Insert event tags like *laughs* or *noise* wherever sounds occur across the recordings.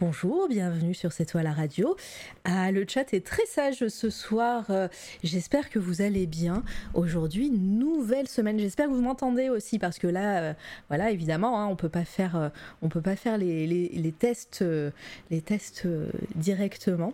bonjour, bienvenue sur cette toile à radio. Ah, le chat est très sage ce soir. euh, J'espère que vous allez bien. Aujourd'hui, nouvelle semaine. J'espère que vous m'entendez aussi parce que là, euh, voilà, évidemment, hein, on peut pas faire, euh, peut pas faire les, tests, directement.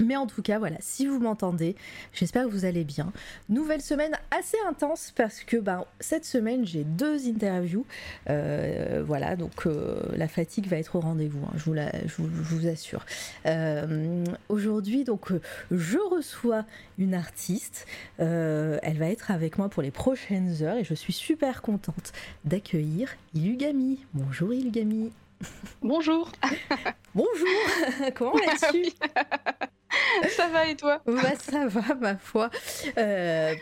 Mais en tout cas, voilà, si vous m'entendez, j'espère que vous allez bien. Nouvelle semaine assez intense parce que ben, cette semaine, j'ai deux interviews. Euh, voilà, donc euh, la fatigue va être au rendez-vous, hein, je, vous la- je vous, assure. Euh, Aujourd'hui, donc, je reçois une artiste. Elle va être avec moi pour les prochaines heures et je suis super contente d'accueillir Ilugami. Bonjour Ilugami. Bonjour, *laughs* Bonjour, *laughs* comment vas-tu *laughs* ça va et toi Bah ça va ma foi. Euh,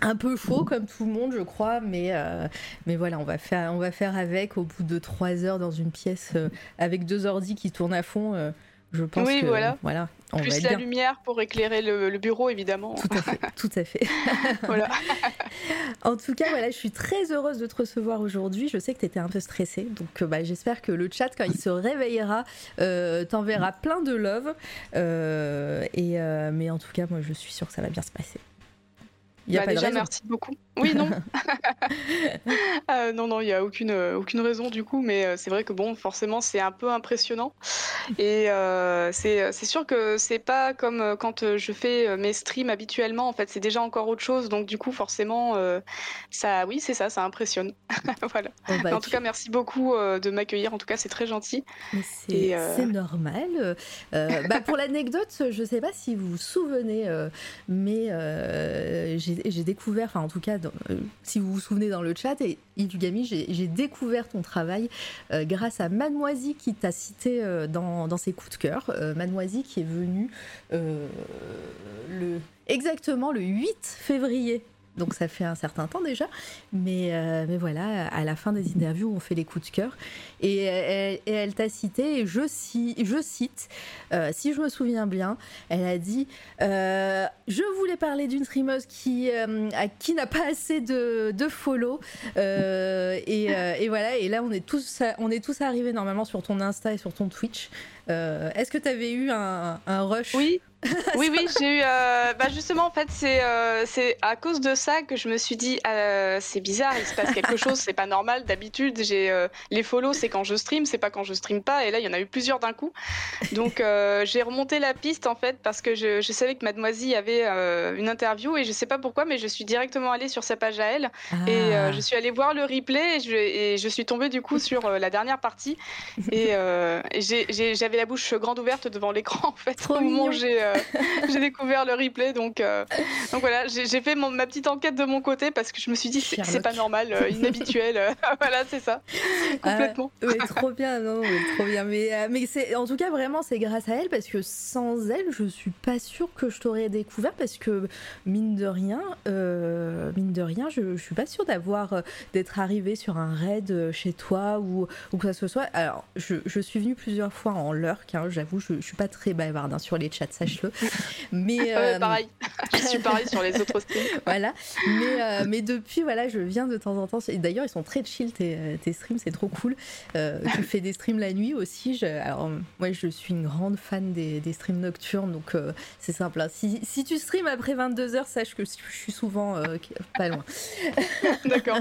un peu chaud comme tout le monde je crois, mais, euh, mais voilà, on va, faire, on va faire avec au bout de trois heures dans une pièce euh, avec deux ordis qui tournent à fond. Je pense Oui, que voilà. voilà, on va Plus être la bien. lumière pour éclairer le, le bureau, évidemment. Tout à fait, *laughs* tout à fait. *laughs* voilà. *laughs* En tout cas, voilà, je suis très heureuse de te recevoir aujourd'hui. Je sais que tu étais un peu stressée, donc euh, bah, j'espère que le chat, quand il se réveillera, euh, t'enverra plein de love. Euh, et, euh, mais en tout cas, moi, je suis sûre que ça va bien se passer. Y a Bah, pas déjà, merci beaucoup. Oui, non. *laughs* Euh, non, non, il n'y a aucune, euh, aucune raison du coup, mais euh, c'est vrai que bon, forcément, c'est un peu impressionnant. Et euh, c'est c'est sûr que c'est pas comme euh, quand euh, je fais euh, mes streams habituellement, en fait, c'est déjà encore autre chose. Donc, du coup, forcément, euh, ça, oui, c'est ça, ça impressionne. *laughs* voilà. Bon, bah, en tu- tout cas, merci beaucoup euh, de m'accueillir. En tout cas, c'est très gentil. C'est euh, normal. Euh, bah, pour *laughs* l'anecdote, je ne sais pas si vous vous souvenez, euh, mais euh, j'ai j'ai découvert, enfin en tout cas, euh, si vous vous souvenez dans le chat, et Ilugami, j'ai découvert ton travail euh, grâce à Mademoisy qui t'a cité euh, dans, ses coups de cœur. Mademoisy qui est venue exactement le 8 février. Donc ça fait un certain temps déjà, mais, euh, mais voilà, à la fin des interviews, on fait les coups de cœur. Et elle, et elle t'a cité, et je, je cite, euh, si je me souviens bien, elle a dit euh, Je voulais parler d'une streameuse qui, euh, qui n'a pas assez de, follow. Euh, et, euh, voilà, et là, on est, tous, on est tous arrivés normalement sur ton Insta et sur ton Twitch. Euh, Est-ce que tu avais eu un, un rush? Oui, *laughs* oui, oui, j'ai eu. euh, bah justement, en fait, c'est euh, c'est à cause de ça que je me suis dit, euh, c'est bizarre, il se passe quelque chose, c'est pas normal. D'habitude, j'ai les follow, c'est quand je stream, c'est pas quand je stream pas. Et là, il y en a eu plusieurs d'un coup. Donc, j'ai remonté la piste en fait parce que je, je savais que Mademoiselle avait une interview et je sais pas pourquoi, mais je suis directement allée sur sa page à elle et Ah. je suis allée voir le replay et je, et je suis tombée du coup sur la dernière partie et, j'avais la bouche grande ouverte devant l'écran en fait Trop au moment j'ai *laughs* j'ai découvert le replay donc euh, donc voilà j'ai fait mon- ma petite enquête de mon côté parce que je me suis dit c'est pas normal euh, inhabituel euh, *laughs* voilà c'est ça complètement Ouais, trop bien, non, mais trop bien. Mais, euh, mais c'est, en tout cas, vraiment, c'est grâce à elle parce que sans elle, je suis pas sûre que je t'aurais découvert parce que mine de rien, euh, mine de rien, je, je suis pas sûre d'avoir euh, d'être arrivée sur un raid euh, chez toi ou, ou que ça soit. Alors, je, je suis venue plusieurs fois en lurk, hein, j'avoue, je, je suis pas très bavarde hein, sur les chats, sache-le. *laughs* Mais Ouais, euh, pareil je suis pareil sur les autres streams *laughs* voilà. Mais, euh, mais depuis, voilà, je viens de temps en temps. et D'ailleurs, ils sont très chill, tes, tes streams, c'est trop cool. Euh, tu *laughs* fais des streams la nuit aussi. Je- alors, moi, je suis une grande fan des, des streams nocturnes, donc euh, c'est simple. hein. Si, si tu streams après 22h, sache que je suis souvent euh, pas loin. d'accord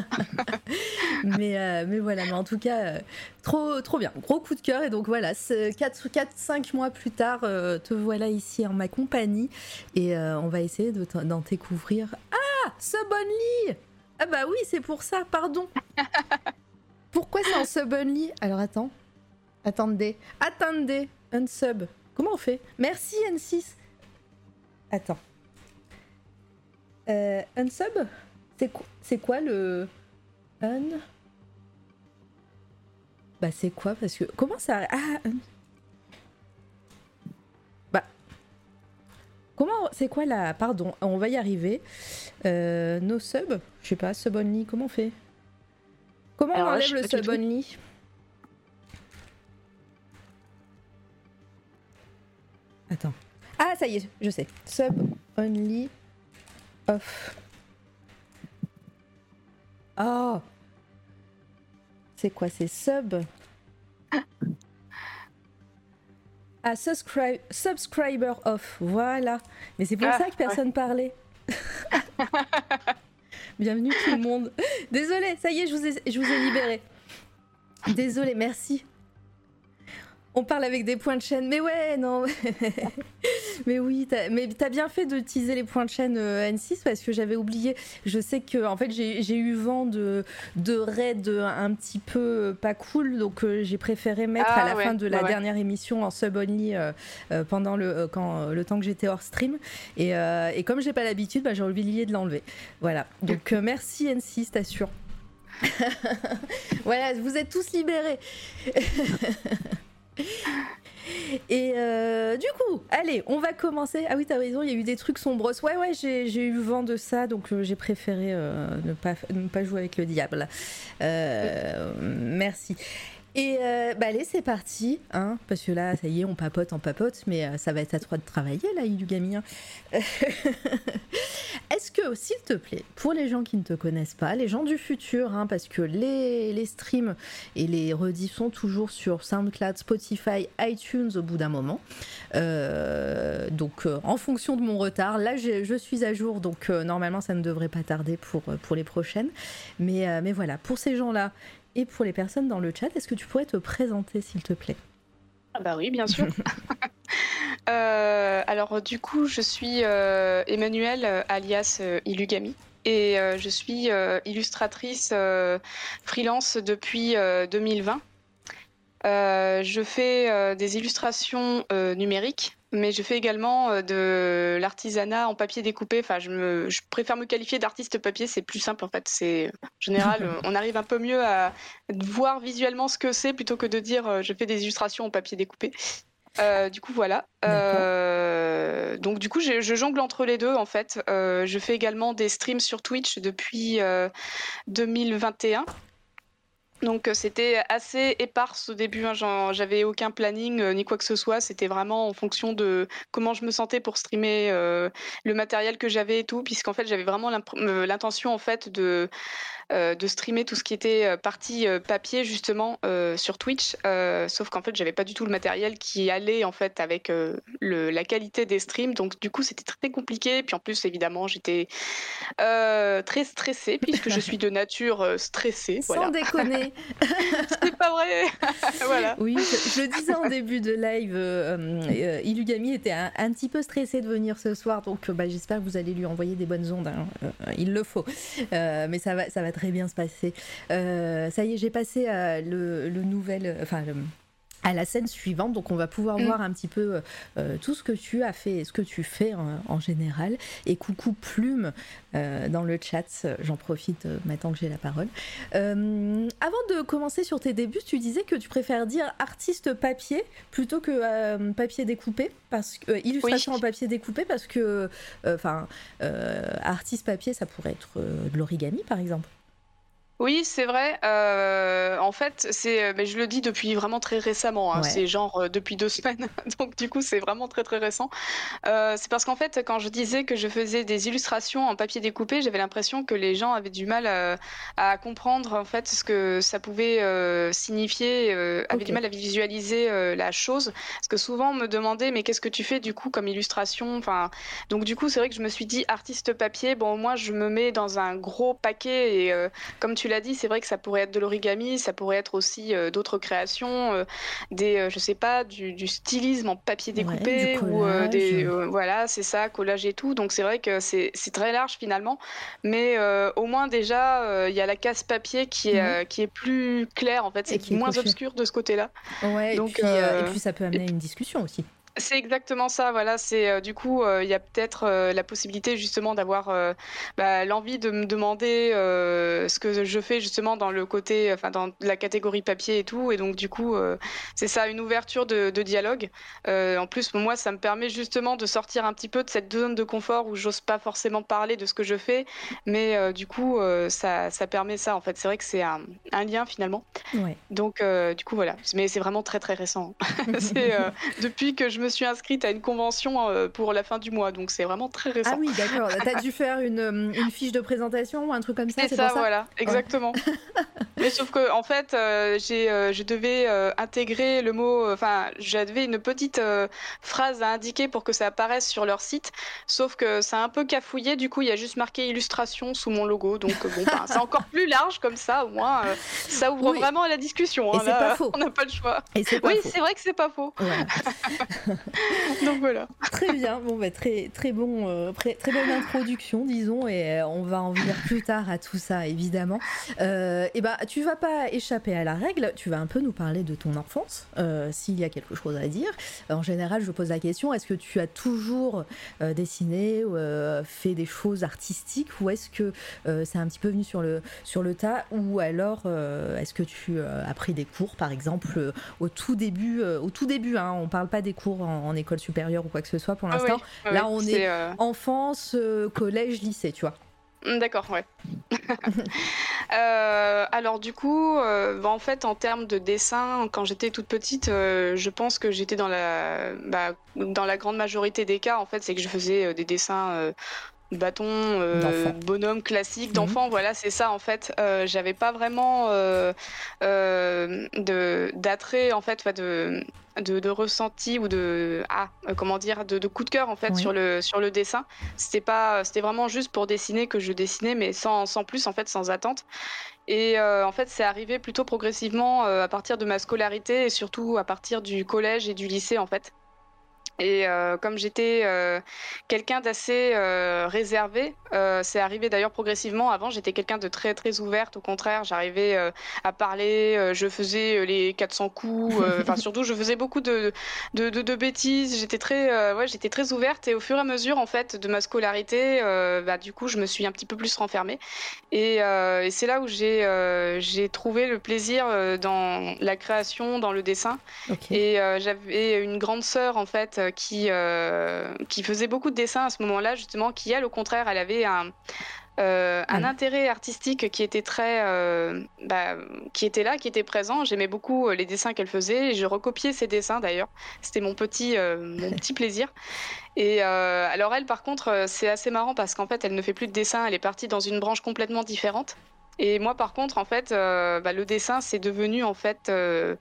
mais, euh, mais voilà, mais en tout cas, euh, trop, trop bien. Gros coup de cœur. Et donc voilà, 4-5 mois plus tard, euh, te voilà ici en ma compagnie. Et euh, on va essayer de d'en découvrir. Ah, Sub Only Ah bah oui, c'est pour ça, pardon. *laughs* Pourquoi c'est en Sub Only Alors attends. Attendez. Attendez. Unsub. Comment on fait? Merci N6. Attends. Euh, unsub? C'est quoi, c'est quoi le... Un? Bah c'est quoi? Parce que comment ça? Ah. un- Comment c'est quoi la Pardon, on va y arriver. Euh, no sub, je sais pas, sub only. Comment on fait? Comment Alors on enlève le sub only? Attends. Ah, ça y est, je sais. Sub only off. Oh C'est quoi C'est sub? Ah, subscribe, subscriber off. Voilà. Mais c'est pour Ah, ça que personne parlait. *laughs* Bienvenue tout le monde. Désolé, ça y est, je vous ai, je vous ai libéré. Désolé, merci. On parle avec des points de chaîne. Mais ouais, non. *laughs* mais oui, t'as, mais t'as bien fait de teaser les points de chaîne euh, N6 parce que j'avais oublié. Je sais que en fait j'ai, j'ai eu vent de, de raids un petit peu pas cool, donc euh, j'ai préféré mettre Ah à la ouais, fin de la ouais, dernière émission en sub only euh, euh, pendant le, euh, quand, le temps que j'étais hors stream. Et, euh, et comme j'ai pas l'habitude, bah, j'ai oublié de l'enlever. Voilà. Donc euh, merci N6, t'assure. *laughs* voilà, vous êtes tous libérés. *laughs* Et euh, du coup, allez, on va commencer. Ah oui, t'as raison, il y a eu des trucs sombres. Ouais, ouais, j'ai eu vent de ça, donc euh, j'ai préféré euh, ne, pas, jouer avec le diable. Merci. Et euh, bah allez, c'est parti, hein, parce que là, ça y est, on papote, on papote, mais euh, ça va être à toi de travailler, là, Ilugami. hein. *laughs* Est-ce que, s'il te plaît, pour les gens qui ne te connaissent pas, les gens du futur, hein, parce que les, les streams et les rediffs sont toujours sur SoundCloud, Spotify, iTunes au bout d'un moment. Euh, donc, en fonction de mon retard, là, je suis à jour, donc normalement, ça ne devrait pas tarder pour, pour les prochaines. Mais, mais voilà, pour ces gens-là et pour les personnes dans le chat, est-ce que tu pourrais te présenter, s'il te plaît? Ah bah oui, bien sûr. *laughs* Euh, alors du coup, je suis euh, Emmanuelle, euh, alias euh, Ilugami. Et je suis illustratrice freelance depuis euh, 2020. Euh, je fais des illustrations numériques, mais je fais également euh, de l'artisanat en papier découpé. Enfin, je, me, je préfère me qualifier d'artiste papier, c'est plus simple en fait. C'est en général, *laughs* on arrive un peu mieux à voir visuellement ce que c'est plutôt que de dire euh, je fais des illustrations en papier découpé. Euh, du coup, voilà. Euh, donc, du coup, je, je jongle entre les deux, en fait. Euh, je fais également des streams sur Twitch depuis euh, 2021. Donc, euh, c'était assez éparse au début. hein. J'avais aucun planning euh, ni quoi que ce soit. C'était vraiment en fonction de comment je me sentais pour streamer euh, le matériel que j'avais et tout, puisqu'en fait, j'avais vraiment l'intention, en fait, de de streamer tout ce qui était euh, partie euh, papier justement euh, sur Twitch. Euh, sauf qu'en fait, j'avais pas du tout le matériel qui allait en fait avec euh, le, la qualité des streams. Donc du coup, c'était très compliqué. Puis en plus, évidemment, j'étais euh, très stressée puisque je suis de nature euh, stressée. Sans Voilà. déconner *laughs* C'est pas vrai. *laughs* voilà. Oui, je, je le disais en début de live, euh, euh, Ilugami était un, un petit peu stressé de venir ce soir, donc euh, bah, j'espère que vous allez lui envoyer des bonnes ondes. hein. Euh, il le faut, Euh, mais ça va, ça va très bien se passer. Euh, ça y est, j'ai passé euh, le, le nouvel, enfin le- à la scène suivante, donc on va pouvoir Mm. voir un petit peu euh, tout ce que tu as fait et ce que tu fais en, en général. Et coucou Plume euh, dans le chat, j'en profite euh, maintenant que j'ai la parole. Euh, avant de commencer sur tes débuts, tu disais que tu préfères dire artiste papier plutôt que euh, papier découpé, parce que euh, illustration Oui. en papier découpé, parce que enfin euh, artiste papier, ça pourrait être euh, de l'origami par exemple. Oui, c'est vrai. Euh, en fait, c'est, euh, mais je le dis depuis vraiment très récemment. hein. Ouais. C'est genre euh, depuis deux *laughs* semaines. Donc du coup, c'est vraiment très très récent. Euh, c'est parce qu'en fait, quand je disais que je faisais des illustrations en papier découpé, j'avais l'impression que les gens avaient du mal à comprendre en fait ce que ça pouvait euh, signifier, avaient du mal à visualiser la chose. Parce que souvent, on me demandait, mais qu'est-ce que tu fais du coup comme illustration? Enfin, donc du coup, c'est vrai que je me suis dit artiste papier. Bon, moi, je me mets dans un gros paquet et comme tu l'as dit, c'est vrai que ça pourrait être de l'origami, ça pourrait être aussi euh, d'autres créations, euh, des, euh, je sais pas, du, du stylisme en papier découpé ou des, voilà, c'est ça, collage et tout. Donc c'est vrai que c'est très large finalement, mais au moins déjà il y a la casse papier qui est Mhm. qui est plus claire en fait, c'est moins cochée. obscur de ce côté-là. Ouais, Donc, et, puis, et puis ça peut amener à une discussion aussi. C'est exactement ça, voilà. C'est euh, du coup, euh, il y a peut-être euh, la possibilité justement d'avoir bah, l'envie de me demander ce que je fais justement dans le côté, enfin dans la catégorie papier et tout. Et donc du coup, c'est ça, une ouverture de, de dialogue. En plus, moi, ça me permet justement de sortir un petit peu de cette zone de confort où j'ose pas forcément parler de ce que je fais, mais du coup, ça, ça permet ça. En fait, c'est vrai que c'est un, un lien finalement. Ouais. Donc, du coup, voilà. Mais c'est vraiment très très récent. *laughs* c'est euh, depuis que je me suis inscrite à une convention pour la fin du mois, donc c'est vraiment très récent. Ah oui, d'accord. *laughs* T'as dû faire une, une, fiche de présentation ou un truc comme ça C'est ça, ça, voilà, exactement. *laughs* Mais sauf que en fait, j'ai, je devais intégrer le mot, enfin, j'avais une petite phrase à indiquer pour que ça apparaisse sur leur site, sauf que c'est un peu cafouillé, du coup, il y a juste marqué illustration sous mon logo, donc bon, ben, c'est encore plus large comme ça, au moins, ça ouvre vraiment à la discussion. Et hein, c'est pas faux. On n'a pas le choix. Et oui, c'est vrai que c'est pas faux. *laughs* *laughs* Donc voilà. Très bien, bon, bah, très, très, bon, euh, très, bonne introduction, disons, et euh, on va en venir plus tard à tout ça, évidemment. Euh, et bah, tu vas pas échapper à la règle, tu vas un peu nous parler de ton enfance, s'il y a quelque chose à dire. En général, je pose la question est-ce que tu as toujours dessiné, fait des choses artistiques, ou est-ce que c'est un petit peu venu sur le, sur le tas, ou alors est-ce que tu as pris des cours, par exemple, au tout début, au tout début, hein, on parle pas des cours en, école supérieure ou quoi que ce soit pour ah l'instant. Là, on est, euh, enfance, euh, collège, lycée, tu vois. Mm, d'accord, ouais. *laughs* Euh, alors du coup, bah, en fait, en termes de dessin, quand j'étais toute petite, je pense que j'étais dans la, bah, dans la grande majorité des cas, en fait, c'est que je faisais des dessins bâton euh, bonhomme classique mhm. d'enfant voilà c'est ça en fait. Euh, j'avais pas vraiment euh, de d'attrait en fait de, de, ressenti ou de ah comment dire de, coup de cœur en fait sur le sur le dessin. C'était pas c'était vraiment juste pour dessiner que je dessinais mais sans, sans plus en fait sans attente. Et en fait c'est arrivé plutôt progressivement à partir de ma scolarité et surtout à partir du collège et du lycée en fait et euh, comme j'étais euh, quelqu'un d'assez euh, réservé, c'est arrivé d'ailleurs progressivement. Avant, j'étais quelqu'un de très très ouverte. Au contraire, j'arrivais à parler, je faisais les 400 coups. Enfin, *laughs* surtout, je faisais beaucoup de, de, de, bêtises. J'étais très, ouais, j'étais très ouverte. Et au fur et à mesure, en fait, de ma scolarité, bah, du coup, je me suis un petit peu plus renfermée. Et, et c'est là où j'ai j'ai trouvé le plaisir dans la création, dans le dessin. Et j'avais une grande sœur, en fait, qui, euh, qui faisait beaucoup de dessins à ce moment-là, justement, qui, elle, au contraire, elle avait un, euh, un intérêt artistique qui était très, euh, bah, qui était là, qui était présent. J'aimais beaucoup les dessins qu'elle faisait. Je recopiais ses dessins d'ailleurs. C'était mon petit, mon *laughs* petit plaisir. Et alors elle, par contre, c'est assez marrant parce qu'en fait, elle ne fait plus de dessin. Elle est partie dans une branche complètement différente. Et moi, par contre, en fait, euh, bah, le dessin, c'est devenu en fait euh,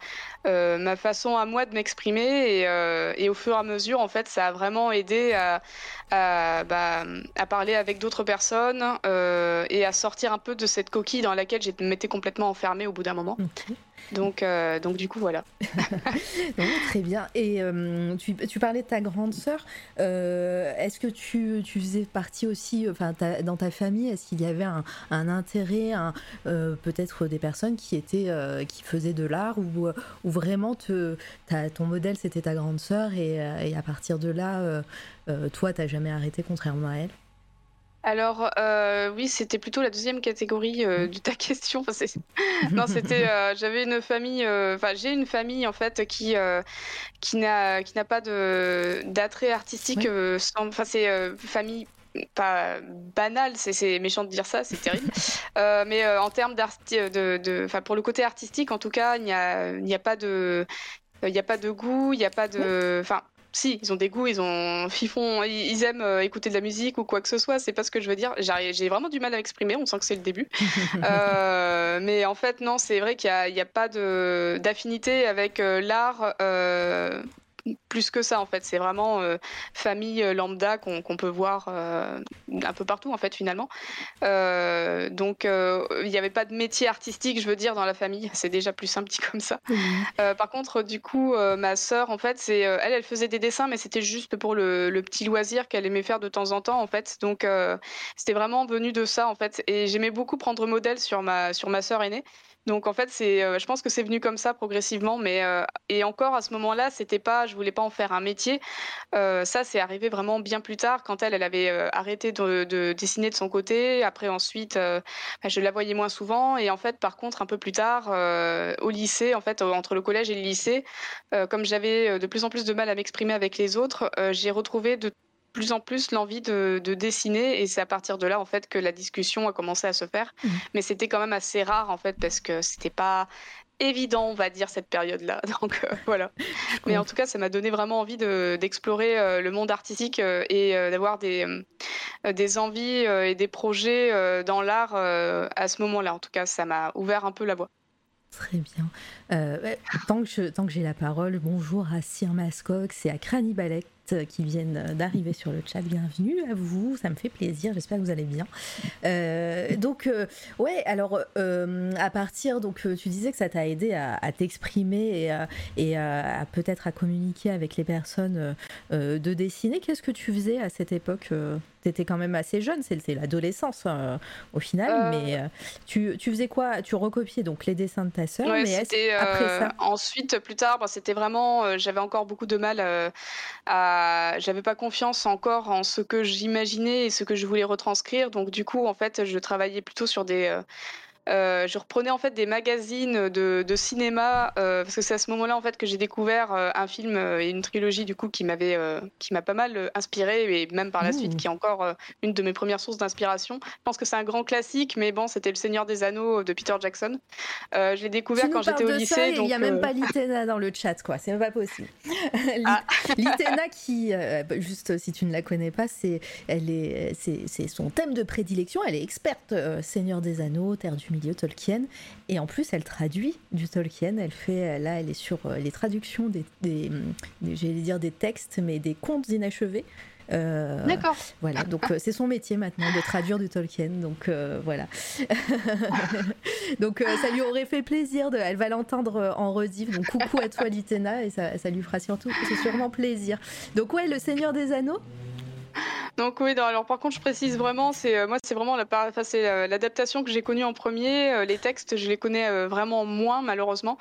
euh, ma façon à moi de m'exprimer, et, au fur et à mesure, en fait, ça a vraiment aidé à, bah, parler avec d'autres personnes et à sortir un peu de cette coquille dans laquelle je m'étais complètement enfermée au bout d'un moment. Donc, euh, donc du coup, voilà. *laughs* très bien. Et euh, tu, parlais de ta grande sœur. Euh, est-ce que tu, tu, faisais partie aussi, enfin, dans ta famille, est-ce qu'il y avait un, un intérêt, peut-être des personnes qui étaient, qui faisaient de l'art ou, ou vraiment te, ton modèle c'était ta grande sœur et, et, à partir de là, toi, t'as jamais arrêté contrairement à elle? Alors euh, oui, c'était plutôt la deuxième catégorie euh, de ta *laughs* question. Enfin, *laughs* non, c'était euh, j'avais une famille, enfin j'ai une famille en fait qui qui n'a qui n'a pas de d'attrait artistique. Enfin c'est famille pas banale, c'est méchant de dire ça, c'est terrible. *laughs* mais en termes de, de, enfin pour le côté artistique, en tout cas, il n'y a, n'y a pas de, il n'y a pas de goût, il n'y a pas de, enfin si, ils ont des goûts, ils ont fifon, ils aiment euh, écouter de la musique ou quoi que ce soit. C'est pas ce que je veux dire. J'ai vraiment du mal à m'exprimer. On sent que c'est le début. *laughs* euh, mais en fait, non, c'est vrai qu'il n'y a, a, pas d'affinité avec euh, l'art euh, plus que ça en fait. C'est vraiment euh, famille euh, lambda qu'on peut voir euh, un peu partout en fait finalement. donc il n'y avait pas de métier artistique, je veux dire, dans la famille. *laughs* C'est déjà plus simple dit comme ça. par contre, du coup, ma sœur en fait, c'est elle, elle faisait des dessins, mais c'était juste pour le, le petit loisir qu'elle aimait faire de temps en temps en fait. Donc c'était vraiment venu de ça en fait. Et j'aimais beaucoup prendre modèle sur ma sur ma sœur aînée. Donc en fait, c'est, euh, je pense que c'est venu comme ça progressivement, mais euh, et encore à ce moment-là, c'était pas, je voulais pas en faire un métier. Euh, ça, c'est arrivé vraiment bien plus tard, quand elle, elle avait arrêté de, dessiner de son côté. Après, ensuite, bah, je la voyais moins souvent. Et en fait, par contre, un peu plus tard, au lycée, en fait, entre le collège et le lycée, comme j'avais de plus en plus de mal à m'exprimer avec les autres, j'ai retrouvé de plus en plus l'envie de, dessiner et c'est à partir de là en fait que la discussion a commencé à se faire. Mmh. Mais c'était quand même assez rare en fait parce que c'était pas évident, on va dire, cette période-là. *laughs* Donc voilà. *laughs* Mais en tout cas, ça m'a donné vraiment envie d'explorer le monde artistique et d'avoir des, des envies et des projets dans l'art à ce moment-là. En tout cas, ça m'a ouvert un peu la voie. Très bien. Euh, tant que, tant que j'ai la parole, bonjour à Sir Mascox et à Crani Balek qui viennent d'arriver sur le chat. Bienvenue à vous, ça me fait plaisir, j'espère que vous allez bien. Euh, donc, euh, ouais, alors à partir, donc tu disais que ça t'a aidé à, t'exprimer et, et à, peut-être à communiquer avec les personnes de dessiner. Qu'est-ce que tu faisais à cette époque T'étais quand même assez jeune, c'était l'adolescence au final, mais tu, tu, faisais quoi? Tu recopiais donc les dessins de ta sœur, mais euh, ensuite, plus tard, bah, c'était vraiment, euh, j'avais encore beaucoup de mal euh, à, j'avais pas confiance encore en ce que j'imaginais et ce que je voulais retranscrire. Donc du coup, en fait, je travaillais plutôt sur des euh, je reprenais en fait des magazines de, cinéma euh, parce que c'est à ce moment-là en fait que j'ai découvert euh, un film et une trilogie du coup qui m'avait qui m'a pas mal inspiré et même par la suite qui est encore une de mes premières sources d'inspiration. Je pense que c'est un grand classique mais bon c'était Le Seigneur des Anneaux de Peter Jackson. je l'ai découvert quand j'étais au lycée. Il n'y a même pas *laughs* Litena dans le chat quoi, c'est pas possible. *laughs* ah. *laughs* Litena qui juste si tu ne la connais pas c'est elle est c'est son thème de prédilection. Elle est experte Seigneur des Anneaux, Terre du milieu Tolkien. Et en plus, elle traduit du Tolkien. Elle fait, là, elle est sur euh, les traductions des, des, j'allais dire des textes, mais des contes inachevés. Euh, D'accord. Voilà, donc euh, c'est son métier maintenant de traduire du Tolkien. Donc voilà. *laughs* donc ça lui aurait fait plaisir. De, elle va l'entendre en rediff. Donc coucou à toi, Litena, et ça, ça lui fera surtout, c'est sûrement plaisir. Donc ouais, le Seigneur des Anneaux. Donc oui, alors par contre, je précise vraiment, c'est euh, moi, c'est vraiment la, c'est euh, l'adaptation que j'ai connue en premier. Euh, les textes, je les connais vraiment moins, malheureusement.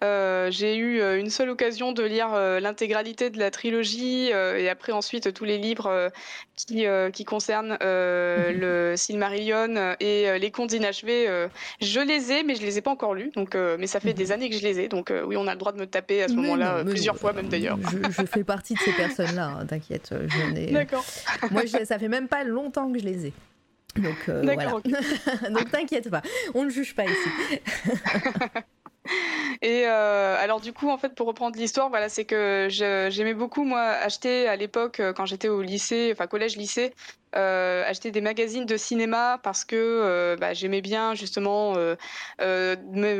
j'ai eu une seule occasion de lire l'intégralité de la trilogie et après ensuite tous les livres qui, qui concernent mhm. le Silmarillion et les contes inachevés. je les ai, mais je les ai pas encore lus. Donc, mais ça fait des mhm. années que je les ai. Donc oui, on a le droit de me taper à ce moment-là plusieurs fois, même d'ailleurs. Je, fais partie de ces personnes-là. Hein, t'inquiète. *laughs* D'accord. Moi, ça fait même pas longtemps que je les ai. Donc euh, voilà. *laughs* Donc t'inquiète pas, on ne juge pas ici. *laughs* Et euh, alors du coup, en fait, pour reprendre l'histoire, voilà, c'est que j'aimais beaucoup moi acheter à l'époque euh, quand j'étais au lycée, enfin collège-lycée, euh, acheter des magazines de cinéma parce que euh, bah, j'aimais bien justement euh,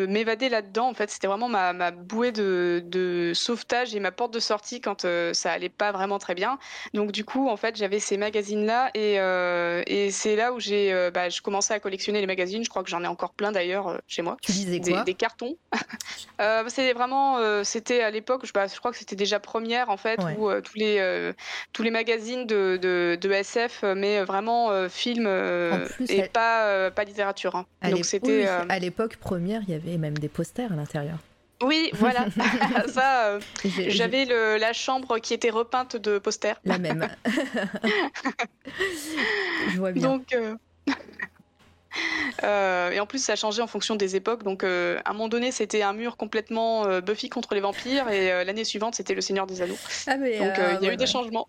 m'évader là-dedans. En fait, c'était vraiment ma, ma bouée de, de, sauvetage et ma porte de sortie quand ça allait pas vraiment très bien. Donc du coup, en fait, j'avais ces magazines-là et, et c'est là où j'ai, bah, je commençais à collectionner les magazines. Je crois que j'en ai encore plein d'ailleurs chez moi. Tu disais quoi? des, cartons. *laughs* c'était vraiment, c'était à l'époque, je, bah, je crois que c'était déjà première en fait, où tous les tous les magazines de, de, de SF mais euh, vraiment euh, film euh, et pas, pas littérature. Hein. Donc c'était à l'époque première, il y avait même des posters à l'intérieur. Oui, voilà. *laughs* *laughs* ça, j'avais la chambre qui était repeinte de posters. La même. *laughs* Je vois bien. Donc, euh, et en plus, ça a changé en fonction des époques. Donc, euh, à un moment donné, c'était un mur complètement euh, Buffy contre les vampires, et l'année suivante, c'était le Seigneur des Anneaux. Ah, donc, il y a eu des changements.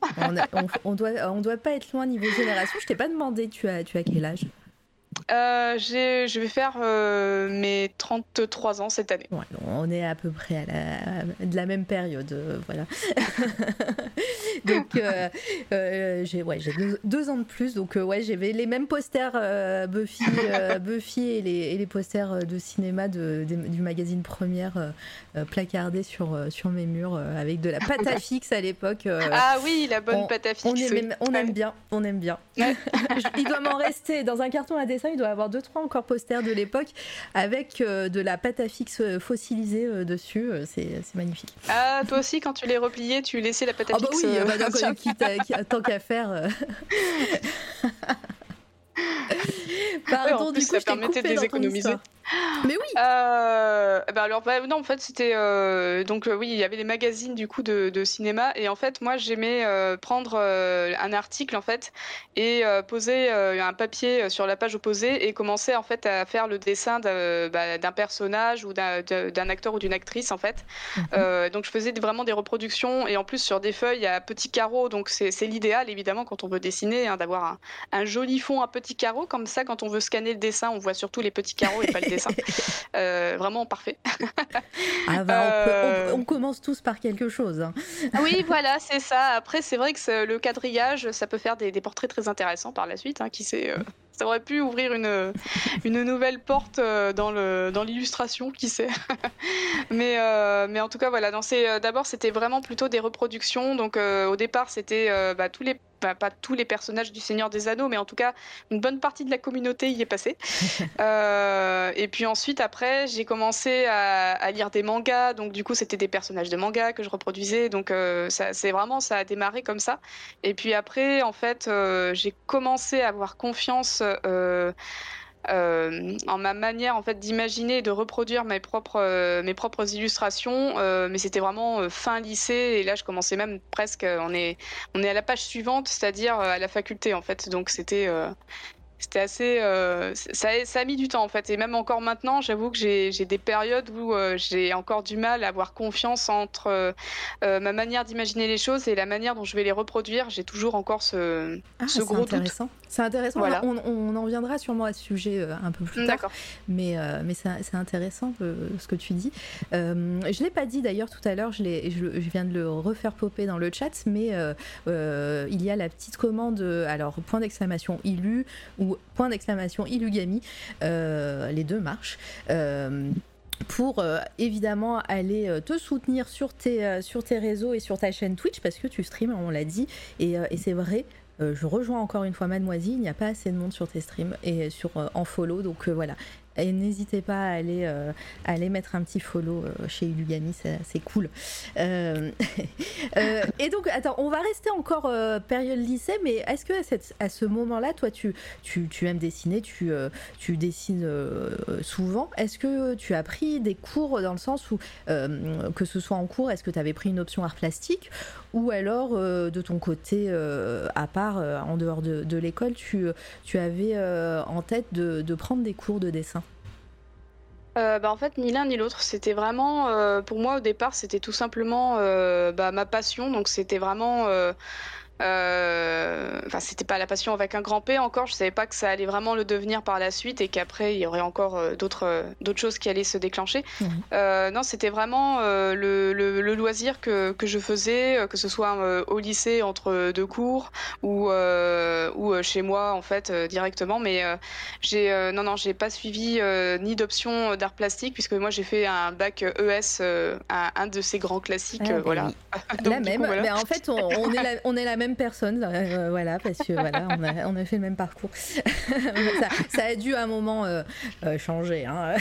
on, doit, on doit pas être loin niveau génération. Je t'ai pas demandé, tu as, tu as quel âge? Euh, je vais faire euh, mes 33 ans cette année. on est à peu près à la, de la même période, euh, voilà. *laughs* *laughs* donc j'ai ouais, deux, ans de plus, donc ouais, j'avais les mêmes posters Buffy, *laughs* Buffy et les, et les, posters de cinéma de, du magazine Première placardés sur, sur mes murs avec de la pâte à *laughs* fixe à l'époque. ah oui, la bonne pâte à fixe. On, aime, on aime bien, on aime bien. Il doit m'en rester dans un carton à dessin il doit avoir deux trois encore posters de l'époque avec euh, de la pâte à fixe euh, fossilisée euh, dessus. c'est magnifique. Ah, toi aussi, quand tu les repliais, tu laissais la pâte à fixe. Ah bah oui, bah, *laughs* tant qu'à faire. *laughs* *laughs* Pardon, du coup, ça permettait de les économiser. *gasps* Mais oui. Euh, bah alors bah, non en fait c'était euh, donc euh, oui il y avait des magazines du coup de, de cinéma et en fait moi j'aimais prendre un article en fait et poser un papier sur la page opposée et commencer en fait à faire le dessin bah, d'un personnage ou d'un acteur ou d'une actrice en fait. Mhm. donc je faisais vraiment des reproductions et en plus sur des feuilles à petits carreaux donc c'est l'idéal évidemment quand on veut dessiner hein, d'avoir un, un, joli fond à petits carreaux comme ça quand on veut scanner le dessin on voit surtout les petits carreaux et pas le dessin dessin. *laughs* vraiment parfait. ah bah, on, commence tous par quelque chose. Hein. *laughs* oui, voilà, c'est ça. Après, c'est vrai que le quadrillage, ça peut faire des, portraits très intéressants par la suite. Hein, qui sait ça aurait pu ouvrir une, une nouvelle porte euh, dans, le, dans l'illustration, qui sait. *laughs* mais, euh, mais en tout cas, voilà. Euh, d'abord, c'était vraiment plutôt des reproductions. Donc, au départ, c'était bah, tous les pas tous les personnages du Seigneur des Anneaux, mais en tout cas, une bonne partie de la communauté y est passée. *laughs* euh, et puis ensuite, après, j'ai commencé à, à, lire des mangas, donc du coup, c'était des personnages de manga que je reproduisais, donc euh, ça, c'est vraiment, ça a démarré comme ça. Et puis après, en fait, euh, j'ai commencé à avoir confiance. Euh, euh, en ma manière en fait d'imaginer et de reproduire mes propres euh, mes propres illustrations. Mais c'était vraiment fin lycée et là je commençais même presque on est on est à la page suivante c'est-à-dire à la faculté en fait. Donc c'était c'était assez. Euh, ça, ça, a mis du temps en fait. Et même encore maintenant, j'avoue que j'ai des périodes où euh, j'ai encore du mal à avoir confiance entre euh, ma manière d'imaginer les choses et la manière dont je vais les reproduire. J'ai toujours encore ce, ah, ce gros intéressant. C'est intéressant. On, on, en viendra sûrement à ce sujet un peu plus tard. Mais, mais c'est intéressant ce que tu dis. je ne l'ai pas dit d'ailleurs tout à l'heure, je, je, je, viens de le refaire popper dans le chat, mais il y a la petite commande, alors point d'exclamation ilu point d'exclamation Ilugami. Euh, les deux marchent. Euh, pour euh, évidemment aller te soutenir sur tes, sur tes réseaux et sur ta chaîne Twitch parce que tu streams, on l'a dit, et, et c'est vrai, je rejoins encore une fois Mademoiselle, il n'y a pas assez de monde sur tes streams et sur en follow, donc voilà, et n'hésitez pas à aller, euh, aller mettre un petit follow euh, chez Ilugami, c'est cool. *laughs* Euh, et donc, attends, on va rester encore période lycée, mais est-ce que à, ce moment-là, toi, tu, tu, tu, aimes dessiner, tu, tu dessines souvent? Est-ce que tu as pris des cours dans le sens où, que ce soit en cours, est-ce que tu avais pris une option art plastique? Ou alors de ton côté, à part en dehors de, de l'école, tu, tu avais en tête de, de prendre des cours de dessin? Euh, bah, en fait, ni l'un ni l'autre. C'était vraiment, euh, pour moi au départ, c'était tout simplement euh, bah, ma passion. Donc c'était vraiment euh, enfin, c'était pas la passion avec un grand P encore. Je savais pas que ça allait vraiment le devenir par la suite et qu'après il y aurait encore euh, d'autres euh, d'autres choses qui allaient se déclencher. non, c'était vraiment le, le, loisir que, que je faisais, que ce soit au lycée entre deux cours ou ou chez moi en fait directement. Mais j'ai non non j'ai pas suivi ni d'option d'art plastique puisque moi j'ai fait un bac ES, un, un, de ces grands classiques. Ah, voilà. la *laughs* même. Mais en fait on, on est la, on est la même personne, euh, voilà, parce que voilà, on a, on a, fait le même parcours. *laughs* ça, ça, a dû à un moment euh, euh, changer. Hein.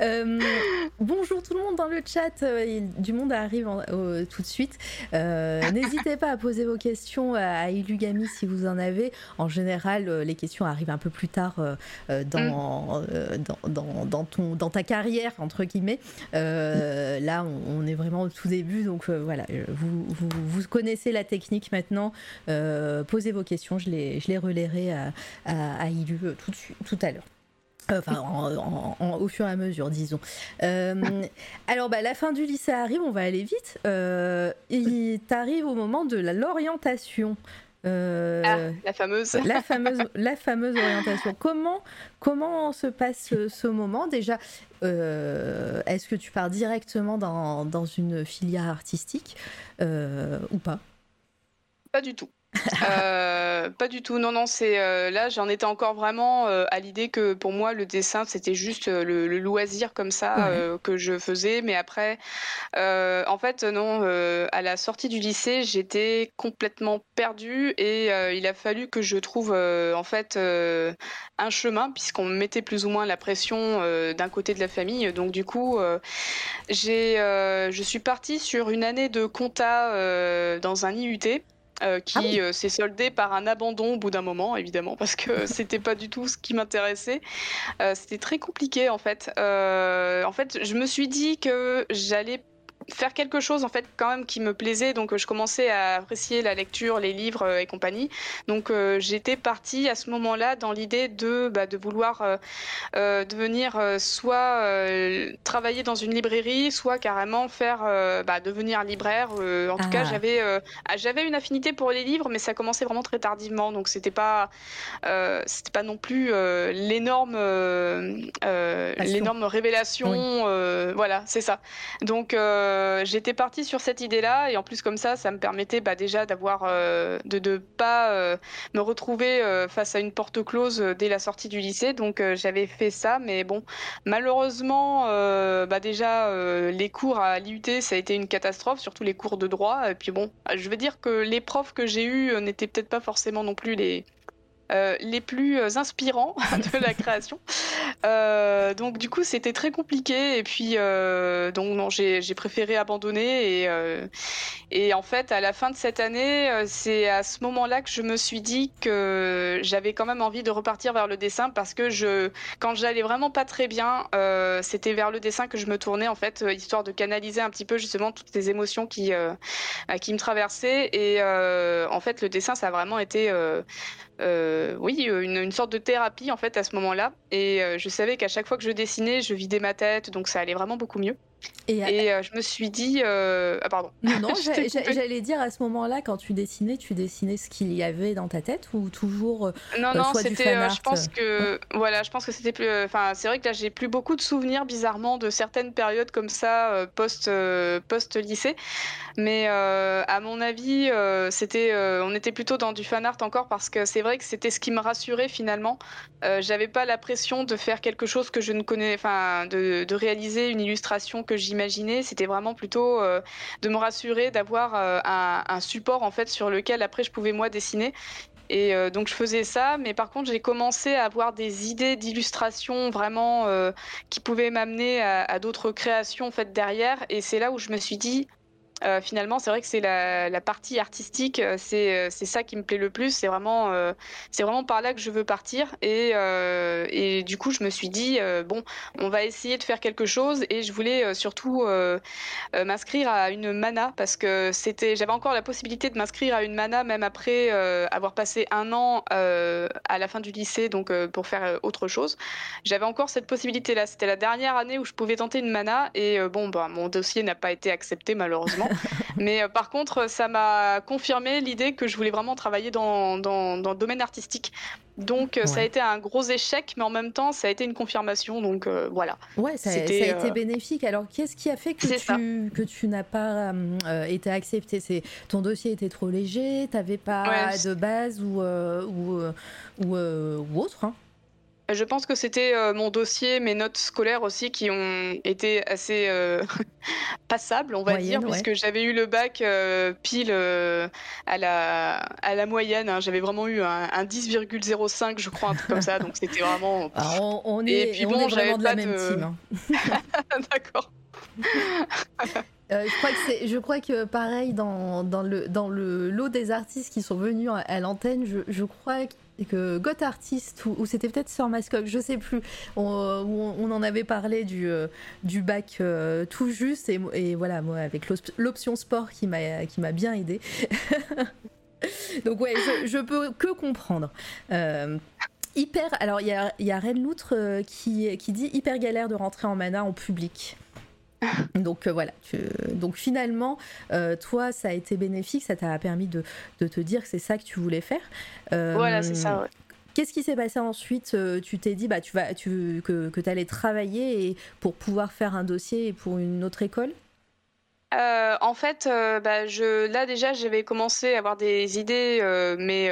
*laughs* bonjour tout le monde dans le chat, du monde arrive tout de suite. N'hésitez pas à poser vos questions à Ilugami si vous en avez. En général, les questions arrivent un peu plus tard dans, dans, dans, dans, ton, dans ta carrière, entre guillemets. là, on, est vraiment au tout début, donc voilà, vous, vous, vous connaissez la technique maintenant, euh, posez vos questions, je les, je les relayerai à, à, Ilu euh, tout, tout à l'heure. Enfin, au fur et à mesure, disons. Euh, alors, bah, la fin du lycée arrive, on va aller vite. il t'arrive au moment de l'orientation. Ah, la fameuse. La fameuse, la fameuse orientation. Comment, comment se passe ce, moment Déjà, est-ce que tu pars directement dans, dans une filière artistique euh, ou pas? Pas du tout. *laughs* Euh, pas du tout. Non, non, c'est euh, là, j'en étais encore vraiment à l'idée que pour moi, le dessin, c'était juste le, loisir comme ça que je faisais. Mais après, en fait, non, à la sortie du lycée, j'étais complètement perdue et il a fallu que je trouve en fait un chemin puisqu'on me mettait plus ou moins la pression d'un côté de la famille. Donc du coup, j'ai, je suis partie sur une année de compta dans un IUT. Euh, qui ah euh, s'est soldé par un abandon au bout d'un moment, évidemment, parce que *laughs* c'était pas du tout ce qui m'intéressait. Euh, c'était très compliqué, en fait. en fait, je me suis dit que j'allais faire quelque chose en fait quand même qui me plaisait. Donc je commençais à apprécier la lecture, les livres et compagnie. Donc j'étais partie à ce moment-là dans l'idée de, bah, de vouloir devenir soit travailler dans une librairie, soit carrément faire bah, devenir libraire. en tout cas, ah. j'avais j'avais une affinité pour les livres, mais ça commençait vraiment très tardivement. Donc c'était pas c'était pas non plus l'énorme l'énorme révélation. voilà, c'est ça. Donc euh, j'étais partie sur cette idée-là et en plus comme ça, ça me permettait bah, déjà d'avoir euh, de ne pas euh, me retrouver face à une porte close dès la sortie du lycée. Donc j'avais fait ça, mais bon, malheureusement, bah, déjà les cours à l'IUT, ça a été une catastrophe, surtout les cours de droit. Et puis bon, je veux dire que les profs que j'ai eus n'étaient peut-être pas forcément non plus les euh, les plus euh, inspirants *laughs* de la création. Euh, donc du coup c'était très compliqué et puis donc non j'ai préféré abandonner et, en fait à la fin de cette année c'est à ce moment-là que je me suis dit que j'avais quand même envie de repartir vers le dessin parce que je quand j'allais vraiment pas très bien c'était vers le dessin que je me tournais en fait histoire de canaliser un petit peu justement toutes ces émotions qui qui me traversaient et en fait le dessin ça a vraiment été oui, euh, une, sorte de thérapie en fait à ce moment-là. Et euh, je savais qu'à chaque fois que je dessinais, je vidais ma tête, donc ça allait vraiment beaucoup mieux. Et, je me suis dit, ah pardon. *laughs* Non, j'allais dire à ce moment-là, quand tu dessinais, tu dessinais ce qu'il y avait dans ta tête ou toujours Non, non, c'était. je pense que voilà, je pense que c'était plus. Enfin, c'est vrai que là, j'ai plus beaucoup de souvenirs bizarrement de certaines périodes comme ça post post lycée, mais à mon avis, c'était, on était plutôt dans du fan art encore parce que c'est vrai que c'était ce qui me rassurait finalement. Euh, J'avais pas la pression de faire quelque chose que je ne connais, enfin, de, de réaliser une illustration que j'imaginais. C'était vraiment plutôt euh, de me rassurer d'avoir euh, un, support en fait sur lequel après je pouvais moi dessiner. Et euh, donc je faisais ça, mais par contre j'ai commencé à avoir des idées d'illustration vraiment qui pouvaient m'amener à, à d'autres créations en derrière. Et c'est là où je me suis dit euh, finalement, c'est vrai que c'est la, partie artistique, euh, euh, c'est ça qui me plaît le plus. C'est vraiment, vraiment par là que je veux partir. Et, du coup, je me suis dit, bon, on va essayer de faire quelque chose. Et je voulais surtout m'inscrire à une mana parce que j'avais encore la possibilité de m'inscrire à une mana même après avoir passé un an à la fin du lycée, donc pour faire autre chose. J'avais encore cette possibilité-là. C'était la dernière année où je pouvais tenter une mana. Et bon, bah, mon dossier n'a pas été accepté malheureusement. *laughs* Mais euh, par contre, ça m'a confirmé l'idée que je voulais vraiment travailler dans, dans, dans le domaine artistique. Donc euh, ça a été un gros échec, mais en même temps, ça a été une confirmation. Donc euh, voilà. Ouais, ça, a été bénéfique. Alors qu'est-ce qui a fait que tu, que tu n'as pas été accepté C'est ton dossier était trop léger, t'avais pas de base ou, ou, ou, ou autre hein? Je pense que c'était euh, mon dossier, mes notes scolaires aussi qui ont été assez euh, *laughs* passables, on va dire, puisque j'avais eu le bac euh, pile à, la, à la moyenne. Hein. J'avais vraiment eu un, 10,05, je crois, un truc comme ça. Donc c'était vraiment. *laughs* Ah, on, est, Et puis, bon, de la même team. Hein. *laughs* D'accord. je, crois que je crois que pareil dans, dans, le, dans le lot des artistes qui sont venus à, l'antenne, je, je crois que Got Artist, ou, c'était peut-être sur Mascoc, je sais plus, on, on, en avait parlé du, euh, bac euh, tout juste, et, voilà, moi, avec l'option sport qui m'a bien aidé. *laughs* Donc, ouais, je, je, peux que comprendre. Euh, hyper. Alors, il y a, y Loutre qui, qui dit hyper galère de rentrer en mana en public. *laughs* Donc euh, voilà, donc finalement, euh, toi, ça a été bénéfique, ça t'a permis de, te dire que c'est ça que tu voulais faire. Euh, voilà, c'est ça. Qu'est-ce qui s'est passé ensuite Tu t'es dit bah, tu vas, tu, que, que tu allais travailler et pour pouvoir faire un dossier pour une autre école? En fait, bah, je, là déjà, j'avais commencé à avoir des idées, mais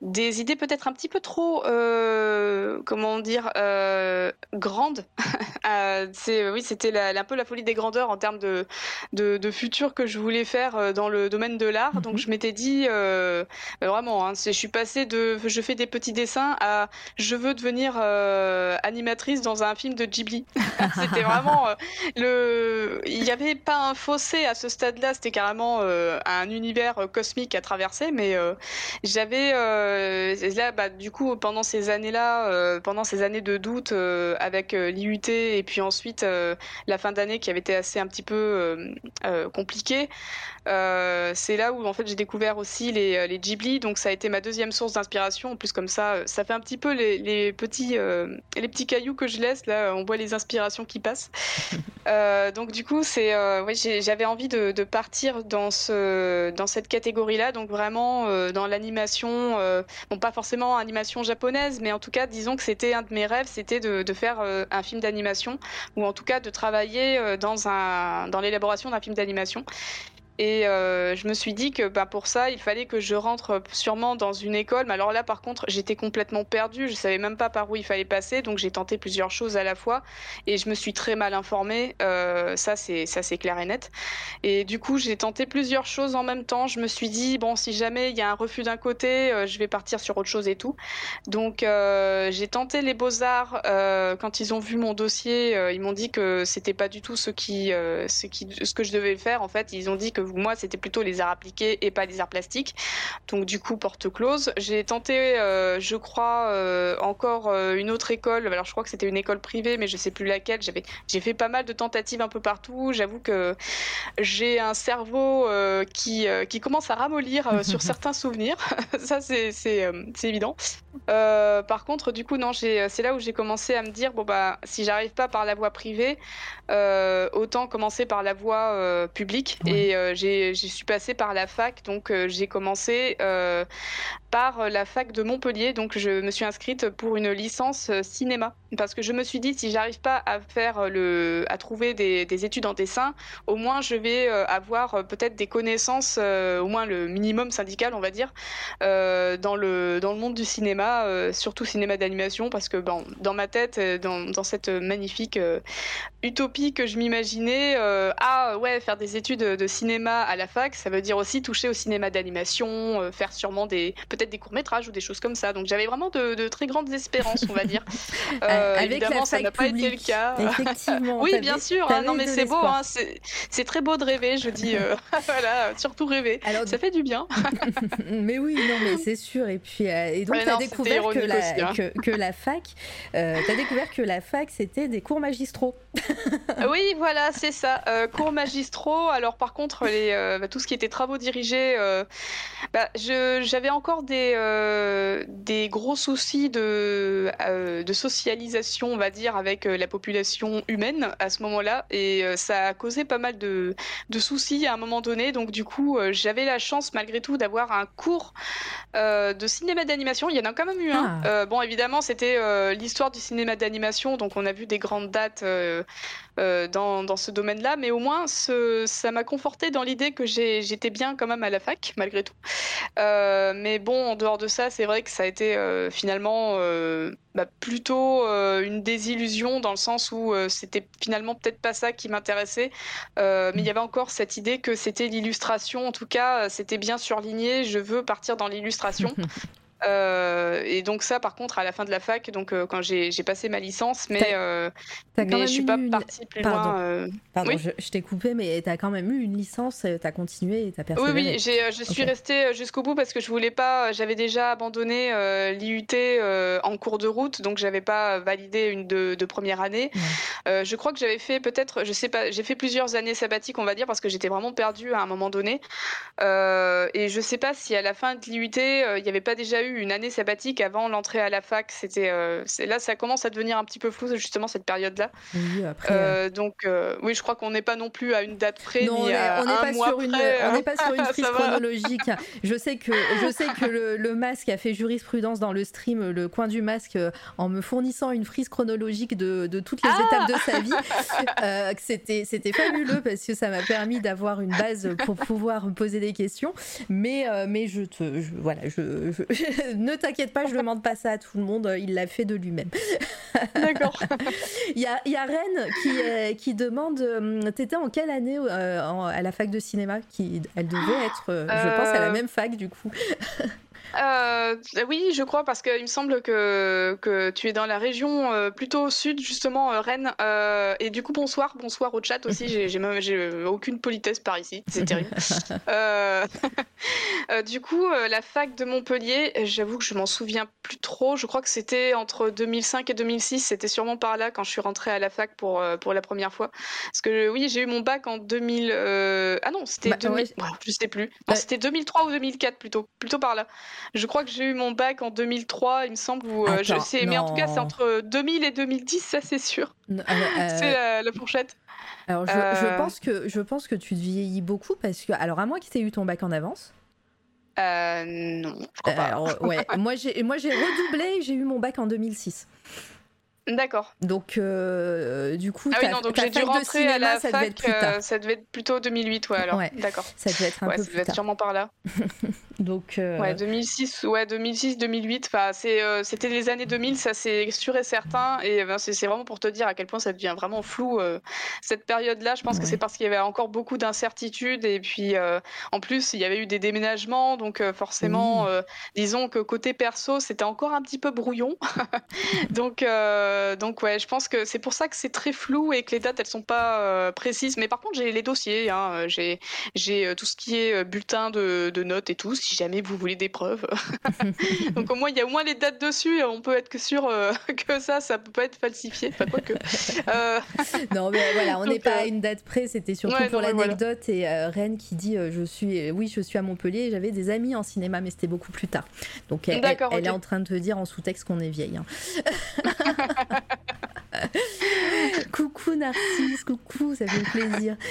des idées peut-être un petit peu trop, euh, comment dire, euh, grandes. *laughs* euh, c'est, oui, c'était un peu la folie des grandeurs en termes de, de, de, futur que je voulais faire euh, dans le domaine de l'art. Donc mhm. je m'étais dit, euh, bah, vraiment, hein, je suis passée de, je fais des petits dessins à, je veux devenir euh, animatrice dans un film de Ghibli. *laughs* c'était vraiment le, il n'y avait pas un fossé à ce stade-là. C'était carrément un univers cosmique à traverser, mais j'avais là, bah, du coup, pendant ces années-là, pendant ces années de doute avec l'IUT et puis ensuite la fin d'année qui avait été assez un petit peu compliquée, c'est là où en fait j'ai découvert aussi les, les, Ghibli. Donc ça a été ma deuxième source d'inspiration. En plus, comme ça, ça fait un petit peu les, les petits, les petits cailloux que je laisse. Là, on voit les inspirations qui passent. *laughs* donc du coup, c'est, oui, j'avais envie de, de, partir dans ce, dans cette catégorie-là. Donc vraiment dans l'animation, bon pas forcément animation japonaise, mais en tout cas, disons que c'était un de mes rêves, c'était de, faire un film d'animation ou en tout cas de travailler dans un dans l'élaboration d'un film d'animation. Et euh, je me suis dit que bah, pour ça, il fallait que je rentre sûrement dans une école. Mais alors là, par contre, j'étais complètement perdue. Je savais même pas par où il fallait passer. Donc j'ai tenté plusieurs choses à la fois. Et je me suis très mal informée. Euh, ça, c'est clair et net. Et du coup, j'ai tenté plusieurs choses en même temps. Je me suis dit bon, si jamais il y a un refus d'un côté, euh, je vais partir sur autre chose et tout. Donc j'ai tenté les beaux arts. quand ils ont vu mon dossier, ils m'ont dit que c'était pas du tout ce ce que je devais faire. En fait, ils ont dit que moi, c'était plutôt les arts appliqués et pas les arts plastiques. Donc, du coup, porte close. J'ai tenté, euh, je crois, euh, encore euh, une autre école. Alors, je crois que c'était une école privée, mais je sais plus laquelle. J'avais, j'ai fait pas mal de tentatives un peu partout. J'avoue que j'ai un cerveau qui, qui commence à ramollir sur *laughs* certains souvenirs. *laughs* Ça, c'est, c'est, c'est évident. par contre, du coup, non, j'ai, c'est là où j'ai commencé à me dire bon, bah, si j'arrive pas par la voie privée, autant commencer par la voie publique. Et j'ai, je suis passée par la fac, donc euh, j'ai commencé euh, par la fac de Montpellier, donc je me suis inscrite pour une licence euh, cinéma, parce que je me suis dit si j'arrive pas à faire le, à trouver des, des études en dessin, au moins je vais avoir peut-être des connaissances, au moins le minimum syndical, on va dire, dans le dans le monde du cinéma, surtout cinéma d'animation, parce que bon, dans ma tête, dans, dans cette magnifique utopie que je m'imaginais, ah ouais, faire des études de cinéma à la fac, ça veut dire aussi toucher au cinéma d'animation, euh, faire sûrement des peut-être des courts métrages ou des choses comme ça. Donc j'avais vraiment de, très grandes espérances, on va dire. *laughs* Euh, Avec évidemment, ça n'a pas été le cas. Effectivement. *laughs* oui, bien sûr. Hein, non, mais c'est beau. Hein, c'est très beau de rêver. Je dis, euh, *laughs* voilà, surtout rêver. Alors, ça fait du bien. *laughs* mais oui, non, mais c'est sûr. Et puis, et donc, tu as découvert que la, hein. que, la fac, as découvert que la fac, c'était des cours magistraux. oui, voilà, c'est ça. cours magistraux. Alors, par contre, les euh, bah, tout ce qui était travaux dirigés, euh, bah, j'avais encore des, euh, des gros soucis de, de socialisation, on va dire, avec la population humaine à ce moment-là. Et ça a causé pas mal de, de, soucis à un moment donné. Donc, du coup, j'avais la chance, malgré tout, d'avoir un cours de cinéma d'animation. Il y en a quand même eu un. Ah. bon, évidemment, c'était l'histoire du cinéma d'animation. Donc, on a vu des grandes dates dans, dans, ce domaine-là. Mais au moins, ça m'a conforté dans l'idée que j'étais bien quand même à la fac, malgré tout. Euh, mais bon, en dehors de ça, c'est vrai que ça a été euh, finalement euh, bah, plutôt une désillusion dans le sens où c'était finalement peut-être pas ça qui m'intéressait. mais il y avait encore cette idée que c'était l'illustration. En tout cas, c'était bien surligné. Je veux partir dans l'illustration. *laughs* Euh, et donc ça, par contre, à la fin de la fac, donc euh, quand j'ai passé ma licence, mais, euh, mais je suis pas partie plus loin. Pardon, je, t'ai coupé, mais tu as quand même eu une licence, tu as continué et tu as persévéré. Oui, oui, je suis restée jusqu'au bout parce que je voulais pas, j'avais déjà abandonné l'IUT en cours de route, donc j'avais pas validé une de, de première année. je crois que j'avais fait peut-être, je sais pas, j'ai fait plusieurs années sabbatiques, on va dire, parce que j'étais vraiment perdue à un moment donné. et je sais pas si à la fin de l'IUT, il n'y avait pas déjà eu une année sabbatique avant l'entrée à la fac. C'était euh, là, ça commence à devenir un petit peu flou justement cette période-là. Oui, après, euh, donc euh, oui, je crois qu'on n'est pas non plus à une date près non, ni on n'est pas, sur *laughs* une, on n'est pas sur une frise chronologique. Je sais que je sais que le, masque a fait jurisprudence dans le stream, le coin du masque, en me fournissant une frise chronologique de, de toutes les ah étapes de sa vie. *laughs* c'était c'était fabuleux parce que ça m'a permis d'avoir une base pour pouvoir poser des questions. Mais mais je te voilà je, *laughs* ne t'inquiète pas, je ne demande pas ça à tout le monde, il l'a fait de lui-même. *laughs* D'accord. Il y a, y a Rennes qui, euh, qui demande euh, T'étais en quelle année euh, à la fac de cinéma qui, Elle devait *gasps* être, je pense, à la même fac du coup? *laughs* Euh, oui, je crois, parce qu'il me semble que, que tu es dans la région euh, plutôt au sud, justement, euh, Rennes. et du coup, bonsoir, bonsoir au chat aussi. J'ai aucune politesse par ici, c'est terrible. *laughs* *laughs* du coup, la fac de Montpellier, j'avoue que je m'en souviens plus trop. Je crois que c'était entre 2005 et 2006. C'était sûrement par là quand je suis rentrée à la fac pour, pour la première fois. Parce que oui, j'ai eu mon bac en 2000. Ah non, c'était bah, je sais plus. C'était 2003 ou 2004 plutôt, plutôt par là. Je crois que j'ai eu mon bac en 2003, il me semble. Euh, je sais, mais en tout cas, c'est entre 2000 et 2010, ça c'est sûr. Euh, c'est la, fourchette. Alors, je, euh. pense que, je pense que tu te vieillis beaucoup parce que. Alors, à moins que tu aies eu ton bac en avance. non, je crois pas. ouais, *laughs* moi j'ai redoublé, j'ai eu mon bac en 2006. D'accord. Donc, euh, du coup, ah oui, non, donc j'ai dû rentrer à la ça fac, devait être plus tard. Euh, ça devait être plutôt 2008, ouais, alors. D'accord. Ça devait être un ouais, peu ça devait être sûrement par là. *laughs* donc. Euh... Ouais, 2006, ouais, 2006, 2008. Enfin, c'est, euh, c'était les années 2000, ça c'est sûr et certain. Et ben, c'est, vraiment pour te dire à quel point ça devient vraiment flou cette période-là. Je pense que c'est parce qu'il y avait encore beaucoup d'incertitudes et puis en plus il y avait eu des déménagements, donc forcément, disons que côté perso, c'était encore un petit peu brouillon. *laughs* donc euh, donc ouais, je pense que c'est pour ça que c'est très flou et que les dates elles sont pas euh, précises. Mais par contre j'ai les dossiers, hein, euh, j'ai j'ai tout ce qui est bulletin de, de, notes et tout, si jamais vous voulez des preuves. *laughs* donc au moins il y a au moins les dates dessus, et on peut être que sûr *laughs* que ça, ça peut pas être falsifié. Enfin quoi que. *laughs* non mais voilà, on n'est pas à une date près, c'était surtout pour l'anecdote et Rennes qui dit je suis, oui je suis à Montpellier, j'avais des amis en cinéma mais c'était beaucoup plus tard. Donc elle, elle, est en train de te dire en sous-texte qu'on est vieille. Hein. *laughs* coucou Narcisse, coucou, ça fait plaisir. *laughs*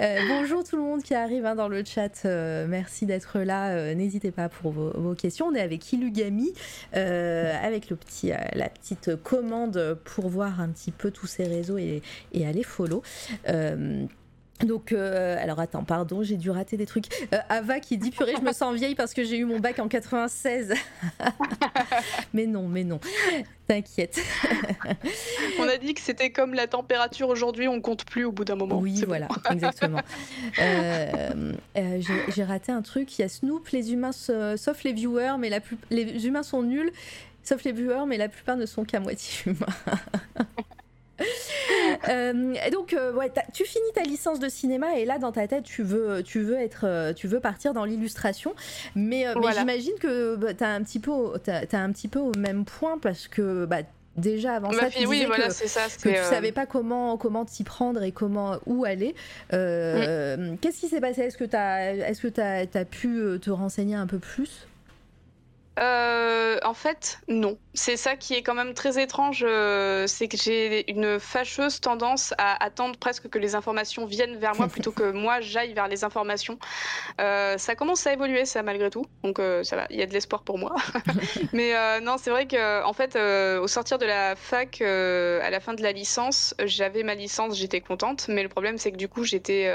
Euh, bonjour tout le monde qui arrive hein, dans le chat, euh, merci d'être là. Euh, n'hésitez pas pour vos, questions. On est avec Ilugami, avec le petit, la petite commande pour voir un petit peu tous ces réseaux et, et aller follow. Donc, euh, alors attends, pardon, j'ai dû rater des trucs. Euh, Ava qui dit purée, je me sens vieille parce que j'ai eu mon bac en 96. *laughs* mais non, mais non, t'inquiète. on a dit que c'était comme la température aujourd'hui, on compte plus au bout d'un moment. Oui, voilà, *laughs* exactement. Euh, j'ai raté un truc. Il y a Snoop, les humains, sauf les viewers, mais la plus... les humains sont nuls, sauf les viewers, mais la plupart ne sont qu'à moitié humains. *laughs* Euh, donc, euh, ouais, tu finis ta licence de cinéma et là, dans ta tête, tu veux, tu veux être, euh, tu veux partir dans l'illustration. Mais, j'imagine que bah, tu as un petit peu, as, un petit peu au même point parce que bah, déjà avant ça, tu disais que, tu savais pas comment comment t'y prendre et comment où aller. Qu'est-ce qui s'est passé? Est-ce que tu as, est-ce que as, as pu te renseigner un peu plus? Euh, en fait, non. C'est ça qui est quand même très étrange, euh, c'est que j'ai une fâcheuse tendance à attendre presque que les informations viennent vers moi *laughs* plutôt que moi j'aille vers les informations. Euh, ça commence à évoluer, ça malgré tout, donc ça va. Il y a de l'espoir pour moi. *laughs* Mais non, c'est vrai que en fait, au sortir de la fac, à la fin de la licence, j'avais ma licence, j'étais contente. Mais le problème, c'est que du coup, j'étais,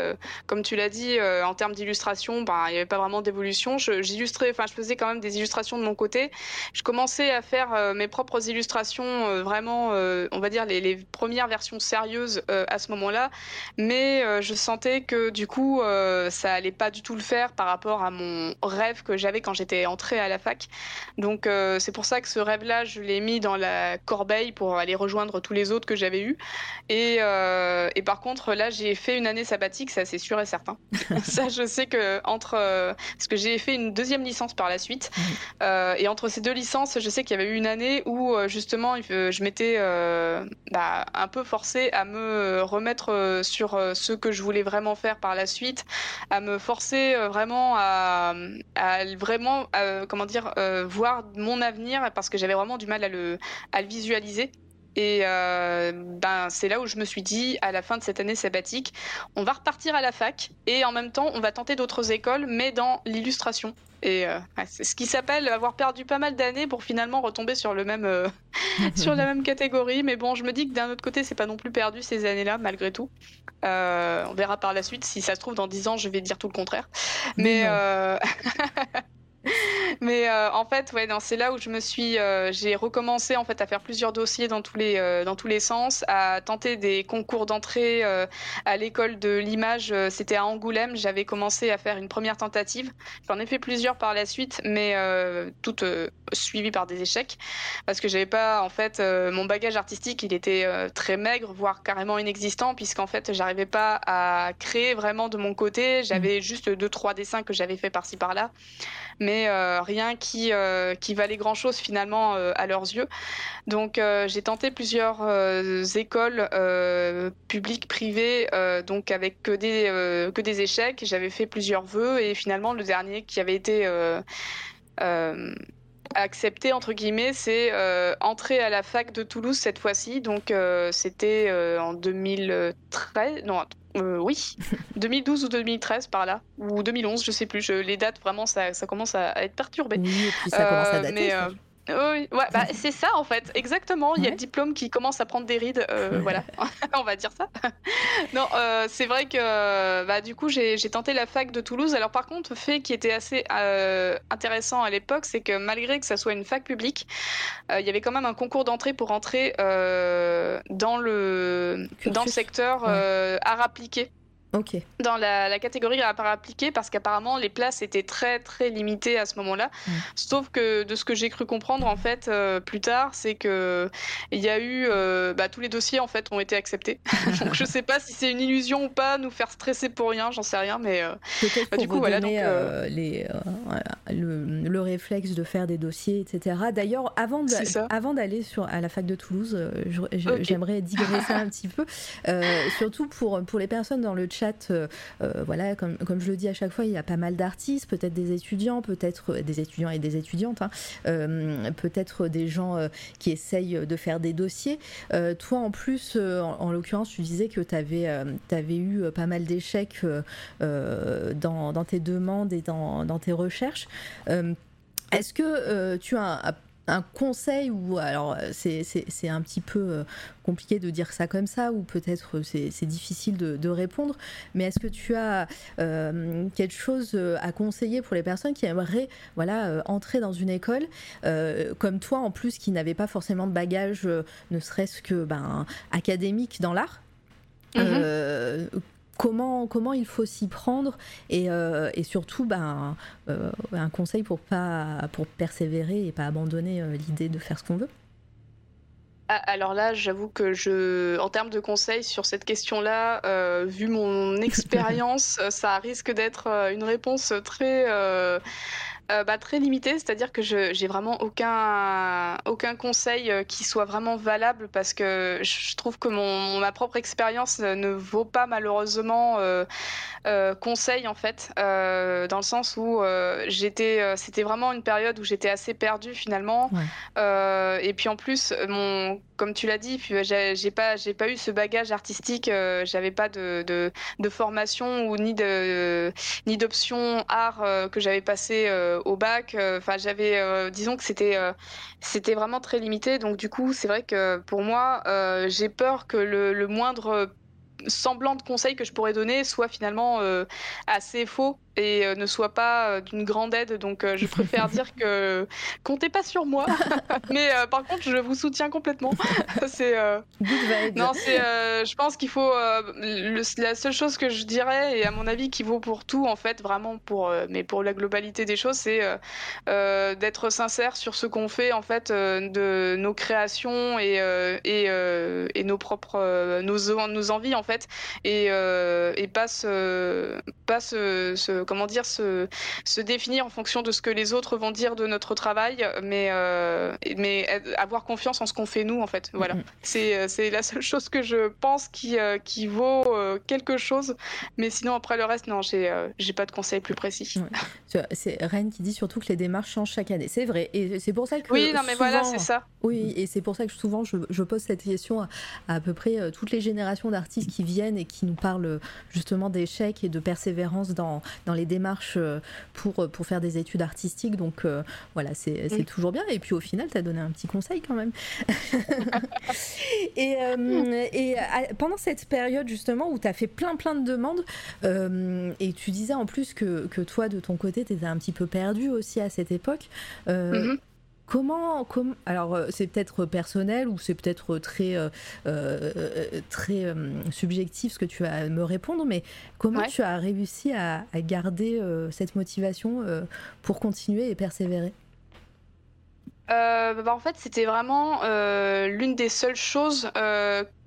comme tu l'as dit, en termes d'illustration, ben, il n'y avait pas vraiment d'évolution. J'illustrais, enfin, je faisais quand même des illustrations de mon côté. Je commençais à faire euh, mes propres illustrations, euh, vraiment, euh, on va dire, les, premières versions sérieuses à ce moment-là. Mais je sentais que du coup, ça allait pas du tout le faire par rapport à mon rêve que j'avais quand j'étais entrée à la fac. Donc c'est pour ça que ce rêve-là, je l'ai mis dans la corbeille pour aller rejoindre tous les autres que j'avais eus. Et, et, par contre, là, j'ai fait une année sabbatique, ça c'est sûr et certain. *laughs* ça, je sais que entre... parce que j'ai fait une deuxième licence par la suite. Mmh. Euh, et entre ces deux licences, je sais qu'il y avait eu une année où euh, justement je m'étais euh, bah, un peu forcée à me remettre sur ce que je voulais vraiment faire par la suite, à me forcer vraiment à, vraiment comment dire voir mon avenir parce que j'avais vraiment du mal à le visualiser. Et ben, c'est là où je me suis dit, à la fin de cette année sabbatique, on va repartir à la fac et en même temps, on va tenter d'autres écoles, mais dans l'illustration. Et euh, c'est ce qui s'appelle avoir perdu pas mal d'années pour finalement retomber sur le même euh, *laughs* sur la même catégorie. Mais bon, je me dis que d'un autre côté, c'est pas non plus perdu ces années-là, malgré tout. Euh, on verra par la suite. Si ça se trouve, dans 10 ans, je vais dire tout le contraire. Mais *laughs* *laughs* Mais euh, en fait, ouais, c'est là où je me suis, euh, j'ai recommencé en fait à faire plusieurs dossiers dans tous les euh, dans tous les sens, à tenter des concours d'entrée à l'école de l'image. C'était à Angoulême. J'avais commencé à faire une première tentative. J'en ai fait plusieurs par la suite, mais toutes suivies par des échecs parce que j'avais pas en fait mon bagage artistique, il était très maigre, voire carrément inexistant, puisqu'en fait j'arrivais pas à créer vraiment de mon côté. J'avais mmh. juste deux trois dessins que j'avais fait par-ci par-là, mais euh, rien qui, euh, qui valait grand-chose finalement euh, à leurs yeux. Donc j'ai tenté plusieurs écoles publiques, privées, donc avec que des, que des échecs. J'avais fait plusieurs vœux et finalement le dernier qui avait été accepté entre guillemets, c'est entrer à la fac de Toulouse cette fois-ci. Donc c'était en 2013, non euh, oui, *laughs* 2012 ou 2013 par là, ou 2011, je sais plus. les dates, vraiment, ça, ça commence à, être perturbé. Oui, et puis ça commence à euh, dater. Mais, oui, ouais, bah, c'est ça en fait, exactement. Il y a le diplôme qui commence à prendre des rides, euh, voilà, *laughs* on va dire ça. *laughs* non, euh, c'est vrai que bah, du coup j'ai tenté la fac de Toulouse. Alors par contre, fait qui était assez euh, intéressant à l'époque, c'est que malgré que ça soit une fac publique, il y avait quand même un concours d'entrée pour entrer dans le dans le secteur art appliqué. Dans la, catégorie à part appliquer parce qu'apparemment les places étaient très très limitées à ce moment-là. Mm. Sauf que de ce que j'ai cru comprendre en fait euh, plus tard, c'est que il y a eu euh, bah, tous les dossiers en fait ont été acceptés. *laughs* Donc je sais pas si c'est une illusion ou pas, nous faire stresser pour rien, j'en sais rien, mais euh, bah, du coup voilà donc, les, le, réflexe de faire des dossiers, etc. D'ailleurs avant avant d'aller sur à la fac de Toulouse, j'aimerais digresser un *laughs* petit peu, surtout pour pour les personnes dans le chat euh, euh, voilà, comme, je le dis à chaque fois, il y a pas mal d'artistes, peut-être des étudiants, peut-être des étudiants et des étudiantes, hein, euh, peut-être des gens qui essayent de faire des dossiers. toi, en plus, en, l'occurrence, tu disais que tu avais, eu pas mal d'échecs dans, dans, tes demandes et dans, dans tes recherches. Est-ce que tu as un conseil ou alors c'est un petit peu euh, compliqué de dire ça comme ça ou peut-être euh, c'est difficile de, répondre mais est-ce que tu as euh, quelque chose à conseiller pour les personnes qui aimeraient voilà entrer dans une école comme toi en plus qui n'avait pas forcément de bagage ne serait-ce que ben académique dans l'art? Mm-hmm comment, comment il faut s'y prendre et, euh, et surtout ben, euh, un conseil pour, pas, pour persévérer et pas abandonner euh, l'idée de faire ce qu'on veut. Ah, alors là, j'avoue que je, en termes de conseils sur cette question-là, vu mon *laughs* expérience, ça risque d'être une réponse très euh, bah, Très limité, c'est-à-dire que je j'ai vraiment aucun, aucun conseil euh, qui soit vraiment valable parce que je trouve que mon, ma propre expérience ne vaut pas malheureusement euh, conseil en fait, dans le sens où j'étais, c'était vraiment une période où j'étais assez perdue finalement. et puis en plus, mon comme tu l'as dit, puis j'ai pas, j'ai pas eu ce bagage artistique, j'avais pas de, de, de, formation ou ni de ni d'option art que j'avais passé euh, au bac. Euh, enfin, j'avais, euh, disons que c'était, vraiment très limité. Donc du coup, c'est vrai que pour moi, j'ai peur que le moindre semblant de conseil que je pourrais donner soit finalement assez faux et euh, ne soit pas euh, d'une grande aide. Donc euh, je préfère dire que *laughs* comptez pas sur moi. *laughs* Mais par contre, je vous soutiens complètement. *laughs* c'est non, c'est je pense qu'il faut la seule chose que je dirais et à mon avis qui vaut pour tout en fait, vraiment pour mais pour la globalité des choses, c'est d'être sincère sur ce qu'on fait en fait de nos créations et et, et nos propres nos nos envies en fait et et pas se pas se comment dire, se, se définir en fonction de ce que les autres vont dire de notre travail, mais, euh, mais avoir confiance en ce qu'on fait nous, en fait. Voilà. C'est, euh, c'est la seule chose que je pense qui, euh, qui vaut quelque chose. Mais sinon, après le reste, non, j'ai, pas de conseils plus précis. C'est Rennes qui dit surtout que les démarches changent chaque année. C'est vrai. Et c'est pour ça que. Oui, non, mais voilà, c'est ça. Oui, et c'est pour ça que souvent je, je pose cette question à, à, peu près toutes les générations d'artistes qui viennent et qui nous parlent justement d'échecs et de persévérance dans, dans dans les démarches pour, pour faire des études artistiques. Donc voilà, c'est toujours bien. Et puis au final, tu as donné un petit conseil quand même. *laughs* et, et pendant cette période justement où tu as fait plein plein de demandes, et tu disais en plus que, que toi, de ton côté, tu étais un petit peu perdu aussi à cette époque. Mm-hmm. Comment, alors euh, c'est peut-être personnel ou c'est peut-être très, euh, euh, très subjectif ce que tu vas me répondre, mais comment tu as réussi à, garder cette motivation pour continuer et persévérer? Bah, en fait, c'était vraiment l'une des seules choses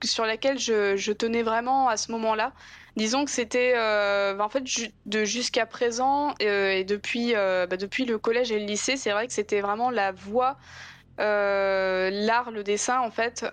sur laquelle je, tenais vraiment à ce moment-là. Disons que c'était, euh, en fait, de jusqu'à présent euh, et depuis, euh, bah, depuis le collège et le lycée, c'est vrai que c'était vraiment la voie. l'art, le dessin, en fait,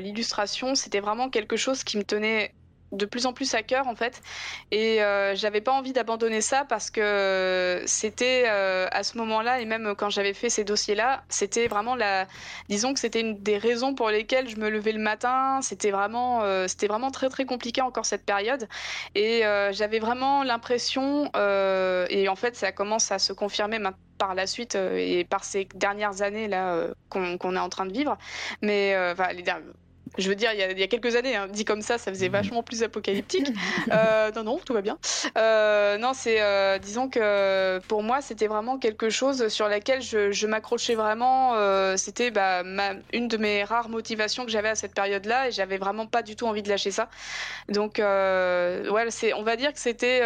l'illustration, c'était vraiment quelque chose qui me tenait de plus en plus à cœur en fait. Et euh, j'avais pas envie d'abandonner ça parce que c'était euh, à ce moment-là et même quand j'avais fait ces dossiers-là c'était vraiment la disons que c'était une des raisons pour lesquelles je me levais le matin. C'était vraiment euh, c'était vraiment très très compliqué encore cette période. Et j'avais vraiment l'impression et en fait ça commence à se confirmer par la suite et par ces dernières années là qu'on est en train de vivre. Mais enfin les dernières je veux dire, il y a, quelques années, hein, dit comme ça, ça faisait vachement plus apocalyptique. *laughs* Euh, non, non, tout va bien. Euh, non, c'est, euh, disons que pour moi, c'était vraiment quelque chose sur laquelle je, m'accrochais vraiment. c'était bah, une de mes rares motivations que j'avais à cette période-là, et j'avais vraiment pas du tout envie de lâcher ça. Donc, ouais, c'est, on va dire que c'était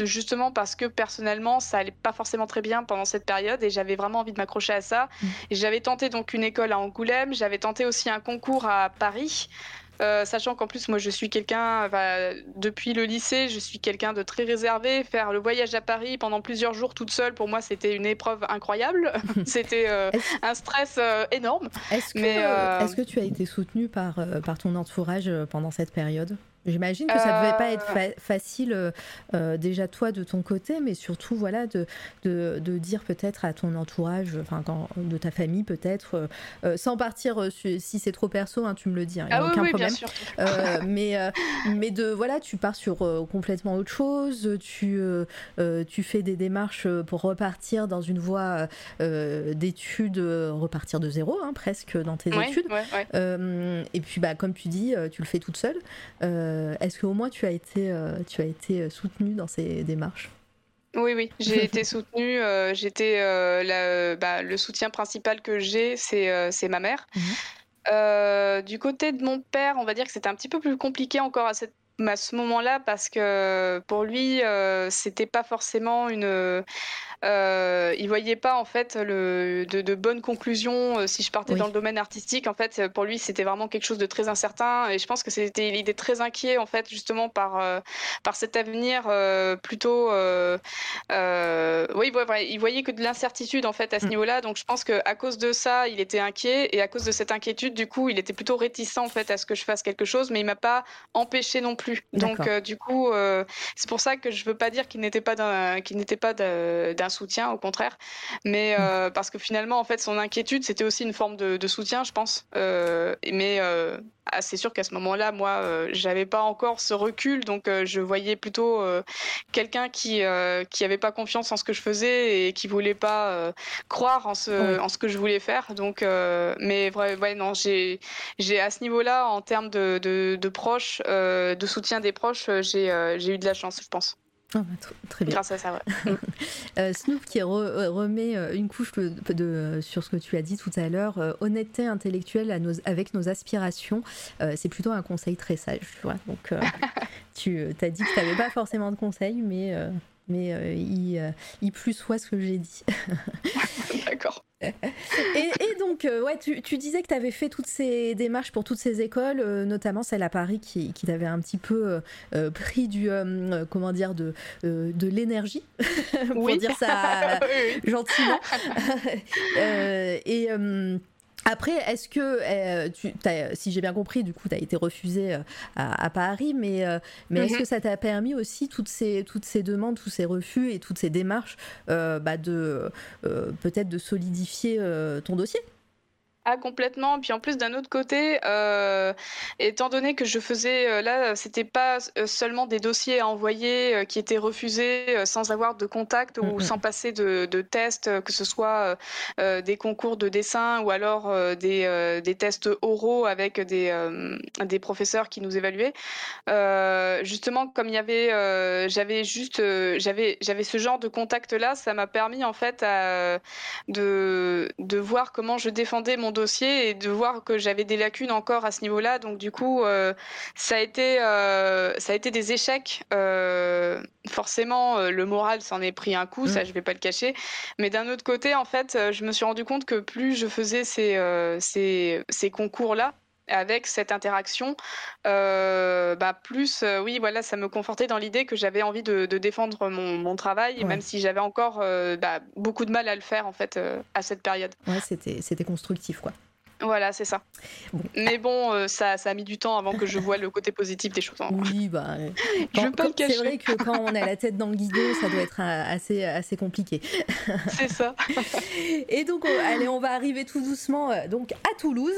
justement parce que personnellement, ça allait pas forcément très bien pendant cette période, et j'avais vraiment envie de m'accrocher à ça. Mm. Et j'avais tenté donc une école à Angoulême, j'avais tenté aussi un concours à Paris. Euh, sachant qu'en plus moi je suis quelqu'un depuis le lycée je suis quelqu'un de très réservé. Faire le voyage à Paris pendant plusieurs jours toute seule pour moi c'était une épreuve incroyable. *laughs* C'était euh, un stress euh, énorme. Est-ce que, que tu as été soutenue par, par ton entourage pendant cette période? J'imagine que ça ne devait pas être euh. facile euh, euh, déjà toi de ton côté, mais surtout voilà de, de, de dire peut-être à ton entourage, enfin de ta famille peut-être, sans partir si c'est trop perso, hein, tu me le dis, il n'y a ah aucun problème. mais mais de voilà, tu pars sur complètement autre chose, tu tu fais des démarches pour repartir dans une voie d'études, repartir de zéro hein, presque dans tes études. et puis bah comme tu dis, tu le fais toute seule. Euh, est-ce qu'au moins tu as été, euh, tu as été euh, soutenue dans ces démarches? Oui, oui, j'ai été soutenue. J'étais bah, le soutien principal que j'ai, c'est ma mère. Mhm. du côté de mon père, on va dire que c'était un petit peu plus compliqué encore à, cette, à ce moment-là parce que pour lui, c'était pas forcément une euh, il voyait pas en fait le, de, bonnes conclusions euh, si je partais dans le domaine artistique. En fait, pour lui, c'était vraiment quelque chose de très incertain et je pense que c'était il était très inquiet en fait justement par euh, par cet avenir euh, plutôt. oui, il voyait que de l'incertitude en fait à ce mm. niveau-là. Donc je pense que à cause de ça, il était inquiet et à cause de cette inquiétude, du coup, il était plutôt réticent en fait à ce que je fasse quelque chose, mais il m'a pas empêché non plus. Donc du coup, c'est pour ça que je veux pas dire qu'il n'était pas d'un qu'il n'était pas d'un soutien, au contraire. Mais euh, parce que finalement, en fait, son inquiétude, c'était aussi une forme de, soutien, je pense. Euh, mais euh, ah, c'est sûr qu'à ce moment-là, moi, j'avais pas encore ce recul, donc je voyais plutôt quelqu'un qui qui avait pas confiance en ce que je faisais et qui voulait pas croire en ce en ce que je voulais faire. Donc, mais ouais, non, j'ai j'ai à ce niveau-là, en termes de, de, de proches, de soutien des proches, j'ai j'ai eu de la chance, je pense. Ah, bah, très bien. Grâce à ça, *laughs* euh, Snoop qui euh, remet euh, une couche de, sur ce que tu as dit tout à l'heure, honnêteté intellectuelle à nos, avec nos aspirations, c'est plutôt un conseil très sage. Tu vois Donc, *laughs* tu as dit que tu n'avais pas forcément de conseils, mais, mais il, il plus soit ce que j'ai dit. *laughs* D'accord *laughs* et, donc, euh, ouais, tu, disais que tu avais fait toutes ces démarches pour toutes ces écoles, euh, notamment celle à Paris qui, qui t'avait un petit peu euh, pris du, comment dire, de, de l'énergie, *laughs* pour dire ça gentiment. et après, est-ce que, euh, tu, si j'ai bien compris, du coup, tu as été refusé euh, à, Paris, mais, euh, mais est-ce mhm. que ça t'a permis aussi toutes ces, toutes ces demandes, tous ces refus et toutes ces démarches bah, de peut-être de solidifier ton dossier? Ah complètement. Puis en plus d'un autre côté, euh, étant donné que je faisais euh, là, c'était pas euh, seulement des dossiers à envoyer qui étaient refusés sans avoir de contact ou sans passer de, de tests, que ce soit des concours de dessin ou alors des, des tests oraux avec des, des professeurs qui nous évaluaient. Justement, comme il y avait, j'avais juste, j'avais, j'avais ce genre de contact là, ça m'a permis en fait à- de, de voir comment je défendais mon dossier et de voir que j'avais des lacunes encore à ce niveau-là. Donc du coup, euh, ça a été, euh, ça a été des échecs. Euh, forcément, le moral s'en est pris un coup, ça je vais pas le cacher. Mais d'un autre côté, en fait, je me suis rendu compte que plus je faisais ces, ces, ces concours-là, avec cette interaction, euh, bah plus, euh, oui, voilà, ça me confortait dans l'idée que j'avais envie de, de défendre mon, mon travail, Ouais. même si j'avais encore euh, bah, beaucoup de mal à le faire en fait à cette période. Ouais, c'était c'était constructif, quoi. Voilà, c'est ça. Bon. Mais bon, ça, ça a mis du temps avant que je vois le côté positif des choses. hein. Oui, bah. *laughs* Je veux pas quand- le cacher. C'est vrai que quand on a la tête dans le guidon, *laughs* ça doit être assez, assez compliqué. C'est ça. *laughs* Et donc, on- allez, on va arriver tout doucement donc à Toulouse.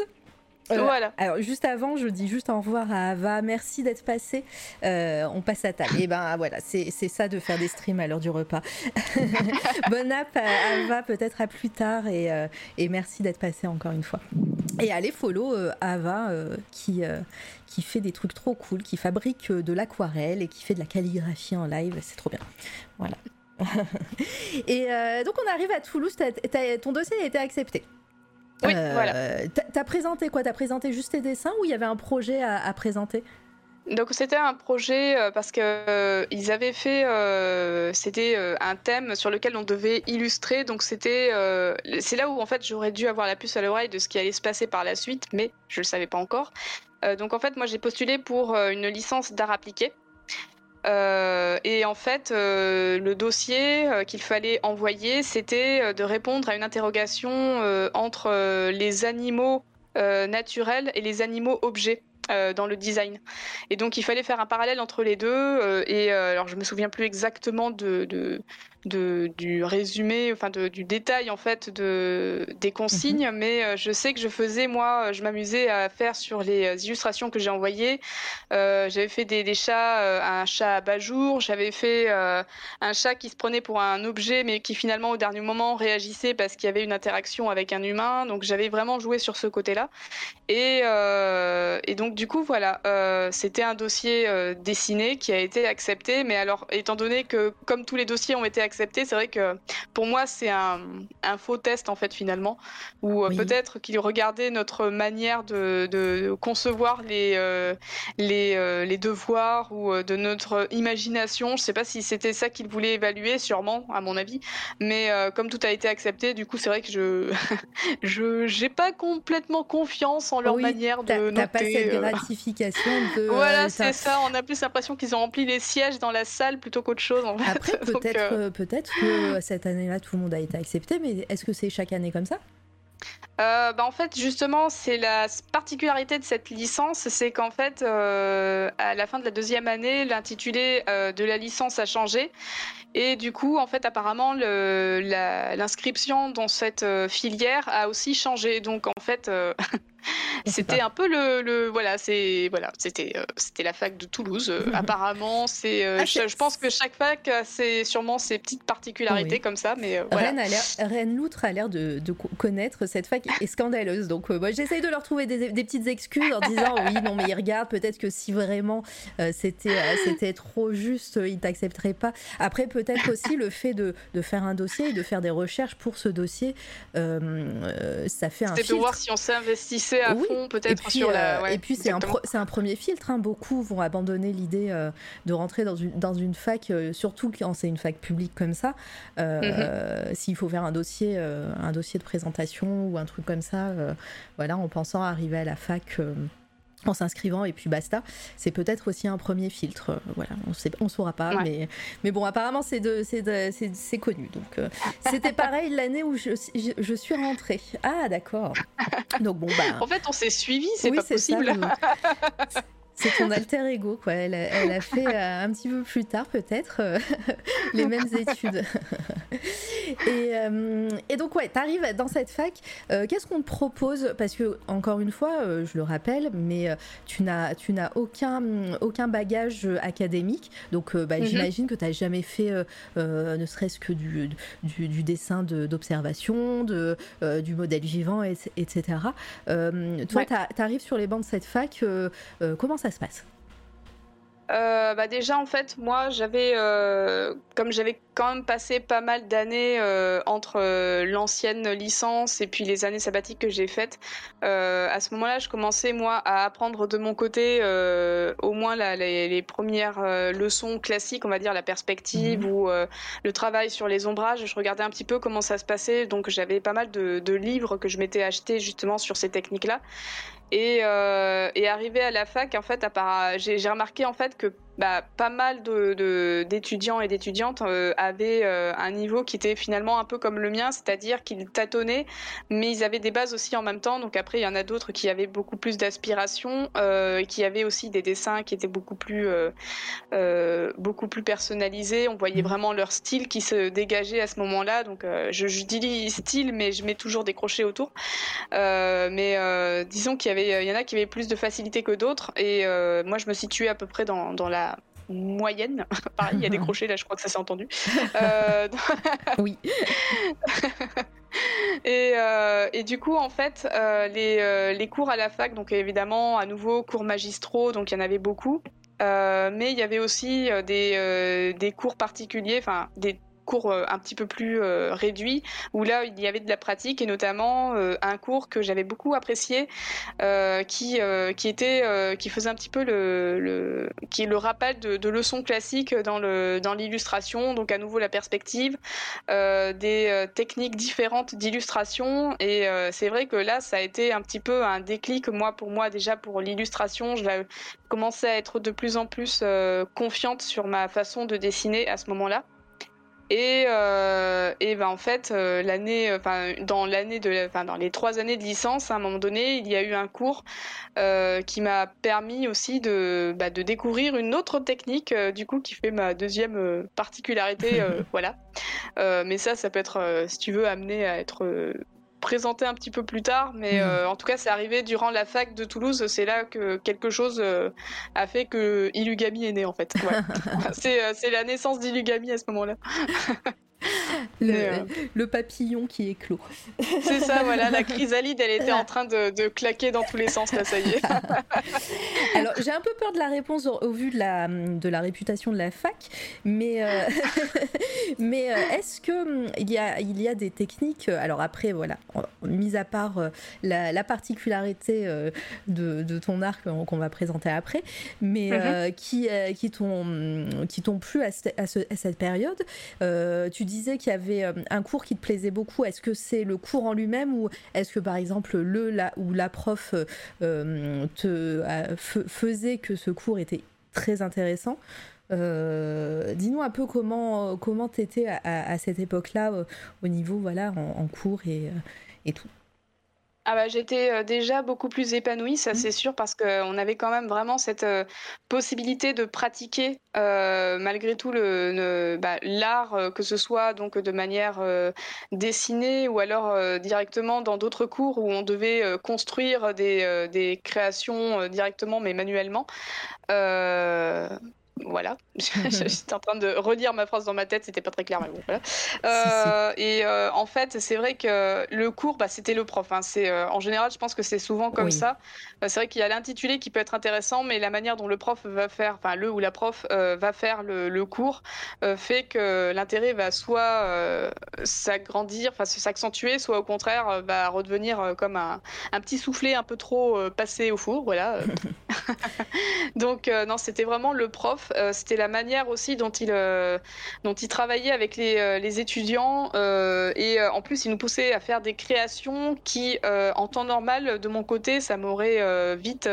Euh, Voilà. Alors juste avant, je dis juste au revoir à Ava. Merci d'être passé. Euh, on passe à table. Et ben voilà, c'est ça de faire des streams à l'heure du repas. *laughs* Bonne app à Ava, peut-être à plus tard. Et, euh, et merci d'être passé encore une fois. Et allez follow euh, Ava qui, qui fait des trucs trop cool, qui fabrique de l'aquarelle et qui fait de la calligraphie en live. C'est trop bien. Voilà. *laughs* et donc on arrive à Toulouse. Ton dossier a été accepté. Oui, Euh, voilà. t'as- présenté quoi? T'as présenté juste tes dessins ou il y avait un projet à, à présenter? Donc c'était un projet euh, parce que euh, ils avaient fait, euh, c'était un thème sur lequel on devait illustrer. Donc c'était, c'est là où en fait j'aurais dû avoir la puce à l'oreille de ce qui allait se passer par la suite, mais je le savais pas encore. Donc en fait moi j'ai postulé pour une licence d'art appliqué. Euh, et en fait, euh, le dossier euh, qu'il fallait envoyer, c'était de répondre à une interrogation entre les animaux naturels et les animaux objets dans le design. Et donc, il fallait faire un parallèle entre les deux. et alors, je me souviens plus exactement de, de- du résumé, enfin de- du détail en fait de des consignes, mais euh, je sais que je faisais moi, euh, je m'amusais à faire sur les euh, illustrations que j'ai envoyées. Euh, j'avais fait des, des chats, euh, un chat à bas-jour. J'avais fait euh, un chat qui se prenait pour un objet, mais qui finalement au dernier moment réagissait parce qu'il y avait une interaction avec un humain. Donc j'avais vraiment joué sur ce côté-là. Et, et donc du coup voilà, c'était un dossier dessiné qui a été accepté. Mais alors étant donné que comme tous les dossiers ont été acceptés, c'est vrai que pour moi c'est un, un faux test en fait finalement, où euh, Oui. peut-être qu'il regardait notre manière de, de concevoir les euh, les, euh, les devoirs ou de notre imagination. Je sais pas si c'était ça qu'il voulait évaluer, sûrement à mon avis. Mais euh, comme tout a été accepté, du coup c'est vrai que je *laughs* je j'ai pas complètement confiance en leur Oui, manière de t'as pas noter. cette gratification de. *laughs* voilà, c'est ça. On a plus l'impression qu'ils ont rempli les sièges dans la salle plutôt qu'autre chose. En fait. Après, *laughs* peut-être euh, peut-être que *gasps* cette année-là, tout le monde a été accepté, mais est-ce que c'est chaque année comme ça? Euh, bah, en fait, justement, c'est la particularité de cette licence, c'est qu'en fait, euh, à la fin de la deuxième année, l'intitulé euh, de la licence a changé. Et du coup, en fait, apparemment, l'inscription dans cette euh, filière a aussi changé. Donc, en fait, euh, *laughs* c'était un peu le, le- voilà, c'est voilà, c'était euh, c'était la fac de Toulouse. Euh, *laughs* apparemment, c'est, euh, Ah, je, c'est- je pense que chaque fac a ses- sûrement ses petites particularités Oui. comme ça, mais euh, voilà. Rennes, a l'air- Rennes Loutre a l'air de, de co- connaître cette fac est scandaleuse. Donc, euh, moi, j'essaye de leur trouver des, des petites excuses en disant *laughs* oui, non, mais ils regardent. Peut-être que si vraiment euh, c'était euh, c'était trop juste, ils t'accepteraient pas. Après, peut-être aussi le fait de, de faire un dossier et de faire des recherches pour ce dossier, euh, ça fait un C'était de filtre. voir si on s'investissait à Oui. fond, Et peut-être puis, sur la. euh, ouais, et puis c'est un, un premier filtre. hein. Beaucoup vont abandonner l'idée euh, de rentrer dans une, dans une fac, euh, surtout quand c'est une fac publique comme ça. Mhm. S'il faut faire un dossier, un dossier de présentation ou un truc comme ça, voilà, en pensant arriver à la fac. En s'inscrivant et puis basta. C'est peut-être aussi un premier filtre. euh, voilà, on sait, on saura pas, Ouais. mais, mais bon, apparemment c'est de, connu. Donc euh, *laughs* c'était pareil l'année où je, je, je suis rentrée. Ah d'accord. *laughs* Donc bon bah. En fait, on s'est suivi, c'est Oui, pas c'est possible. ça, *laughs* C'est ton alter ego, quoi. Elle a, elle a fait euh, un petit peu plus tard, peut-être, euh, *laughs* les mêmes études. *laughs* et, euh, et, donc, ouais, tu arrives dans cette fac. Euh, qu'est-ce qu'on te propose? Parce que, encore une fois, je le rappelle, mais tu n'as aucun, aucun bagage académique. Donc, bah, mhm. j'imagine que tu n'as jamais fait ne serait-ce que du, du, du dessin d'observation, de, du modèle vivant, etc. toi, tu arrives sur les bancs de cette fac. comment ça se passe euh, bah déjà en fait moi j'avais euh, comme j'avais quand même passé pas mal d'années euh, entre l'ancienne licence et puis les années sabbatiques que j'ai faites à ce moment-là je commençais moi à apprendre de mon côté au moins la, les, les, premières leçons classiques on va dire la perspective mmh. ou le travail sur les ombrages. Je regardais un petit peu comment ça se passait. Donc j'avais pas mal de, de livres que je m'étais acheté justement sur ces techniques là et, euh, et, arrivé à la fac, en fait, j'ai remarqué en fait que bah, pas mal d'étudiants de, et d'étudiantes euh, avaient euh, un niveau qui était finalement un peu comme le mien, c'est-à-dire qu'ils tâtonnaient, mais ils avaient des bases aussi en même temps. Donc après, il y en a d'autres qui avaient beaucoup plus d'aspiration, euh, qui avaient aussi des dessins qui étaient beaucoup plus, euh, beaucoup plus personnalisés. On voyait mmh. vraiment leur style qui se dégageait à ce moment-là. Donc je, je, dis style, mais je mets toujours des crochets autour. mais disons qu'il y avait, il y en a qui avaient plus de facilité que d'autres. Et moi, je me situais à peu près dans, dans la moyenne. *laughs* Pareil, il y a des crochets là, je crois que ça s'est entendu. *laughs* Euh, *laughs* oui. et, euh, et, du coup, en fait, euh, les, les, cours à la fac, donc évidemment, à nouveau, cours magistraux, donc il y en avait beaucoup. mais il y avait aussi des, des cours particuliers, enfin des cours euh, un petit peu plus euh, réduit, où là il y avait de la pratique et notamment euh, un cours que j'avais beaucoup apprécié, qui qui était qui faisait un petit peu le, qui le rappel de, leçons classiques dans le dans l'illustration, donc à nouveau la perspective, des techniques différentes d'illustration et c'est vrai que là ça a été un petit peu un déclic moi pour moi déjà pour l'illustration, je commençais à être de plus en plus confiante sur ma façon de dessiner à ce moment-là. Et, euh, et ben en fait, euh, l'année, enfin dans l'année de, enfin dans les trois années de licence, à un moment donné, il y a eu un cours euh, qui m'a permis aussi de, bah, de découvrir une autre technique, euh, du coup, qui fait ma deuxième euh, particularité, *laughs* voilà. mais ça, ça peut être, si tu veux, amené à être présenté un petit peu plus tard, mais euh, en tout cas, c'est arrivé durant la fac de Toulouse. C'est là que quelque chose euh, a fait que Ilugami est né, en fait. *laughs* Euh, c'est la naissance d'Ilugami à ce moment-là. *laughs* Euh, le, papillon qui clos. C'est ça, voilà, la chrysalide, elle était en train de, claquer dans tous les sens, là, ça y est. *laughs* Alors, j'ai un peu peur de la réponse au, vu de la, de la réputation de la fac, mais, euh, *laughs* mais euh, est-ce qu'il hum, y, a, il y a des techniques, alors après, voilà, mis à part la, particularité de, de, ton arc qu'on va présenter après, mais mm-hmm. qui, qui t'ont plu à, à, à, cette période, tu disais qu'il y avait euh, un cours qui te plaisait beaucoup. Est-ce que c'est le cours en lui-même ou est-ce que par exemple le la, ou la prof euh, te faisait que ce cours était très intéressant? Euh, Dis-nous un peu comment comment t'étais à, cette époque-là au niveau voilà en, cours et tout. Ah bah, j'étais euh, déjà beaucoup plus épanouie, ça mmh. c'est sûr, parce qu'on avait quand même vraiment cette euh, possibilité de pratiquer euh, malgré tout le, bah, l'art, que ce soit donc de manière dessinée ou alors directement dans d'autres cours où on devait construire des, des créations directement mais manuellement voilà, *laughs* j'étais en train de relire ma phrase dans ma tête, c'était pas très clair, mais bon, voilà. Euh, et euh, en fait, c'est vrai que le cours, bah, c'était le prof. Hein. C'est euh, en général, je pense que c'est souvent comme ça. c'est vrai qu'il y a l'intitulé qui peut être intéressant, mais la manière dont le prof va faire, enfin le ou la prof va faire le, cours, fait que l'intérêt va soit s'agrandir, enfin s'accentuer, soit au contraire va redevenir comme un, un, petit soufflet un peu trop passé au four, voilà. *laughs* *laughs* Donc non, c'était vraiment le prof euh, c'était la manière aussi dont il, euh, dont il travaillait avec les, euh, les étudiants. et en plus, il nous poussait à faire des créations qui, en temps normal, de mon côté, ça m'aurait vite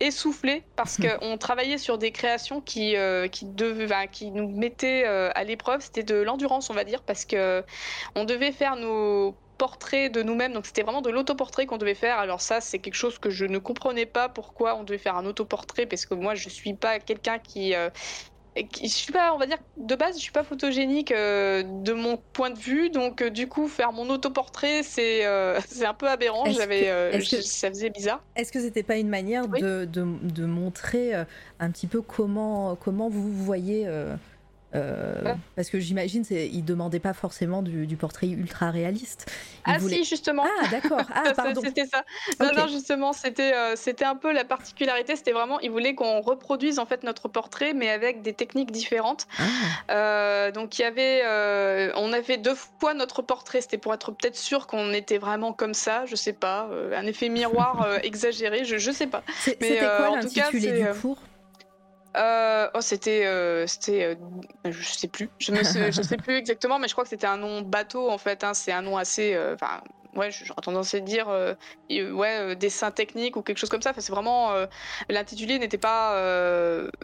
essoufflé parce qu'on travaillait sur des créations qui, qui, qui nous mettaient à l'épreuve. C'était de l'endurance, on va dire, parce que on devait faire nos portrait de nous-mêmes. Donc c'était vraiment de l'autoportrait qu'on devait faire. Alors ça, c'est quelque chose que je ne comprenais pas pourquoi on devait faire un autoportrait parce que moi, je suis pas quelqu'un qui euh, je suis pas, on va dire, de base, je suis pas photogénique euh, de mon point de vue, donc euh, du coup, faire mon autoportrait, c'est *laughs* c'est un peu aberrant. J'avais, ça faisait bizarre. Est-ce que c'était pas une manière de, de, de, montrer un petit peu comment comment vous voyez euh, parce que j'imagine il demandait pas forcément du, portrait ultra réaliste. ah si justement. Ah d'accord. Ah *laughs* pardon. c'était ça. Non non justement c'était euh, c'était un peu la particularité. C'était vraiment il voulait qu'on reproduise en fait notre portrait mais avec des techniques différentes. Ah. Euh, donc il y avait on avait deux fois notre portrait. C'était pour être peut-être sûr qu'on était vraiment comme ça. Je sais pas un effet miroir *laughs* exagéré. Je je sais pas. C'était quoi l'intitulé du cours? Euh, oh, c'était, euh, c'était, euh, je sais plus, je je sais plus *laughs* exactement, mais je crois que c'était un nom bateau en fait. Hein, c'est un nom assez, enfin, ouais, j'aurais tendance à dire, ouais, dessin technique ou quelque chose comme ça. Enfin, c'est vraiment, l'intitulé n'était pas,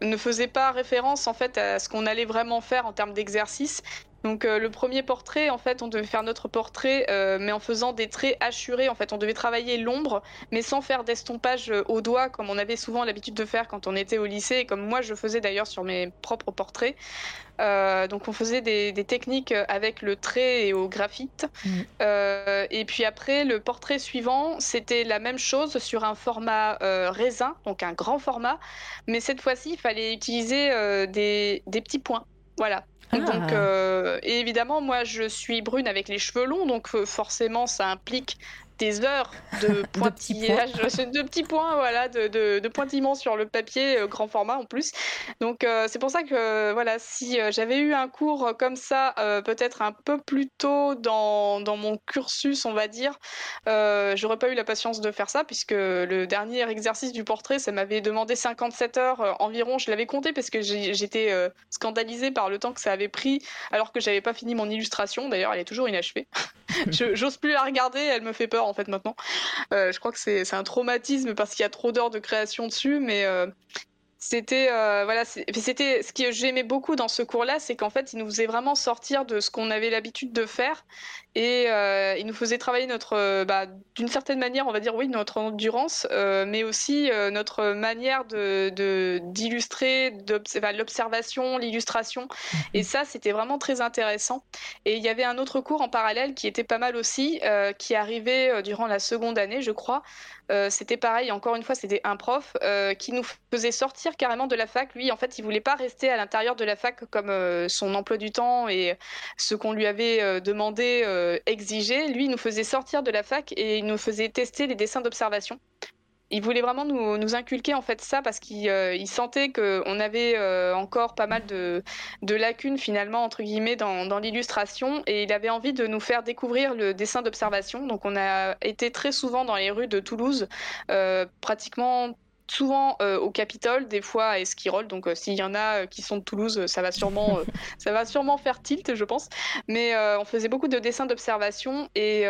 ne faisait pas référence en fait à ce qu'on allait vraiment faire en termes d'exercice. Donc euh, le premier portrait, en fait, on devait faire notre portrait, euh, mais en faisant des traits assurés. En fait, on devait travailler l'ombre, mais sans faire d'estompage euh, au doigt, comme on avait souvent l'habitude de faire quand on était au lycée, et comme moi je faisais d'ailleurs sur mes propres portraits. donc on faisait des, techniques avec le trait et au graphite. Mm. et puis après, le portrait suivant, c'était la même chose sur un format raisin, donc un grand format, mais cette fois-ci, il fallait utiliser des, des petits points. Voilà, donc, ah. euh, et évidemment, moi, je suis brune avec les cheveux longs, donc euh, forcément, ça implique des heures de *laughs* pointillage, *laughs* de, petits points, voilà, de, de, pointillement sur le papier, euh, grand format en plus. Donc euh, c'est pour ça que voilà, si euh, j'avais eu un cours comme ça, peut-être un peu plus tôt dans, dans, mon cursus, on va dire, j'aurais pas eu la patience de faire ça, puisque le dernier exercice du portrait, ça m'avait demandé 57 heures environ. Je l'avais compté parce que j'étais scandalisée par le temps que ça avait pris, alors que j'avais pas fini mon illustration. D'ailleurs, elle est toujours inachevée. *laughs* J'ose plus la regarder, elle me fait peur en fait maintenant. Euh, je crois que c'est un traumatisme parce qu'il y a trop d'heures de création dessus, mais euh, c'était euh, voilà, c'était ce que j'aimais beaucoup dans ce cours-là, c'est qu'en fait, il nous faisait vraiment sortir de ce qu'on avait l'habitude de faire et euh, il nous faisait travailler notre, euh, bah, d'une certaine manière, on va dire oui, notre endurance, mais aussi notre manière de d'illustrer, de, l'observation, l'illustration. Et ça, c'était vraiment très intéressant. Et il y avait un autre cours en parallèle qui était pas mal aussi, qui arrivait durant la seconde année, je crois, euh, c'était pareil, encore une fois, c'était un prof euh, qui nous faisait sortir carrément de la fac. Lui, en fait, il voulait pas rester à l'intérieur de la fac comme euh, son emploi du temps et ce qu'on lui avait demandé, exigé. Lui, il nous faisait sortir de la fac et il nous faisait tester les dessins d'observation il voulait vraiment nous, inculquer en fait ça parce qu'il euh, sentait qu'on avait euh, encore pas mal de, lacunes finalement entre guillemets dans, l'illustration et il avait envie de nous faire découvrir le dessin d'observation. Donc on a été très souvent dans les rues de Toulouse, euh, pratiquement souvent euh, au Capitole, des fois à Esquirol. Donc euh, s'il y en a euh, qui sont de Toulouse, ça va sûrement, *laughs* ça va sûrement faire tilt, je pense. Mais on faisait beaucoup de dessins d'observation et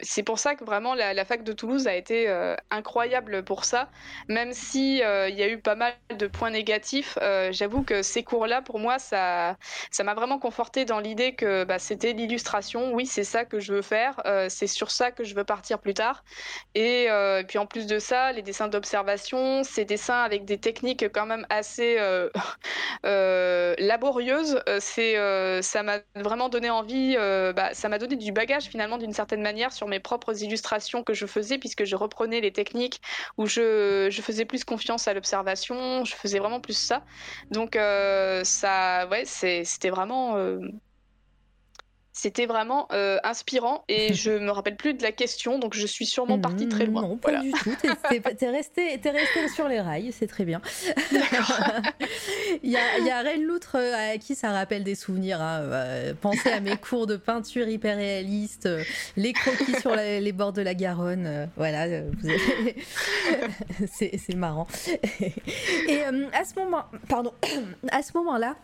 c'est pour ça que vraiment la, fac de Toulouse a été incroyable pour ça. Même si il y a eu pas mal de points négatifs, j'avoue que ces cours-là, pour moi, ça, ça m'a vraiment conforté dans l'idée que bah, c'était l'illustration. Oui, c'est ça que je veux faire. c'est sur ça que je veux partir plus tard. Et puis en plus de ça, les dessins d'observation ces dessins avec des techniques quand même assez euh, *laughs* euh, laborieuses, euh, c'est, ça m'a vraiment donné envie, bah, ça m'a donné du bagage finalement d'une certaine manière sur mes propres illustrations que je faisais, puisque je reprenais les techniques où je, je faisais plus confiance à l'observation, je faisais vraiment plus ça. Donc ça, ouais, c'était vraiment c'était vraiment euh, inspirant et *laughs* je me rappelle plus de la question, donc je suis sûrement partie très loin. Non, pas du tout. T'es resté, es resté sur les rails, c'est très bien. *laughs* il, y a, il y a Rennes Loutre euh, à qui ça rappelle des souvenirs. Hein. Euh, pensez à mes cours de peinture hyper réalistes, les croquis sur les bords de la Garonne. voilà, *laughs* c'est marrant. et à ce moment, pardon, à ce moment-là.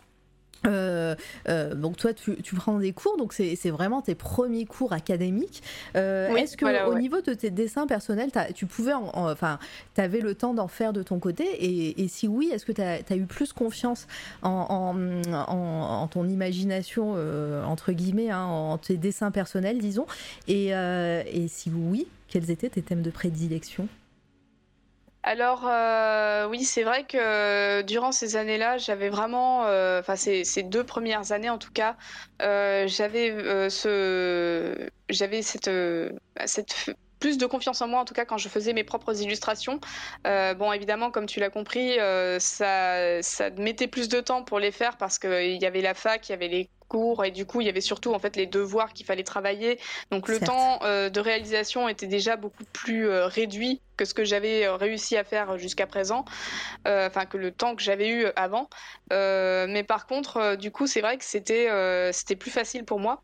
Euh, euh, donc toi tu, prends des cours donc c'est vraiment tes premiers cours académiques. Euh, est-ce que au niveau de tes dessins personnels tu pouvais enfin tu avais le temps d'en faire de ton côté et, si oui est-ce que tu as, eu plus confiance en, en, ton imagination entre guillemets hein, en tes dessins personnels disons et, et si oui quels étaient tes thèmes de prédilection? Alors euh, oui, c'est vrai que durant ces années-là, j'avais vraiment, euh, enfin ces, deux premières années en tout cas, euh, j'avais ce, j'avais cette, plus de confiance en moi, en tout cas quand je faisais mes propres illustrations. Euh, bon, évidemment, comme tu l'as compris, euh, ça, ça mettait plus de temps pour les faire parce qu'il y avait la fac, il y avait les cours et du coup il y avait surtout en fait les devoirs qu'il fallait travailler. Donc le temps euh, de réalisation était déjà beaucoup plus euh, réduit que ce que j'avais euh, réussi à faire jusqu'à présent euh, enfin que le temps que j'avais eu avant. Mais par contre du coup c'est vrai que c'était c'était plus facile pour moi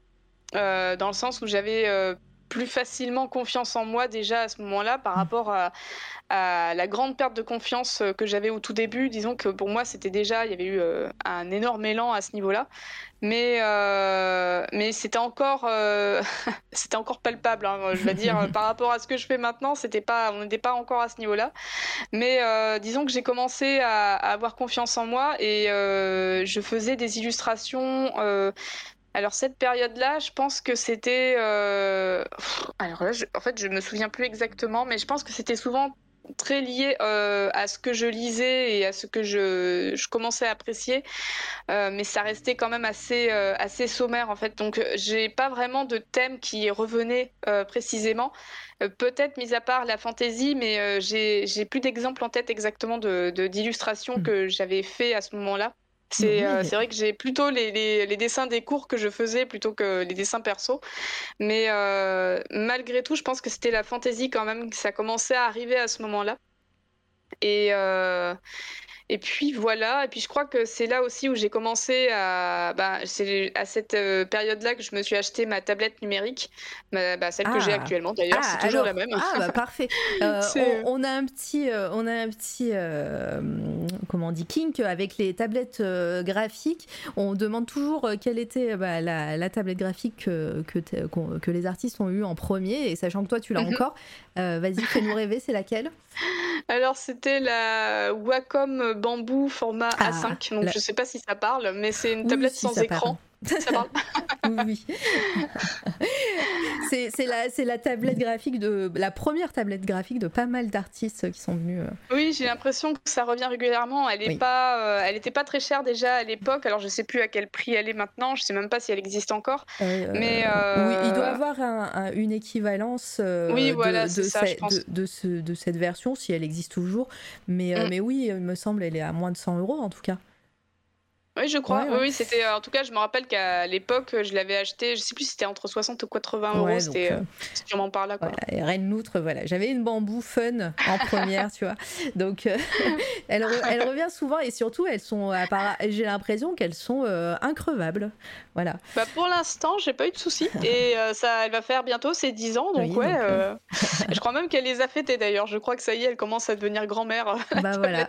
dans le sens où j'avais plus facilement confiance en moi déjà à ce moment-là par rapport à, à, la grande perte de confiance que j'avais au tout début. Disons que pour moi, c'était déjà, il y avait eu euh, un énorme élan à ce niveau-là. Mais, euh, mais c'était encore, euh, *laughs* c'était encore palpable, hein, je veux dire, *laughs* par rapport à ce que je fais maintenant, c'était pas, on n'était pas encore à ce niveau-là. Mais euh, disons que j'ai commencé à, à, avoir confiance en moi et euh, je faisais des illustrations alors cette période-là, je pense que c'était. Euh... Alors là, je... en fait, je me souviens plus exactement, mais je pense que c'était souvent très lié euh, à ce que je lisais et à ce que je, je commençais à apprécier, euh, mais ça restait quand même assez euh, assez sommaire en fait. Donc j'ai pas vraiment de thème qui revenait précisément. Peut-être mis à part la fantaisie, mais j'ai plus d'exemples en tête exactement de d'illustrations mmh. que j'avais fait à ce moment-là. C'est euh, vrai que j'ai plutôt les, les, les, dessins des cours que je faisais plutôt que les dessins perso. Mais euh, malgré tout, je pense que c'était la fantaisie quand même, que ça commençait à arriver à ce moment-là. Et, euh, et puis voilà, et puis je crois que c'est là aussi où j'ai commencé à. Bah, c'est à cette euh, période-là que je me suis acheté ma tablette numérique, ma, bah, celle ah. que j'ai ah. actuellement d'ailleurs, ah, c'est toujours alors, la même. Ah bah parfait. *laughs* Euh, on, on, a un petit, euh, on a un petit, euh, comment on dit, kink avec les tablettes graphiques. On demande toujours quelle était bah, la, la, tablette graphique que, que, que, les artistes ont eu en premier, et sachant que toi tu l'as Mhm. encore, vas-y fais-nous rêver, c'est laquelle Alors c'était la Wacom Bamboo format Ah, A5, donc la- je sais pas si ça parle, mais c'est une Oui, tablette si, sans écran. Parle *laughs* oui, c'est la, c'est la tablette graphique de la première tablette graphique de pas mal d'artistes qui sont venus. euh, Oui, j'ai l'impression que ça revient régulièrement. Elle est Oui. pas, euh, elle était pas très chère déjà à l'époque. Alors je sais plus à quel prix elle est maintenant. Je sais même pas si elle existe encore. euh, Mais, oui, il doit avoir un- un- une équivalence Oui, de, voilà, de, c'est ça, ce- je pense. de, de ce- de cette version, si elle existe toujours. Mais, Mm. mais oui, il me semble, elle est à moins de 100 euros en tout cas. Oui, je crois. Ouais, Oui, ouais. oui, c'était. euh, En tout cas, je me rappelle qu'à l'époque, je l'avais acheté. Je sais plus si c'était entre 60 ou 80 euros. Ouais, C'était euh, c'est sûrement par là. Quoi. Voilà, et Reine Loutre, voilà. J'avais une bambou fun en *laughs* première, tu vois. Donc, euh, *laughs* elle, re- elle revient souvent et surtout, elles sont, j'ai l'impression qu'elles sont euh, increvables. Voilà. Bah, pour l'instant, j'ai pas eu de soucis. *laughs* Et euh, ça, elle va faire bientôt ses 10 ans. Donc, Oui, ouais. donc, euh, je crois même qu'elle les a fêtés d'ailleurs. Je crois que ça y est, elle commence à devenir grand-mère. euh, Bah voilà.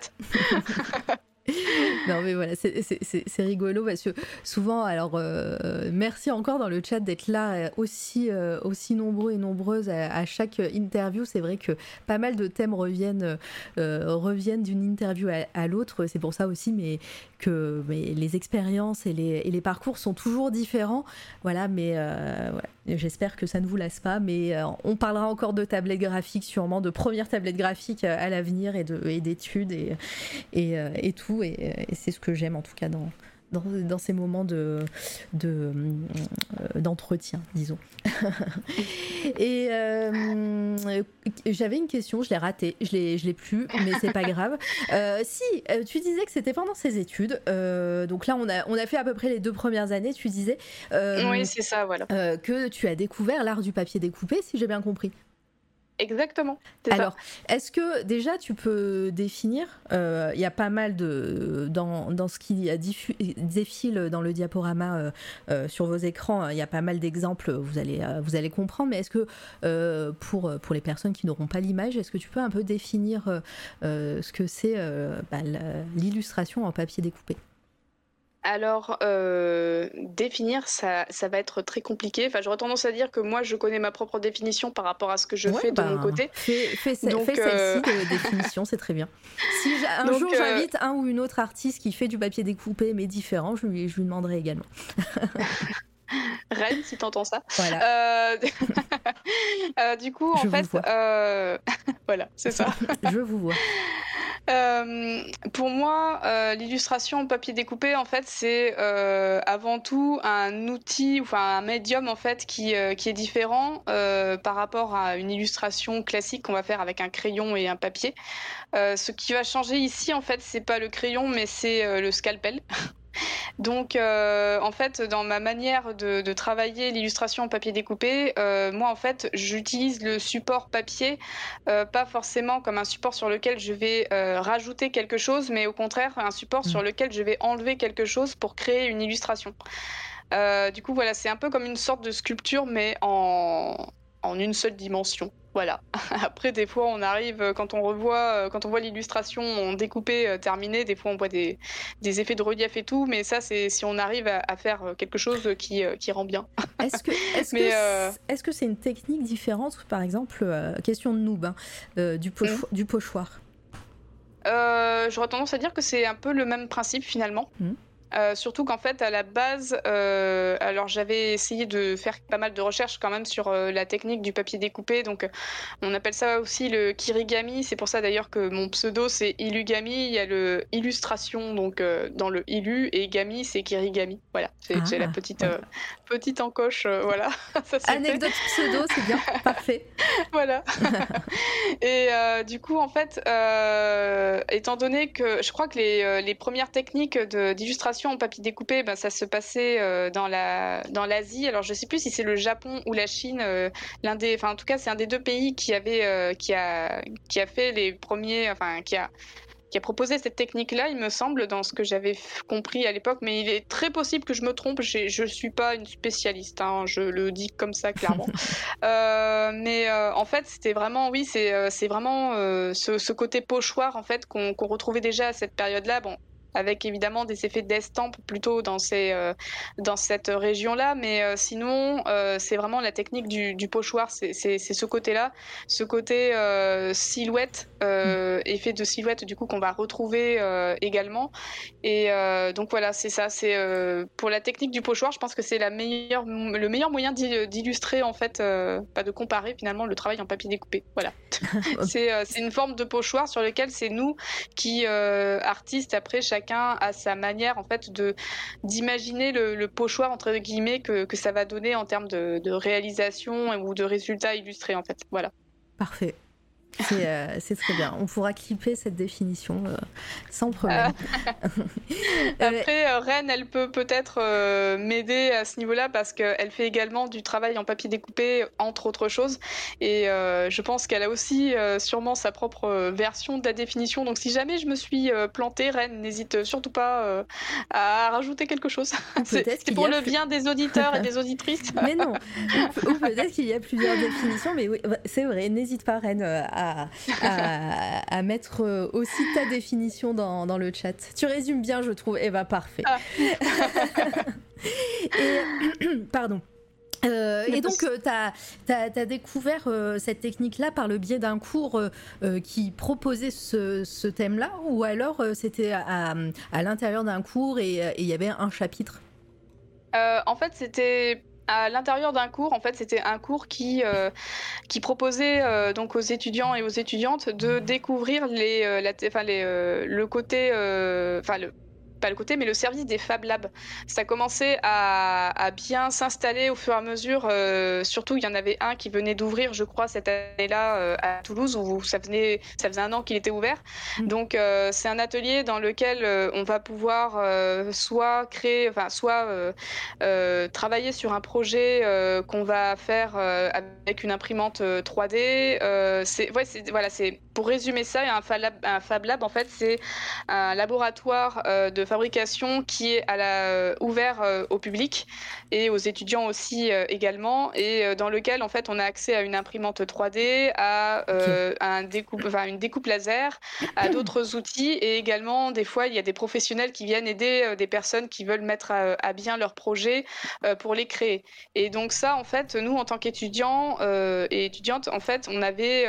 *laughs* non mais voilà, c'est- rigolo parce que souvent, alors euh, merci encore dans le chat d'être là euh, aussi, euh, aussi nombreux et nombreuses à, chaque interview. C'est vrai que pas mal de thèmes reviennent, reviennent d'une interview à, l'autre. C'est pour ça aussi mais, que mais les expériences et les, et les parcours sont toujours différents. Voilà, mais. J'espère que ça ne vous lasse pas, mais on parlera encore de tablettes graphiques, sûrement de premières tablettes graphiques à l'avenir et de- et d'études et, et, et tout. Et, et c'est ce que j'aime en tout cas dans, dans, dans ces moments de, de, euh, d'entretien, disons. *laughs* et euh, j'avais une question, je l'ai ratée, je l'ai, je l'ai plus, mais c'est pas grave. Euh, si, tu disais que c'était pendant ces études, donc là on a, on a fait à peu près les deux premières années, tu disais. Oui, c'est ça, voilà. que tu as découvert l'art du papier découpé, si j'ai bien compris. Exactement. Alors, est-ce que déjà tu peux définir euh, Il y a pas mal de dans, dans ce qui défile dans le diaporama euh, euh, sur vos écrans, il y a pas mal d'exemples. Vous allez vous allez comprendre. Mais est-ce que pour pour les personnes qui n'auront pas l'image, est-ce que tu peux un peu définir ce que c'est bah, l'illustration en papier découpé? Alors, euh, définir, ça, ça va être très compliqué. Enfin, j'aurais tendance à dire que moi, je connais ma propre définition par rapport à ce que je Ouais, fais de bah, mon côté. Fais, fais, ce- Donc, fais euh, celle-ci de définition, c'est très bien. *laughs* Si un Donc, jour euh, j'invite un ou une autre artiste qui fait du papier découpé mais différent, je lui, je lui demanderai également. *laughs* *laughs* Reine, si t'entends ça. Voilà. Euh, *laughs* euh, du coup, en Je fait, euh, *laughs* voilà, c'est ça. Je vous vois. Pour moi, l'illustration en papier découpé, en fait, c'est avant tout un outil, enfin un médium en fait qui, qui est différent par rapport à une illustration classique qu'on va faire avec un crayon et un papier. Ce qui va changer ici, en fait, c'est pas le crayon, mais c'est le scalpel. Donc, euh, en fait, dans ma manière de, de travailler l'illustration en papier découpé, euh, moi, en fait, j'utilise le support papier, euh, pas forcément comme un support sur lequel je vais rajouter quelque chose, mais au contraire, un support Mm. sur lequel je vais enlever quelque chose pour créer une illustration. Du coup, voilà, c'est un peu comme une sorte de sculpture, mais en, en une seule dimension. Voilà. *laughs* Après, des fois, on arrive, euh, quand on revoit, euh, quand on voit l'illustration en découpé euh, terminée, des fois, on voit des, des effets de relief et tout, mais ça, c'est si on arrive à, à faire quelque chose qui, qui rend bien. *laughs* Est-ce que est-ce euh, c'est- est-ce que c'est une technique différente, par exemple, euh, question de noob, hein, euh, du, pocho- Mm. du pochoir? J'aurais tendance à dire que c'est un peu le même principe finalement. Mhm. Euh, surtout qu'en fait, à la base, euh, alors j'avais essayé de faire pas mal de recherches quand même sur euh, la technique du papier découpé. Donc, on appelle ça aussi le kirigami. C'est pour ça d'ailleurs que mon pseudo c'est Ilugami. Il y a le illustration donc dans le ilu et gami c'est kirigami. Voilà, c'est c'est la Ah, petite petite encoche. voilà, *laughs* ça c'est fait. Anecdote pseudo, c'est bien, *laughs* parfait. Voilà. *laughs* et du coup, en fait, étant donné que je crois que les, les premières techniques de- en papier découpé, ben, ça se passait euh, dans la dans l'Asie. Alors, je sais plus si c'est le Japon ou la Chine. euh, L'un des, enfin, en tout cas, c'est un des deux pays qui avait euh, qui a qui a fait les premiers, enfin, qui a qui a proposé cette technique-là, il me semble, dans ce que j'avais compris à l'époque, mais il est très possible que je me trompe, je ne suis pas une spécialiste, hein, je le dis comme ça clairement. *laughs* Euh, mais euh, en fait, c'était vraiment, oui, c'est c'est vraiment euh, ce, ce côté pochoir en fait qu'on qu'on retrouvait déjà à cette période-là. Bon, avec évidemment des effets d'estampe plutôt dans ces euh, dans cette région-là, mais euh, sinon euh, c'est vraiment la technique du, du pochoir, c'est ce côté-là, ce côté silhouette, effet de silhouette du coup qu'on va retrouver également. Et donc voilà, c'est ça, c'est pour la technique du pochoir, je pense que c'est meilleure, le meilleur moyen d'il- d'illustrer en fait, pas de comparer finalement le travail en papier découpé. Voilà, *laughs* c'est une forme de pochoir sur lequel c'est nous qui artistes après chacun a sa manière en fait de d'imaginer le, pochoir entre guillemets que, que ça va donner en termes de, de réalisation ou de résultats illustrés en fait. Voilà. Parfait. C'est euh, c'est très bien. On pourra clipper cette définition euh, sans problème. *laughs* Euh, Après, Rennes, elle peut peut-être euh, m'aider à ce niveau-là parce qu'elle fait également du travail en papier découpé, entre autres choses. Et je pense qu'elle a aussi sûrement sa propre version de la définition. Donc si jamais je me suis plantée, Rennes, n'hésite surtout pas à rajouter quelque chose. *laughs* C'est pour le plus- bien des auditeurs et des auditrices. *laughs* Mais non, ou, ou peut-être qu'il y a plusieurs définitions, mais oui, c'est vrai, n'hésite pas, Rennes, euh, à, à, à mettre euh, aussi ta définition dans, dans le chat. Tu résumes bien, je trouve, et bah parfait. Ah. *laughs* et, *clears throat* pardon. Euh, et donc, tu as, découvert euh, cette technique-là par le biais d'un cours euh, euh, qui proposait ce, ce thème-là, ou alors euh, c'était à, à l'intérieur d'un cours et il y avait un chapitre? Euh, en fait, c'était à l'intérieur d'un cours. En fait, c'était un cours qui euh, qui proposait euh, donc aux étudiants et aux étudiantes de découvrir les, euh, la, les, le côté, enfin le pas le côté, mais le service des Fab Labs. Ça commençait à, à bien s'installer au fur et à mesure. euh, surtout, il y en avait un qui venait d'ouvrir, je crois, cette année-là euh, à Toulouse, où ça, venait, ça faisait un an qu'il était ouvert. Mm. Donc, euh, c'est un atelier dans lequel on va pouvoir soit créer, enfin, soit travailler sur un projet qu'on va faire avec une imprimante euh, 3D. Euh, c'est, ouais, voilà, c'est pour résumer ça, un Fab Lab, un Fab Lab en fait, c'est un laboratoire de fabrication qui est à la, euh, ouvert euh, au public et aux étudiants aussi euh, également, et dans lequel en fait on a accès à une imprimante 3D, à, à un découpe, enfin, une découpe laser, à *clears throat* d'autres outils, et également des fois il y a des professionnels qui viennent aider des personnes qui veulent mettre à, à bien leur projet euh, pour les créer. Et donc ça en fait, nous en tant qu'étudiants et étudiantes, en fait on avait,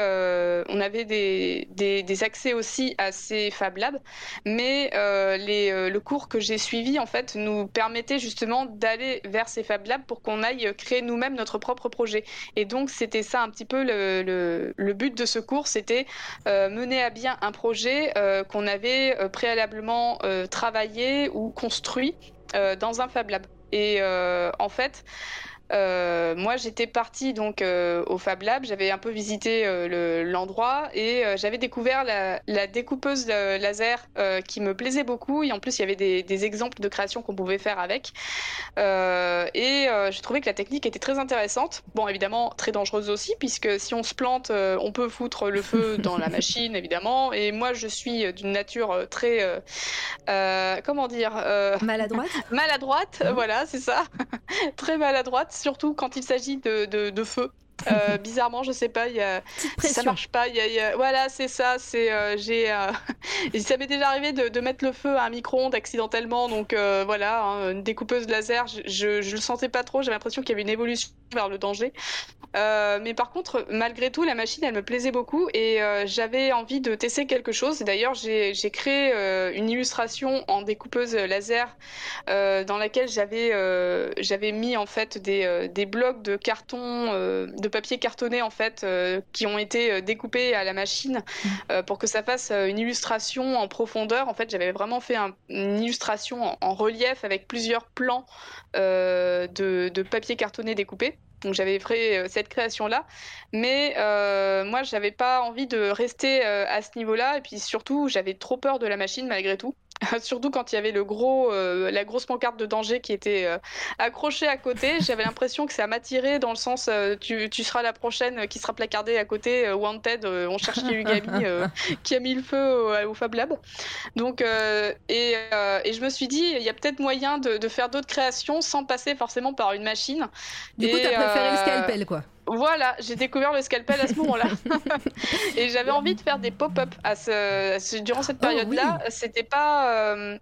on avait des, des, des accès aussi à ces Fab Labs, mais euh, les, euh, le cours que j'ai suivi en fait nous permettait justement d'aller vers ces Fab Labs pour qu'on aille créer nous-mêmes notre propre projet. Et donc c'était ça un petit peu le, le, but de ce cours, c'était mener à bien un projet qu'on avait préalablement travaillé ou construit dans un Fab Lab. Et en fait, euh, moi, j'étais partie donc euh, au Fab Lab, j'avais un peu visité euh, l'endroit et j'avais découvert la, la découpeuse laser qui me plaisait beaucoup. Et en plus, il y avait des, des exemples de création qu'on pouvait faire avec. et j'ai trouvé que la technique était très intéressante. Bon, évidemment, très dangereuse aussi, puisque si on se plante, on peut foutre le feu *laughs* dans la machine, évidemment. Et moi, je suis d'une nature très, comment dire, maladroite. *laughs* maladroite, voilà, c'est ça, *laughs* très maladroite surtout quand il s'agit de, de, feu. Euh, *laughs* bizarrement, je sais pas, y a... ça marche pas. Y a, Voilà, c'est ça. C'est euh, j'ai. Euh, *laughs* ça m'est déjà arrivé de, de, mettre le feu à un micro-ondes accidentellement, donc voilà, hein, une découpeuse laser. Je, je, je, le sentais pas trop. J'avais l'impression qu'il y avait une évolution vers le danger. Euh, mais par contre, malgré tout, la machine, elle me plaisait beaucoup et euh, j'avais envie de tester quelque chose. D'ailleurs, j'ai créé euh, une illustration en découpeuse laser dans laquelle j'avais j'avais mis en fait des, des blocs de carton, de papier cartonné en fait, qui ont été découpés à la machine mmh. pour que ça fasse une illustration en profondeur. En fait, j'avais vraiment fait une illustration en, en, relief avec plusieurs plans de, de papier cartonné découpé. Donc j'avais fait euh, cette création-là. Mais euh, moi, j'avais pas envie de rester euh, à ce niveau-là. Et puis surtout, j'avais trop peur de la machine malgré tout. *laughs* Surtout quand il y avait le gros, euh, la grosse pancarte de danger qui était euh, accrochée à côté. J'avais l'impression que ça m'attirait dans le sens euh, tu, tu, seras la prochaine qui sera placardée à côté. Wanted, on cherche Ugami *laughs* qui a mis le feu au, Fab Lab. Donc, et, et, je me suis dit, il y a peut-être moyen de, de faire d'autres créations sans passer forcément par une machine. Du coup, tu as préféré le scalpel, quoi. Voilà, j'ai découvert le scalpel à ce moment-là. *laughs* et j'avais envie de faire des pop-up à ce, durant cette oh période-là. C'était pas. Euh,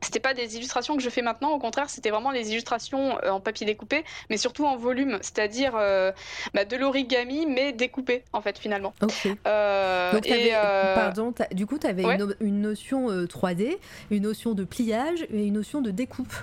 c'était pas des illustrations que je fais maintenant, au contraire, c'était vraiment les illustrations euh, en papier découpé, mais surtout en volume, c'est-à-dire euh, bah, de l'origami, mais découpé, en fait, finalement. Ok. Donc, et, pardon, du coup, tu avais une, une, notion 3D, une notion de pliage et une notion de découpe.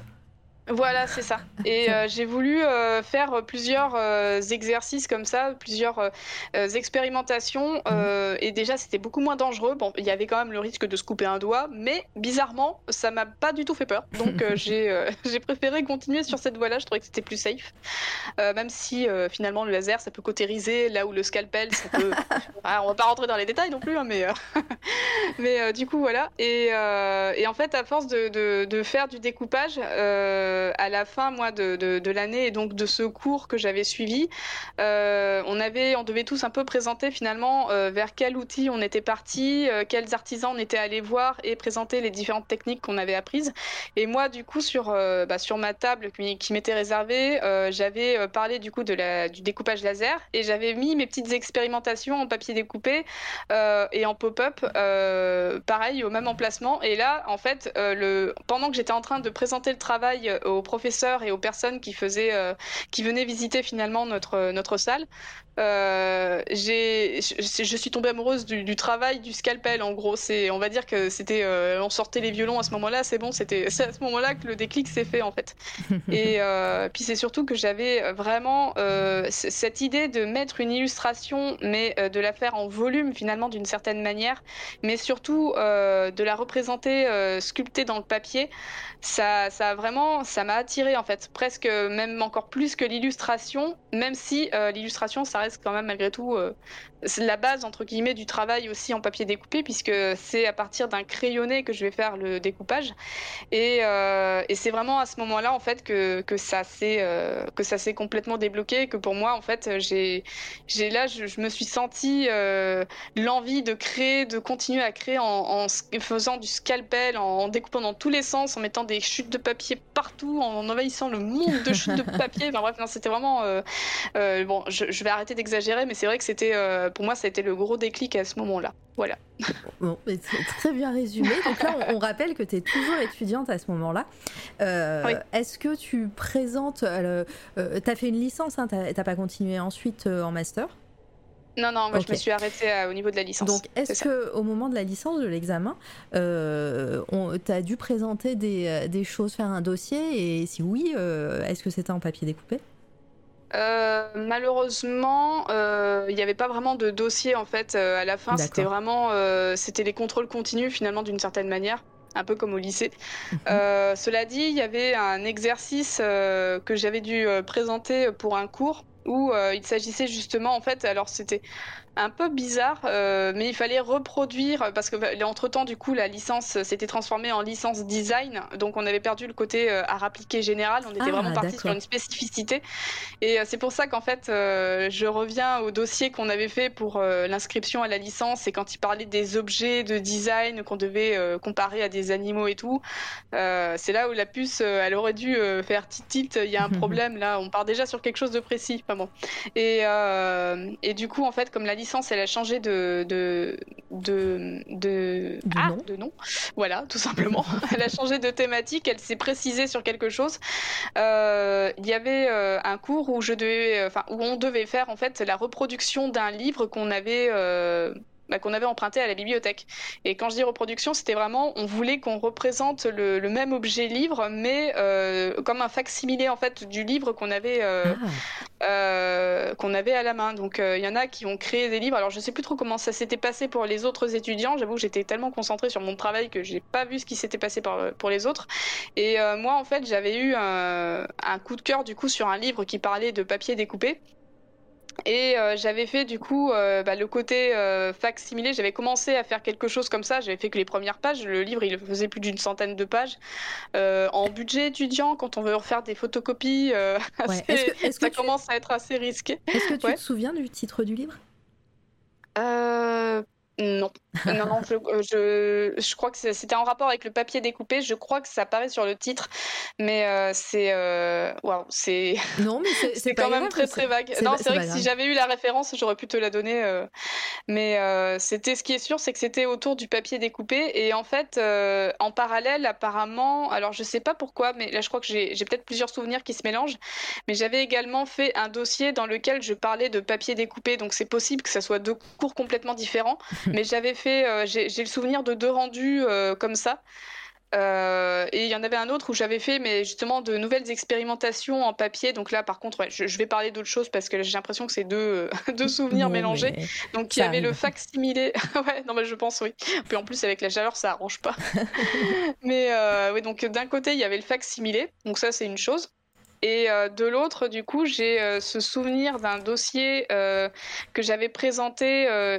Voilà, c'est ça. Et euh, j'ai voulu euh, faire plusieurs euh, exercices comme ça, plusieurs expérimentations. Mhm. et déjà, c'était beaucoup moins dangereux. Bon, il y avait quand même le risque de se couper un doigt, mais bizarrement, ça m'a pas du tout fait peur. Donc, *laughs* *laughs* j'ai préféré continuer sur cette voie-là. Je trouvais que c'était plus safe. même si finalement, le laser, ça peut cautériser, là où le scalpel, ça peut. *laughs* ah, on va pas rentrer dans les détails non plus, hein, mais, mais du coup, voilà. Et, et, en fait, à force de, de, de faire du découpage, euh, à la fin, moi, de, l'année et donc de ce cours que j'avais suivi, euh, on avait, on devait tous un peu présenter finalement euh, vers quel outil on était parti, quels artisans on était allés voir et présenter les différentes techniques qu'on avait apprises. Et moi, du coup, sur, bah, sur ma table qui, m'était réservée, j'avais parlé du coup de la, du découpage laser et j'avais mis mes petites expérimentations en papier découpé et en pop-up, pareil, au même emplacement. Et là, en fait, le, pendant que j'étais en train de présenter le travail aux professeurs et aux personnes qui faisaient, euh, qui venaient visiter finalement notre notre salle. Euh, je, suis tombée amoureuse du, travail du scalpel. En gros, c'est, on va dire que c'était, euh, on sortait les violons à ce moment-là. C'est bon, c'était c'est à ce moment-là que le déclic s'est fait en fait. *laughs* Et puis c'est surtout que j'avais vraiment cette idée de mettre une illustration, mais de la faire en volume finalement d'une certaine manière, mais surtout de la représenter sculptée dans le papier. Ça, ça a vraiment, ça m'a attiré en fait, presque même encore plus que l'illustration, même si euh, l'illustration, ça reste quand même malgré tout euh, la base entre guillemets du travail aussi en papier découpé, puisque c'est à partir d'un crayonné que je vais faire le découpage. Et, euh, et c'est vraiment à ce moment-là en fait que, que ça s'est que ça s'est complètement débloqué, que pour moi en fait j'ai j'ai là je, me suis senti l'envie de créer, de continuer à créer en, en faisant du scalpel, en, en découpant dans tous les sens, en mettant des chutes de papier partout en envahissant le monde de chutes de *laughs* papier. Enfin bref, c'était vraiment. Euh, euh, bon, je, vais arrêter d'exagérer, mais c'est vrai que c'était. Euh, pour moi, ça a été le gros déclic à ce moment-là. Voilà. *laughs* Bon, très bien résumé. Donc là, on, rappelle que tu es toujours étudiante à ce moment-là. Est-ce que tu présentes. tu as fait une licence, hein, tu n'as pas continué ensuite en master? Non, non, moi je me suis arrêtée au niveau de la licence. Donc, est-ce que au moment de la licence, de l'examen, euh, tu as dû présenter des, des, choses, faire un dossier? Et si oui, est-ce que c'était en papier découpé? Euh, malheureusement, euh, il n'y avait pas vraiment de dossier en fait euh, à la fin. C'était vraiment, c'était les contrôles continus finalement d'une certaine manière, un peu comme au lycée. Mhm. cela dit, il y avait un exercice que j'avais dû présenter pour un cours où il s'agissait justement en fait, alors c'était un peu bizarre, euh, mais il fallait reproduire parce que bah, entre temps du coup la licence s'était transformée en licence design, donc on avait perdu le côté euh, art appliqué général, on était ah, vraiment parti sur une spécificité, et euh, c'est pour ça qu'en fait je reviens au dossier qu'on avait fait pour l'inscription à la licence, et quand il parlait des objets de design qu'on devait comparer à des animaux et tout, c'est là où la puce elle aurait dû faire tilt, il y a un *laughs* problème là, on part déjà sur quelque chose de précis, pas bon, et, et du coup en fait comme la licence, elle a changé de de de de, ah, nom. de nom. Voilà, tout simplement. *laughs* elle a changé de thématique. Elle s'est précisée sur quelque chose. Euh, il y avait euh, un cours où je devais, enfin où on devait faire en fait la reproduction d'un livre qu'on avait euh, bah, qu'on avait emprunté à la bibliothèque. Et quand je dis reproduction, c'était vraiment, on voulait qu'on représente le, même objet livre, mais euh, comme un facsimilé en fait du livre qu'on avait euh, ah. euh, qu'on avait à la main. Donc il y en a qui ont créé des livres. Alors je sais plus trop comment ça s'était passé pour les autres étudiants. J'avoue que j'étais tellement concentrée sur mon travail que j'ai pas vu ce qui s'était passé pour les autres. Et moi en fait j'avais eu un, un coup de cœur du coup sur un livre qui parlait de papier découpé. Et euh, j'avais fait du coup euh, bah, le côté euh, similé. J'avais commencé à faire quelque chose comme ça, j'avais fait que les premières pages, le livre il faisait plus d'une centaine de pages. Euh, en budget étudiant, quand on veut refaire des photocopies, *laughs* ça commence à être assez risqué. Est-ce que tu te souviens du titre du livre? Non, non, non, euh, je, je, crois que c'était en rapport avec le papier découpé. Je crois que ça apparaît sur le titre, mais euh, c'est, euh, waouh, c'est. *laughs* Non, mais c'est quand même très très vague. Non, c'est vrai que si j'avais eu la référence, j'aurais pu te la donner. mais c'était, ce qui est sûr, c'est que c'était autour du papier découpé et en fait, en parallèle, apparemment, alors je sais pas pourquoi, mais là je crois que j'ai peut-être plusieurs souvenirs qui se mélangent, mais j'avais également fait un dossier dans lequel je parlais de papier découpé, donc c'est possible que ça soit deux cours complètement différents. *laughs* mais j'avais fait, euh, j'ai le souvenir de deux rendus euh, comme ça. Euh, et il y en avait un autre où j'avais fait, mais justement, de nouvelles expérimentations en papier. Donc là, par contre, je, vais parler d'autre chose parce que j'ai l'impression que c'est deux, *laughs* deux souvenirs mélangés. Donc il y avait le facsimilé. *laughs* ouais, non, mais je pense, oui. Puis en plus, avec la chaleur, ça arrange pas. mais oui, donc d'un côté, il y avait le facsimilé. Donc ça, c'est une chose. Et euh, de l'autre, du coup, j'ai euh, ce souvenir d'un dossier euh, que j'avais présenté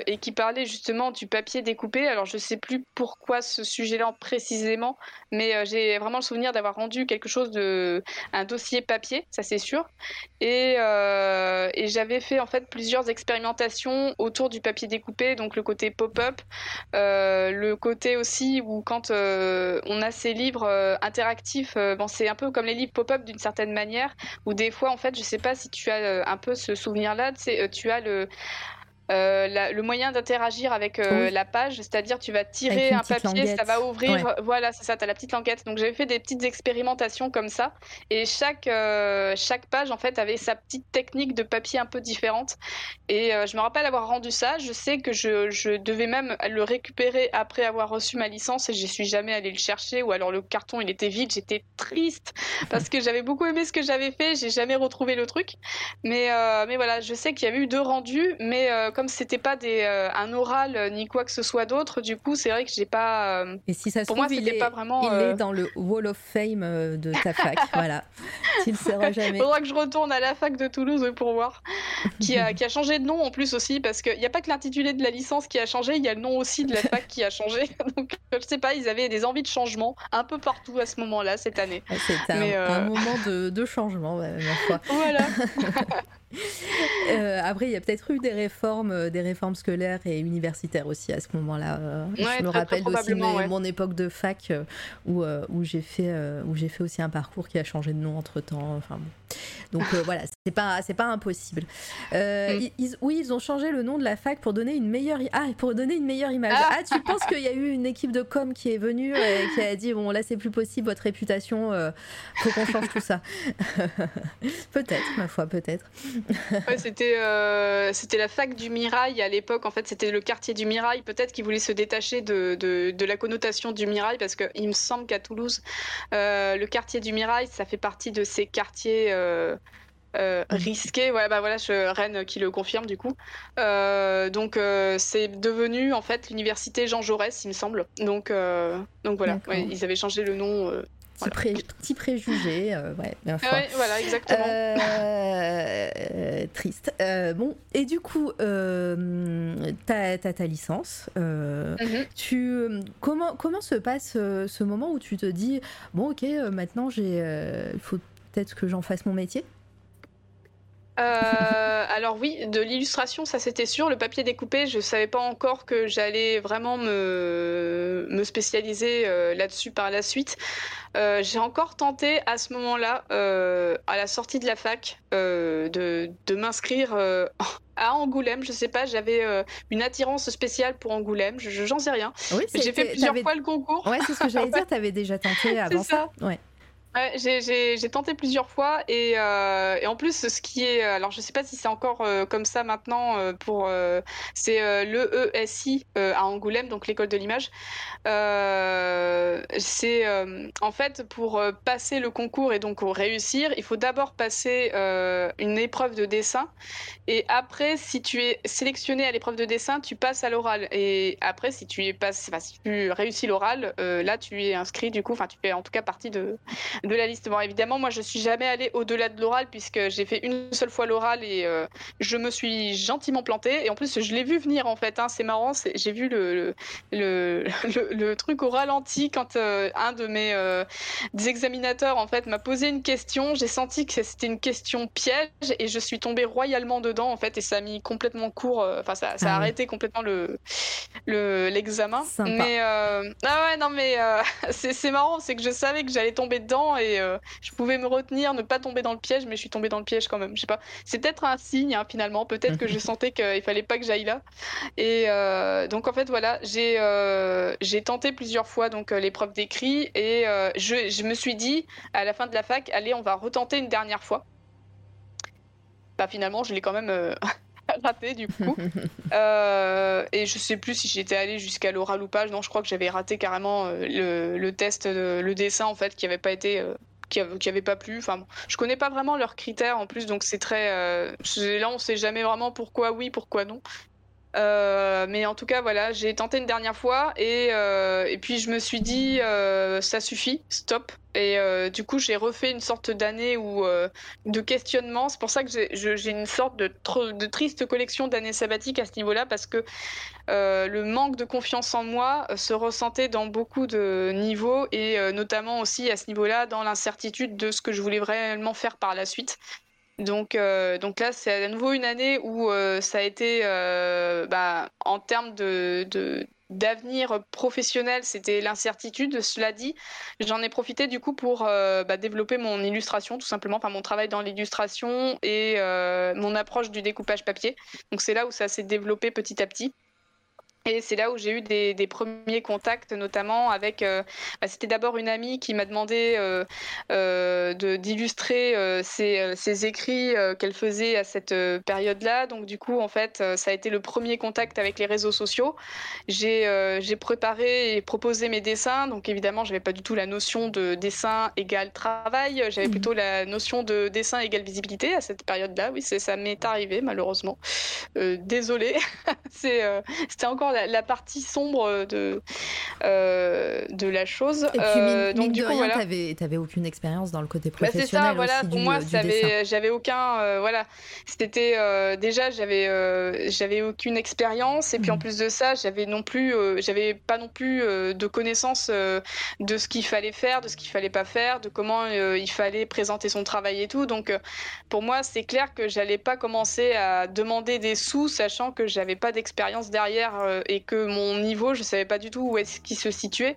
et qui parlait justement du papier découpé. Alors, je ne sais plus pourquoi ce sujet-là précisément, mais j'ai vraiment le souvenir d'avoir rendu quelque chose de un dossier papier, ça c'est sûr. Et, j'avais fait en fait plusieurs expérimentations autour du papier découpé, donc le côté pop-up, le côté aussi où quand on a ces livres interactifs, c'est un peu comme les livres pop-up d'une certaine manière ou des fois, en fait, je sais pas si tu as euh, un peu ce souvenir-là, euh, tu as le euh, le moyen d'interagir avec euh, la page, c'est-à-dire tu vas tirer un papier, ça va ouvrir, voilà, c'est ça, tu as la petite languette. Donc j'avais fait des petites expérimentations comme ça, et chaque, euh, chaque page en fait avait sa petite technique de papier un peu différente. Et je me rappelle avoir rendu ça, je sais que je, je, devais même le récupérer après avoir reçu ma licence, et je suis jamais allée le chercher, ou alors le carton il était vide, j'étais triste, parce que j'avais beaucoup aimé ce que j'avais fait, j'ai jamais retrouvé le truc. Mais, mais voilà, je sais qu'il y avait eu deux rendus, mais comme c'était pas des, euh, un oral euh, ni quoi que ce soit d'autre, du coup, c'est vrai que j'ai pas. Euh, Et si ça se pour trouve, moi, il est, pas vraiment. Il est dans le Wall of Fame de ta fac, *laughs* voilà. S'il sera jamais. Faudra que je retourne à la fac de Toulouse pour voir. Qui a, qui a changé de nom en plus aussi, parce qu'il n'y a pas que l'intitulé de la licence qui a changé, il y a le nom aussi de la fac qui a changé. *laughs* Donc, je sais pas, ils avaient des envies de changement un peu partout à ce moment-là, cette année. C'est un, moment de, de changement, ma foi. *laughs* Voilà. Euh, après, il y a peut-être eu des réformes, euh, des réformes scolaires et universitaires aussi à ce moment-là. Euh. je me rappelle aussi mon époque de fac où, où j'ai fait, où j'ai fait aussi un parcours qui a changé de nom entre temps. Enfin, Donc voilà, c'est pas, c'est pas impossible. Mm. ils, oui, ils ont changé le nom de la fac pour donner une meilleure, ah, pour donner une meilleure image. Ah, ah tu penses qu'il y a eu une équipe de com qui est venue et qui a dit bon là c'est plus possible votre réputation, faut qu'on change tout ça. *laughs* peut-être, ma foi, peut-être. *laughs* ouais, c'était c'était c'était la fac du Mirail à l'époque. En fait, c'était le quartier du Mirail. Peut-être qu'ils voulaient se détacher de, de, la connotation du Mirail parce qu'il me semble qu'à Toulouse, le quartier du Mirail, ça fait partie de ces quartiers euh, risqué. Ouais, bah voilà, je, Rennes qui le confirme du coup. Euh, donc euh, c'est devenu en fait l'université Jean Jaurès, il me semble. Donc donc voilà, ils avaient changé le nom. Petit, préjugé, ouais, voilà, exactement. *laughs* triste. bon, et du coup, tu as, ta licence. Mhm. tu, comment, comment se passe ce moment où tu te dis, bon, ok, maintenant, il faut peut-être que j'en fasse mon métier? Euh, alors oui, de l'illustration, ça c'était sûr. Le papier découpé, je savais pas encore que j'allais vraiment me, me spécialiser euh, là-dessus par la suite. Euh, j'ai encore tenté à ce moment-là, à la sortie de la fac, de, de m'inscrire *laughs* à Angoulême. Je sais pas, j'avais une attirance spéciale pour Angoulême. Je, j'en sais rien. Oui, j'ai fait plusieurs fois le concours. Ouais, c'est ce que j'allais dire. *laughs* Tu avais déjà tenté avant ça. ça. Ouais. Ouais, j'ai tenté plusieurs fois et, euh, et, en plus ce qui est alors je sais pas si c'est encore euh, comme ça maintenant euh, pour euh, c'est l'EESI à Angoulême donc l'école de l'image. C'est en fait pour passer le concours et donc réussir il faut d'abord passer une épreuve de dessin et après si tu es sélectionné à l'épreuve de dessin tu passes à l'oral et après si tu es si tu réussis l'oral là tu es inscrit du coup enfin tu fais en tout cas partie de de la liste. Bon, évidemment, moi, je suis jamais allée au-delà de l'oral puisque j'ai fait une seule fois l'oral et euh, je me suis gentiment plantée. Et en plus, je l'ai vu venir en fait. Hein. C'est marrant. J'ai vu le le, le, truc au ralenti quand euh, un de mes euh, examinateurs en fait m'a posé une question. J'ai senti que c'était une question piège et je suis tombée royalement dedans en fait et ça a mis complètement court. Enfin, ça, ça a ah arrêté complètement le l'examen. mais ah ouais, non mais *laughs* c'est marrant, c'est que je savais que j'allais tomber dedans et euh, je pouvais me retenir, ne pas tomber dans le piège, mais je suis tombée dans le piège quand même. Je sais pas. C'est peut-être un signe hein, finalement. Peut-être que je *laughs* sentais qu'il fallait pas que j'aille là. Et euh, donc en fait voilà, j'ai euh, j'ai tenté plusieurs fois donc l'épreuve d'écrit et je, je, me suis dit à la fin de la fac, allez, on va retenter une dernière fois. Bah finalement, je l'ai quand même. Raté du coup. *laughs* et je sais plus si j'étais allée jusqu'à l'oral ou pas. Non, je crois que j'avais raté carrément le, le, test, le dessin en fait, qui avait pas été qui, avait pas plu. Enfin, je connais pas vraiment leurs critères en plus, donc c'est très. là, on sait jamais vraiment pourquoi oui, pourquoi non. Euh, mais en tout cas, voilà, j'ai tenté une dernière fois et, euh, puis je me suis dit, euh, ça suffit, stop. Et du coup, j'ai refait une sorte d'année ou de questionnement. C'est pour ça que j'ai une sorte de, de triste collection d'années sabbatiques à ce niveau-là parce que le manque de confiance en moi se ressentait dans beaucoup de niveaux et notamment aussi à ce niveau-là dans l'incertitude de ce que je voulais vraiment faire par la suite. Donc, euh, donc là, c'est à nouveau une année où euh, ça a été, euh, bah, en termes de, d'avenir professionnel, c'était l'incertitude. Cela dit, j'en ai profité du coup pour bah, développer mon illustration, tout simplement, enfin mon travail dans l'illustration et mon approche du découpage papier. Donc c'est là où ça s'est développé petit à petit. Et c'est là où j'ai eu des, des, premiers contacts, notamment avec. Euh, bah, C'était d'abord une amie qui m'a demandé euh, euh, d'illustrer euh, ses, ses, écrits qu'elle faisait à cette période-là. Donc, du coup, en fait, ça a été le premier contact avec les réseaux sociaux. J'ai préparé et proposé mes dessins. Donc, évidemment, j'avais pas du tout la notion de dessin égal travail. J'avais mmh. plutôt la notion de dessin égale visibilité à cette période-là. Oui, ça m'est arrivé, malheureusement. Désolée. *laughs* C'était encore la, partie sombre de, euh, de la chose. Et puis, euh, donc, du coup, voilà. t'avais, aucune expérience dans le côté professionnel. Bah, c'est ça, voilà. pour moi, j'avais aucun. Euh, voilà. C'était déjà, j'avais, j'avais aucune expérience. Et puis, en mm. plus de ça, j'avais non plus, j'avais pas non plus de connaissances de ce qu'il fallait faire, de ce qu'il fallait pas faire, de comment il fallait présenter son travail et tout. Donc, pour moi, c'est clair que j'allais pas commencer à demander des sous, sachant que j'avais pas d'expérience derrière et que mon niveau, je savais pas du tout où est-ce qu'il se situait.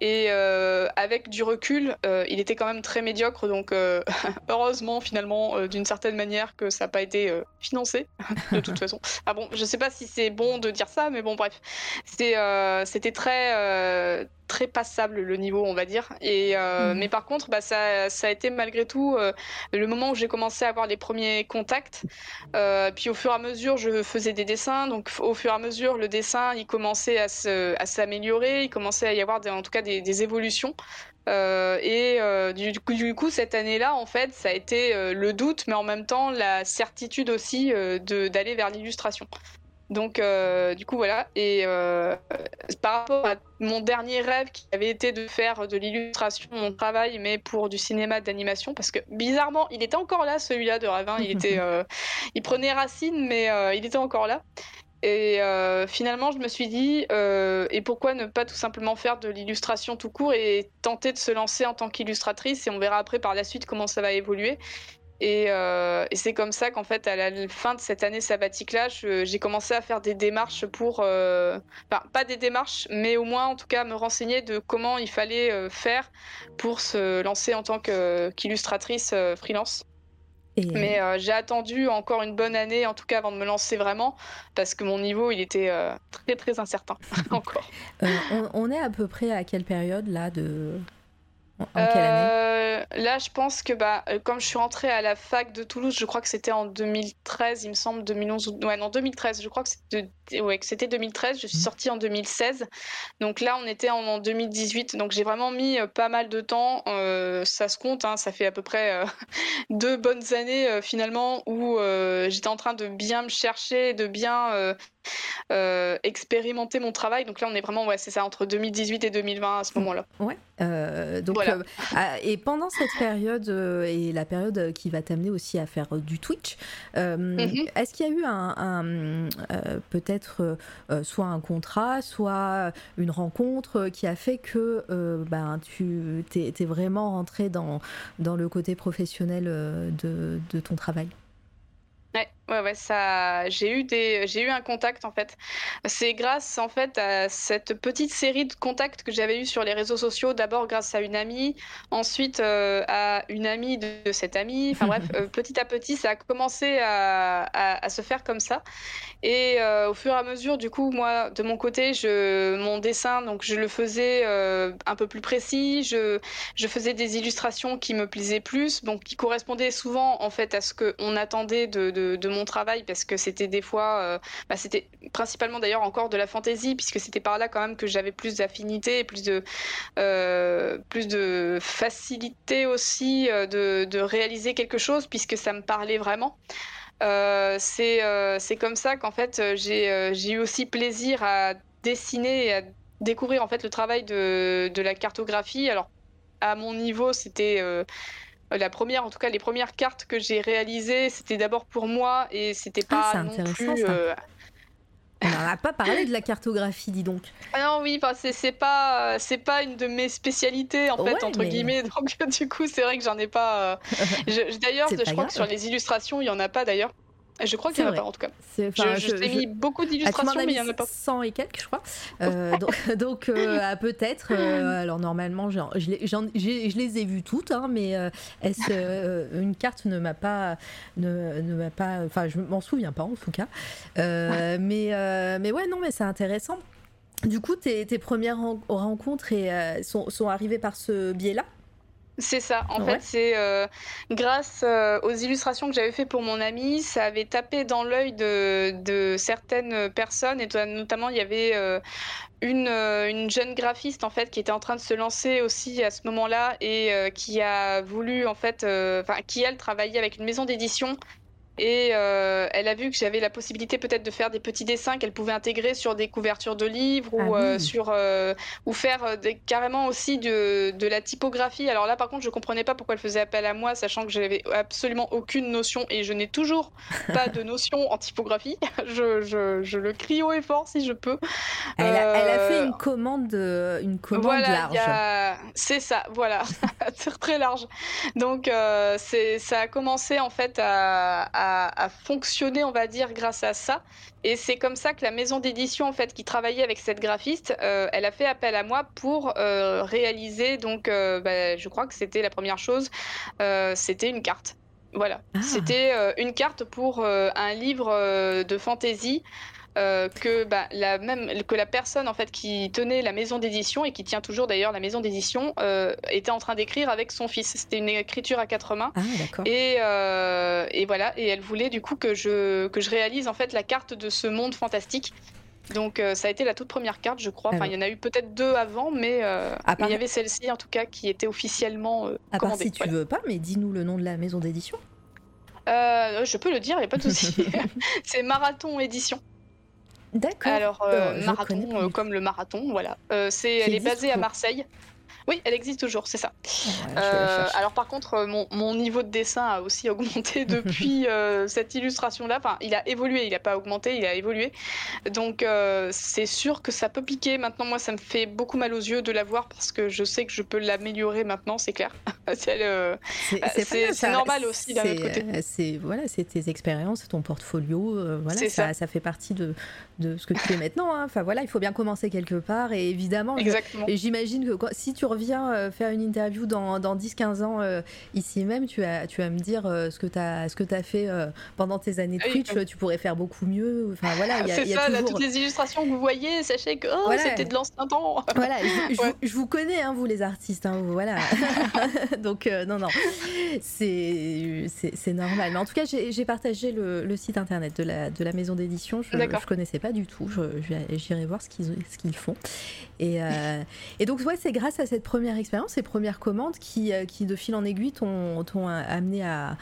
Et avec du recul, il était quand même très médiocre, donc *laughs* heureusement finalement d'une certaine manière que ça n'a pas été financé *laughs* de toute façon. Ah bon, je sais pas si c'est bon de dire ça, mais bon bref, c'était très très passable le niveau, on va dire. Et, euh, mm. Mais par contre, bah, ça, ça, a été malgré tout euh, le moment où j'ai commencé à avoir les premiers contacts. Euh, puis au fur et à mesure, je faisais des dessins. Donc au fur et à mesure, le dessin, il commençait à s'améliorer. Il commençait à y avoir en tout cas des, des évolutions. et du, coup, du coup, cette année-là, en fait, ça a été le doute, mais en même temps la certitude aussi d'aller vers l'illustration. Donc, euh, du coup, voilà. Et euh, par rapport à mon dernier rêve qui avait été de faire de l'illustration mon travail, mais pour du cinéma d'animation, parce que bizarrement, il était encore là, celui-là de rêve. Hein. Il, était, *laughs* euh, il prenait racine, mais il était encore là. Et finalement, je me suis dit, et pourquoi ne pas tout simplement faire de l'illustration tout court et tenter de se lancer en tant qu'illustratrice, et on verra après par la suite comment ça va évoluer. Euh, et, c'est comme ça qu'en fait, à la fin de cette année sabbatique-là, j'ai commencé à faire des démarches pour, euh, enfin, pas des démarches, mais au moins en tout cas me renseigner de comment il fallait euh, faire pour se lancer en tant qu'illustratrice freelance. Mais j'ai attendu encore une bonne année, en tout cas avant de me lancer vraiment, parce que mon niveau, il était très très incertain *laughs* encore. on, on, est à peu près à quelle période là de en quelle année euh, Là, je pense que bah, euh, comme je suis rentrée à la fac de Toulouse, je crois que c'était en 2013, il me semble, 2011 ou ouais, non 2013. Je crois que c'était ouais, 2013. Je suis mmh. sortie en 2016. Donc là, on était en, 2018. Donc j'ai vraiment mis euh, pas mal de temps. ça se compte, hein, ça fait à peu près *laughs* deux bonnes années finalement où j'étais en train de bien me chercher, de bien expérimenter mon travail. Donc là, on est vraiment, ouais, c'est ça, entre 2018 et 2020 à ce moment-là. Ouais. Euh, donc, euh, ah, et pendant cette période et la période qui va t'amener aussi à faire du Twitch, mhm. est-ce qu'il y a eu un, peut-être soit un contrat, soit une rencontre qui a fait que ben, tu t'es, vraiment rentré dans, dans le côté professionnel de, de ton travail? Ouais, ouais, ouais, ça, j'ai eu des, j'ai eu un contact en fait. C'est grâce en fait à cette petite série de contacts que j'avais eu sur les réseaux sociaux. D'abord grâce à une amie, ensuite euh, à une amie de, cette amie. Enfin *laughs* bref, euh, petit à petit, ça a commencé à, à, se faire comme ça. Et euh, au fur et à mesure, du coup, moi, de mon côté, je, mon dessin, donc je le faisais un peu plus précis. Je, je faisais des illustrations qui me plaisaient plus, donc qui correspondaient souvent en fait à ce qu'on attendait de, de de, mon travail parce que c'était des fois, euh, bah, c'était principalement d'ailleurs encore de la fantaisie puisque c'était par là quand même que j'avais plus d'affinité et plus de, euh, plus de facilité aussi euh, de, de, réaliser quelque chose puisque ça me parlait vraiment. c'est comme ça qu'en fait j'ai eu aussi plaisir à dessiner et à découvrir en fait le travail de, de la cartographie. Alors à mon niveau, c'était la première, en tout cas, les premières cartes que j'ai réalisées, c'était d'abord pour moi et c'était ah, pas non plus. Euh, On n'a pas parlé de la cartographie, dis donc. Ah non, oui, c'est pas, c'est pas une de mes spécialités en fait entre guillemets. Donc *laughs* du coup, c'est vrai que j'en ai pas. Euh, d'ailleurs, je crois que sur les illustrations, il y en a pas d'ailleurs. Je crois qu'il n'y en a pas en tout cas. je, t'ai mis beaucoup ah, d'illustrations, mais il n'y en a pas. 100 et quelques, je crois. Euh, donc, *laughs* *laughs* euh, peut-être. Euh, *laughs* alors normalement, je, je, les ai vues toutes, hein, mais est-ce une carte ne m'a pas, ne, ne m'a pas, enfin, je m'en souviens pas en tout cas. mais, mais ouais, non, mais c'est intéressant. Du coup, tes, tes premières rencontres et, sont, sont arrivées par ce biais-là? C'est ça. En fait, c'est euh, grâce euh, aux illustrations que j'avais fait pour mon ami, ça avait tapé dans l'œil de, certaines personnes et notamment il y avait euh, une, une, jeune graphiste en fait qui était en train de se lancer aussi à ce moment-là et qui a voulu en fait, enfin qui elle travaillait avec une maison d'édition et euh, elle a vu que j'avais la possibilité peut-être de faire des petits dessins qu'elle pouvait intégrer sur des couvertures de livres ou ah euh, sur euh, ou faire des, carrément aussi de, de, la typographie. Alors là, par contre, je comprenais pas pourquoi elle faisait appel à moi, sachant que j'avais absolument aucune notion et je n'ai toujours *laughs* pas de notion en typographie. *laughs* je, je, je, le crie haut et fort si je peux. Elle a, elle a fait une commande, une commande voilà, large. C'est ça, voilà, *laughs* très large. Donc ça a commencé en fait à a, fonctionné, on va dire, grâce à ça. Et c'est comme ça que la maison d'édition, en fait, qui travaillait avec cette graphiste, elle a fait appel à moi pour réaliser, donc, bah, je crois que c'était la première chose, c'était une carte. Voilà, ah. c'était une carte pour un livre de fantasy euh, que bah, la même que la personne en fait qui tenait la maison d'édition et qui tient toujours d'ailleurs la maison d'édition euh, était en train d'écrire avec son fils. C'était une écriture à quatre mains. Ah, et, euh, et voilà et elle voulait du coup que je que je réalise en fait la carte de ce monde fantastique. Donc ça a été la toute première carte, je crois. Enfin, il y en a eu peut-être deux avant, mais, il y avait celle-ci en tout cas qui était officiellement à part si tu veux pas, mais dis-nous le nom de la maison d'édition. je peux le dire, il n'y a pas de souci. *laughs* *laughs* c'est Marathon Édition. D'accord. Alors, euh, marathon, euh, comme le marathon, voilà. Euh, c'est, elle est basée à Marseille. Oui, elle existe toujours, c'est ça. Euh, alors par contre, euh, mon, niveau de dessin a aussi augmenté *laughs* depuis euh, cette illustration-là. Enfin, il a évolué, il n'a pas augmenté, il a évolué. Donc c'est sûr que ça peut piquer. Maintenant, moi, ça me fait beaucoup mal aux yeux de la voir parce que je sais que je peux l'améliorer maintenant, c'est clair. *laughs* c'est normal aussi d'un autre côté. C'est voilà, c'est tes expériences, ton portfolio. voilà, ça, ça. fait partie de, de ce que tu fais *laughs* maintenant. Hein. Enfin voilà, il faut bien commencer quelque part. Et évidemment, j'imagine que si tu reviens euh, faire une interview dans, dans 10-15 ans euh, ici même, tu, as, tu vas me dire euh, ce que tu as, ce que as fait pendant tes années de Twitch. Tu pourrais faire beaucoup mieux. Enfin, voilà, c'est ça, toutes les illustrations que vous voyez, sachez que oh, c'était de l'ancien temps. *laughs* Voilà, je, vous connais, hein, vous les artistes. Hein, voilà. *laughs* Donc, non, non, c'est normal. Mais en tout cas, j'ai partagé le, le, site internet de la, de la maison d'édition. Je ne connaissais pas du tout. J'irai voir ce qu'ils qu'ils font. Et, et donc, ouais, c'est grâce à cette première expérience, ces premières commandes qui, euh, de fil en aiguille t'ont amené à,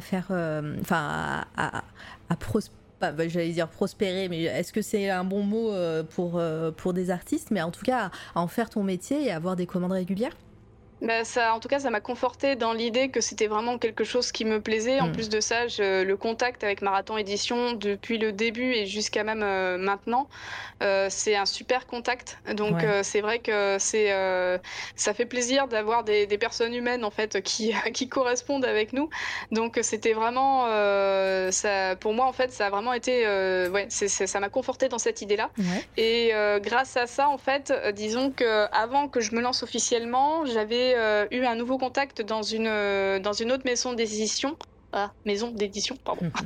faire, euh, enfin, à, à, prospérer bah, j'allais dire prospérer, mais est-ce que c'est un bon mot euh, pour, pour des artistes Mais en tout cas, à en faire ton métier et avoir des commandes régulières? Bah, ça, en tout cas, ça m'a conforté dans l'idée que c'était vraiment quelque chose qui me plaisait. En mm. plus de ça, le contact avec Marathon Édition depuis le début et jusqu'à même euh, maintenant, euh, c'est un super contact. Donc euh, c'est vrai que c'est, ça fait plaisir d'avoir des, des, personnes humaines en fait qui, *laughs* qui correspondent avec nous. Donc c'était vraiment, ça, pour moi en fait, ça a vraiment été, ouais, ça m'a conforté dans cette idée-là. Et grâce à ça, en fait, disons que avant que je me lance officiellement, j'avais eu un nouveau contact dans une, euh, dans une autre maison d'édition. Ah, maison d'édition, pardon. Mhm. *laughs*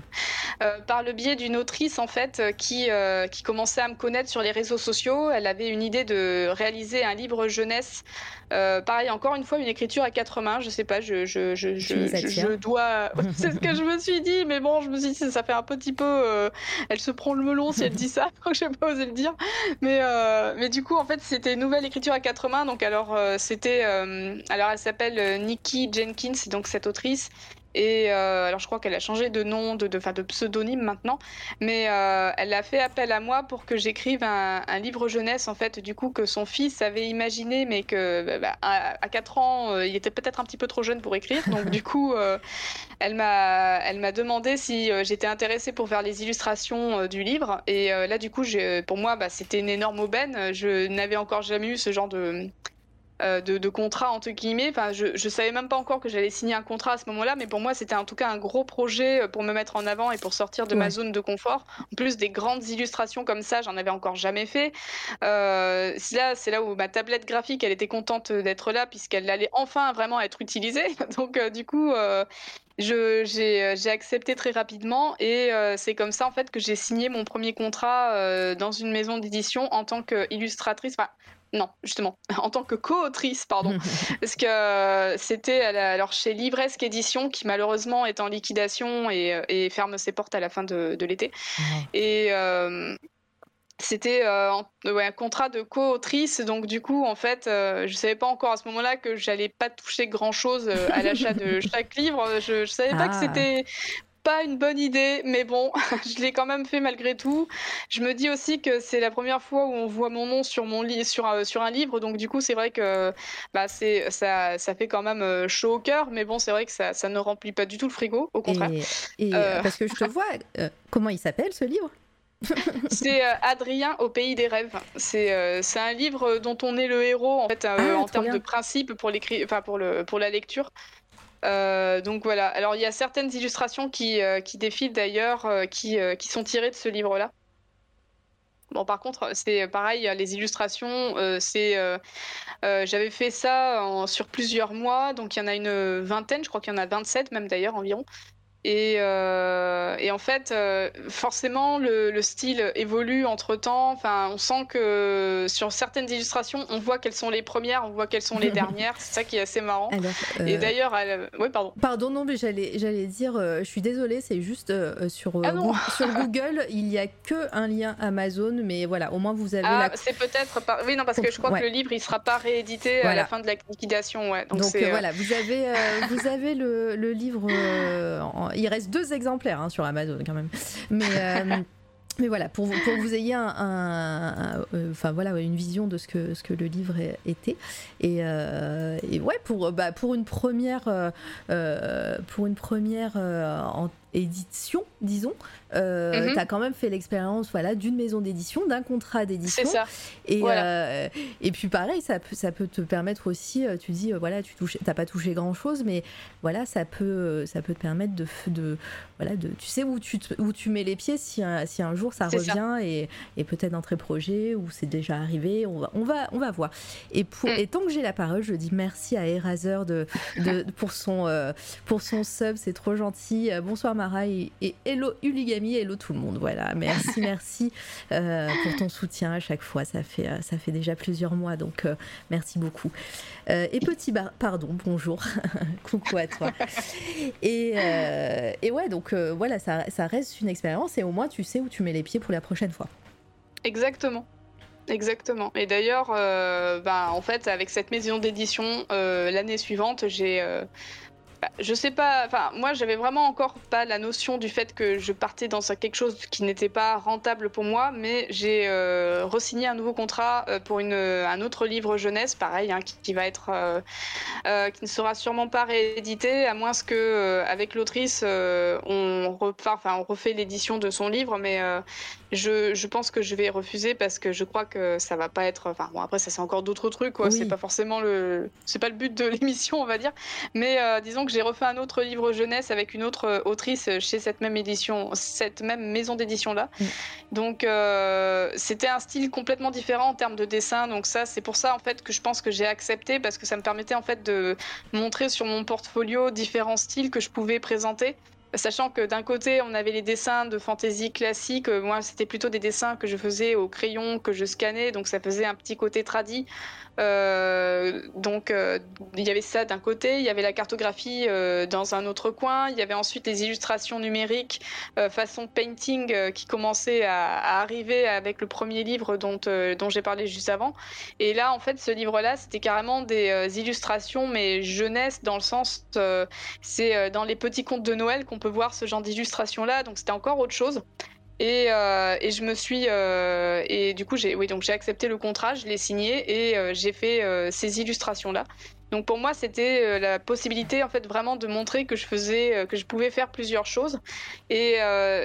Euh, par le biais d'une autrice en fait qui, qui commençait à me connaître sur les réseaux sociaux. Elle avait une idée de réaliser un livre jeunesse. pareil, encore une fois, une écriture à quatre mains. Je sais pas, je, je, je, je, dois. *laughs* C'est ce que je me suis dit, mais bon, je me suis dit, ça fait un petit peu. Elle se prend le melon si elle dit ça, *laughs* donc je n'ai pas osé le dire. Mais, mais du coup, en fait, c'était une nouvelle écriture à quatre mains. Donc, alors, c'était. alors, elle s'appelle Nikki Jenkins, donc cette autrice. Et euh, alors, je crois qu'elle a changé de nom, de, de, de pseudonyme maintenant, mais euh, elle a fait appel à moi pour que j'écrive un, livre jeunesse, en fait, du coup, que son fils avait imaginé, mais que bah, à, 4 ans, euh, il était peut-être un petit peu trop jeune pour écrire. Donc, du coup, elle m'a demandé si j'étais intéressée pour faire les illustrations du livre. Et là, du coup, pour moi, bah, c'était une énorme aubaine. Je n'avais encore jamais eu ce genre de euh, de, contrat entre guillemets. Enfin, je, je savais même pas encore que j'allais signer un contrat à ce moment-là, mais pour moi c'était en tout cas un gros projet euh, pour me mettre en avant et pour sortir de ma zone de confort. En plus des grandes illustrations comme ça, j'en avais encore jamais fait. Euh, là, c'est là où ma tablette graphique, elle était contente d'être là puisqu'elle allait enfin vraiment être utilisée. *laughs* Donc du coup. j'ai accepté très rapidement et c'est comme ça en fait que j'ai signé mon premier contrat dans une maison d'édition en tant qu'illustratrice. Enfin, non, justement, *laughs* en tant que co-autrice, pardon. *laughs* parce que euh, c'était alors chez Livresque Édition, qui malheureusement est en liquidation et, euh, ferme ses portes à la fin de, l'été. Et euh, c'était un contrat de co-autrice, donc du coup, en fait, je ne savais pas encore à ce moment-là que j'allais pas toucher grand-chose à l'achat de *laughs* chaque livre. Je, ne savais pas que ah. c'était pas une bonne idée, mais bon, *laughs* je l'ai quand même fait malgré tout. Je me dis aussi que c'est la première fois où on voit mon nom sur mon lit, sur, euh, sur un livre, donc du coup c'est vrai que bah, c'est ça, ça fait quand même euh, chaud au cœur, mais bon c'est vrai que ça, ça, ne remplit pas du tout le frigo, au contraire. Et, euh, parce que je te vois, comment il s'appelle ce livre? *laughs* C'est Adrien au pays des rêves. C'est un livre dont on est le héros en fait ah, en termes de principe pour pour le pour la lecture. Donc voilà. Alors il y a certaines illustrations qui, qui défilent d'ailleurs, qui, qui sont tirées de ce livre-là. Bon, par contre, c'est pareil, les illustrations, c'est, j'avais fait ça sur plusieurs mois, donc il y en a une vingtaine, je crois qu'il y en a 27 même d'ailleurs environ. Et, euh, et, en fait, euh, forcément, le, le, style évolue entre temps. Enfin, on sent que sur certaines illustrations, on voit quelles sont les premières, on voit quelles sont les *laughs* dernières. C'est ça qui est assez marrant. Et euh, d'ailleurs, oui, pardon. Pardon, non, mais j'allais, j'allais dire, je suis désolée, c'est juste sur, ah Google, sur *laughs* Google, il n'y a que un lien Amazon, mais voilà, au moins vous avez. Ah, c'est peut-être. Oui, non, parce que je crois que le livre, il sera pas réédité à la fin de la liquidation. Ouais. Donc, Donc voilà, vous avez, vous avez le, le livre en il reste deux exemplaires hein, sur Amazon quand même. Mais. Euh, *laughs* mais voilà, pour, pour que vous ayez un, euh, enfin voilà, une vision de ce que, ce que le livre était. Et, euh, et ouais, pour, bah, pour une première, pour une première en édition, disons, euh, mhm. tu as quand même fait l'expérience voilà, d'une maison d'édition, d'un contrat d'édition. C'est ça. Et, euh, et puis pareil, ça peut, ça peut te permettre aussi, euh, tu dis, euh, voilà, tu n'as pas touché grand-chose, mais voilà, ça peut, ça peut te permettre de, de, voilà, de tu sais où tu, où tu mets les pieds si un, si un jour ça revient et, et peut-être dans tes projets ou c'est déjà arrivé, on va, on va, on va voir. Et, pour, mm. et tant que j'ai la parole, je dis merci à Eraser de, de, pour, son, pour son sub, c'est trop gentil. Bonsoir Et, et hello Uligami hello tout le monde. Voilà, merci, *laughs* merci euh, pour ton soutien à chaque fois. Ça fait, euh, ça fait déjà plusieurs mois, donc euh, merci beaucoup. et petit pardon, bonjour, *laughs* coucou à toi. *laughs* Et, et ouais, donc voilà, ça, ça reste une expérience et au moins tu sais où tu mets les pieds pour la prochaine fois. Exactement. Exactement. Et d'ailleurs, bah, en fait, avec cette maison d'édition, l'année suivante, j'ai je sais pas, enfin, moi j'avais vraiment encore pas la notion du fait que je partais dans quelque chose qui n'était pas rentable pour moi, mais j'ai euh, re-signé un nouveau contrat euh, pour une, un autre livre jeunesse, pareil, hein, qui, va être, euh, qui ne sera sûrement pas réédité, à moins que avec l'autrice on, enfin, on refait l'édition de son livre, mais je, je, pense que je vais refuser parce que je crois que ça va pas être, enfin bon après ça c'est encore d'autres trucs, quoi, c'est pas forcément le, c'est pas le but de *laughs* l'émission on va dire, mais disons que j'ai refait un autre livre jeunesse avec une autre euh, autrice chez cette même édition, cette même maison d'édition là. Mm. Donc euh, c'était un style complètement différent en termes de dessin. Donc ça, c'est pour ça en fait que je pense que j'ai accepté parce que ça me permettait en fait de montrer sur mon portfolio différents styles que je pouvais présenter. Sachant que d'un côté, on avait les dessins de fantaisie classique. Euh, moi, c'était plutôt des dessins que je faisais au crayon, que je scannais. Donc, ça faisait un petit côté tradit. Euh, donc euh, il y avait ça d'un côté, il y avait la cartographie dans un autre coin, il y avait ensuite les illustrations numériques façon painting qui commençaient à, arriver avec le premier livre dont, dont j'ai parlé juste avant. Et là, en fait, ce livre-là, c'était carrément des illustrations, mais jeunesse dans le sens, c'est dans les petits contes de Noël qu'on peut voir ce genre d'illustration-là, donc c'était encore autre chose. Et, euh, et, je me suis euh, et du coup j'ai oui donc j'ai accepté le contrat, je l'ai signé et euh, j'ai fait ces illustrations là. Donc pour moi c'était la possibilité en fait vraiment de montrer que je faisais que je pouvais faire plusieurs choses et,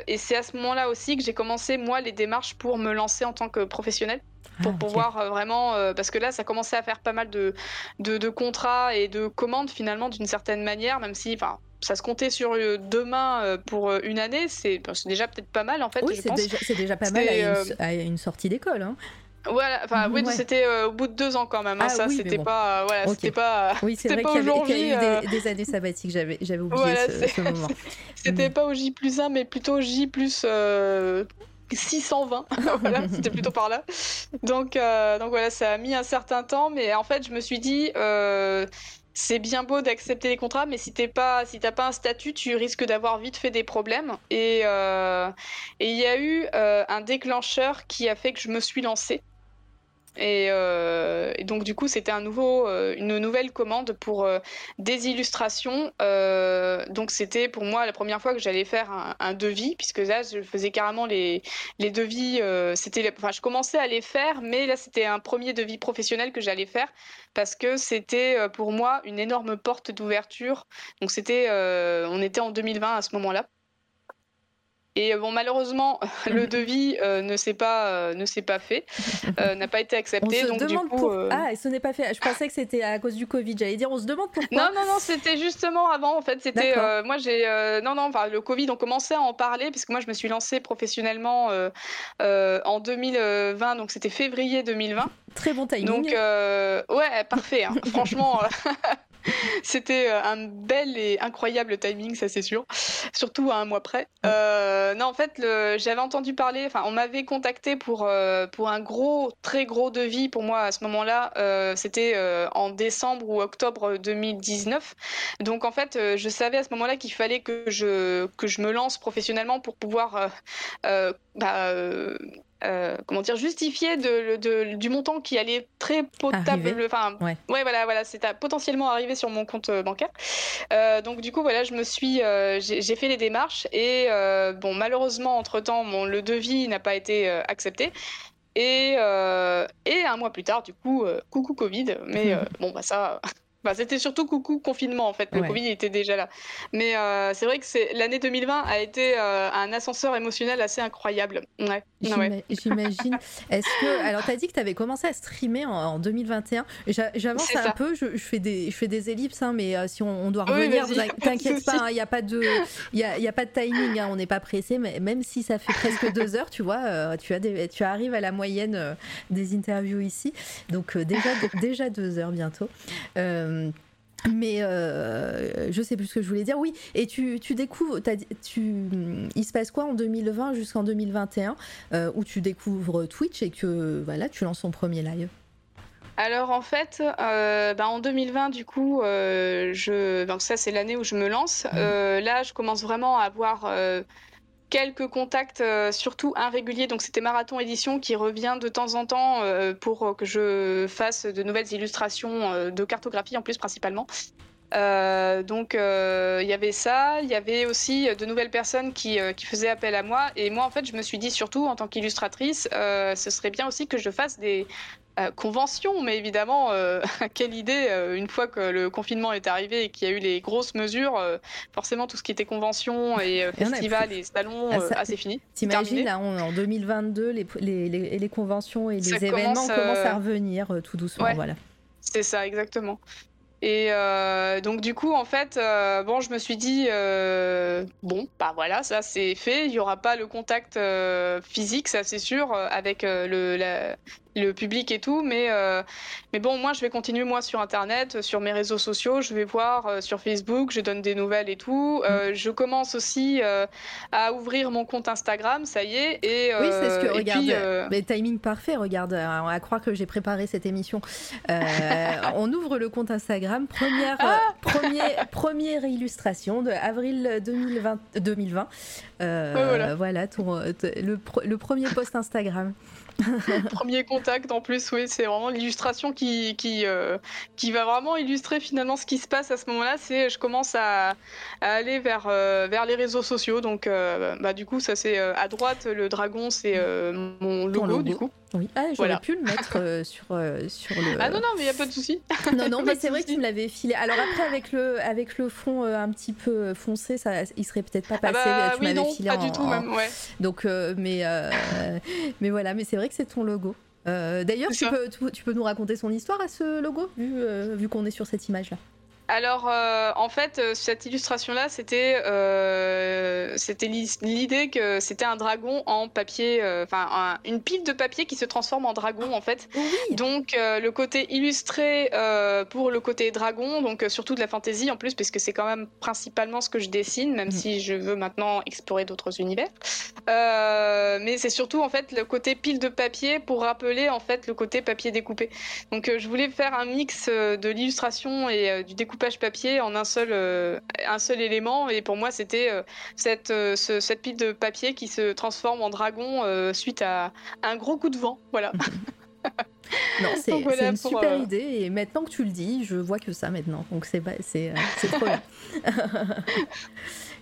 et c'est à ce moment-là aussi que j'ai commencé moi les démarches pour me lancer en tant que professionnel pour ah, pouvoir vraiment parce que là ça commençait à faire pas mal de, de, de contrats et de commandes finalement d'une certaine manière même si enfin ça se comptait sur euh, deux mains euh, pour euh, une année, c'est déjà peut-être pas mal en fait. Oui, c'est déjà, déjà, pas mal à une, sortie d'école. Hein. Voilà, enfin oui, c'était au bout de deux ans quand même. Hein, ah, ça, c'était pas, voilà, c'était pas. Oui, c'est vrai qu'il y, y, a eu des, années sabbatiques. J'avais, j'avais oublié ce, moment. *laughs* C'était mm. pas au J plus 1, mais plutôt au J plus 620. *laughs* *laughs* voilà, c'était plutôt par là. Donc, donc voilà, ça a mis un certain temps, mais en fait, je me suis dit c'est bien beau d'accepter les contrats, mais si t'es pas, si t'as pas un statut, tu risques d'avoir vite fait des problèmes. Et euh, il y a eu euh, un déclencheur qui a fait que je me suis lancée. Euh, et, donc du coup, c'était un nouveau, euh, une nouvelle commande pour euh, des illustrations. donc c'était pour moi la première fois que j'allais faire un, devis, puisque là, je faisais carrément les, les devis. c'était, enfin, je commençais à les faire, mais là, c'était un premier devis professionnel que j'allais faire parce que c'était pour moi une énorme porte d'ouverture. Donc c'était, on était en 2020 à ce moment-là. Et bon, malheureusement, *laughs* le *laughs* devis ne s'est pas, ne s'est pas fait, n'a pas été accepté. On se donc, demande du coup, pour... Ah, ce n'est pas fait. Je pensais que c'était à cause du Covid. J'allais dire, on se demande pourquoi. Non, non, non, c'était justement avant. En fait, c'était. moi, j'ai. non, non, enfin, le Covid, on commençait à en parler, puisque moi, je me suis lancée professionnellement en 2020, donc c'était février 2020. Très bon timing. Donc, ouais, parfait. Hein. *laughs* Franchement. *laughs* C'était euh, un bel et incroyable timing, ça c'est sûr. Surtout à un mois près. Euh, non, en fait, j'avais entendu parler, enfin, on m'avait contacté pour, euh, pour un gros, très gros devis pour moi à ce moment-là. C'était en décembre ou octobre 2019. Donc, en fait, je savais à ce moment-là qu'il fallait que je, que je me lance professionnellement pour pouvoir bah, euh, comment dire, justifier de, du montant qui allait très potable. Enfin, ouais. voilà, voilà, c'est potentiellement arrivé sur mon compte euh, bancaire. Euh, donc du coup, voilà, je me suis, j'ai fait les démarches et bon, malheureusement, entre temps, mon, le devis n'a pas été accepté. Et, et un mois plus tard, du coup, coucou Covid. Mais bon, bah ça. C'était surtout coucou confinement en fait. Le Covid était déjà là. Mais euh, c'est vrai que c'est l'année 2020 a été euh, un ascenseur émotionnel assez incroyable. Ouais. J'imagine. *laughs* Est-ce que alors tu as dit que tu avais commencé à streamer en, 2021. J'avance un peu. Je, fais des je fais des ellipses, hein, mais euh, si on, doit revenir, t'inquiète pas. *laughs* Il n'y a pas de il y a, y a, pas de timing. Hein, on n'est pas pressé. Mais même si ça fait presque *laughs* deux heures, tu vois, tu as des, tu arrives à la moyenne des interviews ici. Donc déjà déjà deux heures bientôt. Euh, mais euh, je sais plus ce que je voulais dire. Oui, et tu, tu découvres, tu, il se passe quoi en 2020 jusqu'en 2021 euh, où tu découvres Twitch et que voilà, tu lances ton premier live? Alors en fait, bah, en 2020 du coup, je... donc ça c'est l'année où je me lance. Mmh. là, je commence vraiment à avoir quelques contacts, euh, surtout irréguliers. Donc c'était Marathon Édition qui revient de temps en temps euh, pour que je fasse de nouvelles illustrations euh, de cartographie en plus principalement. donc il y avait ça, il y avait aussi de nouvelles personnes qui, qui, faisaient appel à moi. Et moi en fait je me suis dit surtout en tant qu'illustratrice, ce serait bien aussi que je fasse des, euh, convention, mais évidemment, euh, *laughs* quelle idée, euh, une fois que le confinement est arrivé et qu'il y a eu les grosses mesures, forcément tout ce qui était convention et *laughs* festival et salon, ah, c'est fini. T'imagines, là, en 2022, les, les, les, conventions et les événements commencent à revenir tout doucement. Voilà. C'est ça, exactement. Et donc du coup, en fait, bon, je me suis dit, bon, bah voilà, ça c'est fait. Il y aura pas le contact physique, ça c'est sûr, avec le, la, le public et tout, mais, euh, mais bon, moi je vais continuer moi sur Internet, sur mes réseaux sociaux, je vais voir euh, sur Facebook, je donne des nouvelles et tout. Euh, mm. je commence aussi à ouvrir mon compte Instagram, ça y est. Et, oui, c'est ce que, regarde, mais timing parfait, regarde, à croire que j'ai préparé cette émission. *laughs* on ouvre le compte Instagram, première, ah première illustration de avril 2020. 2020. voilà, voilà le, le premier post Instagram. *laughs* Premier contact en plus, oui, c'est vraiment l'illustration qui, qui, euh, qui va vraiment illustrer finalement ce qui se passe à ce moment-là. C'est je commence à, aller vers, euh, vers les réseaux sociaux. Donc, euh, bah, du coup, ça c'est à droite, le dragon, c'est mon logo, du coup. Oui, ah, j'aurais pu le mettre *laughs* sur, sur le. Ah non, non, mais il n'y a pas de souci. *laughs* non, non, mais c'est vrai que tu me l'avais filé. Alors après, avec le, avec le fond un petit peu foncé, ça, il serait peut-être pas ah passé. bah, tu oui, non, filé pas du tout, même, ouais. Donc, mais, mais voilà, mais c'est vrai que c'est ton logo. Euh, d'ailleurs, tu peux, tu, peux, nous raconter son histoire à ce logo, vu, euh, vu qu'on est sur cette image-là? Alors, euh, en fait, euh, cette illustration-là, c'était euh, c'était l'idée que c'était un dragon en papier, enfin une pile de papier qui se transforme en dragon, en fait. Donc, le côté illustré pour le côté dragon, donc surtout de la fantaisie en plus, puisque c'est quand même principalement ce que je dessine, même mm. si je veux maintenant explorer d'autres univers. mais c'est surtout en fait le côté pile de papier pour rappeler en fait le côté papier découpé. Donc, je voulais faire un mix de l'illustration et du découpage page papier en un seul, euh, un seul élément. Et pour moi, c'était euh, cette, euh, cette pile de papier qui se transforme en dragon suite à un gros coup de vent. Voilà. *laughs* non, c'est une super idée. Et maintenant que tu le dis, je vois que ça maintenant. Donc c'est trop bien. *laughs*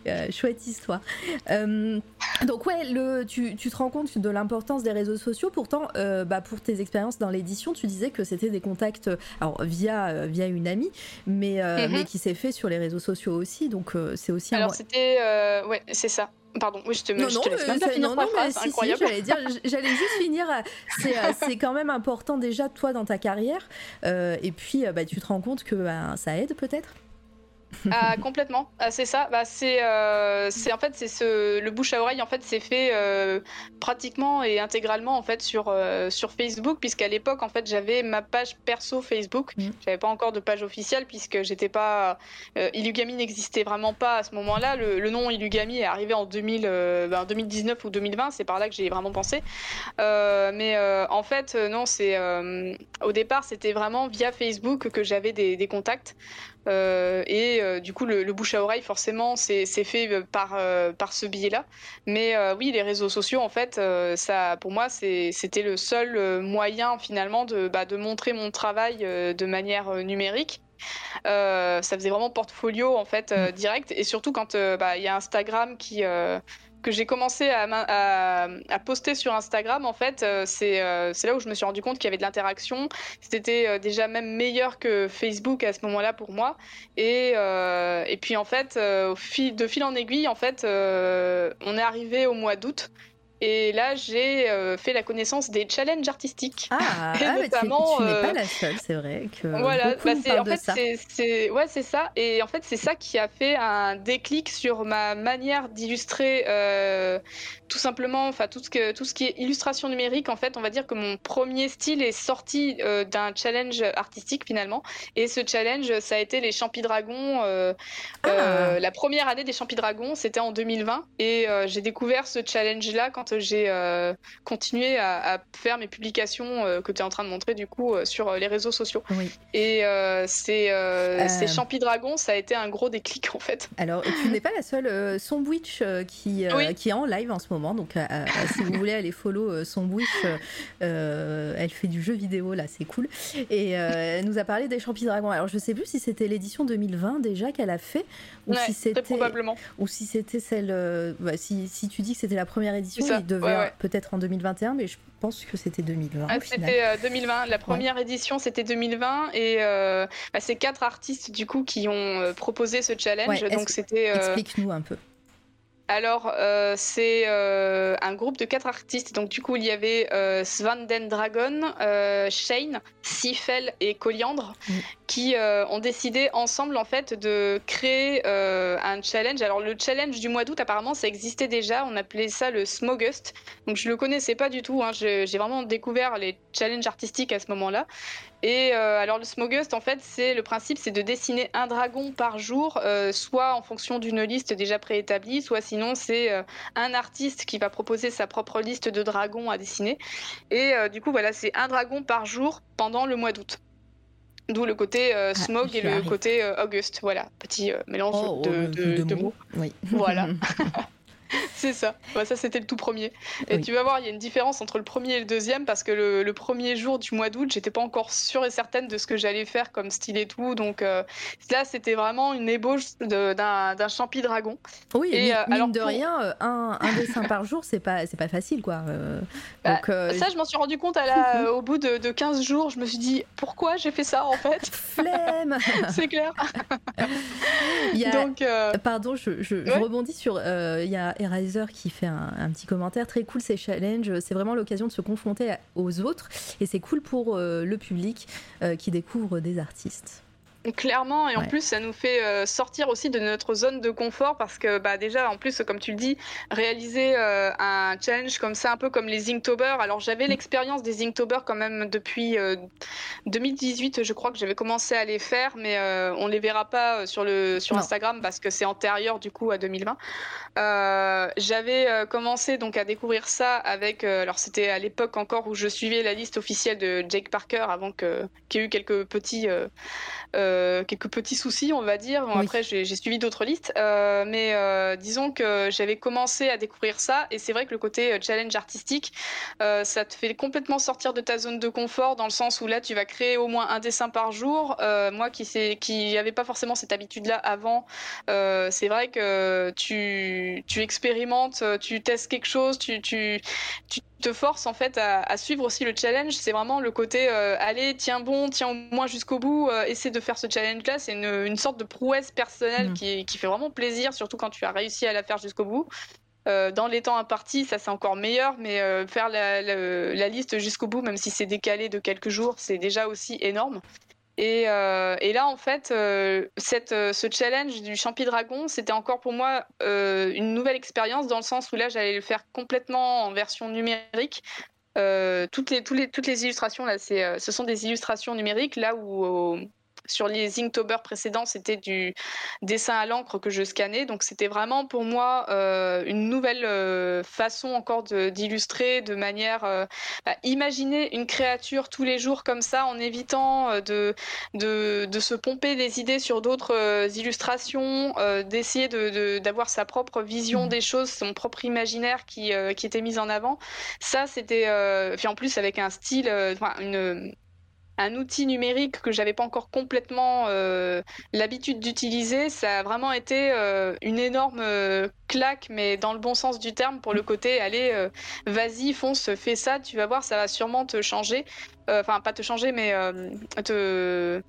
Euh, chouette histoire. Euh, donc ouais, le, tu, tu, te rends compte de l'importance des réseaux sociaux. Pourtant, euh, bah, pour tes expériences dans l'édition, tu disais que c'était des contacts alors, via, via une amie, mais, mhm. mais qui s'est fait sur les réseaux sociaux aussi. Donc c'est aussi... Alors c'était... ouais, c'est ça. Pardon, oui, je te, non, je non, te laisse même pas mais finir non, non, phrase, si, si, incroyable. j'allais dire, *laughs* j'allais juste finir. euh, C'est, euh, quand même important déjà toi dans ta carrière, euh, et puis euh, bah, tu te rends compte que bah, ça aide peut-être? *laughs* Ah, complètement, Ah, c'est ça. Bah, c'est, euh, c'est en fait, c'est ce, le bouche à oreille en fait, c'est fait euh, pratiquement et intégralement en fait sur euh, sur Facebook, puisqu'à l'époque en fait, j'avais ma page perso Facebook. Mm. J'avais pas encore de page officielle puisque j'étais pas. euh, Ilugami n'existait vraiment pas à ce moment-là. Le, le nom Ilugami est arrivé en 2000, euh, ben, 2019 ou 2020. C'est par là que j'ai vraiment pensé. Mais en fait, non, c'est au départ, c'était vraiment via Facebook que j'avais des, des contacts. Euh, et euh, du coup, le, le bouche à oreille, forcément, c'est fait euh, par, par ce biais-là. Mais oui, les réseaux sociaux, en fait, ça, pour moi, c'était le seul moyen, finalement, de, bah, de montrer mon travail de manière numérique. Euh, ça faisait vraiment portfolio, en fait, euh, direct. Et surtout quand euh, bah, il y a Instagram qui... que j'ai commencé à, poster sur Instagram, en fait, euh, c'est euh, c'est là où je me suis rendu compte qu'il y avait de l'interaction. C'était euh, déjà même meilleur que Facebook à ce moment-là pour moi. Et, et puis en fait, de fil en aiguille, en fait, on est arrivé au mois d'août. Et là, j'ai euh, fait la connaissance des challenges artistiques. Ah, *laughs* Et ah, mais tu- n'es euh, pas la seule, c'est vrai que voilà, bah, en fait ça. c'est c'est ouais c'est ça et en fait c'est ça qui a fait un déclic sur ma manière d'illustrer euh, tout simplement enfin tout ce que tout ce qui est illustration numérique en fait on va dire que mon premier style est sorti euh, d'un challenge artistique finalement et ce challenge ça a été les Champis Dragons euh, Ah. euh, la première année des Champis Dragons c'était en 2020 et euh, j'ai découvert ce challenge là quand j'ai euh, continué à, à faire mes publications euh, que tu es en train de montrer du coup euh, sur les réseaux sociaux Oui. et c'est ces Champis Dragons, ça a été un gros déclic en fait. Alors, tu n'es pas la seule. Sombwitch qui, Oui. qui est en live en ce moment. Donc, si vous voulez aller follow Sombwitch, elle fait du jeu vidéo là, c'est cool. Et elle nous a parlé des Champis Dragons. Alors, je sais plus si c'était l'édition 2020 déjà qu'elle a fait ou Ouais, si très c'était probablement. ou si c'était celle. bah, si, si tu dis que c'était la première édition, il devait ouais, ouais. peut-être en 2021, mais je pense que c'était 2020 Ah, c'était euh, 2020. La première édition, c'était 2020 et euh, bah, c'est quatre artistes du coup qui ont euh, proposé ce challenge. Ouais, Donc c'était. euh, Explique-nous un peu. Alors, euh, c'est euh, un groupe de quatre artistes. Donc, du coup, il y avait euh, Svanden Dragon, euh, Shane, Sifel et Coliandre Mm. qui ont décidé ensemble, en fait, de créer un challenge. Alors, le challenge du mois d'août, apparemment, ça existait déjà. On appelait ça le Smogust. Donc, je le connaissais pas du tout. hein. J'ai vraiment découvert les challenges artistiques à ce moment-là. Et euh, alors le Smogust, en fait, c'est le principe, c'est de dessiner un dragon par jour, euh, soit en fonction d'une liste déjà préétablie, soit sinon c'est euh, un artiste qui va proposer sa propre liste de dragons à dessiner. Et du coup, voilà, c'est un dragon par jour pendant le mois d'août. D'où le côté euh, Ah, smog et le arrive. côté euh, Auguste. Voilà, petit euh, mélange Oh, de, euh, de- de mots. Oui. Voilà. *laughs* *laughs* C'est ça. Ouais, ça, c'était le tout premier. Et Oui. tu vas voir, il y a une différence entre le premier et le deuxième parce que le, le premier jour du mois d'août, j'étais pas encore sûre et certaine de ce que j'allais faire comme style et tout. Donc euh, là, c'était vraiment une ébauche d'un champi dragon. Oui, Et, euh, mine alors, de pour- rien, euh, un, un dessin par jour, c'est pas, pas facile, quoi. Euh, Bah, donc, Ça, je m'en suis rendu compte à la- *laughs* au bout de, de 15 jours. Je me suis dit, pourquoi j'ai fait ça en fait? Flemme *laughs* C'est clair. Il y a- Donc, Pardon, je, je- rebondis sur. Il y a Eraser qui fait un, un petit commentaire très cool, ces challenges. C'est vraiment l'occasion de se confronter aux autres et c'est cool pour euh, le public euh, qui découvre des artistes. Clairement, et en Ouais. plus, ça nous fait euh, sortir aussi de notre zone de confort parce que, bah, déjà, en plus, comme tu le dis, réaliser euh, un challenge comme ça, un peu comme les Inktober. Alors, j'avais Mm. l'expérience des Inktober quand même depuis euh, 2018, je crois que j'avais commencé à les faire, mais euh, on les verra pas euh, sur, le, sur Non. Instagram parce que c'est antérieur du coup à 2020. Euh, j'avais euh, commencé donc à découvrir ça avec, euh, alors c'était à l'époque encore où je suivais la liste officielle de Jake Parker avant qu'il y ait eu quelques petits euh, euh, quelques petits soucis, on va dire. Bon, Oui. Après, j'ai suivi d'autres listes, Euh, mais euh, disons que j'avais commencé à découvrir ça, et c'est vrai que le côté euh, challenge artistique, euh, ça te fait complètement sortir de ta zone de confort, dans le sens où là, tu vas créer au moins un dessin par jour. Euh, moi, qui qui n'avais pas forcément cette habitude-là avant, euh, c'est vrai que tu, tu expérimentes, tu testes quelque chose, tu, tu, tu te forces en fait à, à suivre aussi le challenge. C'est vraiment le côté euh, allez, tiens bon, tiens au moins jusqu'au bout, euh, essaie de faire ce challenge-là. C'est une, une sorte de prouesse personnelle Mm. qui, qui fait vraiment plaisir, surtout quand tu as réussi à la faire jusqu'au bout. dans les temps impartis, ça c'est encore meilleur, mais faire la, la liste jusqu'au bout, même si c'est décalé de quelques jours, c'est déjà aussi énorme. Et, et, là, en fait, cette, ce challenge du Champi Dragon, c'était encore pour moi une nouvelle expérience dans le sens où là, j'allais le faire complètement en version numérique. toutes, les, toutes, les, illustrations, là, ce sont des illustrations numériques, là où sur les Inktober précédents, c'était du dessin à l'encre que je scannais. Donc c'était vraiment pour moi euh, une nouvelle euh, façon encore d'illustrer de, manière euh, bah, imaginer une créature tous les jours comme ça en évitant de, de, se pomper des idées sur d'autres illustrations, d'essayer d'avoir sa propre vision mmh. des choses, son propre imaginaire qui, qui était mis en avant. Ça, c'était, puis en plus avec un style, une un outil numérique que j'avais pas encore complètement euh, l'habitude d'utiliser, ça a vraiment été euh, une énorme euh, claque, mais dans le bon sens du terme, pour le côté, allez, vas-y, fonce, fais ça, tu vas voir, ça va sûrement te changer. Enfin, pas te changer, mais te,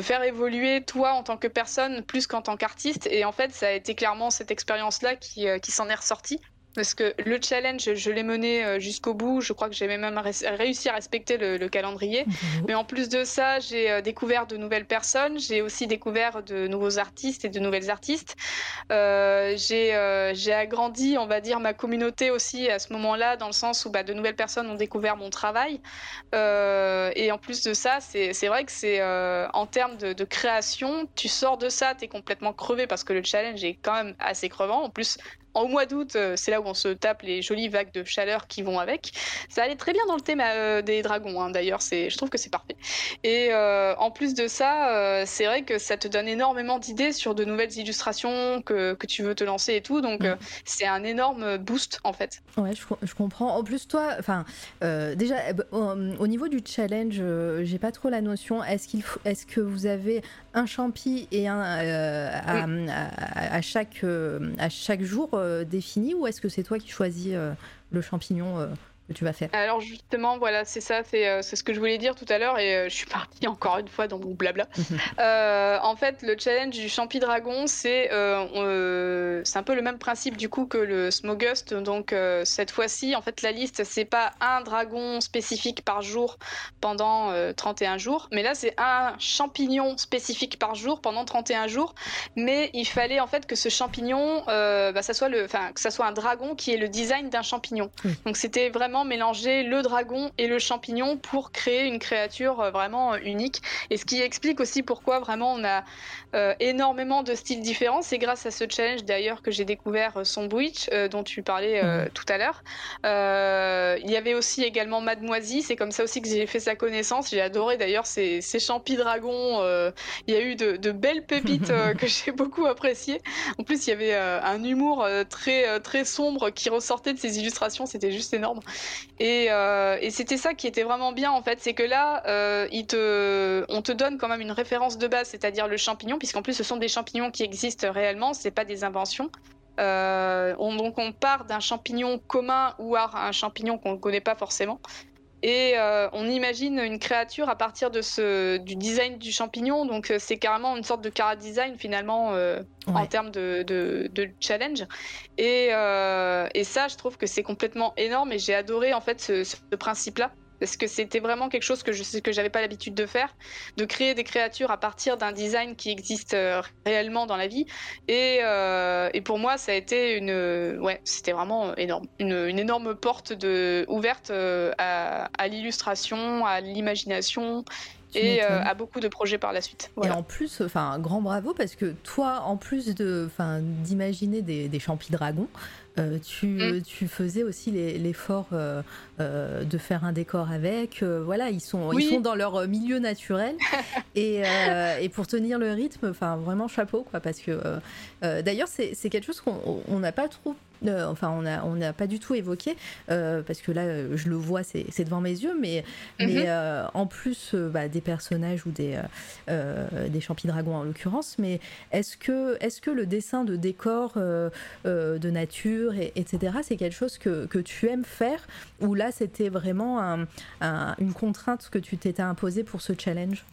faire évoluer, toi, en tant que personne, plus qu'en tant qu'artiste. Et en fait, ça a été clairement cette expérience-là qui, qui s'en est ressortie parce que le challenge, je l'ai mené euh, jusqu'au bout. Je crois que j'ai même réussi à respecter le, calendrier. Mais en plus de ça, j'ai euh, découvert de nouvelles personnes. J'ai aussi découvert de nouveaux artistes et de nouvelles artistes. Euh, j'ai agrandi, on va dire, ma communauté aussi à ce moment-là, dans le sens où bah, de nouvelles personnes ont découvert mon travail. et en plus de ça, c'est vrai que c'est en termes de, de, création, tu sors de ça, tu es complètement crevé parce que le challenge est quand même assez crevant. En plus, au mois d'août, euh, c'est là où on se tape les jolies vagues de chaleur qui vont avec. Ça allait très bien dans le thème euh, des dragons, hein, d'ailleurs. je trouve que c'est parfait. Et euh, en plus de ça, c'est vrai que ça te donne énormément d'idées sur de nouvelles illustrations que, tu veux te lancer et tout. Donc, mm. c'est un énorme boost en fait. Ouais, je, comprends. En plus, toi, enfin, déjà, au, niveau du challenge, j'ai pas trop la notion. Est-ce qu'il, est-ce que vous avez un champi et un à, chaque à chaque jour euh, défini ou est-ce que c'est toi qui choisis euh, le champignon tu vas faire Alors justement, voilà, c'est ça, c'est euh, ce que je voulais dire tout à l'heure et euh, je suis partie *laughs* encore une fois dans mon blabla. *laughs* Euh, en fait, le challenge du Champi Dragon, c'est c'est un peu le même principe du coup que le Smogust. Donc cette fois-ci, en fait, la liste, c'est pas un dragon spécifique par jour pendant 31 jours, mais là, c'est un champignon spécifique par jour pendant 31 jours. Mais il fallait en fait que ce champignon, bah, ça soit le, que ça soit un dragon qui ait le design d'un champignon. Donc c'était vraiment mélanger le dragon et le champignon pour créer une créature euh, vraiment euh, unique. Et ce qui explique aussi pourquoi vraiment on a euh, énormément de styles différents. C'est grâce à ce challenge d'ailleurs que j'ai découvert son Witch dont tu parlais mhm. tout à l'heure. il y avait aussi également Mademoiselle, c'est comme ça aussi que j'ai fait sa connaissance. J'ai adoré d'ailleurs ces, ces champis dragons. il y a eu de, belles pépites que j'ai beaucoup appréciées. En plus, il y avait un humour très, très sombre qui ressortait de ces illustrations. C'était juste énorme. Euh, et, c'était ça qui était vraiment bien en fait, c'est que là, euh, on te donne quand même une référence de base, c'est-à-dire le champignon, puisqu'en plus ce sont des champignons qui existent réellement, c'est pas des inventions. Euh, donc on part d'un champignon commun ou un champignon qu'on ne connaît pas forcément. Et euh, on imagine une créature à partir de ce, du design du champignon. Donc euh, c'est carrément une sorte de cara design finalement euh, en termes de, de, challenge. Et, et, ça, je trouve que c'est complètement énorme et j'ai adoré en fait ce principe-là parce que c'était vraiment quelque chose que je que j'avais pas l'habitude de faire, de créer des créatures à partir d'un design qui existe euh, réellement dans la vie. Et, euh, et, pour moi, ça a été une, ouais, c'était vraiment énorme, une, une, énorme porte de ouverte euh, à, à l'illustration, à l'imagination et à beaucoup de projets par la suite. Et en plus, enfin, grand bravo parce que toi, en plus de, enfin, d'imaginer des, des champis dragons, euh, tu, mm. tu, faisais aussi l'effort euh, euh, de faire un décor avec. voilà, ils sont, ils sont dans leur milieu naturel. *laughs* et, et, pour tenir le rythme, enfin, vraiment chapeau, quoi. Parce que d'ailleurs, c'est quelque chose qu'on n'a pas trop euh, enfin, on n'a on pas du tout évoqué, euh, parce que là, je le vois, c'est devant mes yeux, mais, mais mhm. euh, en plus bah, des personnages ou des, des dragons en l'occurrence, mais est-ce que, est que le dessin de décor, de nature, et, etc., c'est quelque chose que, que, tu aimes faire, ou là, c'était vraiment une contrainte que tu t'étais imposée pour ce challenge?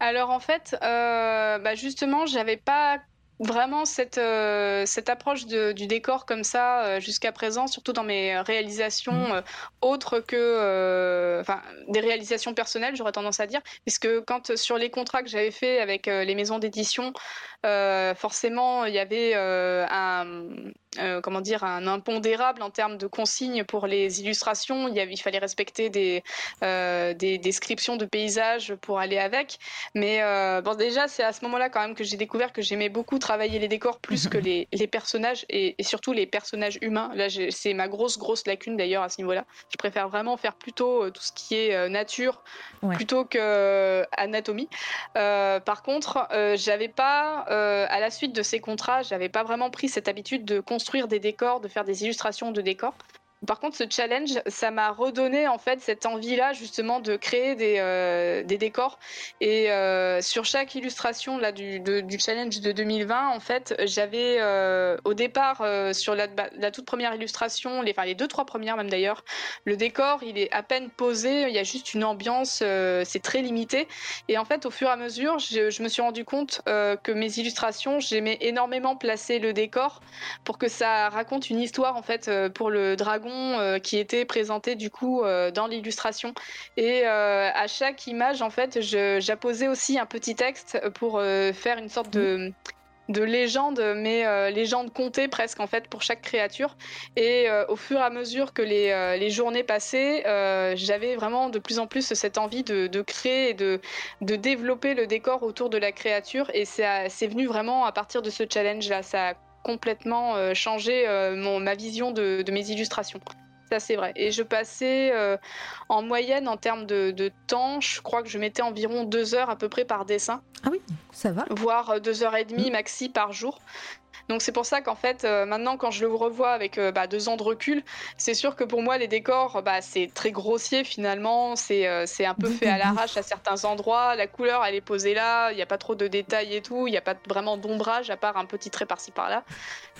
Alors en fait, bah justement, j'avais pas vraiment cette, euh, cette approche du décor comme ça euh, jusqu'à présent, surtout dans mes réalisations mm. euh, autres que enfin des réalisations personnelles, j'aurais tendance à dire, puisque quand sur les contrats que j'avais fait avec les maisons d'édition, forcément il y avait un comment dire un impondérable en termes de consignes pour les illustrations. Il, y avait, il fallait respecter des, des descriptions de paysages pour aller avec. Mais bon, déjà, c'est à ce moment-là quand même que j'ai découvert que j'aimais beaucoup travailler les décors plus que *laughs* les, les personnages et, surtout les personnages humains. Là, c'est ma grosse, grosse lacune d'ailleurs à ce niveau-là. Je préfère vraiment faire plutôt euh, tout ce qui est euh, nature plutôt que euh, anatomie. par contre, j'avais pas, à la suite de ces contrats, j'avais pas vraiment pris cette habitude de construire des décors, de faire des illustrations de décors. Par contre, ce challenge, ça m'a redonné en fait cette envie-là justement de créer des, euh, des décors. Et euh, sur chaque illustration là du, du, challenge de 2020, en fait, j'avais euh, au départ sur la, la, toute première illustration, les, enfin les deux trois premières même d'ailleurs, le décor il est à peine posé, il y a juste une ambiance, c'est très limité. Et en fait, au fur et à mesure, je, je me suis rendu compte que mes illustrations, j'aimais énormément placer le décor pour que ça raconte une histoire en fait pour le dragon euh, qui était présenté du coup euh, dans l'illustration. Et euh, à chaque image, en fait, j'apposais aussi un petit texte pour faire une sorte de de légende, mais légende comptée presque en fait pour chaque créature. Et au fur et à mesure que les, les journées passaient, j'avais vraiment de plus en plus cette envie de, de créer et de, de, développer le décor autour de la créature. Et c'est venu vraiment à partir de ce challenge-là. Ça a complètement euh, changé euh, mon, ma vision de, mes illustrations. Ça, c'est vrai. Et je passais euh, en moyenne, en termes de, de, temps, je crois que je mettais environ deux heures à peu près par dessin. Ah oui, ça va. Voire deux heures et demie mm. maxi par jour. Donc c'est pour ça qu'en fait, euh, maintenant, quand je le revois avec euh, bah, deux ans de recul, c'est sûr que pour moi, les décors, bah, c'est très grossier finalement. C'est euh, un peu fait à l'arrache à certains endroits. La couleur, elle est posée là. Il n'y a pas trop de détails et tout. Il n'y a pas vraiment d'ombrage à part un petit trait par-ci par-là.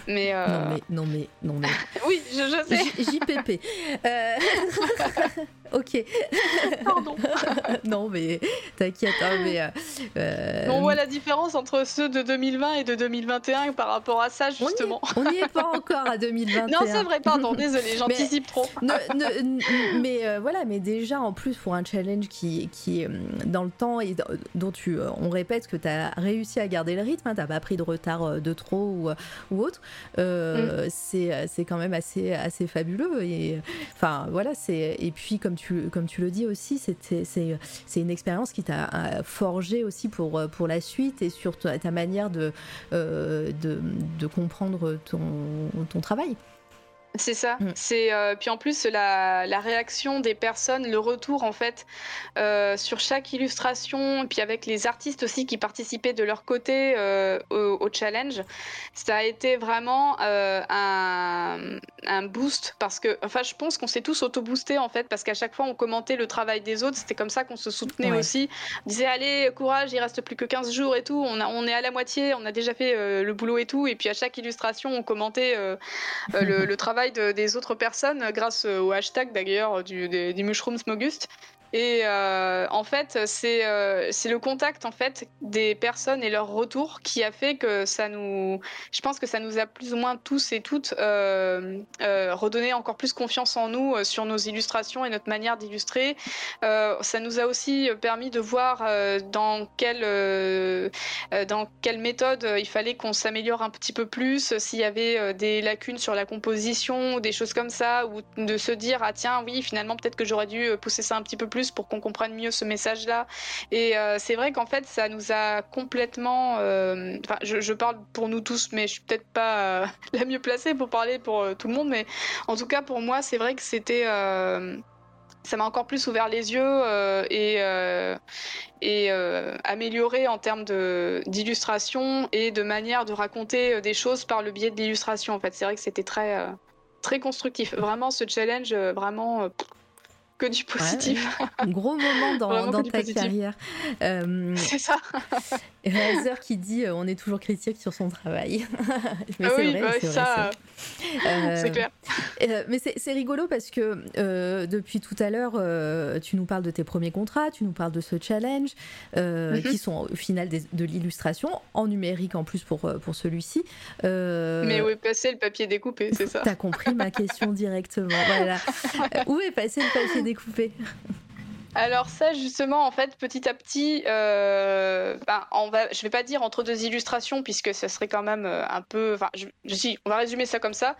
Mais, Non mais non mais non mais. *laughs* oui, je, je sais. JPP. *laughs* ok. *laughs* Pardon. *laughs* non mais t'inquiète. Hein, mais, On voit la différence entre ceux de 2020 et de 2021 par rapport à ça, justement. On n'y est, pas *laughs* encore à 2021. non, c'est vrai, pardon, désolé, j'anticipe trop. mais euh, voilà, mais déjà, en plus, pour un challenge qui, qui est euh, dans le temps et dont tu, euh, on répète que tu as réussi à garder le rythme, hein, tu n'as pas pris de retard de trop ou, ou autre, mm. c'est quand même assez, assez fabuleux. Et, enfin, voilà, et puis, comme comme tu le dis aussi, c'est une expérience qui t'a forgé aussi pour, la suite et sur ta, manière de, de comprendre ton travail. C'est ça. Mm. C'est euh, puis en plus la, la, réaction des personnes, le retour en fait euh, sur chaque illustration, et puis avec les artistes aussi qui participaient de leur côté euh, au, challenge, ça a été vraiment un, un, boost parce que enfin je pense qu'on s'est tous auto boosté en fait parce qu'à chaque fois on commentait le travail des autres, c'était comme ça qu'on se soutenait aussi. On disait allez courage, il reste plus que 15 jours et tout, on, a, on est à la moitié, on a déjà fait le boulot et tout, et puis à chaque illustration on commentait le, le travail des autres personnes grâce au hashtag d'ailleurs du, du Mushrooms. Et euh, en fait, c'est euh, le contact en fait des personnes et leur retour qui a fait que ça nous, je pense que ça nous a plus ou moins tous et toutes euh, redonné encore plus confiance en nous sur nos illustrations et notre manière d'illustrer. ça nous a aussi permis de voir dans quelle dans quelle méthode il fallait qu'on s'améliore un petit peu plus, s'il y avait des lacunes sur la composition des choses comme ça, ou de se dire ah tiens oui finalement peut-être que j'aurais dû pousser ça un petit peu plus pour qu'on comprenne mieux ce message-là. Et euh, c'est vrai qu'en fait, ça nous a complètement. Euh, enfin, je, parle pour nous tous, mais je suis peut-être pas euh, *laughs* la mieux placée pour parler pour tout le monde. Mais en tout cas, pour moi, c'est vrai que c'était ça m'a encore plus ouvert les yeux et, et amélioré en termes d'illustration et de manière de raconter des choses par le biais de l'illustration. En fait, c'est vrai que c'était très, très constructif. Vraiment, ce challenge, vraiment, que du positif. gros moment dans, *laughs* ta carrière. Euh, c'est ça. *laughs* Razer qui dit on est toujours critique sur son travail. *laughs* mais ah c'est oui, vrai, bah, ça, c'est clair. mais c'est rigolo parce que depuis tout à l'heure, tu nous parles de tes premiers contrats, tu nous parles de ce challenge, mhm. qui sont au final de l'illustration, en numérique en plus pour, pour celui-ci. Mais où est passé le papier découpé, c'est ça? T'as compris ma question directement. Voilà. *laughs* où est passé le papier découpé? Alors ça, justement, en fait, petit à petit, euh, ben, vais pas dire entre deux illustrations, puisque ce serait quand même euh, un peu... Enfin, on va résumer ça comme ça.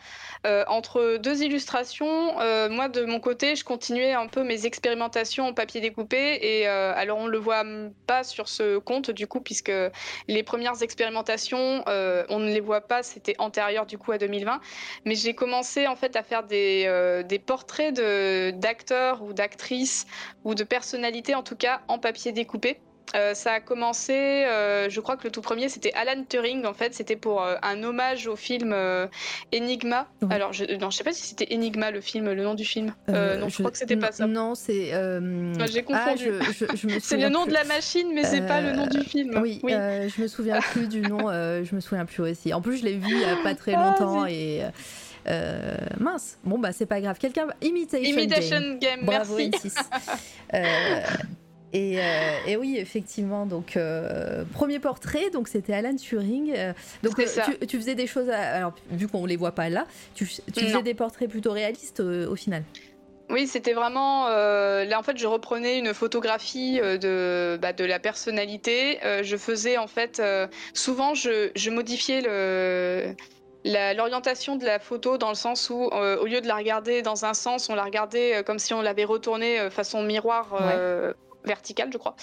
Euh, entre deux illustrations, euh, moi, de mon côté, je continuais un peu mes expérimentations en papier découpé. Et alors, on le voit pas sur ce compte, du coup, puisque les premières expérimentations, on ne les voit pas, c'était antérieur, du coup, à 2020. Mais j'ai commencé, en fait, à faire des, des portraits d'acteurs ou d'actrices ou de personnalité, en tout cas en papier découpé. Euh, ça a commencé, euh, je crois que le tout premier c'était Alan Turing en fait, c'était pour euh, un hommage au film Enigma. Alors je, non, je sais pas si c'était Enigma le film, le nom du film. non, je, crois que c'était pas ça. Non, c'est. J'ai confondu. Ah, *laughs* c'est le nom de la machine, mais c'est pas le nom du film. Oui, oui. je me souviens plus du nom. je me souviens plus aussi. En plus, je l'ai vu il y a pas très ah, longtemps et. Euh, mince, bon bah c'est pas grave. Quelqu'un Imitation, Imitation Game. Bravo merci. *laughs* Euh, et, euh, et, oui, effectivement, donc premier portrait, donc c'était Alan Turing. donc tu, tu, faisais des choses, alors vu qu'on les voit pas là, tu, tu faisais des portraits plutôt réalistes au final. Oui, c'était vraiment. là, en fait, je reprenais une photographie de, bah, de la personnalité. je faisais, en fait, souvent, je, je modifiais le l'orientation de la photo dans le sens où euh, au lieu de la regarder dans un sens, on la regardait euh, comme si on l'avait retournée euh, façon miroir vertical, je crois,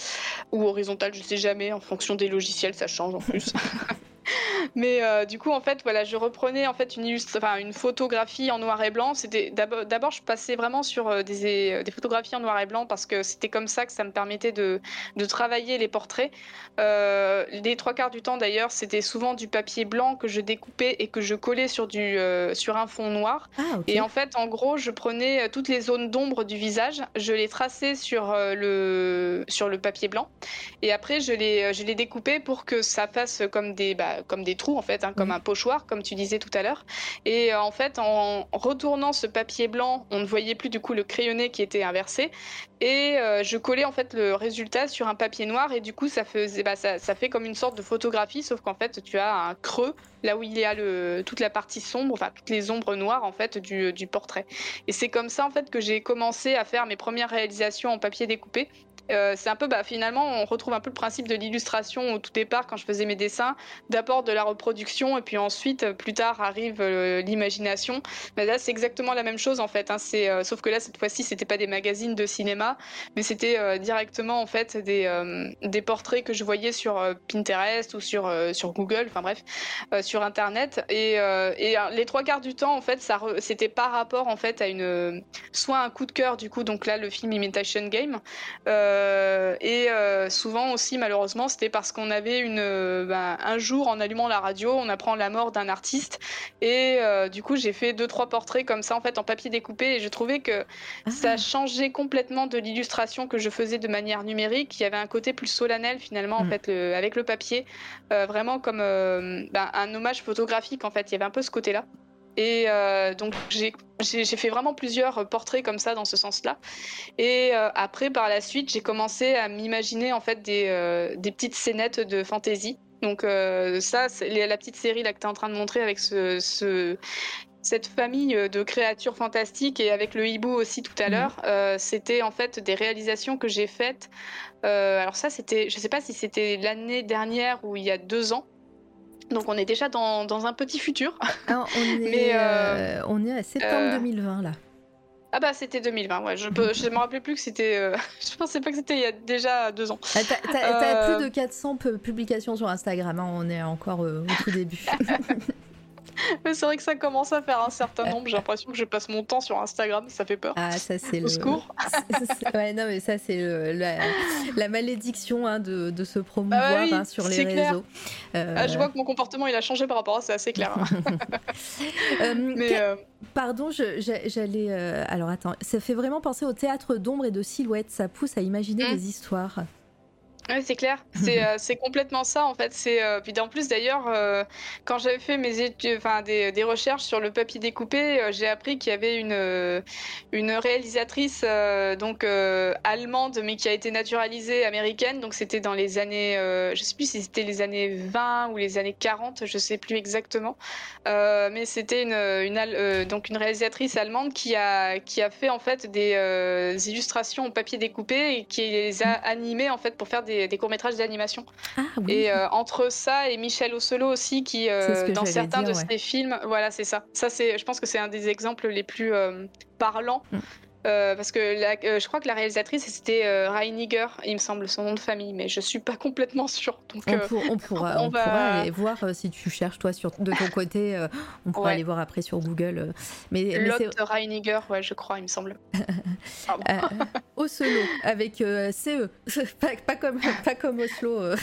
ou horizontal, je sais jamais, en fonction des logiciels, ça change en plus. *laughs* *laughs* Mais euh, du coup, en fait, voilà, je reprenais en fait une, enfin, une photographie en noir et blanc. C'était d'abord, je passais vraiment sur euh, des, euh, des, photographies en noir et blanc parce que c'était comme ça que ça me permettait de, de travailler les portraits. les trois quarts du temps, d'ailleurs, c'était souvent du papier blanc que je découpais et que je collais sur du sur un fond noir. Ah, et en fait, en gros, je prenais toutes les zones d'ombre du visage, je les traçais sur le sur le papier blanc, et après, je les je les découpais pour que ça fasse comme des bah, comme des trous en fait, hein, comme un pochoir, comme tu disais tout à l'heure. Et euh, en fait, en retournant ce papier blanc, on ne voyait plus du coup le crayonné qui était inversé. Et euh, je collais en fait le résultat sur un papier noir et du coup ça faisait, bah, ça, ça, fait comme une sorte de photographie, sauf qu'en fait tu as un creux là où il y a le, toute la partie sombre, enfin toutes les ombres noires en fait du, du portrait. Et c'est comme ça en fait que j'ai commencé à faire mes premières réalisations en papier découpé. Euh, c'est un peu, bah, finalement, on retrouve un peu le principe de l'illustration au tout départ quand je faisais mes dessins, d'abord de la reproduction et puis ensuite, euh, plus tard, arrive euh, l'imagination. Mais là, c'est exactement la même chose en fait. Hein. sauf que là, cette fois-ci, c'était pas des magazines de cinéma, mais c'était directement en fait des, portraits que je voyais sur Pinterest ou sur, Google, enfin bref, sur Internet. Et, les trois quarts du temps, en fait, c'était par rapport en fait à une soit un coup de cœur du coup, donc là, le film Imitation Game. Et euh, souvent aussi, malheureusement, c'était parce qu'on avait une, euh, ben, un jour en allumant la radio, on apprend la mort d'un artiste. Et du coup, j'ai fait deux, trois portraits comme ça, en fait, en papier découpé. Et je trouvais que ah. ça changeait complètement de l'illustration que je faisais de manière numérique. Il y avait un côté plus solennel, finalement, en mm. fait, avec le papier. vraiment comme ben, un hommage photographique, en fait. Il y avait un peu ce côté-là. Et euh, donc j'ai fait vraiment plusieurs portraits comme ça dans ce sens-là. Et euh, après, par la suite, j'ai commencé à m'imaginer en fait des, euh, des, petites scénettes de fantasy. Donc ça, la petite série là que tu es en train de montrer avec ce, ce, cette famille de créatures fantastiques et avec le hibou aussi tout à mmh. l'heure, c'était en fait des réalisations que j'ai faites. alors ça, c'était, je sais pas si c'était l'année dernière ou il y a deux ans. Donc on est déjà dans, dans un petit futur. Ah, on, *laughs* est, Mais, euh, euh, on est à septembre 2020 euh, là. Ah bah c'était 2020, ouais. Je ne me rappelais plus que c'était... *laughs* je pensais pas que c'était il y a déjà deux ans. Ah, t'as plus de 400 publications sur Instagram, hein. on est encore au tout début. *laughs* *laughs* Mais c'est vrai que ça commence à faire un certain nombre. J'ai l'impression que je passe mon temps sur Instagram, ça fait peur. Ah, ça c'est le. secours. *laughs* ouais, non, mais ça c'est la... malédiction hein, de, de, se promouvoir ah hein, sur les réseaux. Euh, ah, je vois que mon comportement il a changé par rapport à ça, c'est assez clair. *laughs* Euh, mais, euh, Pardon, j'allais. Alors attends, ça fait vraiment penser au théâtre d'ombre et de silhouettes. Ça pousse à imaginer hmm. des histoires. Ouais, c'est clair. C'est euh, complètement ça en fait. Euh, puis en plus d'ailleurs euh, quand j'avais fait mes études, enfin des, des recherches sur le papier découpé, euh, j'ai appris qu'il y avait une une réalisatrice donc allemande mais qui a été naturalisée américaine. Donc c'était dans les années, je sais plus si c'était les années 20 ou les années 40, je sais plus exactement. Mais c'était une une donc une réalisatrice allemande qui a qui a fait en fait des illustrations au papier découpé et qui les a animées en fait pour faire des, des courts-métrages d'animation. Ah oui. Et euh, entre ça et Michel Ocelot aussi, qui euh, dans certains dire, de ouais. ses films, voilà, c'est ça. Ça, c'est, je pense que c'est un des exemples les plus euh, parlants. Mm. Euh, parce que la- euh, je crois que la réalisatrice c'était euh, Reiniger, il me semble son nom de famille, mais je suis pas *laughs* complètement sûre. Donc On, pour- on pourra, on on va- pourra aller voir si tu cherches toi sur, de ton côté. on pourra Ouais. aller voir après sur Google. mais Lotte Reiniger, ouais, je crois, il me semble. *laughs* Oslo avec CE, *laughs* pas, pas comme pas comme Oslo.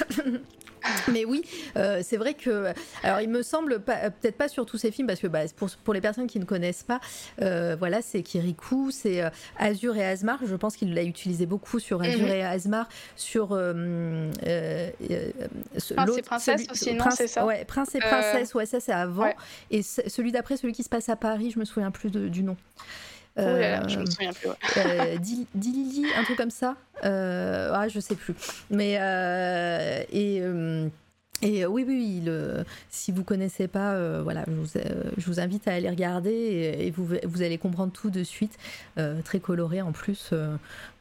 Mais oui, euh, c'est vrai que. Alors, il me semble, peut-être pas sur tous ces films, parce que bah, pour, pour les personnes qui ne connaissent pas, euh, voilà, c'est Kirikou, c'est euh, Azur et Asmar. Je pense qu'il l'a utilisé beaucoup sur Azur Mhm. et Asmar, sur. euh, ce- Prince et Princesse aussi, non, c'est ça Ouais, Prince et Princesse, ouais, ça c'est avant. ouais. Et ce- celui d'après, celui qui se passe à Paris, je me souviens plus de- du nom. Oh là là, Euh, je me souviens plus. ouais. euh, Dil- Dilili, un truc comme ça. Euh, ah, je sais plus. Mais euh, et euh, et euh, oui, oui, oui, le- si vous connaissez pas, euh, voilà, je vous, euh, je vous invite à aller regarder et, et vous, vous allez comprendre tout de suite. Euh, très coloré en plus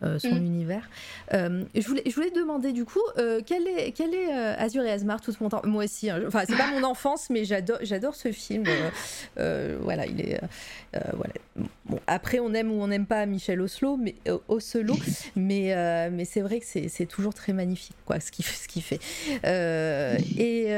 euh, son Mm. univers. Euh, je voulais, je voulais demander du coup, euh, quel est, quel est Azur et Asmar tout mon temps Moi aussi, hein, enfin c'est pas mon enfance, mais j'adore, j'adore ce film. Voilà, il est, voilà. Bon, après on aime ou on n'aime pas Michel Oslo, mais Oslo, mais mais c'est vrai que c'est, c'est toujours très magnifique, quoi, ce qu'il fait, ce qu'il fait. Et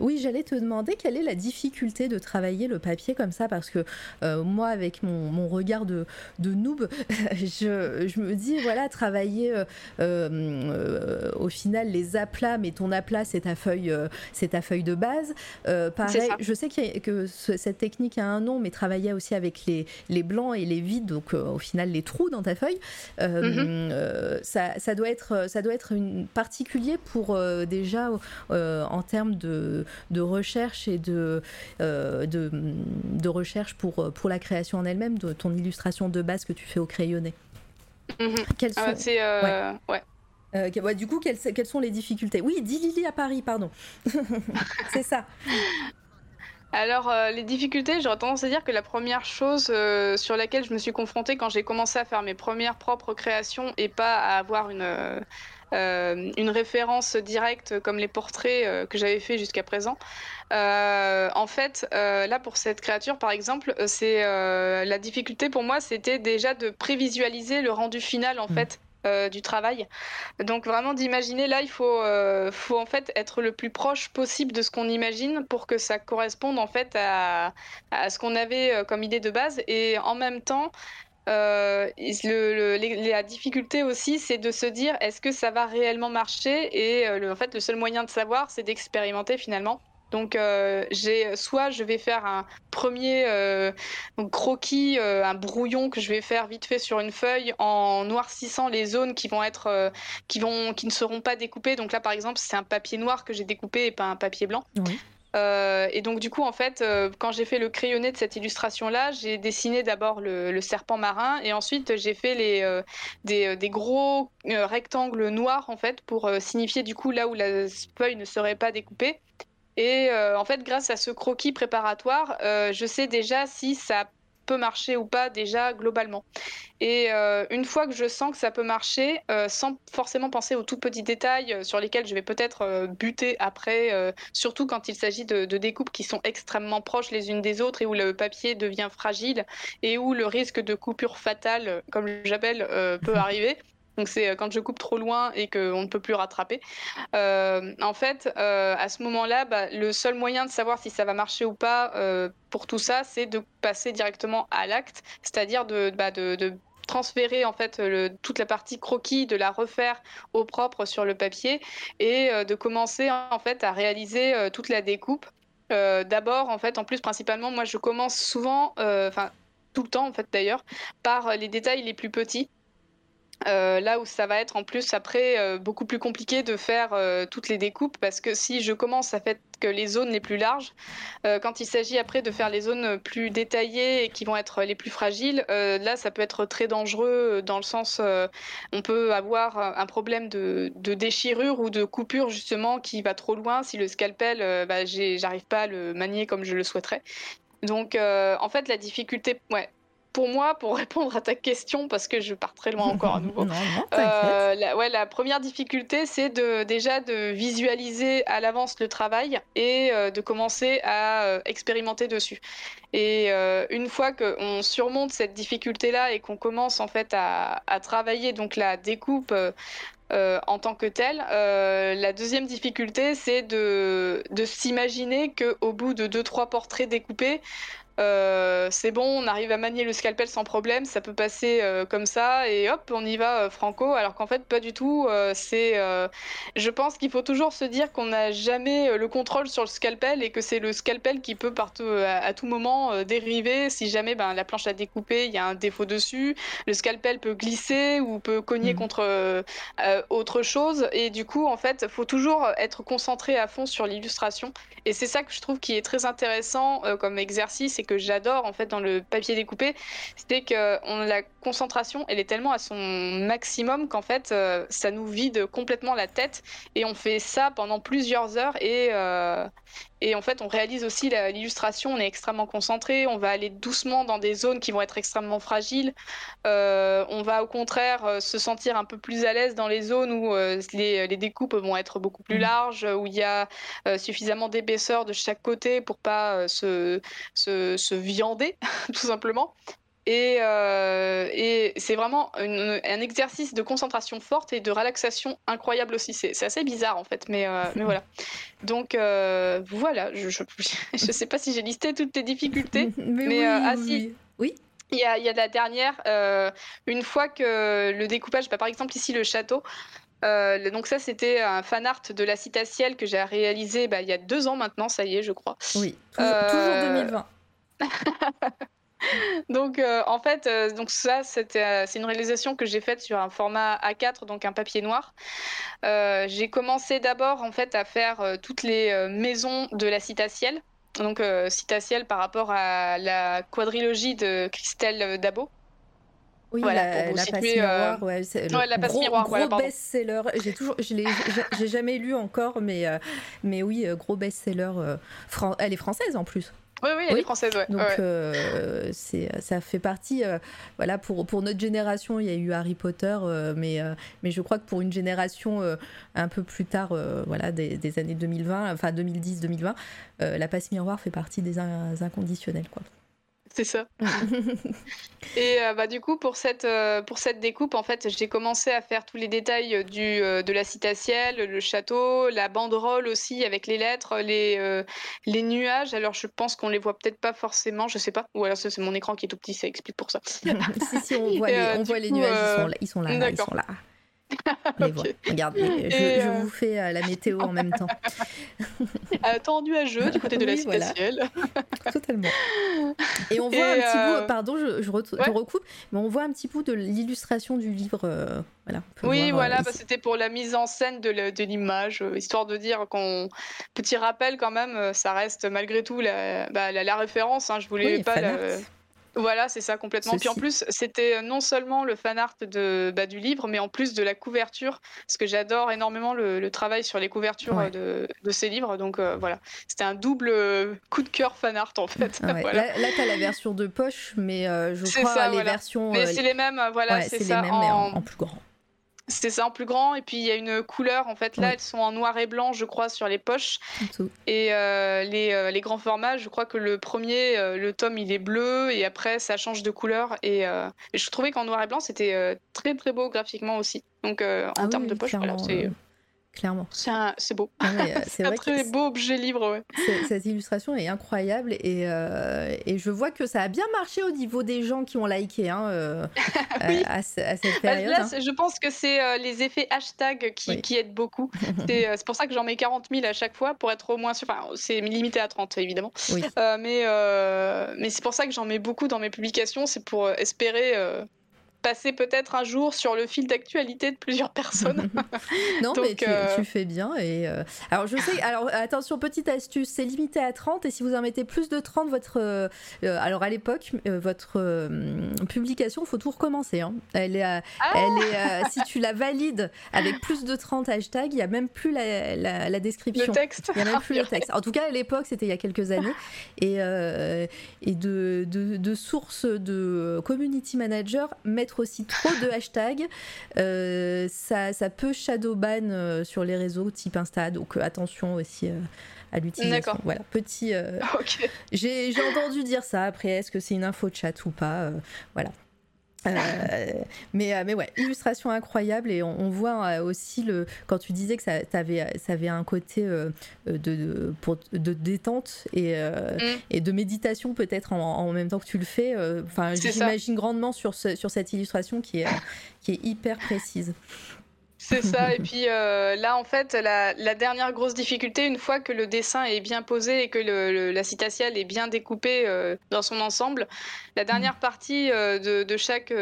oui, j'allais te demander quelle est la difficulté de travailler le papier comme ça, parce que moi, avec mon, mon regard de, de noob, *laughs* je, je me dis, voilà, travailler euh, euh, au final les aplats, mais ton aplat, c'est ta feuille, euh, c'est ta feuille de base. Pareil, je sais a- que ce- cette technique a un nom, mais travailler aussi avec les, les blancs et les vides, donc au final les trous dans ta feuille, Mhm. ça, ça doit être, ça doit être une particulier pour déjà en termes de, de recherche et de, de, de recherche pour, pour la création en elle-même, de ton illustration de base que tu fais au crayonné. Mhm. Quelles Ah, sont, euh, ouais. euh, du coup, quelles, quelles sont les difficultés? Oui, dis Lily à Paris, pardon. *laughs* C'est ça. Alors, euh, les difficultés, j'aurais tendance à dire que la première chose euh, sur laquelle je me suis confrontée quand j'ai commencé à faire mes premières propres créations et pas à avoir une, euh, une référence directe comme les portraits euh, que j'avais fait jusqu'à présent. Euh, en fait, là pour cette créature par exemple, c'est la difficulté pour moi, c'était déjà de prévisualiser le rendu final en Mm. fait. euh, du travail. Donc vraiment d'imaginer, là il faut, euh, faut en fait être le plus proche possible de ce qu'on imagine pour que ça corresponde en fait à, à ce qu'on avait comme idée de base. Et en même temps, euh, la difficulté aussi, c'est de se dire est-ce que ça va réellement marcher? Et euh, le- en fait, le seul moyen de savoir, c'est d'expérimenter finalement. Donc, euh, soit je vais faire un premier croquis, un brouillon que je vais faire vite fait sur une feuille en noircissant les zones qui vont être, qui vont, qui ne seront pas découpées. Donc là, par exemple, c'est un papier noir que j'ai découpé et pas un papier blanc. Euh, et donc du coup, en fait, euh, quand j'ai fait le crayonné de cette illustration-là, j'ai dessiné d'abord le, serpent marin et ensuite j'ai fait euh, des, des gros rectangles noirs en fait pour signifier du coup là où la feuille ne serait pas découpée. Et en fait, grâce à ce croquis préparatoire, je sais déjà si ça peut marcher ou pas déjà globalement. Et euh, une fois que je sens que ça peut marcher, euh, sans forcément penser aux tout petits détails euh, sur lesquels je vais peut-être buter après, surtout quand il s'agit de, de découpes qui sont extrêmement proches les unes des autres et où le papier devient fragile et où le risque de coupure fatale, comme j'appelle, peut *laughs* arriver. Donc c'est euh, quand je coupe trop loin et qu'on ne peut plus rattraper. Euh, en fait, euh, à ce moment-là, bah, le seul moyen de savoir si ça va marcher ou pas pour tout ça, c'est de passer directement à l'acte, c'est-à-dire de, bah, transférer en fait toute la partie croquis, de la refaire au propre sur le papier et de commencer en fait à réaliser toute la découpe. D'abord, en fait, en plus principalement, moi je commence souvent, enfin tout le temps en fait d'ailleurs, par les détails les plus petits. Euh, là où ça va être en plus après euh, beaucoup plus compliqué de faire euh, toutes les découpes parce que si je commence à faire que les zones les plus larges, quand il s'agit après de faire les zones plus détaillées et qui vont être les plus fragiles, là ça peut être très dangereux dans le sens on peut avoir un problème de, déchirure ou de coupure justement qui va trop loin si le scalpel bah, j'arrive pas à le manier comme je le souhaiterais. Donc en fait la difficulté ouais pour moi, pour *laughs* répondre à ta question, parce que je pars très loin encore à nouveau. *laughs* euh, la, ouais, la première difficulté, c'est de, déjà de visualiser à l'avance le travail et euh, de commencer à euh, expérimenter dessus. Et une fois qu'on surmonte cette difficulté-là et qu'on commence en fait à, à, travailler donc la découpe euh, en tant que telle. Euh, la deuxième difficulté, c'est de, de s'imaginer qu'au bout de deux, trois portraits découpés, euh, c'est bon, on arrive à manier le scalpel sans problème, ça peut passer euh, comme ça et hop, on y va euh, franco. Alors qu'en fait, pas du tout. c'est, je pense qu'il faut toujours se dire qu'on n'a jamais le contrôle sur le scalpel et que c'est le scalpel qui peut partout, à, tout moment dériver. Si jamais ben, la planche à découper, il y a un défaut dessus, le scalpel peut glisser ou peut cogner mmh. contre autre chose. Et du coup, en fait, faut toujours être concentré à fond sur l'illustration. Et c'est ça que je trouve qui est très intéressant comme exercice et que j'adore en fait dans le papier découpé, c'est que la concentration, elle est tellement à son maximum qu'en fait, euh, ça nous vide complètement la tête. Et on fait ça pendant plusieurs heures et, euh, et en fait, on réalise aussi l'illustration, on est extrêmement concentré, on va aller doucement dans des zones qui vont être extrêmement fragiles. Euh, on va au contraire euh, se sentir un peu plus à l'aise dans les zones où euh, les, les, découpes vont être beaucoup plus mmh. larges, où il y a suffisamment d'épaisseur de chaque côté pour pas se, se, se viander, *laughs* tout simplement. Et, euh, et c'est vraiment un exercice de concentration forte et de relaxation incroyable aussi. C'est assez bizarre en fait, mais, euh, *laughs* mais voilà. Donc euh, voilà, je ne *laughs* sais pas si j'ai listé toutes les difficultés, *laughs* mais, oui, ah, si. oui. Il y, a, il y a la dernière, une fois que le découpage, bah, par exemple ici le château, donc ça, c'était un fan art de la Citaciel que j'ai réalisé bah, il y a deux ans maintenant, ça y est, je crois. Oui, toujours 2020. Donc euh, en fait, euh, donc ça c'était euh, c'est une réalisation que j'ai faite sur un format A4, donc un papier noir. j'ai commencé d'abord en fait à faire toutes les maisons de la Citaciel, donc Citaciel par rapport à la quadrilogie de Christelle Dabo. Oui, voilà, la, la passe miroir, ouais, ouais, la passe gros, miroir, gros best-seller. J'ai toujours, je l'ai, j'ai jamais lu encore, mais mais oui, gros best-seller. elle est française en plus. Oui, oui, elle est française, ouais. Donc, euh, c'est, ça fait partie. Euh, voilà, pour, pour notre génération, il y a eu Harry Potter, euh, mais, mais je crois que pour une génération un peu plus tard, voilà, des, des, années 2020, enfin 2010-2020, la passe miroir fait partie des inconditionnels, quoi. C'est ça. *laughs* et euh, bah, du coup, pour cette, euh, pour cette découpe, en fait, j'ai commencé à faire tous les détails du, euh, de la citaciel, le château, la banderole aussi avec les lettres, les, les nuages. Alors, je pense qu'on les voit peut-être pas forcément, je sais pas. Ou alors, c'est mon écran qui est tout petit, ça explique pour ça. *laughs* si, si, on voit, les, on voit les nuages, ils sont là. Ils sont là, ils sont là. *laughs* Regardez, je, euh, vous fais euh, la météo en même temps. *laughs* euh, nuageux du côté de la citaciel. *laughs* Totalement. Et on voit un petit bout, euh, pardon, je, je te recoupe, mais on voit un petit bout de l'illustration du livre. voilà, oui, voilà, bah, c'était pour la mise en scène de l'image, histoire de dire qu'on. Petit rappel quand même, ça reste malgré tout la, bah, la, référence. Hein, je voulais pas. Voilà, c'est ça complètement. Puis en plus, c'était euh, non seulement le fan art de, bah, du livre, mais en plus de la couverture, parce que j'adore énormément le, travail sur les couvertures euh, de, ces livres. Donc euh, voilà, c'était un double coup de cœur fan art en fait. *laughs* Là, là tu as la version de poche, mais je crois les versions. Mais c'est les mêmes, voilà, c'est ça. Les mêmes, mais en plus grand. C'était ça en plus grand. Et puis il y a une couleur, en fait, là, elles sont en noir et blanc, je crois, sur les poches. Et euh, les, euh, les, grands formats, je crois que le premier, euh, le tome, il est bleu, et après, ça change de couleur. Et, je trouvais qu'en noir et blanc, c'était très très beau graphiquement aussi. Donc en ah termes de poche, c'est clairement. C'est beau. Euh, *laughs* c'est un très beau objet livre. Ouais. Cette illustration est incroyable et, euh, et, je vois que ça a bien marché au niveau des gens qui ont liké hein, euh, *laughs* à, cette bah, période. Là, hein. je pense que c'est les effets hashtag qui, qui aident beaucoup. *laughs* c'est pour ça que j'en mets 40 000 à chaque fois pour être au moins sûr. Enfin, c'est limité à 30 évidemment. mais mais c'est pour ça que j'en mets beaucoup dans mes publications. C'est pour espérer passer peut-être un jour sur le fil d'actualité de plusieurs personnes. *laughs* *laughs* non, mais euh, tu, fais bien. Et euh, Alors, je sais, alors attention, petite astuce, c'est limité à 30 et si vous en mettez plus de 30, votre. Euh, alors, à l'époque, votre publication, il faut tout recommencer. Hein. Elle est, ah elle est *laughs* si tu la valides avec plus de 30 hashtags, il n'y a même plus la, la, description. Le texte. Il n'y a même plus le texte. En tout cas, à l'époque, c'était il y a quelques années. Et, et de, de, de sources de community manager, mettre aussi trop de hashtags, euh, ça, ça, peut shadowban euh, sur les réseaux type Insta, donc euh, attention aussi à l'utilisation. Voilà, petit. *laughs* J'ai entendu dire ça. Après, est-ce que c'est une info chat ou pas Voilà. Euh, mais, euh, mais ouais, illustration incroyable et on, voit euh, aussi le quand tu disais que ça, avait, ça avait un côté de, pour, de détente et, mm. et de méditation peut-être en, même temps que tu le fais. Enfin, j'imagine grandement sur, sur cette illustration qui est, qui est hyper précise. C'est ça. Et *laughs* puis euh, là, en fait, la, dernière grosse difficulté, une fois que le dessin est bien posé et que la citatiale est bien découpée euh, dans son ensemble, la dernière partie euh, de, chaque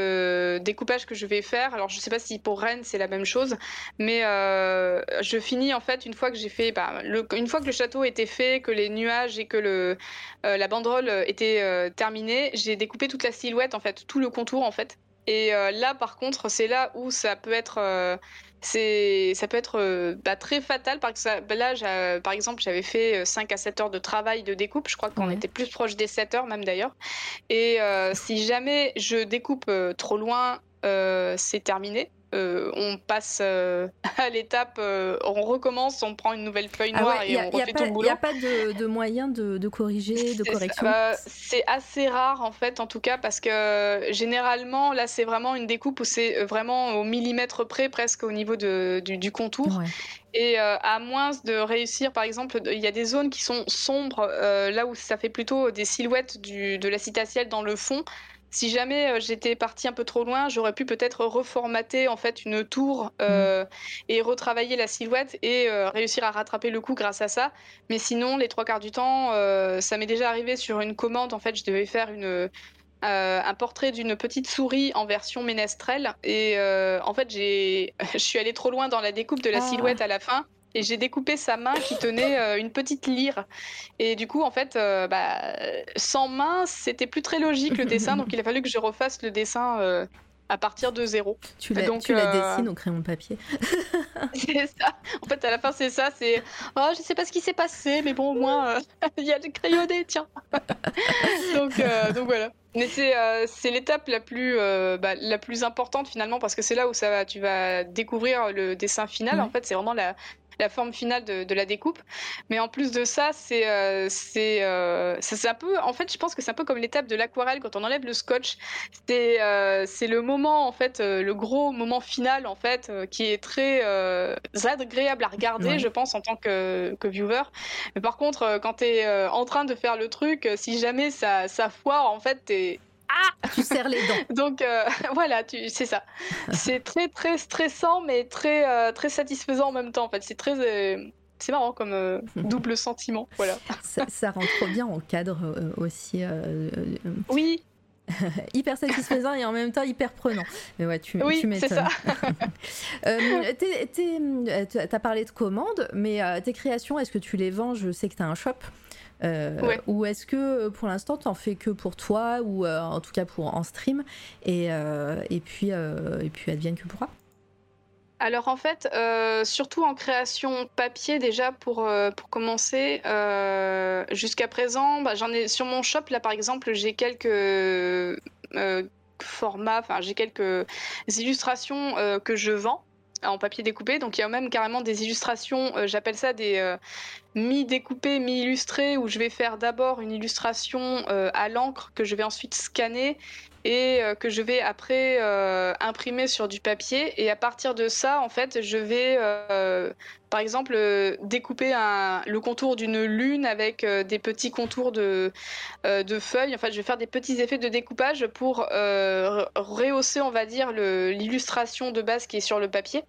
découpage que je vais faire, alors je ne sais pas si pour Rennes c'est la même chose, mais je finis en fait une fois que j'ai fait, bah, une fois que le château était fait, que les nuages et que le, la banderole était terminée, j'ai découpé toute la silhouette, en fait, tout le contour en fait. Et là, par contre, c'est là où ça peut être c'est ça peut être euh, bah, très fatal parce que bah, là par exemple j'avais fait 5 euh, à 7 heures de travail de découpe. Je crois qu'on était plus proche des 7 heures même d'ailleurs. Et euh, si jamais je découpe trop loin c'est terminé euh, on passe euh, *laughs* à l'étape, euh, on recommence, on prend une nouvelle feuille ah noire et on refait tout le boulot. Il n'y a pas de, de moyen de, corriger, de correction C'est assez rare en fait, en tout cas, parce que généralement, là, c'est vraiment une découpe où c'est vraiment au millimètre près, presque au niveau du, contour. Et à moins de réussir, par exemple, il y a des zones qui sont sombres, là où ça fait plutôt des silhouettes de la citacielle dans le fond si jamais euh, j'étais partie un peu trop loin, j'aurais pu peut-être reformater en fait une tour euh, mm. et retravailler la silhouette et euh, réussir à rattraper le coup grâce à ça. Mais sinon, les trois quarts du temps, ça m'est déjà arrivé sur une commande. En fait, je devais faire une, un portrait d'une petite souris en version ménestrelle et en fait, j'ai, *laughs* je suis allée trop loin dans la découpe de la ah. silhouette à la fin et j'ai découpé sa main qui tenait euh, une petite lyre. Et du coup, en fait, euh, bah, sans main, c'était plus très logique le dessin, donc il a fallu que je refasse le dessin euh, à partir de zéro. Tu la, donc, tu la dessines au crayon de papier. *laughs* *laughs* c'est ça. En fait, à la fin, c'est ça. C'est oh, je sais pas ce qui s'est passé, mais bon, au moins, *laughs* il y a le crayonné, tiens. donc, donc voilà. Mais c'est l'étape la plus bah, la plus importante finalement parce que c'est là où ça va, tu vas découvrir le dessin final. En fait, c'est vraiment la, la forme finale de, la découpe. Mais en plus de ça, c'est euh, euh, c'est un peu, en fait, je pense que c'est un peu comme l'étape de l'aquarelle quand on enlève le scotch. C'est euh, c'est le moment, en fait, le gros moment final, en fait, qui est très agréable à regarder, je pense, en tant que, que viewer. Mais par contre, quand tu es en train de faire le truc, si jamais ça, ça foire, en fait, t'es ah *laughs* Tu serres les dents. Donc euh, *laughs* voilà, c'est ça. C'est très très stressant, mais très euh, très satisfaisant en même temps. En fait, c'est très euh, c'est marrant comme *laughs* double sentiment. Voilà. Ça, rentre trop bien en cadre aussi. oui. hyper satisfaisant et en même temps hyper prenant. Mais ouais, tu, oui, tu m'étonnes. tu as parlé de commandes, mais tes créations, est-ce que tu les vends? Je sais que tu as un shop. Euh, ou est-ce que euh, pour l'instant tu en fais que pour toi ou euh, en tout cas pour en stream et, et puis et puis advienne que pourra? Alors en fait, surtout en création papier déjà pour, pour commencer, jusqu'à présent, bah, j'en ai sur mon shop là par exemple, j'ai quelques formats, enfin j'ai quelques illustrations que je vends en papier découpé. Donc il y a même carrément des illustrations, euh, j'appelle ça des euh, mi-découpées, mi-illustrées, où je vais faire d'abord une illustration euh, à l'encre que je vais ensuite scanner et que je vais après imprimer sur du papier. Et à partir de ça, en fait, je vais par exemple, euh, découper le contour d'une lune avec euh, des petits contours de, euh, de, feuilles. En fait, je vais faire des petits effets de découpage pour rehausser, on va dire, l'illustration de base qui est sur le papier.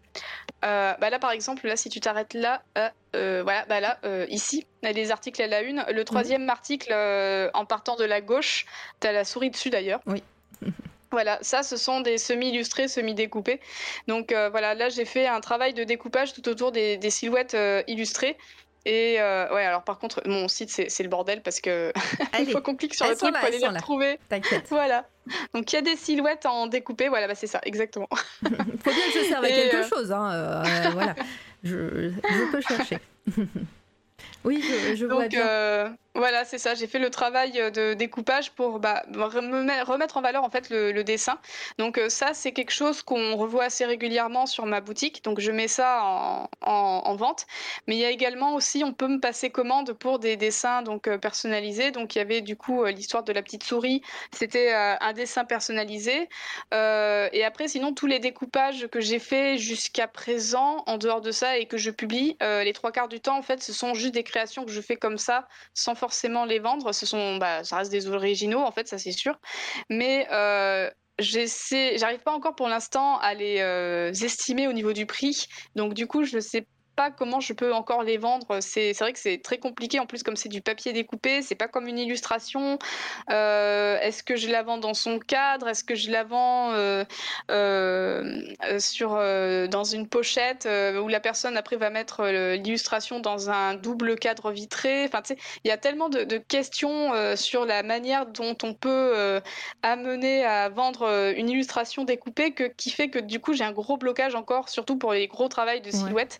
bah là, par exemple, là, si tu t'arrêtes là, voilà, bah là, ici, les articles à la une. Le troisième article, en partant de la gauche, tu as la souris dessus d'ailleurs. Oui. *laughs* Voilà, ça, ce sont des semi-illustrés, semi-découpés. Donc euh, voilà, là, j'ai fait un travail de découpage tout autour des, des silhouettes euh, illustrées. Et euh, ouais, alors par contre, mon site, c'est le bordel parce que *laughs* il faut qu'on clique sur le truc pour aller les retrouver. T'inquiète. *laughs* Voilà. Donc il y a des silhouettes en découpé, voilà, bah, c'est ça, exactement. *laughs* faut bien que je serve à quelque chose, hein. voilà. Je, je peux chercher. Oui, je, je vois bien. Voilà, c'est ça. J'ai fait le travail euh, de découpage pour bah, remettre en valeur en fait le, dessin. Donc euh, ça, c'est quelque chose qu'on revoit assez régulièrement sur ma boutique. Donc je mets ça en, vente. Mais il y a également aussi, on peut me passer commande pour des dessins donc euh, personnalisés. Donc il y avait du coup l'histoire de la petite souris. C'était un dessin personnalisé. et après, sinon tous les découpages que j'ai fait jusqu'à présent, en dehors de ça et que je publie, les trois quarts du temps en fait, ce sont juste des créations que je fais comme ça, sans forcément les vendre. Ce sont, bah, ça reste des originaux, en fait, ça c'est sûr. Mais euh, j'arrive pas encore pour l'instant à les euh, estimer au niveau du prix. Donc du coup, je sais comment je peux encore les vendre. C'est vrai que c'est très compliqué. En plus, comme c'est du papier découpé, c'est pas comme une illustration. Euh, est-ce que je la vends dans son cadre? Est-ce que je la vends euh, euh, sur, dans une pochette où la personne après va mettre l'illustration dans un double cadre vitré? Enfin, tu sais, il y a tellement de, questions sur la manière dont on peut amener à vendre une illustration découpée que, qui fait que du coup j'ai un gros blocage encore, surtout pour les gros travails de silhouette.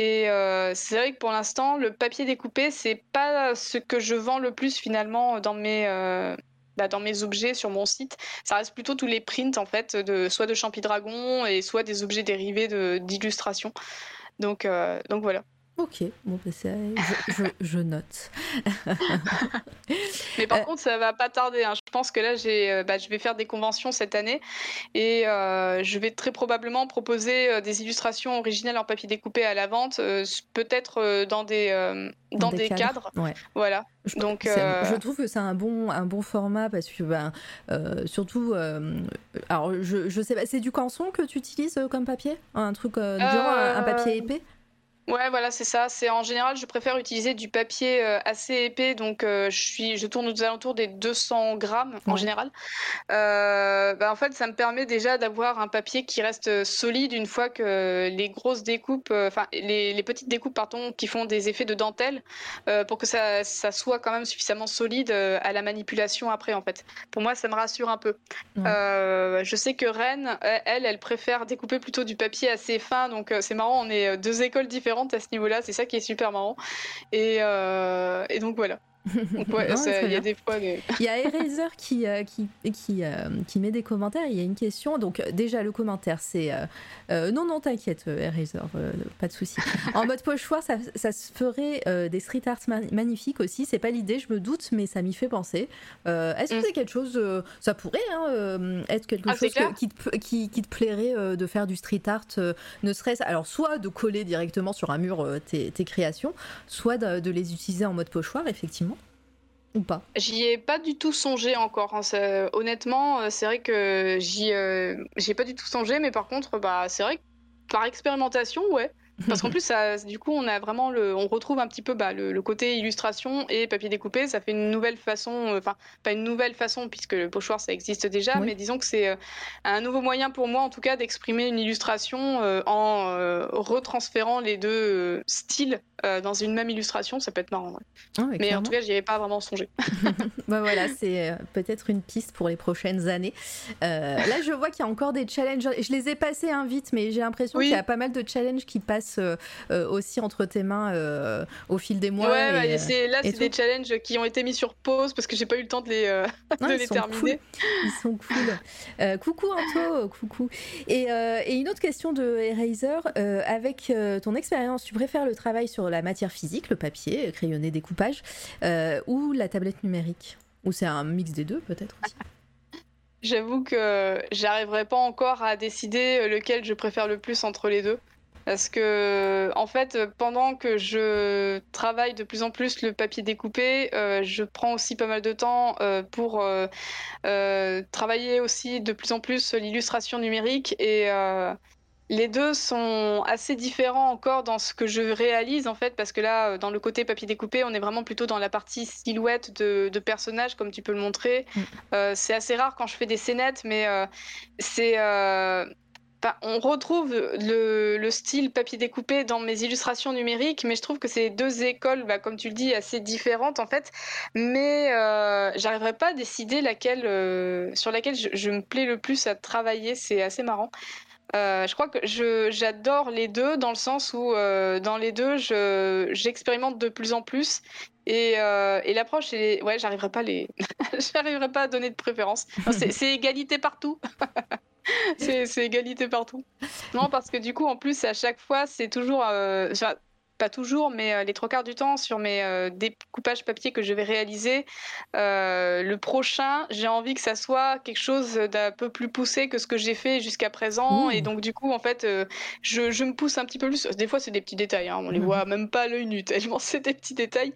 Et euh, c'est vrai que pour l'instant, le papier découpé, c'est pas ce que je vends le plus finalement dans mes, euh, bah, dans mes objets sur mon site. Ça reste plutôt tous les prints en fait, soit de Champi Dragon et soit des objets dérivés d'illustration. Donc, euh, donc voilà. Ok, bon, bah, je, je, note. *laughs* Mais par euh, contre, ça va pas tarder. Hein. Je pense que là, j'ai, euh, bah, je vais faire des conventions cette année et euh, je vais très probablement proposer des illustrations originales en papier découpé à la vente, peut-être dans des, dans, des, cadres. Voilà. Je, Donc, je trouve que c'est un bon, un bon format parce que, ben, surtout, alors je, je sais pas, c'est du canson que tu utilises comme papier? Un truc, genre un papier épais? Ouais, voilà, c'est ça. C'est en général, je préfère utiliser du papier euh, assez épais, donc euh, je suis, je tourne aux alentours des 200 grammes en général. Euh, bah, en fait, ça me permet déjà d'avoir un papier qui reste solide une fois que les grosses découpes, enfin les, les, petites découpes, pardon, qui font des effets de dentelle, pour que ça, ça, soit quand même suffisamment solide à la manipulation après. En fait, pour moi, ça me rassure un peu. je sais que Rennes, elle, elle préfère découper plutôt du papier assez fin, donc c'est marrant, on est deux écoles différentes à ce niveau-là. C'est ça qui est super marrant. Et, euh, et donc voilà. *laughs* il y a des fois. Il y a Eraser qui, euh, qui, qui, euh, qui, met des commentaires. Il y a une question. Donc, déjà, le commentaire, c'est. Euh, non, non, t'inquiète, Eraser, pas de souci. *laughs* En mode pochoir, ça, ça se ferait des street art magnifiques aussi. C'est pas l'idée, je me doute, mais ça m'y fait penser. Est-ce que mm. c'est quelque chose. ça pourrait hein, être quelque ah, chose qui, te, qui, qui, te plairait de faire du street art, ne serait-ce. Alors, soit de coller directement sur un mur tes, tes, créations, soit de, de les utiliser en mode pochoir, effectivement ou pas J'y ai pas du tout songé encore. Hein. honnêtement, euh, c'est vrai que j'y euh, j'ai pas du tout songé, mais par contre, bah, c'est vrai que par expérimentation, ouais. Parce qu'en *laughs* plus, ça, du coup, on a vraiment le, on retrouve un petit peu bah, le, côté illustration et papier découpé. Ça fait une nouvelle façon, euh, enfin pas une nouvelle façon puisque le pochoir ça existe déjà, mais disons que c'est euh, un nouveau moyen pour moi en tout cas d'exprimer une illustration euh, en retransférant les deux styles dans une même illustration. Ça peut être marrant. Ah mais en tout cas, j'y avais pas vraiment songé. *laughs* *laughs* bah voilà, c'est peut-être une piste pour les prochaines années. là, je vois qu'il y a encore des challenges. Je les ai passés hein, vite, mais j'ai l'impression qu'il y a pas mal de challenges qui passent euh, euh, aussi entre tes mains euh, au fil des mois. Ouais, bah, là, c'est des challenges qui ont été mis sur pause parce que j'ai pas eu le temps de les, de les terminer. Ils sont cool. coucou Anto, coucou. Et, et, une autre question de Eraser. avec ton expérience, tu préfères le travail sur la matière physique, le papier, crayonné, découpage, ou la tablette numérique Ou c'est un mix des deux peut-être aussi *laughs* J'avoue que j'arriverai pas encore à décider lequel je préfère le plus entre les deux. Parce que, en fait, pendant que je travaille de plus en plus le papier découpé, euh, je prends aussi pas mal de temps euh, pour euh, travailler aussi de plus en plus l'illustration numérique. Et les deux sont assez différents encore dans ce que je réalise en fait, parce que là, dans le côté papier découpé, on est vraiment plutôt dans la partie silhouette de, personnages, comme tu peux le montrer. Mm. c'est assez rare quand je fais des scénettes, mais c'est on retrouve le, style papier découpé dans mes illustrations numériques, mais je trouve que c'est deux écoles, bah, comme tu le dis, assez différentes en fait. Mais euh, j'arriverai pas à décider laquelle, euh, sur laquelle je, me plais le plus à travailler. C'est assez marrant. Euh, je crois que j'adore les deux dans le sens où dans les deux j'expérimente de plus en plus et, l'approche ouais j'arriverai pas les *laughs* j'arriverai pas à donner de préférence *laughs* c'est égalité partout *laughs* c'est égalité partout. Non, parce que du coup, en plus, à chaque fois, c'est toujours. Euh, pas toujours, mais euh, les trois quarts du temps sur mes euh, découpages papier que je vais réaliser, euh, le prochain, j'ai envie que ça soit quelque chose d'un peu plus poussé que ce que j'ai fait jusqu'à présent. Et donc, du coup, en fait, je, je, me pousse un petit peu plus. Des fois, c'est des petits détails, hein, on les mmh. voit même pas à l'œil nu, *laughs* tellement c'est des petits détails.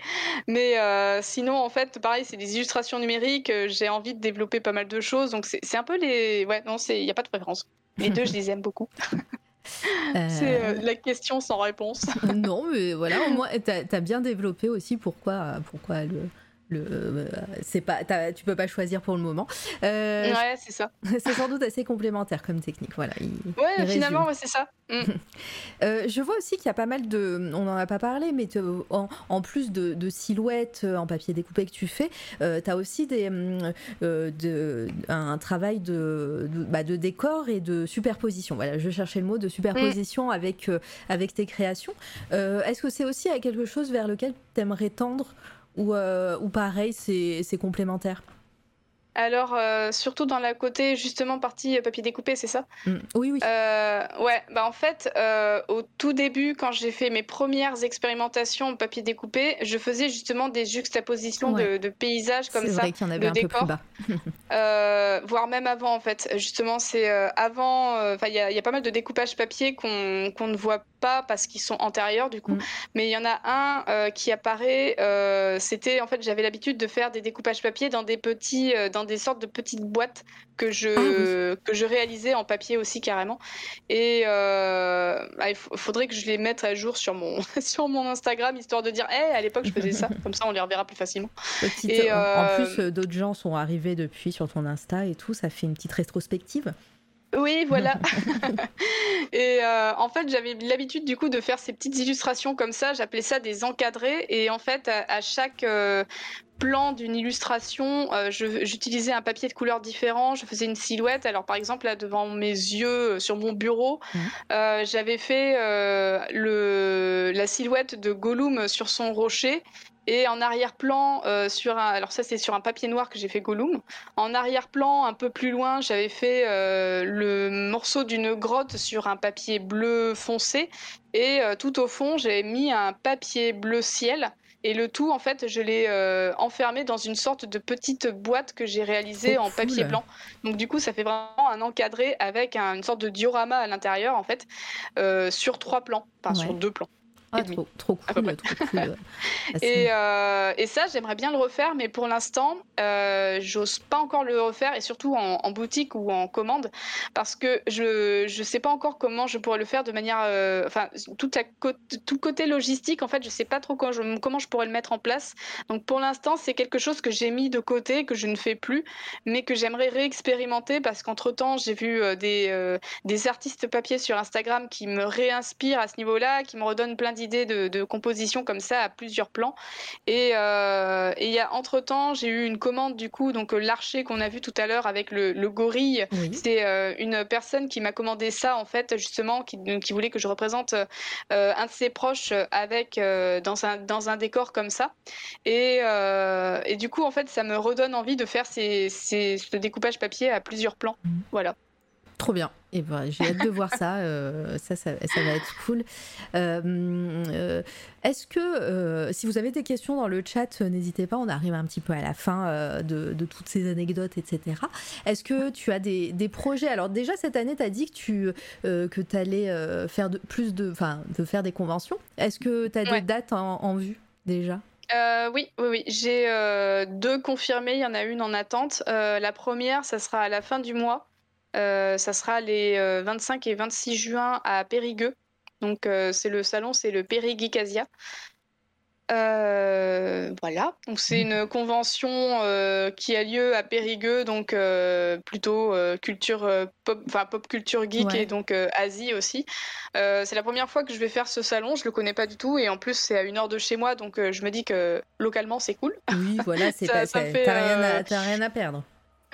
Mais sinon, en fait, pareil, c'est des illustrations numériques. j'ai envie de développer pas mal de choses. Donc, c'est un peu les. Ouais, non, il n'y a pas de préférence. Les deux, je les aime beaucoup. *laughs* C'est euh, la question sans réponse. *laughs* non, mais voilà, au moins, tu as, bien développé aussi pourquoi, pourquoi le, le euh, c'est pas tu peux pas choisir pour le moment. Euh, ouais c'est ça. *laughs* c'est sans doute assez complémentaire comme technique voilà ouais finalement c'est ça. Mm. *laughs* euh, je vois aussi qu'il y a pas mal de on n'en a pas parlé mais en, plus de, silhouettes en papier découpé que tu fais tu as aussi des de, un travail de, bah, de, décor et de superposition. Voilà je cherchais le mot de superposition mm. avec avec tes créations. Est-ce que c'est aussi quelque chose vers lequel tu aimerais tendre ou, euh, ou pareil, c'est complémentaire alors, euh, surtout dans la côté justement partie papier découpé, c'est ça? Mm. Oui, oui. Euh, ouais, bah en fait, euh, au tout début, quand j'ai fait mes premières expérimentations papier découpé, je faisais justement des juxtapositions de, paysages comme ça. C'est vrai qu'il y en avait un peu plus bas. *laughs* voire même avant, en fait. Justement, c'est avant. Enfin, il y, y, a pas mal de découpages papier qu'on ne voit pas parce qu'ils sont antérieurs du coup. Mm. Mais il y en a un qui apparaît. C'était en fait, j'avais l'habitude de faire des découpages papier dans des petits, dans des sortes de petites boîtes que je, ah que je réalisais en papier aussi carrément. Et euh, bah, il faudrait que je les mette à jour sur mon, *laughs* sur mon Instagram histoire de dire, hey, à l'époque je faisais ça, comme ça on les reverra plus facilement. et, En euh, plus, euh, d'autres gens sont arrivés depuis sur ton Insta et tout, ça fait une petite rétrospective. Oui, voilà. *laughs* *laughs* et en fait, j'avais l'habitude du coup de faire ces petites illustrations comme ça. J'appelais ça des encadrés. Et en fait, à, chaque plan d'une illustration, euh, j'utilisais un papier de couleurs différents, je faisais une silhouette. Alors par exemple là devant mes yeux euh, sur mon bureau, mmh. euh, j'avais fait le, la silhouette de Gollum sur son rocher. Et en arrière-plan, sur un, alors ça c'est sur un papier noir que j'ai fait Gollum. En arrière-plan, un peu plus loin, j'avais fait le morceau d'une grotte sur un papier bleu foncé. Et tout au fond, j'ai mis un papier bleu ciel et le tout, en fait, je l'ai euh, enfermé dans une sorte de petite boîte que j'ai réalisée en papier blanc. Donc du coup, ça fait vraiment un encadré avec une sorte de diorama à l'intérieur, en fait, euh, sur trois plans, enfin sur deux plans. Ah, trop, trop, cool, trop cool. *laughs* et, euh, et, ça, j'aimerais bien le refaire, mais pour l'instant, euh, j'ose pas encore le refaire, et surtout en, boutique ou en commande, parce que je ne sais pas encore comment je pourrais le faire de manière, euh, enfin, tout, la, tout côté logistique, en fait, je sais pas trop comment je, comment je pourrais le mettre en place. Donc pour l'instant, c'est quelque chose que j'ai mis de côté, que je ne fais plus, mais que j'aimerais réexpérimenter, parce qu'entre temps, j'ai vu euh, des, des artistes papier sur Instagram qui me réinspirent à ce niveau-là, qui me redonnent plein d'idées de, composition comme ça à plusieurs plans. Et euh, il y a entre temps, j'ai eu une commande du coup, donc euh, l'archer qu'on a vu tout à l'heure avec le, gorille. C'est euh, une personne qui m'a commandé ça en fait, justement, qui, qui voulait que je représente un de ses proches avec dans un dans un décor comme ça. Et, et, du coup, en fait, ça me redonne envie de faire ces, ces, ce découpage papier à plusieurs plans. Mmh. Voilà. Trop bien. Et ben, j'ai hâte de voir ça. Euh, ça, ça, va être cool. Euh, euh, est-ce que, si vous avez des questions dans le chat, n'hésitez pas. On arrive un petit peu à la fin de, toutes ces anecdotes, etc. Est-ce que tu as des, projets? Alors déjà cette année, tu as dit que tu que allais faire de, plus de, enfin, de faire des conventions. Est-ce que tu as des dates en, vue déjà? Oui, oui, oui. J'ai deux confirmées. Il y en a une en attente. la première, ça sera à la fin du mois. Ça sera les 25 et 26 juin à Périgueux. Donc c'est le salon, c'est le Périguicasia. Euh, voilà, donc c'est une convention euh, qui a lieu à Périgueux, donc euh, plutôt culture pop, enfin pop culture geek et donc Asie aussi. c'est la première fois que je vais faire ce salon, je le connais pas du tout et en plus c'est à une heure de chez moi, donc je me dis que localement c'est cool. Oui, voilà, c'est *laughs* pas, t'as rien, rien, à perdre.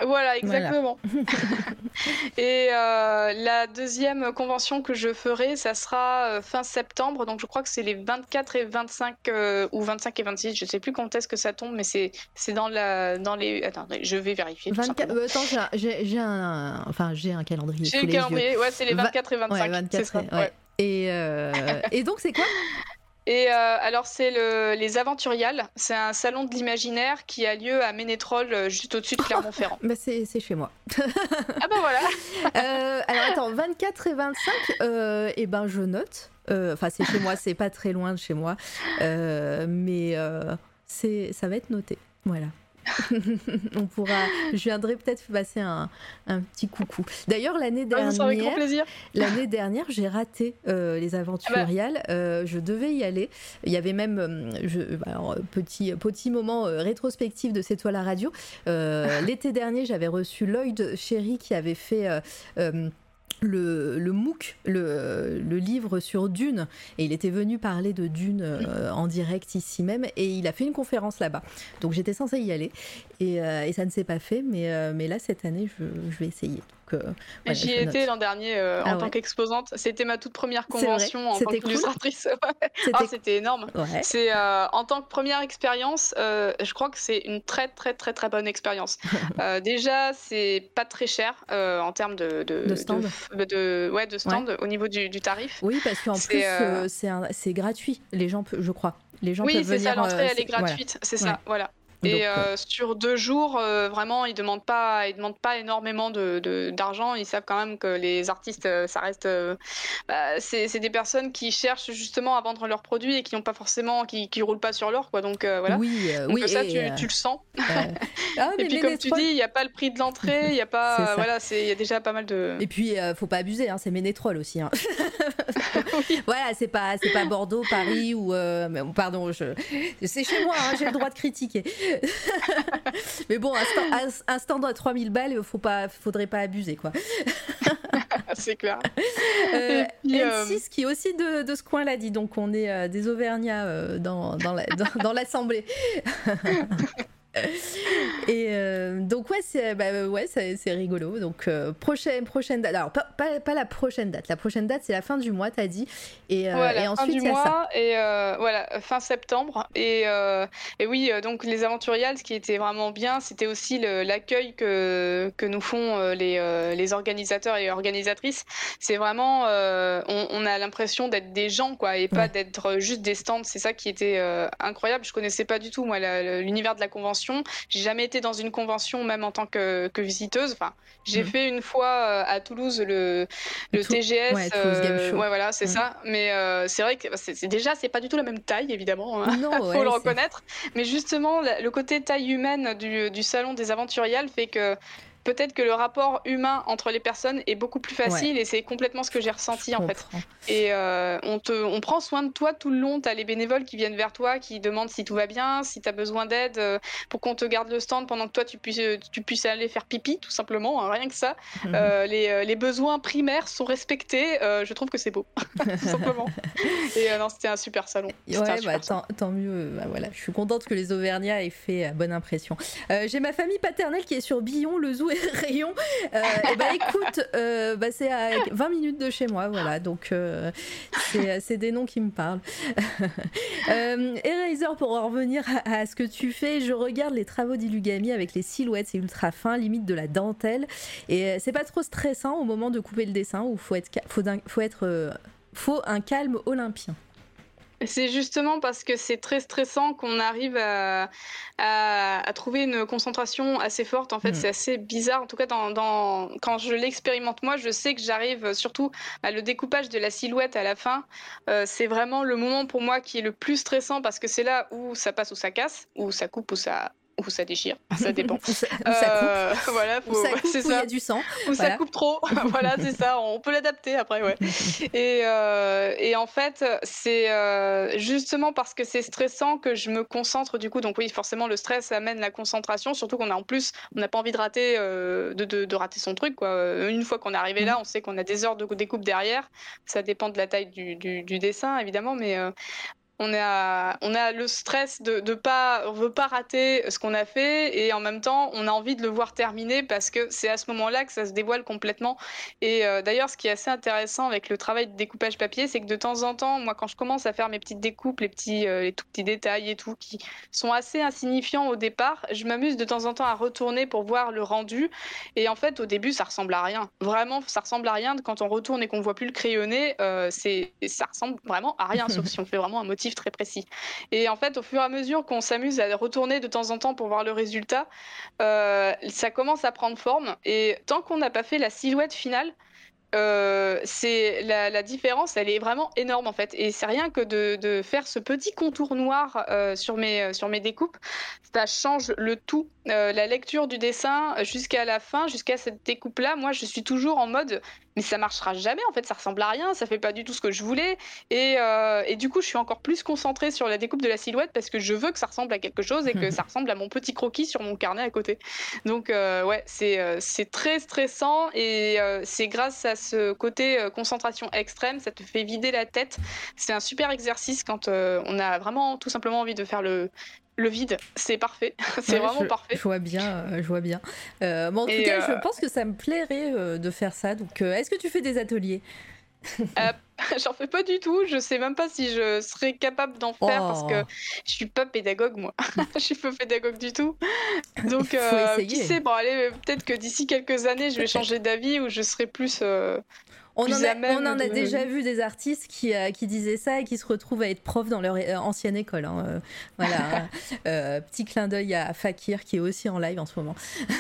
Voilà, exactement. *laughs* et euh, la deuxième convention que je ferai, ça sera euh, fin septembre. Donc je crois que c'est les 24 et 25 euh, ou 25 et 26. Je sais plus quand est-ce que ça tombe, mais c'est c'est dans la dans les. Attends, je vais vérifier. 24. attends, j'ai un enfin j'ai un calendrier. J'ai un calendrier. Ouais, c'est les 24 et 25. Ouais, 24 ça, ouais. Et, *laughs* et donc c'est quoi? Et euh, alors, c'est le, les Aventuriales. C'est un salon de l'imaginaire qui a lieu à Ménétrol, euh, juste au-dessus de Clermont-Ferrand. *laughs* bah c'est, chez moi. ah ben voilà *laughs* euh, Alors, attends, 24 et 25, et eh ben je note. Enfin, c'est chez moi, c'est pas très loin de chez moi. mais c'est, ça va être noté. Voilà. *laughs* on pourra, je viendrai peut-être passer un, un, petit coucou. D'ailleurs, l'année ah, dernière, l'année dernière, j'ai raté euh, les aventuriales. Euh, je devais y aller. Il y avait même, euh, je, alors, petit petit moment rétrospectif de cette toile à radio. *laughs* L'été dernier, j'avais reçu Lloyd Chéri qui avait fait le, le MOOC, le, le, livre sur Dune, et il était venu parler de Dune euh, en direct ici même, et il a fait une conférence là-bas. Donc j'étais censée y aller, et, euh, et ça ne s'est pas fait, mais, euh, mais là cette année je, je vais essayer. J'y étais l'an dernier en ah tant qu'exposante. C'était ma toute première convention en tant qu'illustratrice. Ah, *laughs* c'était énorme. C'est en tant que première expérience, je crois que c'est une très très très très bonne expérience. *laughs* déjà, c'est pas très cher en termes de, de, de stand de, ouais, de stand au niveau du, tarif. Oui, parce qu'en plus, euh, euh, c'est gratuit, les gens, je crois. Les gens oui, c'est ça, l'entrée, elle est gratuite, c'est ça, voilà. Et euh, euh, sur deux jours, euh, vraiment, ils demandent pas, ils demandent pas énormément de, d'argent. Ils savent quand même que les artistes, ça reste, bah, c'est, des personnes qui cherchent justement à vendre leurs produits et qui n'ont pas forcément, qui, qui roulent pas sur l'or, quoi. Donc voilà. Oui, donc, oui. Ça, tu, tu, le sens. Ah, *laughs* et puis comme tu dis, il n'y a pas le prix de l'entrée, il y a *laughs* pas, voilà, il y a déjà pas mal de. Et puis, faut pas abuser, hein, c'est Ménétrol aussi. Hein. *laughs* Voilà, c'est pas, c'est pas Bordeaux, Paris ou, pardon, je... c'est chez moi, hein, j'ai le droit de critiquer. *laughs* Mais bon, un stand, à 3000 balles, faut pas, faudrait pas abuser, quoi. *laughs* c'est clair. Euh, euh, N6 qui est aussi de, ce coin-là, dit donc on est euh, des Auvergnats dans, dans l'Assemblée. *laughs* et euh, donc ouais c'est bah, ouais c'est rigolo. Donc euh, prochaine prochaine date. Alors pas, pas, la prochaine date. La prochaine date c'est la fin du mois t'as dit. Et, euh, et ensuite il y a mois, ça et voilà fin septembre. Et, et oui donc les aventuriales ce qui était vraiment bien c'était aussi l'accueil que, que nous font les, les organisateurs et organisatrices. C'est vraiment on, on, a l'impression d'être des gens quoi et pas d'être juste des stands. C'est ça qui était incroyable. Je connaissais pas du tout moi l'univers de la convention j'ai jamais été dans une convention, même en tant que, visiteuse. Enfin, j'ai mm. fait une fois euh, à Toulouse le, le TGS. Ouais, euh, ouais, voilà, c'est mm. ça. Mais euh, c'est vrai que c'est déjà, c'est pas du tout la même taille, évidemment. Hein. Non, *laughs* faut le reconnaître. Mais justement, le côté taille humaine du, du salon des aventuriales fait que peut-être que le rapport humain entre les personnes est beaucoup plus facile et c'est complètement ce que j'ai ressenti en fait. Et euh, on, te, on prend soin de toi tout le long. Tu as les bénévoles qui viennent vers toi, qui demandent si tout va bien, si tu as besoin d'aide, euh, pour qu'on te garde le stand pendant que toi tu puisses, tu puisses aller faire pipi, tout simplement, hein, rien que ça. Mhm. Euh, les, les, besoins primaires sont respectés. je trouve que c'est beau, *laughs* tout simplement. *laughs* Et non, c'était un super salon. Ouais, bah, tant, mieux. Bah, voilà. Je suis contente que les Auvergnats aient fait bonne impression. j'ai ma famille paternelle qui est sur Billon, le zoo *laughs* rayon. Euh, et bah écoute, euh, bah, c'est à 20 minutes de chez moi, voilà. Donc euh, c'est des noms qui me parlent. *laughs* Eraser, pour en revenir à, ce que tu fais, je regarde les travaux d'Ilugami avec les silhouettes, c'est ultra fin, limite de la dentelle. Et c'est pas trop stressant au moment de couper le dessin où faut être, faut, faut être, faut un calme olympien. C'est justement parce que c'est très stressant qu'on arrive à, trouver une concentration assez forte. En fait, mm. c'est assez bizarre. En tout cas, dans, quand je l'expérimente moi, je sais que j'arrive surtout à le découpage de la silhouette à la fin. Euh, c'est vraiment le moment pour moi qui est le plus stressant parce que c'est là où ça passe ou ça casse, ou ça coupe ou ça ou ça déchire, ça *laughs* dépend. Ou ça, ou ça coupe. Euh, *laughs* voilà, Ou ça coupe, il y a du sang. Ou Voilà. ça coupe trop. *laughs* voilà, c'est ça. On peut l'adapter après, ouais. Et, euh, et en fait, c'est euh, justement parce que c'est stressant que je me concentre du coup. Donc oui, forcément, le stress amène la concentration. Surtout qu'on a en plus, on n'a pas envie de rater, euh, de, de, de rater son truc. Quoi. Euh, Une fois qu'on est arrivé là, on sait qu'on a des heures de découpe derrière. Ça dépend de la taille du, du, du dessin, évidemment, mais euh, on a, on a le stress de, de pas, on veut pas rater ce qu'on a fait et en même temps, on a envie de le voir terminer parce que c'est à ce moment-là que ça se dévoile complètement. Et euh, d'ailleurs, ce qui est assez intéressant avec le travail de découpage papier, c'est que de temps en temps, moi, quand je commence à faire mes petites découpes, les petits, euh, les tout petits détails et tout, qui sont assez insignifiants au départ, je m'amuse de temps en temps à retourner pour voir le rendu. Et en fait, au début, ça ressemble à rien. Vraiment, ça ressemble à rien. Quand on retourne et qu'on voit plus le crayonné, euh, c'est, ça ressemble vraiment à rien, sauf si on *laughs* fait vraiment un motif très précis. Et en fait, au fur et à mesure qu'on s'amuse à retourner de temps en temps pour voir le résultat, euh, ça commence à prendre forme. Et tant qu'on n'a pas fait la silhouette finale, euh, c'est la, différence, elle est vraiment énorme en fait. Et c'est rien que de, faire ce petit contour noir euh, sur, mes, sur mes découpes, ça change le tout. La lecture du dessin jusqu'à la fin, jusqu'à cette découpe-là, moi je suis toujours en mode, mais ça marchera jamais en fait, ça ressemble à rien, ça fait pas du tout ce que je voulais. Et, euh, et du coup, je suis encore plus concentrée sur la découpe de la silhouette parce que je veux que ça ressemble à quelque chose et que *laughs* ça ressemble à mon petit croquis sur mon carnet à côté. Donc euh, ouais, c'est euh, très stressant et euh, c'est grâce à ce côté concentration extrême, ça te fait vider la tête. C'est un super exercice quand on a vraiment tout simplement envie de faire le le vide, c'est parfait, *laughs* c'est Ouais, vraiment je, parfait. Je vois bien, euh, je vois bien. Euh, bon, en tout cas, euh, je pense que ça me plairait euh, de faire ça. Donc, euh, est-ce que tu fais des ateliers? *laughs* J'en fais pas du tout, je sais même pas si je serais capable d'en faire parce que Oh. je suis pas pédagogue moi. *laughs* je suis pas pédagogue du tout. Donc euh, qui sait, bon allez, peut-être que d'ici quelques années je vais changer d'avis ou je serai plus euh, On en a, on en déjà vu des artistes qui, euh, qui disaient ça et qui se retrouvent à être profs dans leur euh, ancienne école. hein. Euh, voilà. *laughs* Euh, petit clin d'œil à Fakir qui est aussi en live en ce moment. *laughs*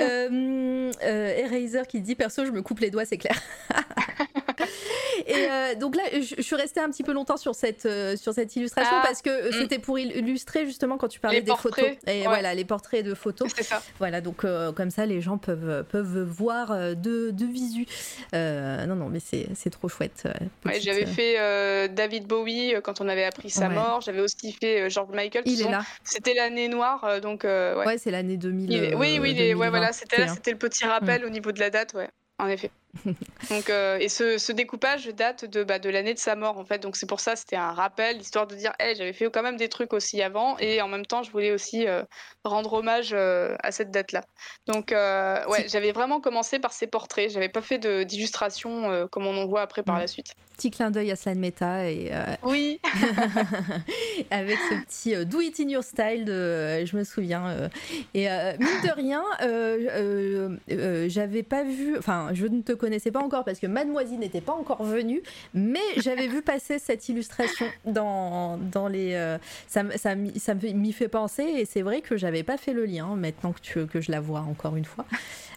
euh, euh, Eraser qui dit perso, je me coupe les doigts, c'est clair. *laughs* Et euh, donc là, je, je suis restée un petit peu longtemps sur cette, euh, sur cette illustration Ah, parce que euh, mm. c'était pour il- illustrer justement quand tu parlais des photos. portraits, Et ouais. voilà, les portraits de photos. c'est ça. Voilà, donc euh, comme ça, les gens peuvent, peuvent voir de, de visu. Non, non, mais c'est c'est trop chouette. Ouais, j'avais fait David Bowie quand on avait appris sa Ouais. mort, j'avais aussi fait George Michael. Il est là. C'était l'année noire, donc ouais. C'est l'année 2000. Il est- oui, oui, il est- ouais, 2020, voilà, c'était là, 21. c'était le petit rappel au niveau de la date, ouais, en effet. *laughs* donc, euh, et ce, ce découpage date de, bah, de l'année de sa mort, en fait. Donc, c'est pour ça, c'était un rappel, histoire de dire, hey, j'avais fait quand même des trucs aussi avant, et en même temps, je voulais aussi euh, rendre hommage euh, à cette date-là. Donc, ouais, j'avais vraiment commencé par ces portraits. J'avais pas fait d'illustration comme on en voit après par la suite. Petit clin d'œil à Slane Meta et *laughs* Oui, *laughs* avec ce petit Do It in Your Style, de, je me souviens. et mine de rien, j'avais pas vu, enfin, je ne te connaissais pas encore parce que Mademoiselle n'était pas encore venue, mais j'avais vu passer cette illustration dans, dans les. euh, ça ça m'y ça m'y fait penser et c'est vrai que j'avais pas fait le lien maintenant que, tu, que je la vois encore une fois.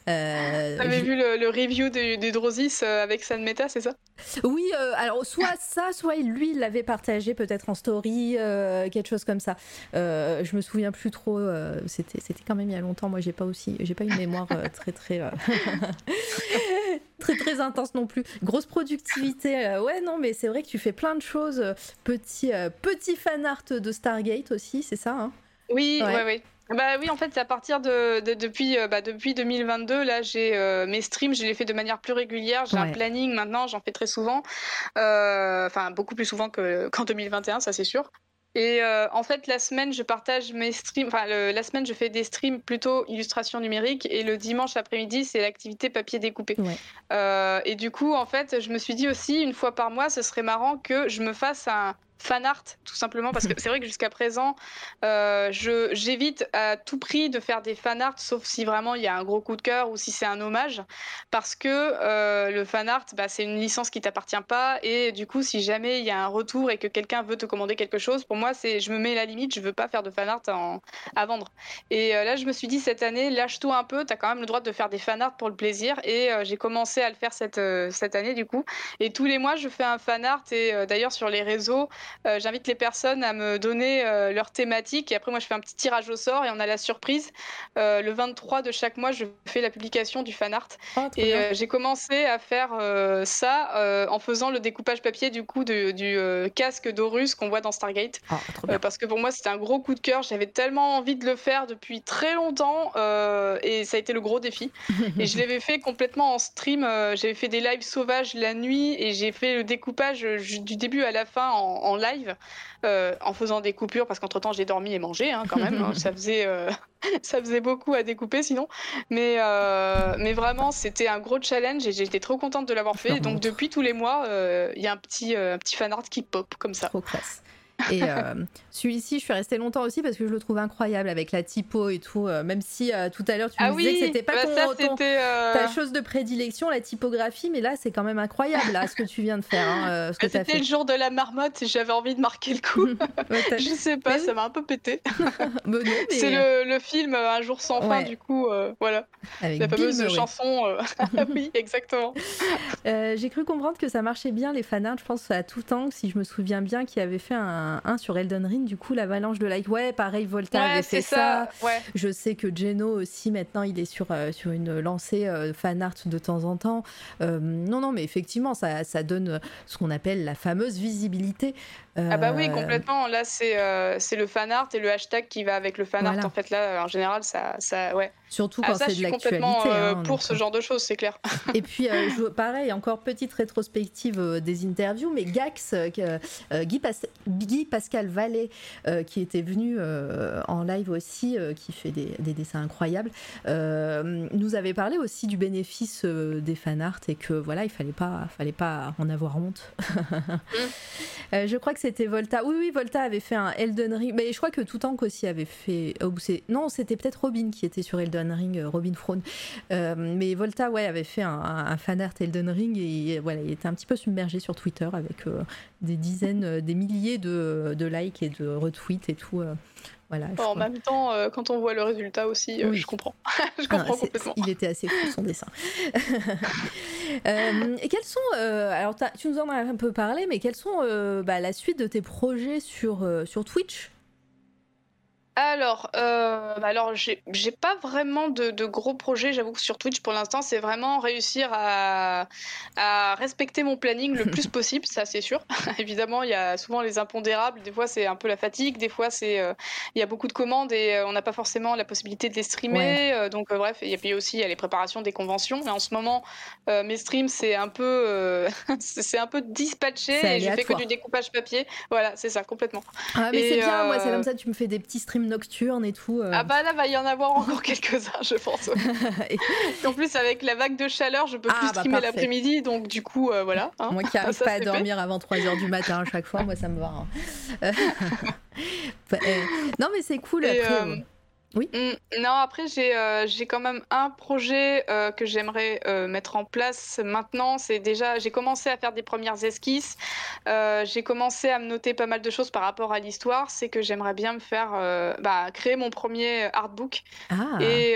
Euh, t'avais vu le, le review du Drosis euh, avec San Meta, c'est ça? Oui, euh, alors soit ça, soit lui il l'avait partagé peut-être en story, euh, quelque chose comme ça. Je me souviens plus trop. c'était, c'était quand même il y a longtemps. Moi, j'ai pas aussi, j'ai pas une mémoire très très *laughs* *laughs* très très intense non plus. Grosse productivité. euh, ouais, non, mais c'est vrai que tu fais plein de choses. euh, Petit euh, petit fan art de Stargate aussi, c'est ça. hein? Oui, Ouais. ouais, ouais. Bah oui, en fait, c'est à partir de, de- depuis, bah, depuis 2022, là, j'ai euh, mes streams, je les fais de manière plus régulière. J'ai Ouais. un planning maintenant, j'en fais très souvent, Euh, enfin beaucoup plus souvent que qu'en 2021, ça c'est sûr. Et euh, en fait, la semaine, je partage mes streams. Enfin, le- la semaine, je fais des streams plutôt illustration numérique, et le dimanche après-midi, c'est l'activité papier découpé. Ouais. Euh, et du coup, en fait, je me suis dit aussi, une fois par mois, ce serait marrant que je me fasse un fan art, tout simplement, parce que *laughs* c'est vrai que jusqu'à présent, euh, je j'évite à tout prix de faire des fan art, sauf si vraiment il y a un gros coup de cœur ou si c'est un hommage, parce que euh, le fan art, bah, c'est une licence qui t'appartient pas, et du coup, si jamais il y a un retour et que quelqu'un veut te commander quelque chose, pour moi, c'est je me mets la limite, je veux pas faire de fan art en- à vendre. Et euh, là, je me suis dit cette année, lâche-toi un peu, t'as quand même le droit de faire des fan art pour le plaisir, et j'ai commencé à le faire cette cette année du coup. Et tous les mois, je fais un fan art, et d'ailleurs sur les réseaux. J'invite les personnes à me donner leur thématique et après moi je fais un petit tirage au sort et on a la surprise. le 23 de chaque mois, je fais la publication du fan art. Ah, et j'ai commencé à faire ça en faisant le découpage papier du coup du casque d'Horus qu'on voit dans Stargate. Ah, parce que pour moi c'était un gros coup de cœur. J'avais tellement envie de le faire depuis très longtemps et ça a été le gros défi. *laughs* et je l'avais fait complètement en stream. J'avais fait des lives sauvages la nuit et j'ai fait le découpage du début à la fin en, live en faisant des coupures parce qu'entre temps j'ai dormi et mangé hein, quand même. Hein. *laughs* ça faisait *laughs* ça faisait beaucoup à découper sinon. Mais, euh, mais vraiment, c'était un gros challenge et j'étais trop contente de l'avoir fait. donc, depuis tous les mois, euh, il y a un petit, euh, petit fan art qui pop comme ça. Trop classe. Et *laughs* euh, celui-ci, je suis restée longtemps aussi parce que je le trouve incroyable avec la typo et tout. Euh, même si euh, tout à l'heure tu me ah disais que c'était pas bah ta chose de prédilection, la typographie, mais là c'est quand même incroyable là ce que tu viens de faire. Hein, bah, c'était le jour de la marmotte et j'avais envie de marquer le coup. *laughs* je sais pas, ça m'a un peu pété. *laughs* c'est le, film Un jour sans fin, du coup, voilà. la fameuse chanson. oui, exactement. J'ai cru comprendre que ça marchait bien les fanarts, je pense à tout temps, si je me souviens bien, qui avait fait un un, sur Elden Ring, du coup, l'avalanche de like. Ouais, pareil, Volta avait fait ça. Je sais que Geno aussi, maintenant, il est sur, euh, sur une lancée euh, fan art de temps en temps. Euh, non, non, mais effectivement, ça, ça donne ce qu'on appelle la fameuse visibilité. Ah bah oui, complètement. Là, c'est c'est le fan art et le hashtag qui va avec le fan art. En fait, là, en général, ça, ça ouais. Surtout ah, quand c'est de l'actualité. Hein, pour ce genre de choses, c'est clair. Et puis, *laughs* pareil, encore petite rétrospective des interviews, mais Gax, Guy, Guy Pascal Vallée, euh, qui était venu euh, en live aussi, euh, qui fait des, dessins incroyables, nous avait parlé aussi du bénéfice des fan art et que voilà, il fallait pas, fallait pas en avoir honte. Mm. *laughs* je crois que c'était Volta. Oui, oui, Volta avait fait un Elden Ring, mais je crois que Toutank aussi avait fait. Oh, non, c'était peut-être Robin qui était sur Elden Ring, Robin Frone. mais Volta, ouais, avait fait un, un, fan art Elden Ring et voilà, il était un petit peu submergé sur Twitter avec des dizaines, des milliers de de, likes et de retweets et tout. Euh, en même temps, euh, quand on voit le résultat aussi, euh, je comprends. *laughs* je comprends ah, complètement. Il était assez fou son dessin. *laughs* et quels sont, alors tu nous en as un peu parlé, mais quels sont bah, la suite de tes projets sur, sur Twitch? Alors, euh, alors j'ai pas vraiment de, gros projets, j'avoue que sur Twitch pour l'instant, c'est vraiment réussir à, respecter mon planning le plus *laughs* possible, ça c'est sûr. *laughs* Évidemment, il y a souvent les impondérables, des fois c'est un peu la fatigue, des fois c'est euh, il y a beaucoup de commandes et euh, on n'a pas forcément la possibilité de les streamer. Euh, donc bref, et puis aussi il y a les préparations des conventions. Mais en ce moment, mes streams c'est un peu *laughs* c'est un peu dispatché et je fais que du découpage papier. Voilà, c'est ça complètement. Ah mais c'est bien, moi c'est comme ça, tu me fais des petits streams nocturne et tout. Euh. Ah bah là, va y en avoir encore *laughs* quelques-uns, je pense. *laughs* et... *laughs* en plus, avec la vague de chaleur, je peux plus ah, bah, streamer l'après-midi, donc du coup, euh, voilà. Hein. Moi qui n'arrive pas à dormir avant 3h du matin à chaque fois, moi ça me va. Hein. Euh, non mais c'est cool. après, oui. Mm, non, après, j'ai euh, quand même un projet euh, que j'aimerais euh, mettre en place maintenant. C'est déjà, j'ai commencé à faire des premières esquisses. j'ai commencé à me noter pas mal de choses par rapport à l'histoire. C'est que j'aimerais bien me faire, bah, créer mon premier artbook. Ah. Et,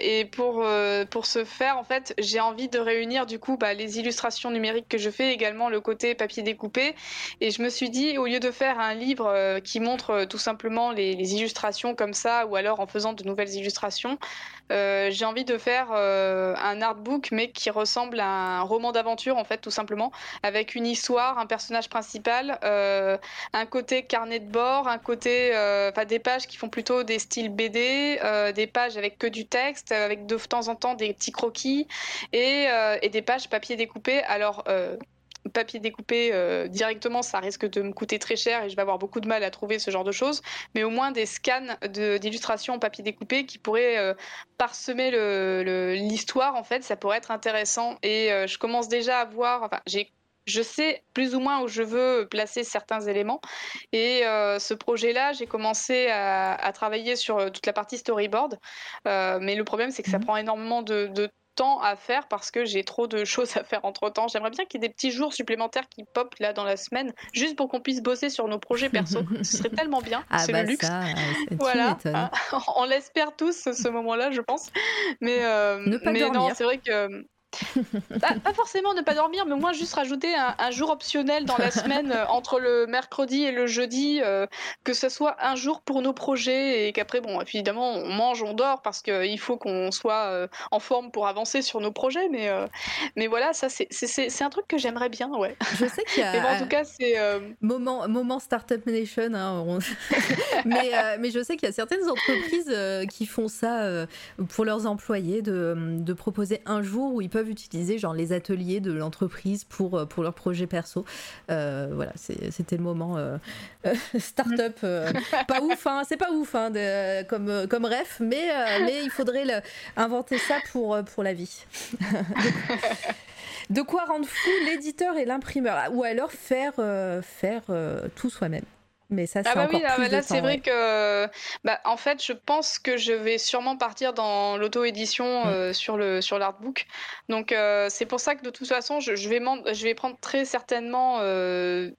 et pour, pour ce faire, en fait, j'ai envie de réunir du coup bah, les illustrations numériques que je fais, également le côté papier découpé. Et je me suis dit, au lieu de faire un livre qui montre tout simplement les, les illustrations comme ça, ou alors en faisant de nouvelles illustrations. Euh, j'ai envie de faire euh, un artbook, mais qui ressemble à un roman d'aventure, en fait, tout simplement, avec une histoire, un personnage principal, euh, un côté carnet de bord, un côté, enfin, des pages qui font plutôt des styles BD, des pages avec que du texte, avec de temps en temps des petits croquis et, et des pages papier découpé. Alors, papier découpé euh, directement, ça risque de me coûter très cher et je vais avoir beaucoup de mal à trouver ce genre de choses. Mais au moins des scans d'illustrations en papier découpé qui pourraient euh, parsemer l'histoire, en fait, ça pourrait être intéressant. Et euh, je commence déjà à voir, enfin, j'ai je sais plus ou moins où je veux placer certains éléments. Et ce projet-là, j'ai commencé à, travailler sur toute la partie storyboard. mais le problème, c'est que ça mmh prend énormément de, de temps à faire parce que j'ai trop de *laughs* choses à faire entre temps. J'aimerais bien qu'il y ait des petits jours supplémentaires qui pop là dans la semaine, juste pour qu'on puisse bosser sur nos projets perso. *laughs* Ce serait tellement bien. Ah c'est le bah luxe. voilà. *laughs* On l'espère tous ce moment-là, je pense. Mais, euh, mais non, c'est vrai que *laughs* pas, forcément ne pas dormir, mais au moins juste rajouter un, jour optionnel dans la *laughs* semaine entre le mercredi et le jeudi, que ce soit un jour pour nos projets et qu'après, bon, évidemment, on mange, on dort parce qu'il faut qu'on soit en forme pour avancer sur nos projets, mais, mais voilà, ça c'est un truc que j'aimerais bien, ouais. Je sais qu'il y a. *laughs* en tout cas, c'est. Moment, moment Startup Nation, hein, mais, mais je sais qu'il y a certaines entreprises qui font ça pour leurs employés de, de, proposer un jour où ils peuvent utiliser genre les ateliers de l'entreprise pour, euh, pour leur projet perso. Euh, voilà, c'était le moment euh, *laughs* start-up. *laughs* pas ouf, hein, c'est pas ouf hein, de, comme, comme ref, mais, mais il faudrait le, inventer ça pour, pour la vie. *laughs* de quoi rendre fou l'éditeur et l'imprimeur? Ou alors faire, faire tout soi-même mais ça, c'est ah bah encore oui, ah bah là, c'est vrai que, bah, en fait, je pense que je vais sûrement partir dans l'auto-édition mm. euh, sur le sur l'artbook. Donc, euh, c'est pour ça que de toute façon, je, je vais je vais prendre très certainement euh,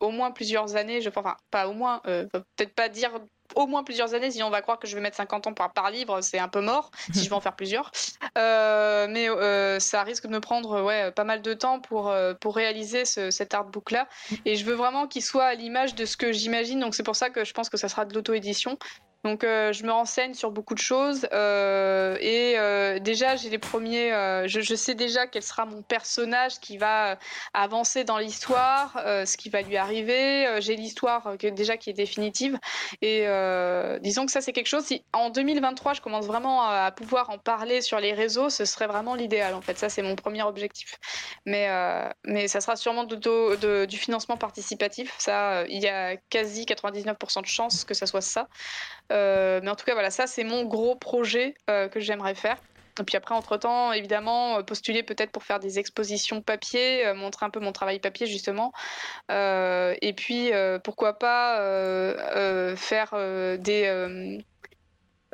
au moins plusieurs années. Je, enfin, pas au moins, peut-être pas dire au moins plusieurs années. Si on va croire que je vais mettre 50 ans par, par livre, c'est un peu mort, *laughs* si je vais en faire plusieurs. Euh, mais euh, ça risque de me prendre ouais, pas mal de temps pour, euh, pour réaliser ce, cet artbook-là. Et je veux vraiment qu'il soit à l'image de ce que j'imagine. Donc c'est pour ça que je pense que ça sera de l'auto-édition. Donc euh, je me renseigne sur beaucoup de choses euh, et euh, déjà j'ai les premiers, je, sais déjà quel sera mon personnage qui va avancer dans l'histoire, ce qui va lui arriver. j'ai l'histoire déjà qui est définitive et disons que ça c'est quelque chose. Si en 2023 je commence vraiment à, pouvoir en parler sur les réseaux, ce serait vraiment l'idéal en fait. Ça c'est mon premier objectif. Mais mais ça sera sûrement de, du financement participatif. Ça il y a quasi 99% de chances que ça soit ça. Euh, mais en tout cas, voilà, ça, c'est mon gros projet euh, que j'aimerais faire. Et puis après, entre-temps, évidemment, euh, postuler peut-être pour faire des expositions papier, montrer un peu mon travail papier, justement. et puis, pourquoi pas faire des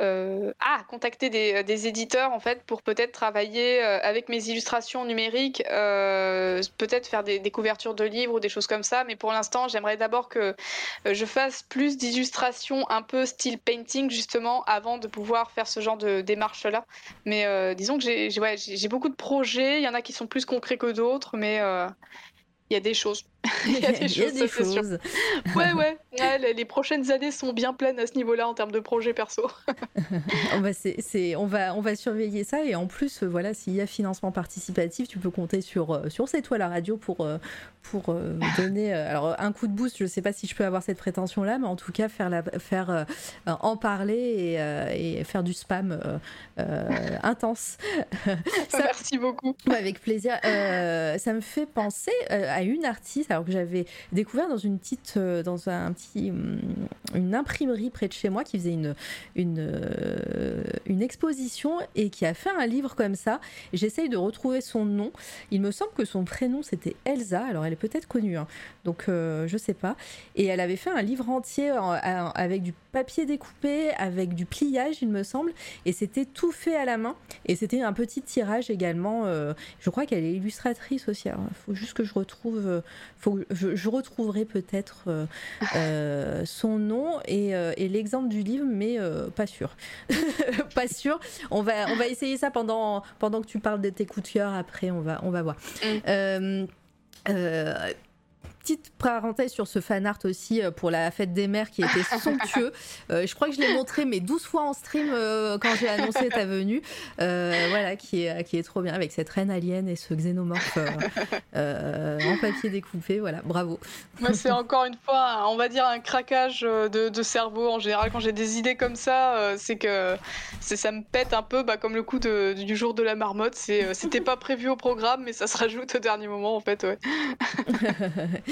euh, ah, contacter des, euh, des, éditeurs en fait pour peut-être travailler euh, avec mes illustrations numériques, peut-être faire des, des, couvertures de livres ou des choses comme ça. Mais pour l'instant, j'aimerais d'abord que je fasse plus d'illustrations un peu style painting justement avant de pouvoir faire ce genre de démarche là. Mais disons que j'ai ouais, beaucoup de projets. Il y en a qui sont plus concrets que d'autres, mais il y a des choses. *laughs* il y a des choses. *laughs* Ouais, ouais, les, prochaines années sont bien pleines à ce niveau-là en termes de projets perso. *laughs* on, va, on, va, on va surveiller ça et en plus, euh, voilà, s'il y a financement participatif, tu peux compter sur, euh, sur C'est toi la radio pour, euh, pour donner alors, un coup de boost. Je ne sais pas si je peux avoir cette prétention-là, mais en tout cas, faire, la, faire en parler et, et, faire du spam intense. Merci beaucoup. Avec plaisir. ça me fait penser à une artiste alors que j'avais découvert dans une petite, euh, dans un petit, hum, une imprimerie près de chez moi qui faisait une, euh, une exposition et qui a fait un livre comme ça. J'essaye de retrouver son nom. Il me semble que son prénom c'était Elsa. Alors elle est peut-être connue, hein. donc euh, je sais pas. Et elle avait fait un livre entier avec du papier découpé, avec du pliage, il me semble, et c'était tout fait à la main. Et c'était un petit tirage également. je crois qu'elle est illustratrice aussi. Il faut juste que je retrouve faut, je, je retrouverai peut-être euh, euh, son nom et, euh, et l'exemple du livre, mais pas sûr. *laughs* pas sûr. On va, on va essayer ça pendant, pendant que tu parles de tes coups de cœur. Après, on va, on va voir. Mm petite parenthèse sur ce fan art aussi euh, pour la fête des mères qui était *laughs* somptueux. Euh, je crois que je l'ai montré mais 12 fois en stream euh, quand j'ai annoncé ta venue. voilà, qui est, qui est trop bien avec cette reine alien et ce xénomorphe en papier découpé. Voilà, bravo. c'est *laughs* encore une fois, on va dire, un craquage de, cerveau. En général, quand j'ai des idées comme ça, c'est que ça me pète un peu bah, comme le coup du jour de la marmotte. C'était pas prévu au programme, mais ça se rajoute au dernier moment en fait. Ouais. *laughs*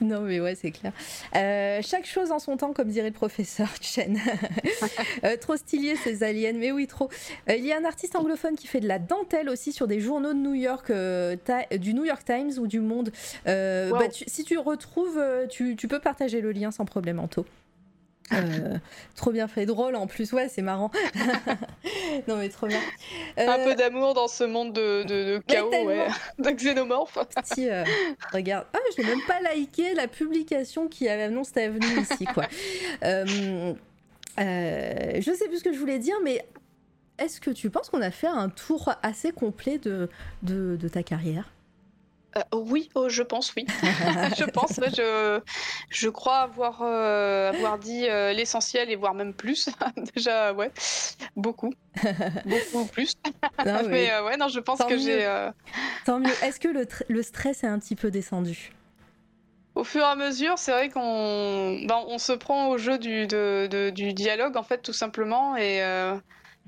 non, mais ouais, c'est clair. Euh, chaque chose en son temps, comme dirait le professeur Chen. *laughs* Euh, trop stylé ces aliens, mais oui, trop. Euh, il y a un artiste anglophone qui fait de la dentelle aussi sur des journaux de New York, du New York Times ou du Monde. Bah, si tu retrouves, tu, tu, peux partager le lien sans problème, Anto. Euh, trop bien fait, drôle en plus, ouais, c'est marrant. *laughs* non mais trop bien. Un peu d'amour dans ce monde de, de, chaos, ouais, *laughs* de xénomorphe. Petit, euh, regarde, ah, je n'ai même pas liké la publication qui annonce ta venue ici, quoi. *laughs* Euh, je sais plus ce que je voulais dire, mais est-ce que tu penses qu'on a fait un tour assez complet de, de, de ta carrière? Euh, oui, oh, je pense, oui. *laughs* je pense, je, je crois avoir, euh, avoir dit euh, l'essentiel et voire même plus. *laughs* Déjà, ouais, beaucoup. *laughs* beaucoup plus. Non, mais ouais, non, je pense que j'ai. Tant mieux. Est-ce que le, le, stress est un petit peu descendu? Au fur et à mesure, c'est vrai qu'on ben, on se prend au jeu du, de, du dialogue, en fait, tout simplement. Et,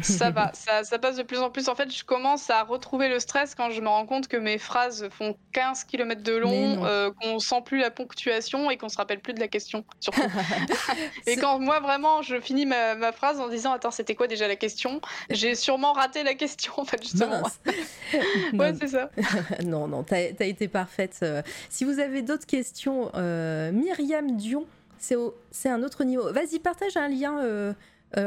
ça va, *laughs* ça, ça, passe de plus en plus. En fait, je commence à retrouver le stress quand je me rends compte que mes phrases font 15 km de long, euh, qu'on sent plus la ponctuation et qu'on se rappelle plus de la question. Surtout. *laughs* *laughs* et quand moi, vraiment, je finis ma, ma phrase en disant Attends, c'était quoi déjà la question? J'ai sûrement raté la question, en fait, justement. ouais, c'est ça. non, non, t'as as été parfaite. Euh. Si vous avez d'autres questions, euh, Myriam Dion, c'est un autre niveau. Vas-y, partage un lien euh,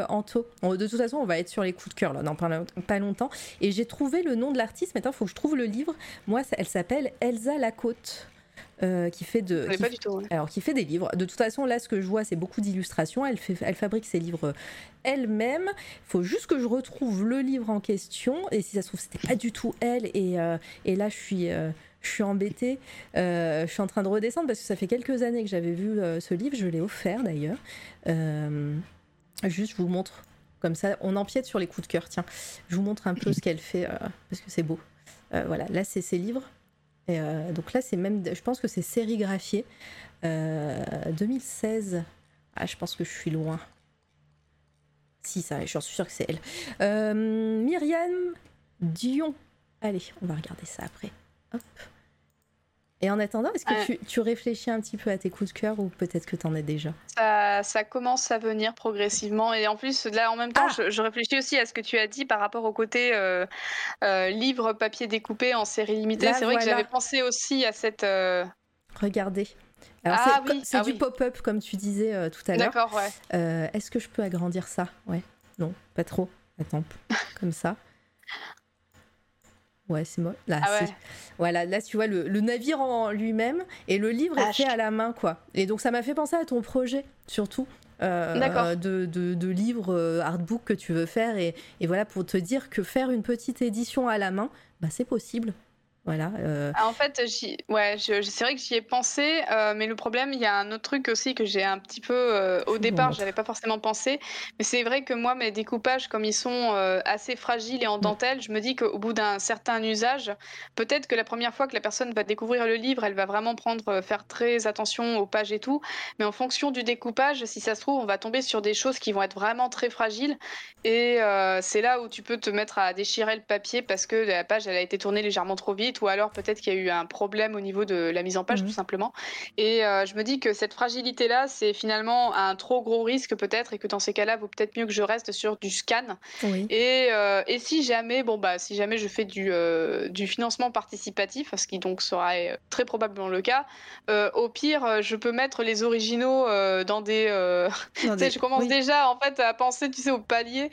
Anto. De toute façon, on va être sur les coups de cœur là, dans pas longtemps. Et j'ai trouvé le nom de l'artiste. Maintenant, il faut que je trouve le livre. Moi, elle s'appelle Elsa Lacôte. Euh, qui fait de qui, pas du tout, alors qui fait des livres de toute façon là ce que je vois c'est beaucoup d'illustrations elle fait elle fabrique ses livres elle-même il faut juste que je retrouve le livre en question et si ça se trouve c'était pas du tout elle et, euh, et là je suis euh, je suis embêtée. je suis en train de redescendre parce que ça fait quelques années que j'avais vu ce livre. Je l'ai offert d'ailleurs. Juste, je vous montre comme ça. On empiète sur les coups de cœur. Tiens, je vous montre un peu ce qu'elle fait euh, parce que c'est beau. Euh, voilà, là c'est ses livres. Et euh, donc là, c'est même, je pense que c'est sérigraphié. 2016. Ah, je pense que je suis loin. Si, ça, je suis sûre que c'est elle. Myriam Dion. Allez, on va regarder ça après. Hop. Et en attendant, est-ce que tu, réfléchis un petit peu à tes coups de cœur ou peut-être que tu en as déjà ça, commence à venir progressivement. Et en plus, là, en même temps, ah je, réfléchis aussi à ce que tu as dit par rapport au côté euh, euh, livre papier découpé en série limitée. C'est vrai que j'avais pensé aussi à cette. Euh, Regardez. Ah c'est ah du pop-up, comme tu disais tout à l'heure. D'accord, ouais. Est-ce que je peux agrandir ça? Ouais. Non, pas trop. Attends, comme ça. Ouais, c'est moi. Là, ah Voilà, là, tu vois le, navire en lui-même et le livre est fait à la main, quoi. Et donc, ça m'a fait penser à ton projet, surtout. Euh, de, de, de, livres euh, artbook que tu veux faire et, et, voilà pour te dire que faire une petite édition à la main bah, c'est possible voilà. Euh. Ah, en fait, ouais, c'est vrai que j'y ai pensé, euh, mais le problème, il y a un autre truc aussi que j'ai un petit peu, euh, au départ, je n'avais pas forcément pensé, mais c'est vrai que moi, mes découpages, comme ils sont assez fragiles et en mm. dentelle, je me dis qu'au bout d'un certain usage, peut-être que la première fois que la personne va découvrir le livre, elle va vraiment prendre, faire très attention aux pages et tout, mais en fonction du découpage, si ça se trouve, on va tomber sur des choses qui vont être vraiment très fragiles, et c'est là où tu peux te mettre à déchirer le papier parce que la page, elle a été tournée légèrement trop vite ou alors peut-être qu'il y a eu un problème au niveau de la mise en page, mhm. tout simplement. Et euh, je me dis que cette fragilité-là, c'est finalement un trop gros risque peut-être, et que dans ces cas-là, vaut peut-être mieux que je reste sur du scan. Et, euh, et, si jamais, bon bah, si jamais je fais du, euh, du financement participatif, ce qui donc sera très probablement le cas, au pire, je peux mettre les originaux dans *laughs* des. je commence déjà en fait à penser, tu sais, au palier.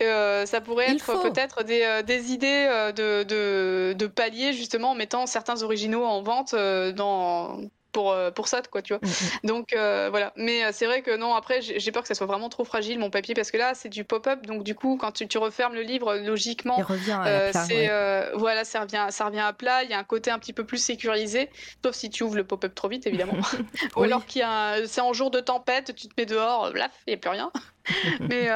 ça pourrait être peut-être des, des idées de, de, de paliers justement en mettant certains originaux en vente euh, dans pour, euh, pour ça, quoi, tu vois. Mm, mm. Donc euh, voilà. Mais c'est vrai que non, après, j'ai peur que ça soit vraiment trop fragile mon papier parce que là, c'est du pop-up. Donc du coup, quand tu, tu, refermes le livre, logiquement, c'est voilà, ça revient, ça revient à plat. Il y a un côté un petit peu plus sécurisé, sauf si tu ouvres le pop-up trop vite, évidemment. *laughs* Ou alors qu'il c'est en jour de tempête, tu te mets dehors, blaf, il n'y a plus rien. *laughs* mais,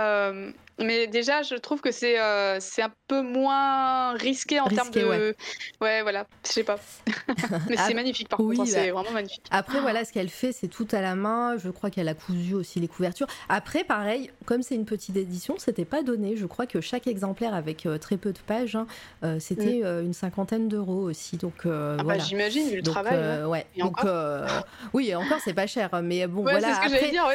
mais déjà, je trouve que c'est euh, c'est un peu moins risqué en termes de. Ouais. ouais, voilà, je sais pas. *laughs* Mais c'est magnifique par contre, hein, c'est bah. vraiment magnifique. Après, voilà, ce qu'elle fait, c'est tout à la main. Je crois qu'elle a cousu aussi les couvertures. Après, pareil, comme c'est une petite édition, c'était pas donné. Je crois que chaque exemplaire avec euh, très peu de pages, hein, euh, c'était mm. une cinquantaine d'euros aussi. Donc, ah bah, voilà. J'imagine, vu le travail. Ouais. donc, oui, encore, c'est pas cher. Mais bon, voilà. Ce que après, dire,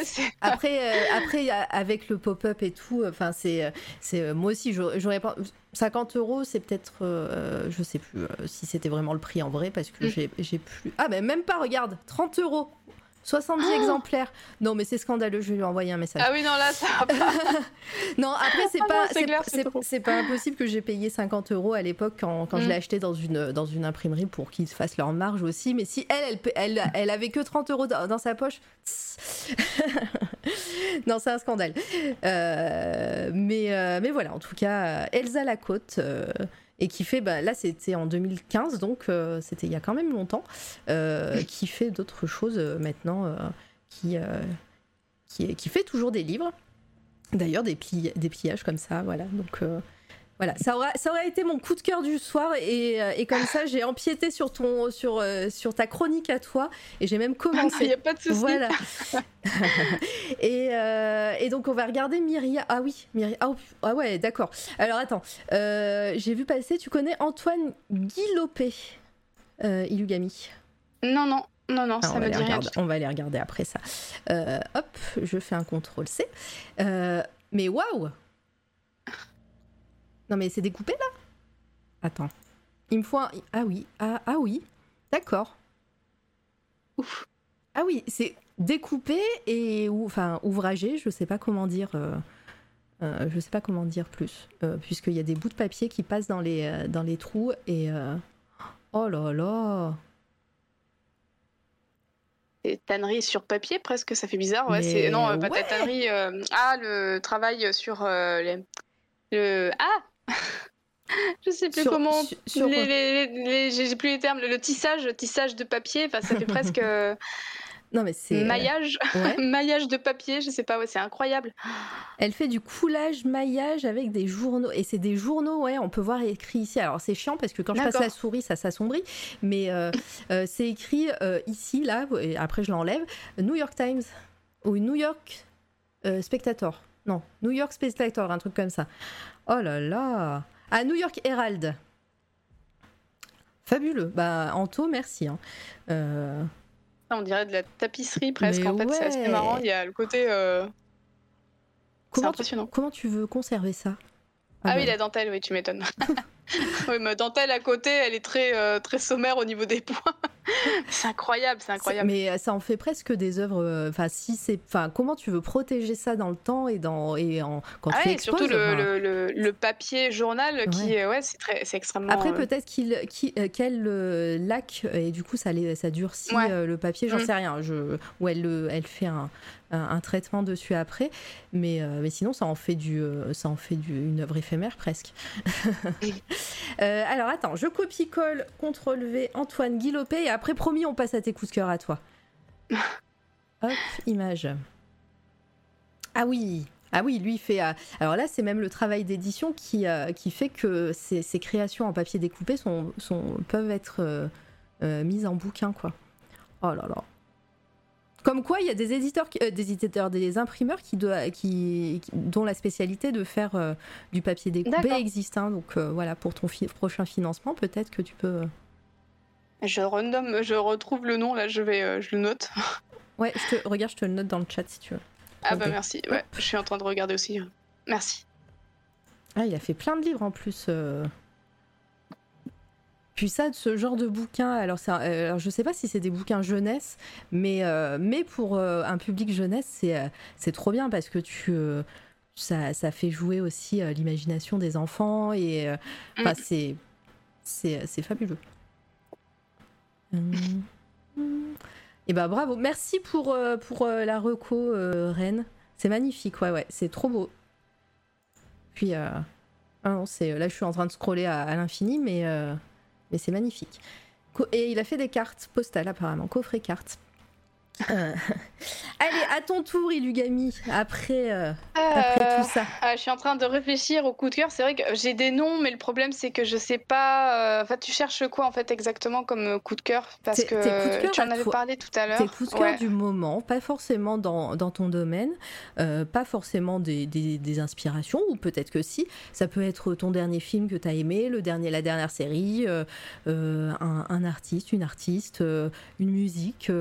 après, après, avec le pop-up et tout, enfin, c'est, c'est euh, moi aussi, j'aurais pas. 50 euros, c'est peut-être, euh, je sais plus euh, si c'était vraiment le prix en vrai, parce que mm. j'ai, plus. Ah, mais même pas, regarde, 30 euros. 70 exemplaires. Non, mais c'est scandaleux, je vais lui envoyer un message. Ah oui, non, là, ça va pas. *laughs* non, après, c'est ah pas, c'est, pas impossible que j'ai payé 50 euros à l'époque quand, quand je l'ai mm. acheté dans une, dans une imprimerie pour qu'ils fassent leur marge aussi. Mais si elle, elle, elle, elle avait que 30 euros dans, sa poche. *laughs* non, c'est un scandale. Euh, mais, euh, mais voilà, en tout cas, Elsa Lacôte, euh, et qui fait, bah, là c'était en 2015, donc euh, c'était il y a quand même longtemps, euh, qui fait d'autres choses euh, maintenant, qui, qui, qui fait toujours des livres. D'ailleurs, des, pli- des pliages comme ça, voilà. Donc voilà, ça aura, ça aurait été mon coup de cœur du soir, et, euh, et comme ça, j'ai empiété sur, ton, sur, euh, sur ta chronique à toi, et j'ai même Il commencé. n'y a pas de souci. Voilà. *laughs* et, euh, et donc on va regarder Myria. Ah oui, Myria. Ah, ah ouais, d'accord. Alors attends, Euh, j'ai vu passer. Tu connais Antoine Guilopé, euh, Ilugami. Non, non, non, non, Ah, ça on, va me dit rien. on va les regarder après ça. Euh, hop, je fais un contrôle C. Euh, mais waouh Non mais c'est découpé là? Attends. Il me faut un... Ah oui, ah, ah oui, d'accord. Ouf. Ah oui, c'est découpé et ou enfin ouvragé, je sais pas comment dire. euh, euh, je sais pas comment dire plus, euh, puisqu'il y a des bouts de papier qui passent dans les, euh, dans les trous et euh, oh là là, C'est tannerie sur papier presque, ça fait bizarre. Ouais, Mais c'est non, pas ouais. la tannerie. euh, Ah, le travail sur euh, les... le ah. *laughs* Je sais plus Sur- comment. sur- les, quoi les- les- les- J'ai plus les termes. Le, le tissage, tissage de papier. Enfin, ça fait presque *laughs* non mais c'est euh, maillage, *laughs* ouais. maillage de papier. Je sais pas. Ouais, c'est incroyable. Elle fait du coulage maillage avec des journaux et c'est des journaux ouais on peut voir écrit ici alors c'est chiant parce que quand je passe la souris ça s'assombrit mais euh, euh, c'est écrit euh, ici là et après je l'enlève New York Times ou New York euh, Spectator non New York Spectator un truc comme ça oh là là ah New York Herald fabuleux bah Anto merci hein. Euh, On dirait de la tapisserie presque. Mais en fait, c'est assez marrant. Il y a le côté. euh, comment, tu, impressionnant. comment tu veux conserver ça? Ah, oui, la dentelle, oui, tu m'étonnes. *laughs* oui, ma dentelle à côté, elle est très, euh, très sommaire au niveau des points. *laughs* c'est incroyable, c'est incroyable. Mais euh, ça en fait presque des œuvres. euh, Enfin, si c'est, enfin, comment tu veux protéger ça dans le temps et dans et en quand Ah tu ouais, exposes. surtout le, le, le, le papier journal qui, Ouais. est- ouais, c'est très, c'est extrêmement. Après, euh, peut-être qu'il, qui, euh, qu'elle euh, laque et du coup ça, les- ça durcit Ouais. euh, le papier. J'en Mm. sais rien. Je, ou elle, le- elle fait un, un, traitement dessus après. Mais, euh, mais sinon, ça en fait du, euh, ça en fait du, une œuvre éphémère presque. *laughs* Euh, alors attends, je copie-colle, contrôle V, Antoine Guilopé et après promis, on passe à tes coups de cœur à toi. *laughs* Hop, image. Ah oui, ah oui, lui fait. alors là, c'est même le travail d'édition qui, qui fait que ces, ces créations en papier découpé sont, sont, peuvent être euh, mises en bouquin, quoi. Oh là là. Comme quoi, il y a des éditeurs, qui- euh, des éditeurs, des imprimeurs qui, doit- qui, qui- dont la spécialité de faire euh, du papier découpé existe. hein. donc euh, voilà, pour ton fi- prochain financement, peut-être que tu peux. Je renomme, je retrouve le nom là, je vais, je le note. *laughs* Ouais, je te, regarde, je te le note dans le chat si tu veux. Ah bah merci. Ouais, je suis en train de regarder aussi. Merci. Ah, il a fait plein de livres en plus. Puis ça, ce genre de bouquins, alors, un- euh, alors je sais pas si c'est des bouquins jeunesse, mais, euh, mais pour euh, un public jeunesse, c'est c'est trop bien parce que tu, euh, ça, ça fait jouer aussi l'imagination des enfants et Mm. c'est fabuleux. Hum. *laughs* Et bah bravo, merci pour, pour la reco, Reine. C'est magnifique, ouais, ouais, c'est trop beau. Puis, ah non, c'est, là je suis en train de scroller à, à l'infini, mais, mais c'est magnifique. Et il a fait des cartes postales apparemment, coffret cartes. Euh, *laughs* Allez, à ton tour, Ilugami, après, euh, après Euh, tout ça. je suis en train de réfléchir au coup de cœur. C'est vrai que j'ai des noms, mais le problème c'est que je sais pas. Enfin, tu cherches quoi en fait exactement comme coup de cœur? Parce que de cœur tu en avais toi. parlé tout à l'heure. Tes coups de cœur Ouais. du moment, pas forcément dans, dans ton domaine, pas forcément des, des- des inspirations, ou peut-être que si. Ça peut être ton dernier film que tu as aimé, le dernier, la dernière série, un, un artiste, une artiste, une musique,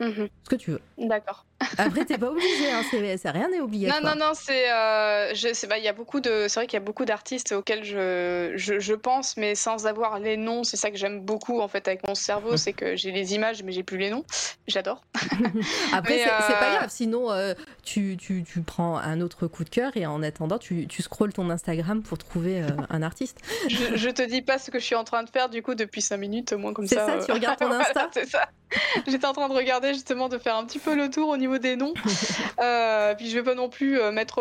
Mhm. ce que tu veux. D'accord. Après, t'es pas obligé, hein, c'est, c'est- rien n'est Non, obligatoire. non, non, c'est. euh, pas, il y a beaucoup de. C'est vrai qu'il y a beaucoup d'artistes auxquels je, je, je pense, mais sans avoir les noms. C'est ça que j'aime beaucoup en fait avec mon cerveau, c'est que j'ai les images, mais j'ai plus les noms. J'adore. *laughs* Après, c'est, c'est pas euh, grave, sinon euh, tu, tu, tu prends un autre coup de cœur et en attendant, tu, tu scrolles ton Instagram pour trouver un artiste. je, je te dis pas ce que je suis en train de faire du coup depuis 5 minutes, au moins comme C'est ça. ça, euh, tu regardes ton *laughs* voilà, Insta C'est ça. J'étais en train de regarder justement de faire un petit peu le tour au niveau des noms. *laughs* Euh, puis je vais pas non plus euh, mettre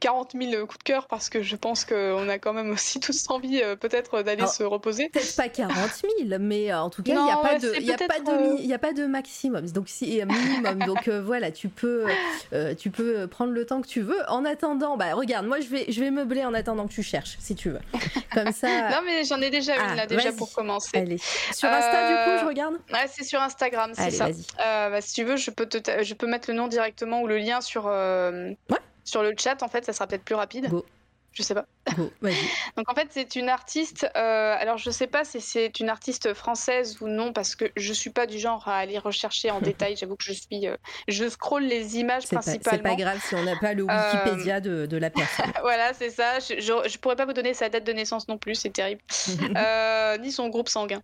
40 euh, 000 coups de cœur parce que je pense qu'on a quand même aussi *laughs* tous envie peut-être d'aller se reposer. Peut-être pas 40 000, mais en tout cas, il n'y a, pas de, y a, pas de, y a pas de maximum. Donc, si, minimum. Donc voilà, tu peux, tu peux prendre le temps que tu veux. En attendant, bah regarde, moi je vais, je vais meubler en attendant que tu cherches, si tu veux. Comme ça. *laughs* non, mais j'en ai déjà une là, ah, déjà pour commencer. Allez. Sur Insta, du coup, je regarde? Ouais, c'est sur Instagram, c'est ça. Euh, bah, si tu veux, je peux, te je peux mettre le nom directement ou le lien sur, euh, sur le chat, en fait, ça sera peut-être plus rapide. Je sais pas. *laughs* Donc en fait, c'est une artiste. Euh, alors je sais pas si c'est une artiste française ou non parce que je suis pas du genre à aller rechercher en *laughs* détail. J'avoue que je suis, euh, je scrolle les images principalement. C'est pas grave si on n'a pas le Wikipédia euh, de, la personne. *laughs* voilà, c'est ça. Je, je, pourrais pas vous donner sa date de naissance non plus, c'est terrible. ni son groupe sanguin.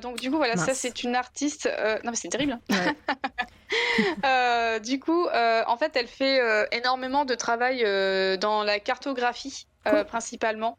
donc du coup voilà, ça c'est une artiste. non mais c'est terrible. du coup, en fait, elle fait énormément de travail dans la cartographie euh, principalement.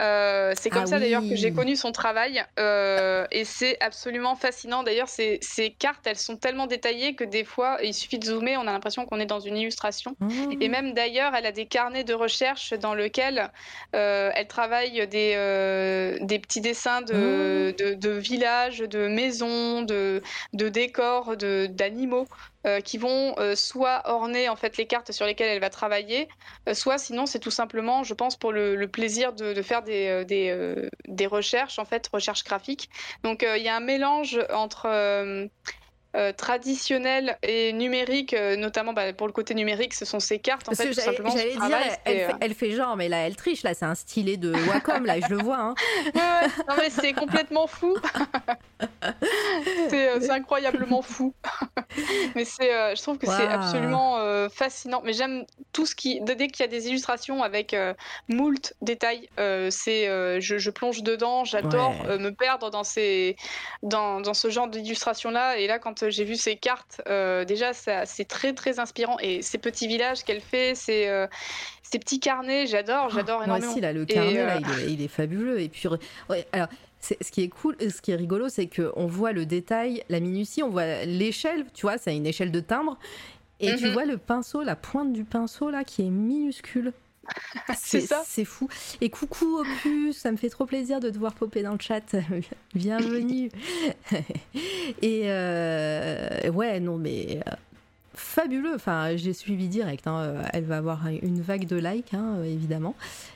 Euh, c'est comme ah ça d'ailleurs que j'ai connu son travail euh, et c'est absolument fascinant. D'ailleurs, ces, ces, cartes, elles sont tellement détaillées que des fois, il suffit de zoomer, on a l'impression qu'on est dans une illustration. Mmh. Et même d'ailleurs, elle a des carnets de recherche dans lesquels elle travaille des, des petits dessins de, mmh. de, de, villages, de maisons, de, de décors, d'animaux. Euh, qui vont euh, soit orner en fait les cartes sur lesquelles elle va travailler, euh, soit sinon c'est tout simplement, je pense, pour le, plaisir de, faire des, des, des, recherches en fait, recherches graphiques. Donc il y a un mélange entre euh, traditionnelle et numérique, euh, notamment bah, pour le côté numérique, ce sont ces cartes. En fait, j'allais dire, euh, elle, fait, genre, mais là, elle triche, là, c'est un stylet de Wacom, là, je le vois. Hein. *laughs* non, mais c'est complètement fou. *laughs* c'est incroyablement fou. *laughs* mais c'est, je trouve que c'est absolument fascinant. Mais j'aime tout ce qui, dès qu'il y a des illustrations avec moult détails, c'est, je, je, plonge dedans, j'adore me perdre dans, ces, dans, dans ce genre d'illustration-là. Et là, quand j'ai vu ces cartes, euh, déjà, c'est très très inspirant. Et ces petits villages qu'elle fait, ces, euh, ces petits carnets, j'adore, oh, j'adore énormément. Moi aussi, là, le carnet, là, euh, il, est, fabuleux. Et puis, alors, ce qui est cool, ce qui est rigolo, c'est qu'on voit le détail, la minutie, on voit l'échelle, tu vois, c'est une échelle de timbre. Et tu mhm. vois le pinceau, la pointe du pinceau, là, qui est minuscule. *laughs* c'est ça. C'est fou. Et coucou Opus, ça me fait trop plaisir de te voir popper dans le chat. *laughs* Bienvenue. *laughs* Et euh, ouais, non, mais euh, fabuleux. Enfin, j'ai suivi direct. Hein. Elle va avoir une vague de likes, hein, évidemment.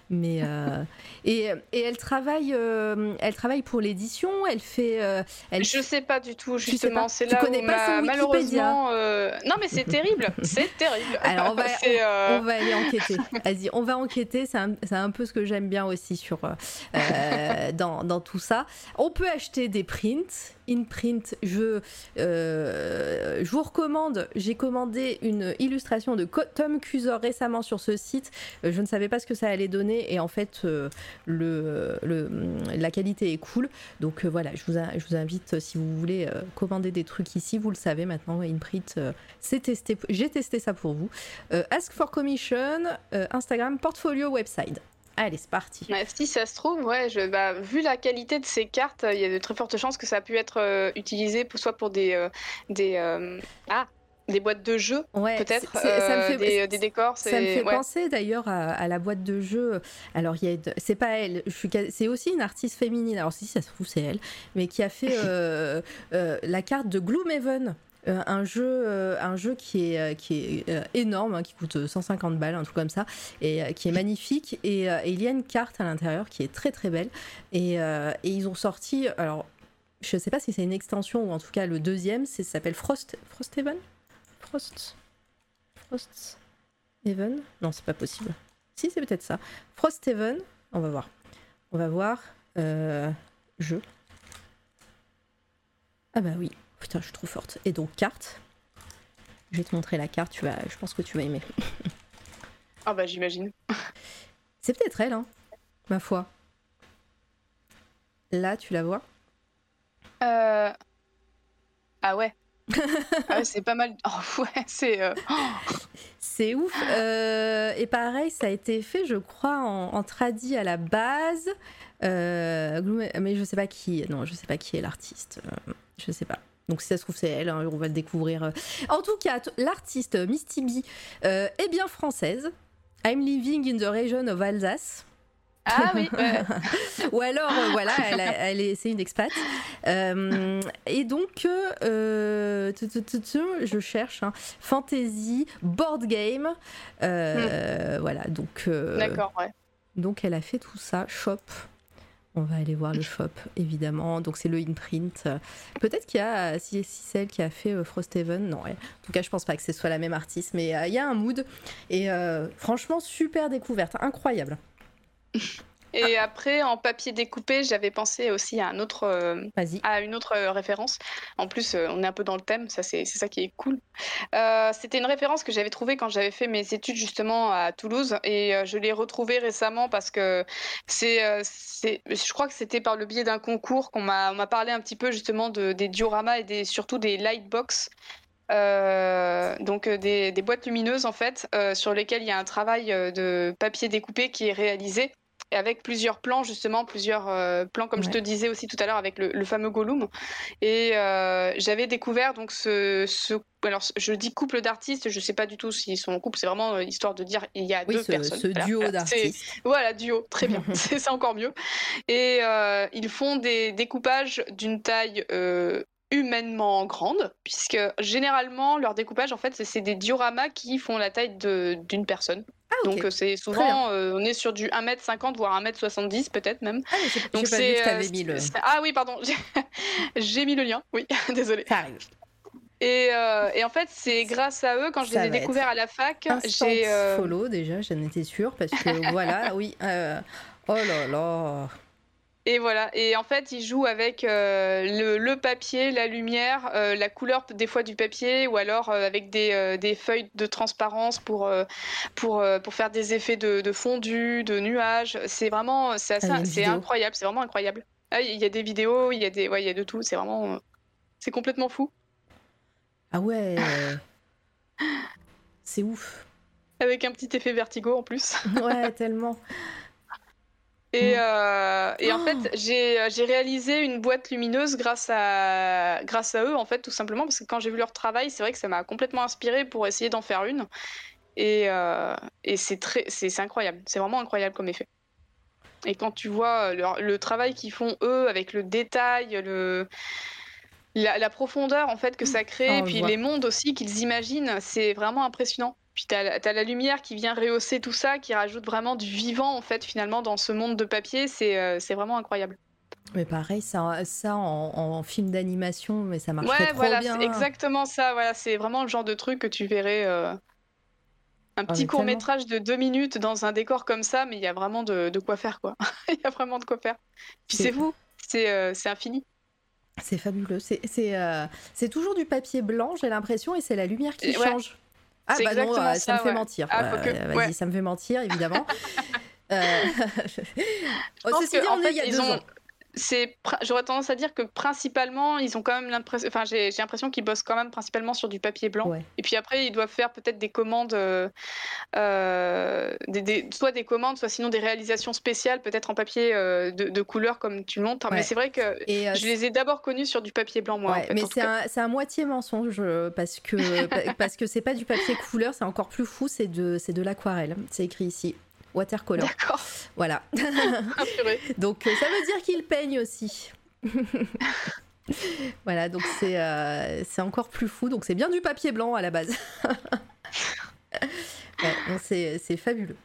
Mais euh, et, et, elle travaille, euh, elle travaille pour l'édition. Elle fait. Euh, elle... Je sais pas du tout justement. C'est là connais où pas malheureusement. non mais c'est terrible, *laughs* c'est terrible. Alors on va, *laughs* on, va aller enquêter. Vas-y, on va enquêter. C'est un, un, peu ce que j'aime bien aussi sur dans, dans, tout ça. On peut acheter des prints. In print, je, je vous recommande. J'ai commandé une illustration de Tom Cusor récemment sur ce site. je ne savais pas ce que ça allait donner et en fait euh, le, le, la qualité est cool. Donc euh, voilà, je vous, invite euh, si vous voulez commander des trucs ici, vous le savez maintenant, Inprint, c'est testé, j'ai testé ça pour vous. Ask for Commission, Instagram, Portfolio, website. Allez, c'est parti. si ça se trouve, ouais, je, bah, vu la qualité de ces cartes, il y a de très fortes chances que ça a pu être utilisé pour, soit pour des, des ah, des boîtes de jeux, peut-être, euh, des, des, décors. Ça me fait penser d'ailleurs à, la boîte de jeux. Alors, c'est pas elle, c'est aussi une artiste féminine. Alors, si ça se trouve, c'est elle, mais qui a fait *laughs* euh, euh, la carte de Gloomhaven. Un jeu, un jeu qui est, qui est énorme, hein, qui coûte 150 balles, un truc comme ça, et qui est magnifique. Et, il y a une carte à l'intérieur qui est très très belle. Et, et ils ont sorti, alors je sais pas si c'est une extension ou en tout cas le deuxième, ça s'appelle Frost, Frosthaven Frost. Frost. Even Non, c'est pas possible. Si, c'est peut-être ça. Frost Even. On va voir. On va voir. Euh, jeu. Ah bah oui. Putain, je suis trop forte. Et donc, carte. Je vais te montrer la carte. Tu vas, je pense que tu vas aimer. ah bah j'imagine. *laughs* c'est peut-être elle, hein. Ma foi. Là, tu la vois? Euh... Ah ouais. *laughs* ah c'est pas mal. Oh, ouais, c'est. Euh, c'est ouf. Euh, et pareil, ça a été fait, je crois, en, en tradi à la base. Euh, mais je sais pas qui. Non, je sais pas qui est l'artiste. je sais pas. Donc si ça se trouve c'est elle, hein, on va le découvrir. En tout cas, l'artiste Misty B est bien française. I'm living in the region of Alsace. Ah oui. *laughs* Ou alors, euh, voilà, elle, elle est, c'est une expat. Euh, et donc, euh, je cherche hein, fantasy board game. Hmm. Voilà, donc. D'accord, ouais. Donc, elle a fait tout ça. Shop. On va aller voir le shop, évidemment. Donc, c'est le imprint. Peut-être qu'il y a, si, celle qui a fait Frosthaven, non, en tout cas, je pense pas que ce soit la même artiste, mais il y a un mood. Et franchement, super découverte, incroyable. *laughs* Et après, en papier découpé, j'avais pensé aussi à, un autre, euh, à une autre euh, référence. En plus, euh, on est un peu dans le thème, ça c'est ça qui est cool. C'était une référence que j'avais trouvée quand j'avais fait mes études justement à Toulouse et je l'ai retrouvée récemment parce que c'est, je crois que c'était par le biais d'un concours qu'on m'a parlé un petit peu justement de, des dioramas et des, surtout des lightbox. donc des, des, boîtes lumineuses en fait sur lesquelles il y a un travail de papier découpé qui est réalisé avec plusieurs plans justement, plusieurs euh, plans comme je te disais aussi tout à l'heure avec le, fameux Gollum. Et euh, j'avais découvert donc ce, ce, alors je dis couple d'artistes, je sais pas du tout s'ils sont en couple, c'est vraiment euh, histoire de dire il y a deux personnes. Ce duo *laughs* d'artistes. Voilà, duo, très bien, *laughs* c'est encore mieux. Et ils font des découpages d'une taille humainement grande, puisque généralement leur découpage en fait c'est des dioramas qui font la taille d'une personne. Ah, Donc euh, c'est souvent euh, on est sur du 1m50 voire 1m70 peut-être même. Ah, Donc euh, Ah oui pardon, *laughs* j'ai mis le lien. Oui, *laughs* désolé. Ça arrive. Et, et, en fait, c'est grâce à eux, quand je les ai découverts à la fac, j'ai. follow déjà, j'en étais sûre, parce que *laughs* voilà, oui. oh là là. Et voilà. Et en fait, il joue avec euh, le, papier, la lumière, euh, la couleur des fois du papier, ou alors euh, avec des, des, feuilles de transparence pour, pour, pour faire des effets de, de fondu, de nuages. C'est vraiment, c'est ah, incroyable. C'est vraiment incroyable. Ah, il y a des vidéos, il y a des, ouais, il y a de tout. C'est vraiment, c'est complètement fou. Ah ouais. c'est ouf. Avec un petit effet vertigo en plus. ouais, tellement. Et, euh, et, en fait, euh, j'ai réalisé une boîte lumineuse grâce à, grâce à eux, en fait, tout simplement, parce que quand j'ai vu leur travail, c'est vrai que ça m'a complètement inspiré pour essayer d'en faire une. Et, euh, et c'est incroyable, c'est vraiment incroyable comme effet. Et quand tu vois le travail qu'ils font eux, avec le détail, le, la, profondeur en fait que ça crée, et oh, puis les mondes aussi qu'ils imaginent, c'est vraiment impressionnant. Puis tu as, la lumière qui vient rehausser tout ça, qui rajoute vraiment du vivant en fait finalement dans ce monde de papier. C'est euh, vraiment incroyable. Mais pareil, ça, ça en, film d'animation, mais ça marche ouais, trop voilà, bien. exactement ça. Voilà, c'est vraiment le genre de truc que tu verrais. Euh, un ah, petit court métrage de deux minutes dans un décor comme ça, mais il y a vraiment de, quoi faire, quoi. *laughs* Il y a vraiment de quoi faire. Puis c'est vous, euh, c'est infini. C'est fabuleux. C'est toujours du papier blanc, j'ai l'impression, et c'est la lumière qui change. Ah bah non, euh, ça, me fait mentir. Ah, euh, vas-y, ça me fait mentir, évidemment. *laughs* euh... *laughs* Ceci dit, on est il y a deux ans c'est j'aurais tendance à dire que principalement ils ont quand même l'impression enfin j'ai l'impression qu'ils bossent quand même principalement sur du papier blanc. Et puis après ils doivent faire peut-être des commandes euh, euh des, soit des commandes soit sinon des réalisations spéciales peut-être en papier euh, de, couleur comme tu montres. Mais c'est vrai que et euh, je les ai d'abord connus sur du papier blanc moi mais c'est un, moitié mensonge parce que *laughs* parce que c'est pas du papier couleur c'est encore plus fou c'est de c'est de l'aquarelle. C'est écrit ici watercolor. D'accord. Voilà. *laughs* *laughs* donc euh, ça veut dire qu'il peigne aussi. *laughs* voilà, donc c'est euh, c'est encore plus fou. Donc c'est bien du papier blanc à la base. c'est fabuleux.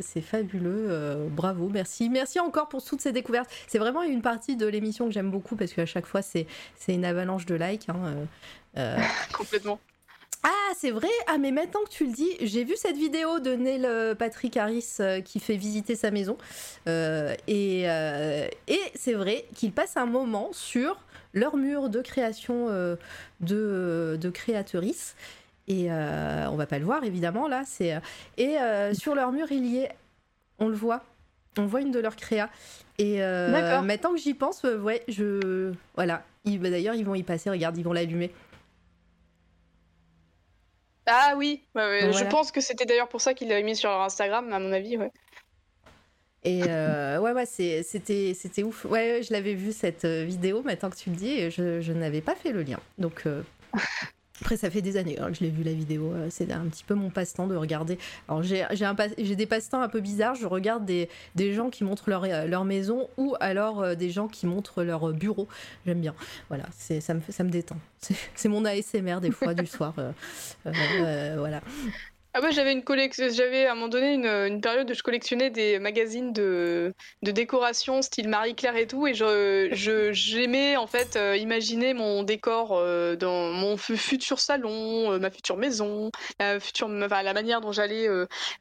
C'est fabuleux, euh, bravo, merci. Merci encore pour toutes ces découvertes. C'est vraiment une partie de l'émission que j'aime beaucoup parce qu'à chaque fois c'est une avalanche de likes. Hein, Complètement. Ah, c'est vrai. Ah, mais maintenant que tu le dis, j'ai vu cette vidéo de Neil euh, Patrick Harris euh, qui fait visiter sa maison. Euh, et, et c'est vrai qu'il passe un moment sur leur mur de création de, de créatrices. Et on va pas le voir évidemment là. C'est et sur leur mur il y est, on le voit, on voit une de leurs créas. Et maintenant que j'y pense, ouais, je voilà. Bah, d'ailleurs ils vont y passer. Regarde, ils vont l'allumer. Ah oui, je pense que c'était d'ailleurs pour ça qu'il l'avait mis sur leur Instagram, à mon avis, ouais. Et *laughs* ouais, ouais, c'était, c'était ouf. Ouais, je l'avais vu cette vidéo, maintenant que tu le dis, je, je n'avais pas fait le lien. Donc, après, ça fait des années hein, que je l'ai vu la vidéo. Euh, c'est un petit peu mon passe-temps de regarder. Alors, j'ai des passe-temps un peu bizarres. Je regarde des, des gens qui montrent leur, euh, leur maison ou alors euh, des gens qui montrent leur bureau. J'aime bien. Voilà, ça me, ça me détend. C'est mon ASMR des fois du soir. voilà. Ah ouais, j'avais une collection, j'avais à un moment donné une, une, période où je collectionnais des magazines de, de décoration style Marie-Claire et tout, et je, je j'aimais en fait euh, imaginer mon décor euh, dans mon futur salon, euh, ma future maison, la future, enfin, la manière dont j'allais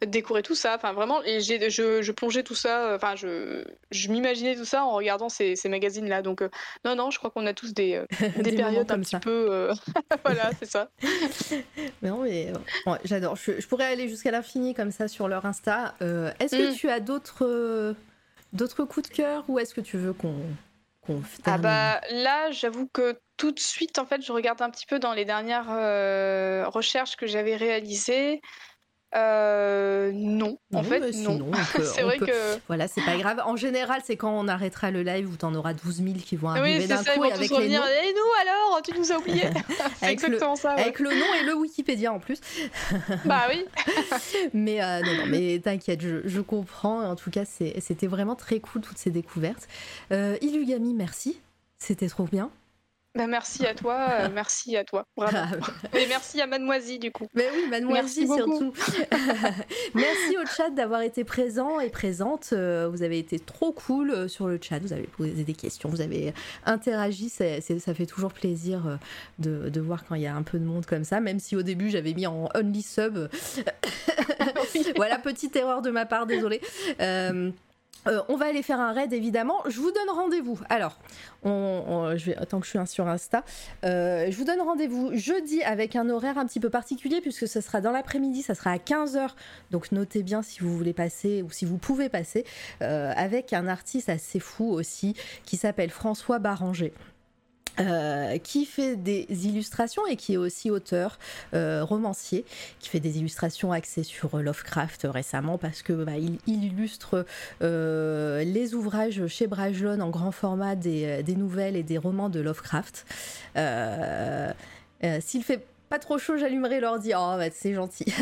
décorer tout ça, enfin vraiment, et j'ai, je, je plongeais tout ça, enfin je, je m'imaginais tout ça en regardant ces, ces magazines là, donc non non, je crois qu'on a tous des, *laughs* des, périodes un petit peu, *laughs* voilà, c'est ça. *laughs* non mais j'adore. Je, je pourrais aller jusqu'à l'infini comme ça sur leur Insta. Euh, est-ce que mm. tu as d'autres euh, d'autres coups de cœur ou est-ce que tu veux qu'on qu'on Ah bah là, j'avoue que tout de suite, en fait, je regarde un petit peu dans les dernières euh, recherches que j'avais réalisées. Euh, non, en fait, non. *laughs* c'est vrai que. Voilà, c'est pas grave. En général, c'est quand on arrêtera le live où t'en auras 12 000 qui vont arriver d'un coup. avec les noms. Et nous alors? Tu nous as oublié *laughs* *laughs* C'est exactement ça. Avec le nom et le Wikipédia en plus. bah oui. mais euh, non, non, mais t'inquiète, je, comprends. En tout cas, c'était vraiment très cool toutes ces découvertes. Euh, Ilugami, merci. C'était trop bien. Bah, merci à toi, euh, *laughs* merci à toi, vraiment. Ah, *laughs* Et merci à Mademoiselle du coup. Mais oui, Mademoiselle surtout. *laughs* merci au chat d'avoir été présent et présente. Euh, vous avez été trop cool euh, sur le chat, vous avez posé des questions, vous avez interagi. ça fait toujours plaisir de, de, voir quand il y a un peu de monde comme ça, même si au début j'avais mis en only sub. voilà, petite erreur de ma part, désolée. Euh, on va aller faire un raid évidemment. Je vous donne rendez-vous. Alors, je tant que je suis sur Insta, euh, je vous donne rendez-vous jeudi avec un horaire un petit peu particulier puisque ce sera dans l'après-midi, ça sera à 15h. Donc notez bien si vous voulez passer ou si vous pouvez passer euh, avec un artiste assez fou aussi qui s'appelle François Baranger. Euh, qui fait des illustrations et qui est aussi auteur, euh, romancier, qui fait des illustrations axées sur Lovecraft récemment parce que bah, il, illustre euh, les ouvrages chez Bragelonne en grand format des, des, nouvelles et des romans de Lovecraft. S'il fait trop chaud, j'allumerai l'ordi. Oh, bah, c'est gentil. *laughs*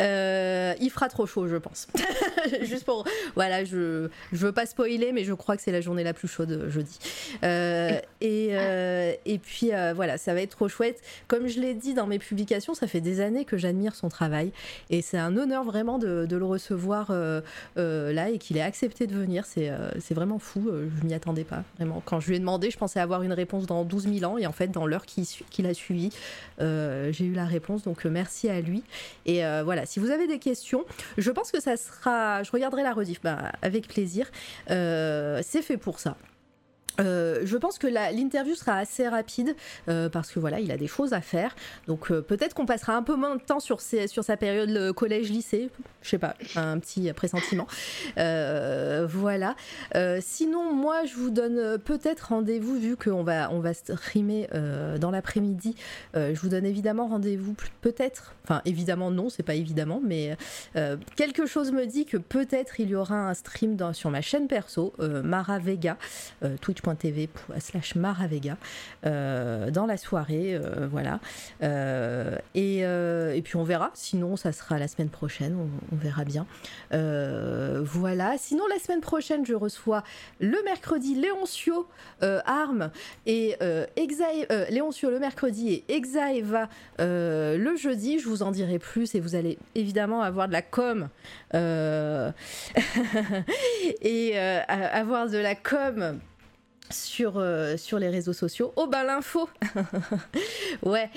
Euh, il fera trop chaud, je pense. *laughs* Juste pour. Voilà, je, je veux pas spoiler, mais je crois que c'est la journée la plus chaude euh, jeudi. Euh, et, et puis, voilà, ça va être trop chouette. Comme je l'ai dit dans mes publications, ça fait des années que j'admire son travail. Et c'est un honneur vraiment de, de le recevoir là et qu'il ait accepté de venir. C'est vraiment fou. Je m'y attendais pas, vraiment. Quand je lui ai demandé, je pensais avoir une réponse dans 12 000 ans. Et en fait, dans l'heure qu'il qui a suivi, j'ai eu la réponse, donc euh, merci à lui. Et euh, voilà, si vous avez des questions, je pense que ça sera, je regarderai la rediff bah, avec plaisir. c'est fait pour ça. Euh, je pense que l'interview sera assez rapide euh, parce que voilà, il a des choses à faire. Donc euh, peut-être qu'on passera un peu moins de temps sur, sa période collège-lycée. Je sais pas, un petit pressentiment. voilà. sinon, moi, je vous donne peut-être rendez-vous vu qu'on va streamer dans l'après-midi. je vous donne évidemment rendez-vous peut-être. Enfin, évidemment non, c'est pas évidemment, mais quelque chose me dit que peut-être il y aura un stream sur ma chaîne perso, Mara Vega, Twitch twitch.tv slash maravega euh, dans la soirée, euh, voilà. Euh, et, et, puis on verra, sinon ça sera la semaine prochaine, on, verra bien. voilà, sinon la semaine prochaine je reçois le mercredi Léoncio Arme et Exa Léoncio le mercredi et Exaeva le jeudi, je vous en dirai plus et vous allez évidemment avoir de la com *laughs* et avoir de la com sur, euh, sur les réseaux sociaux. Oh bah l'info *laughs* Ouais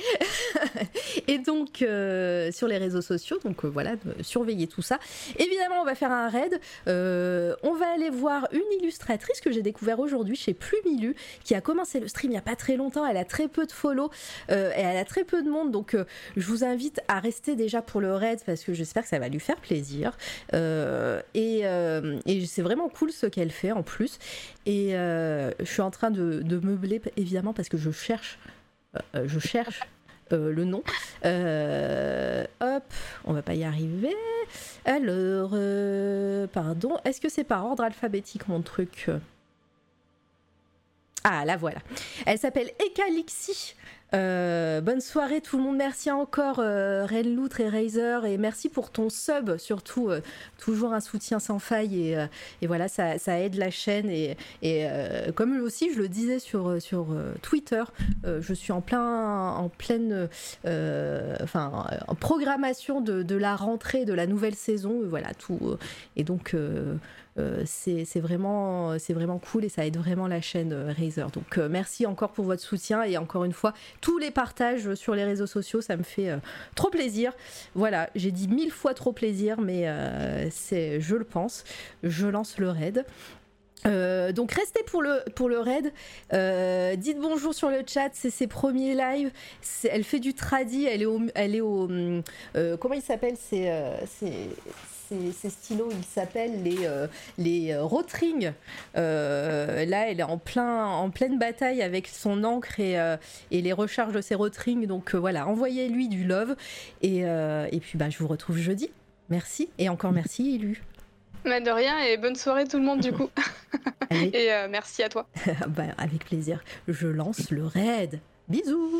*laughs* Et donc euh, sur les réseaux sociaux, donc euh, voilà, surveillez tout ça. Évidemment, on va faire un raid. on va aller voir une illustratrice que j'ai découvert aujourd'hui chez Plumilu, qui a commencé le stream il n'y a pas très longtemps. Elle a très peu de follow et elle a très peu de monde, donc je vous invite à rester déjà pour le raid parce que j'espère que ça va lui faire plaisir. et, et c'est vraiment cool ce qu'elle fait en plus. Je suis en train de, meubler évidemment parce que je cherche, euh, je cherche le nom. hop, on va pas y arriver. Alors, pardon, est-ce que c'est par ordre alphabétique mon truc? Ah, la voilà. Elle s'appelle Ekalixi. Euh, bonne soirée tout le monde, merci encore euh, Renloutre et Razer. Et merci pour ton sub surtout, euh, toujours un soutien sans faille. Et, et voilà ça, aide la chaîne. Et, comme aussi je le disais sur, sur Twitter, je suis en, plein, en pleine enfin, en programmation de, de, la rentrée de la nouvelle saison, voilà tout et donc euh, c'est vraiment, cool et ça aide vraiment la chaîne euh, Razer. Donc euh, merci encore pour votre soutien et encore une fois, tous les partages sur les réseaux sociaux, ça me fait trop plaisir. Voilà, j'ai dit mille fois trop plaisir, mais c'est, je le pense. Je lance le raid. donc restez pour le, raid. dites bonjour sur le chat, c'est ses premiers lives. Elle fait du tradi, elle est au, elle est au comment il s'appelle? C'est ces, stylos, ils s'appellent les, euh, les euh, Rotring. Euh, là, elle est en, plein, en pleine bataille avec son encre et, et les recharges de ses Rotring. Donc voilà, envoyez-lui du love. Et, et puis, bah, je vous retrouve jeudi. Merci. Et encore merci, Élu. Bah de rien et bonne soirée tout le monde du coup. *laughs* et merci à toi. *laughs* bah, avec plaisir. Je lance le raid. Bisous.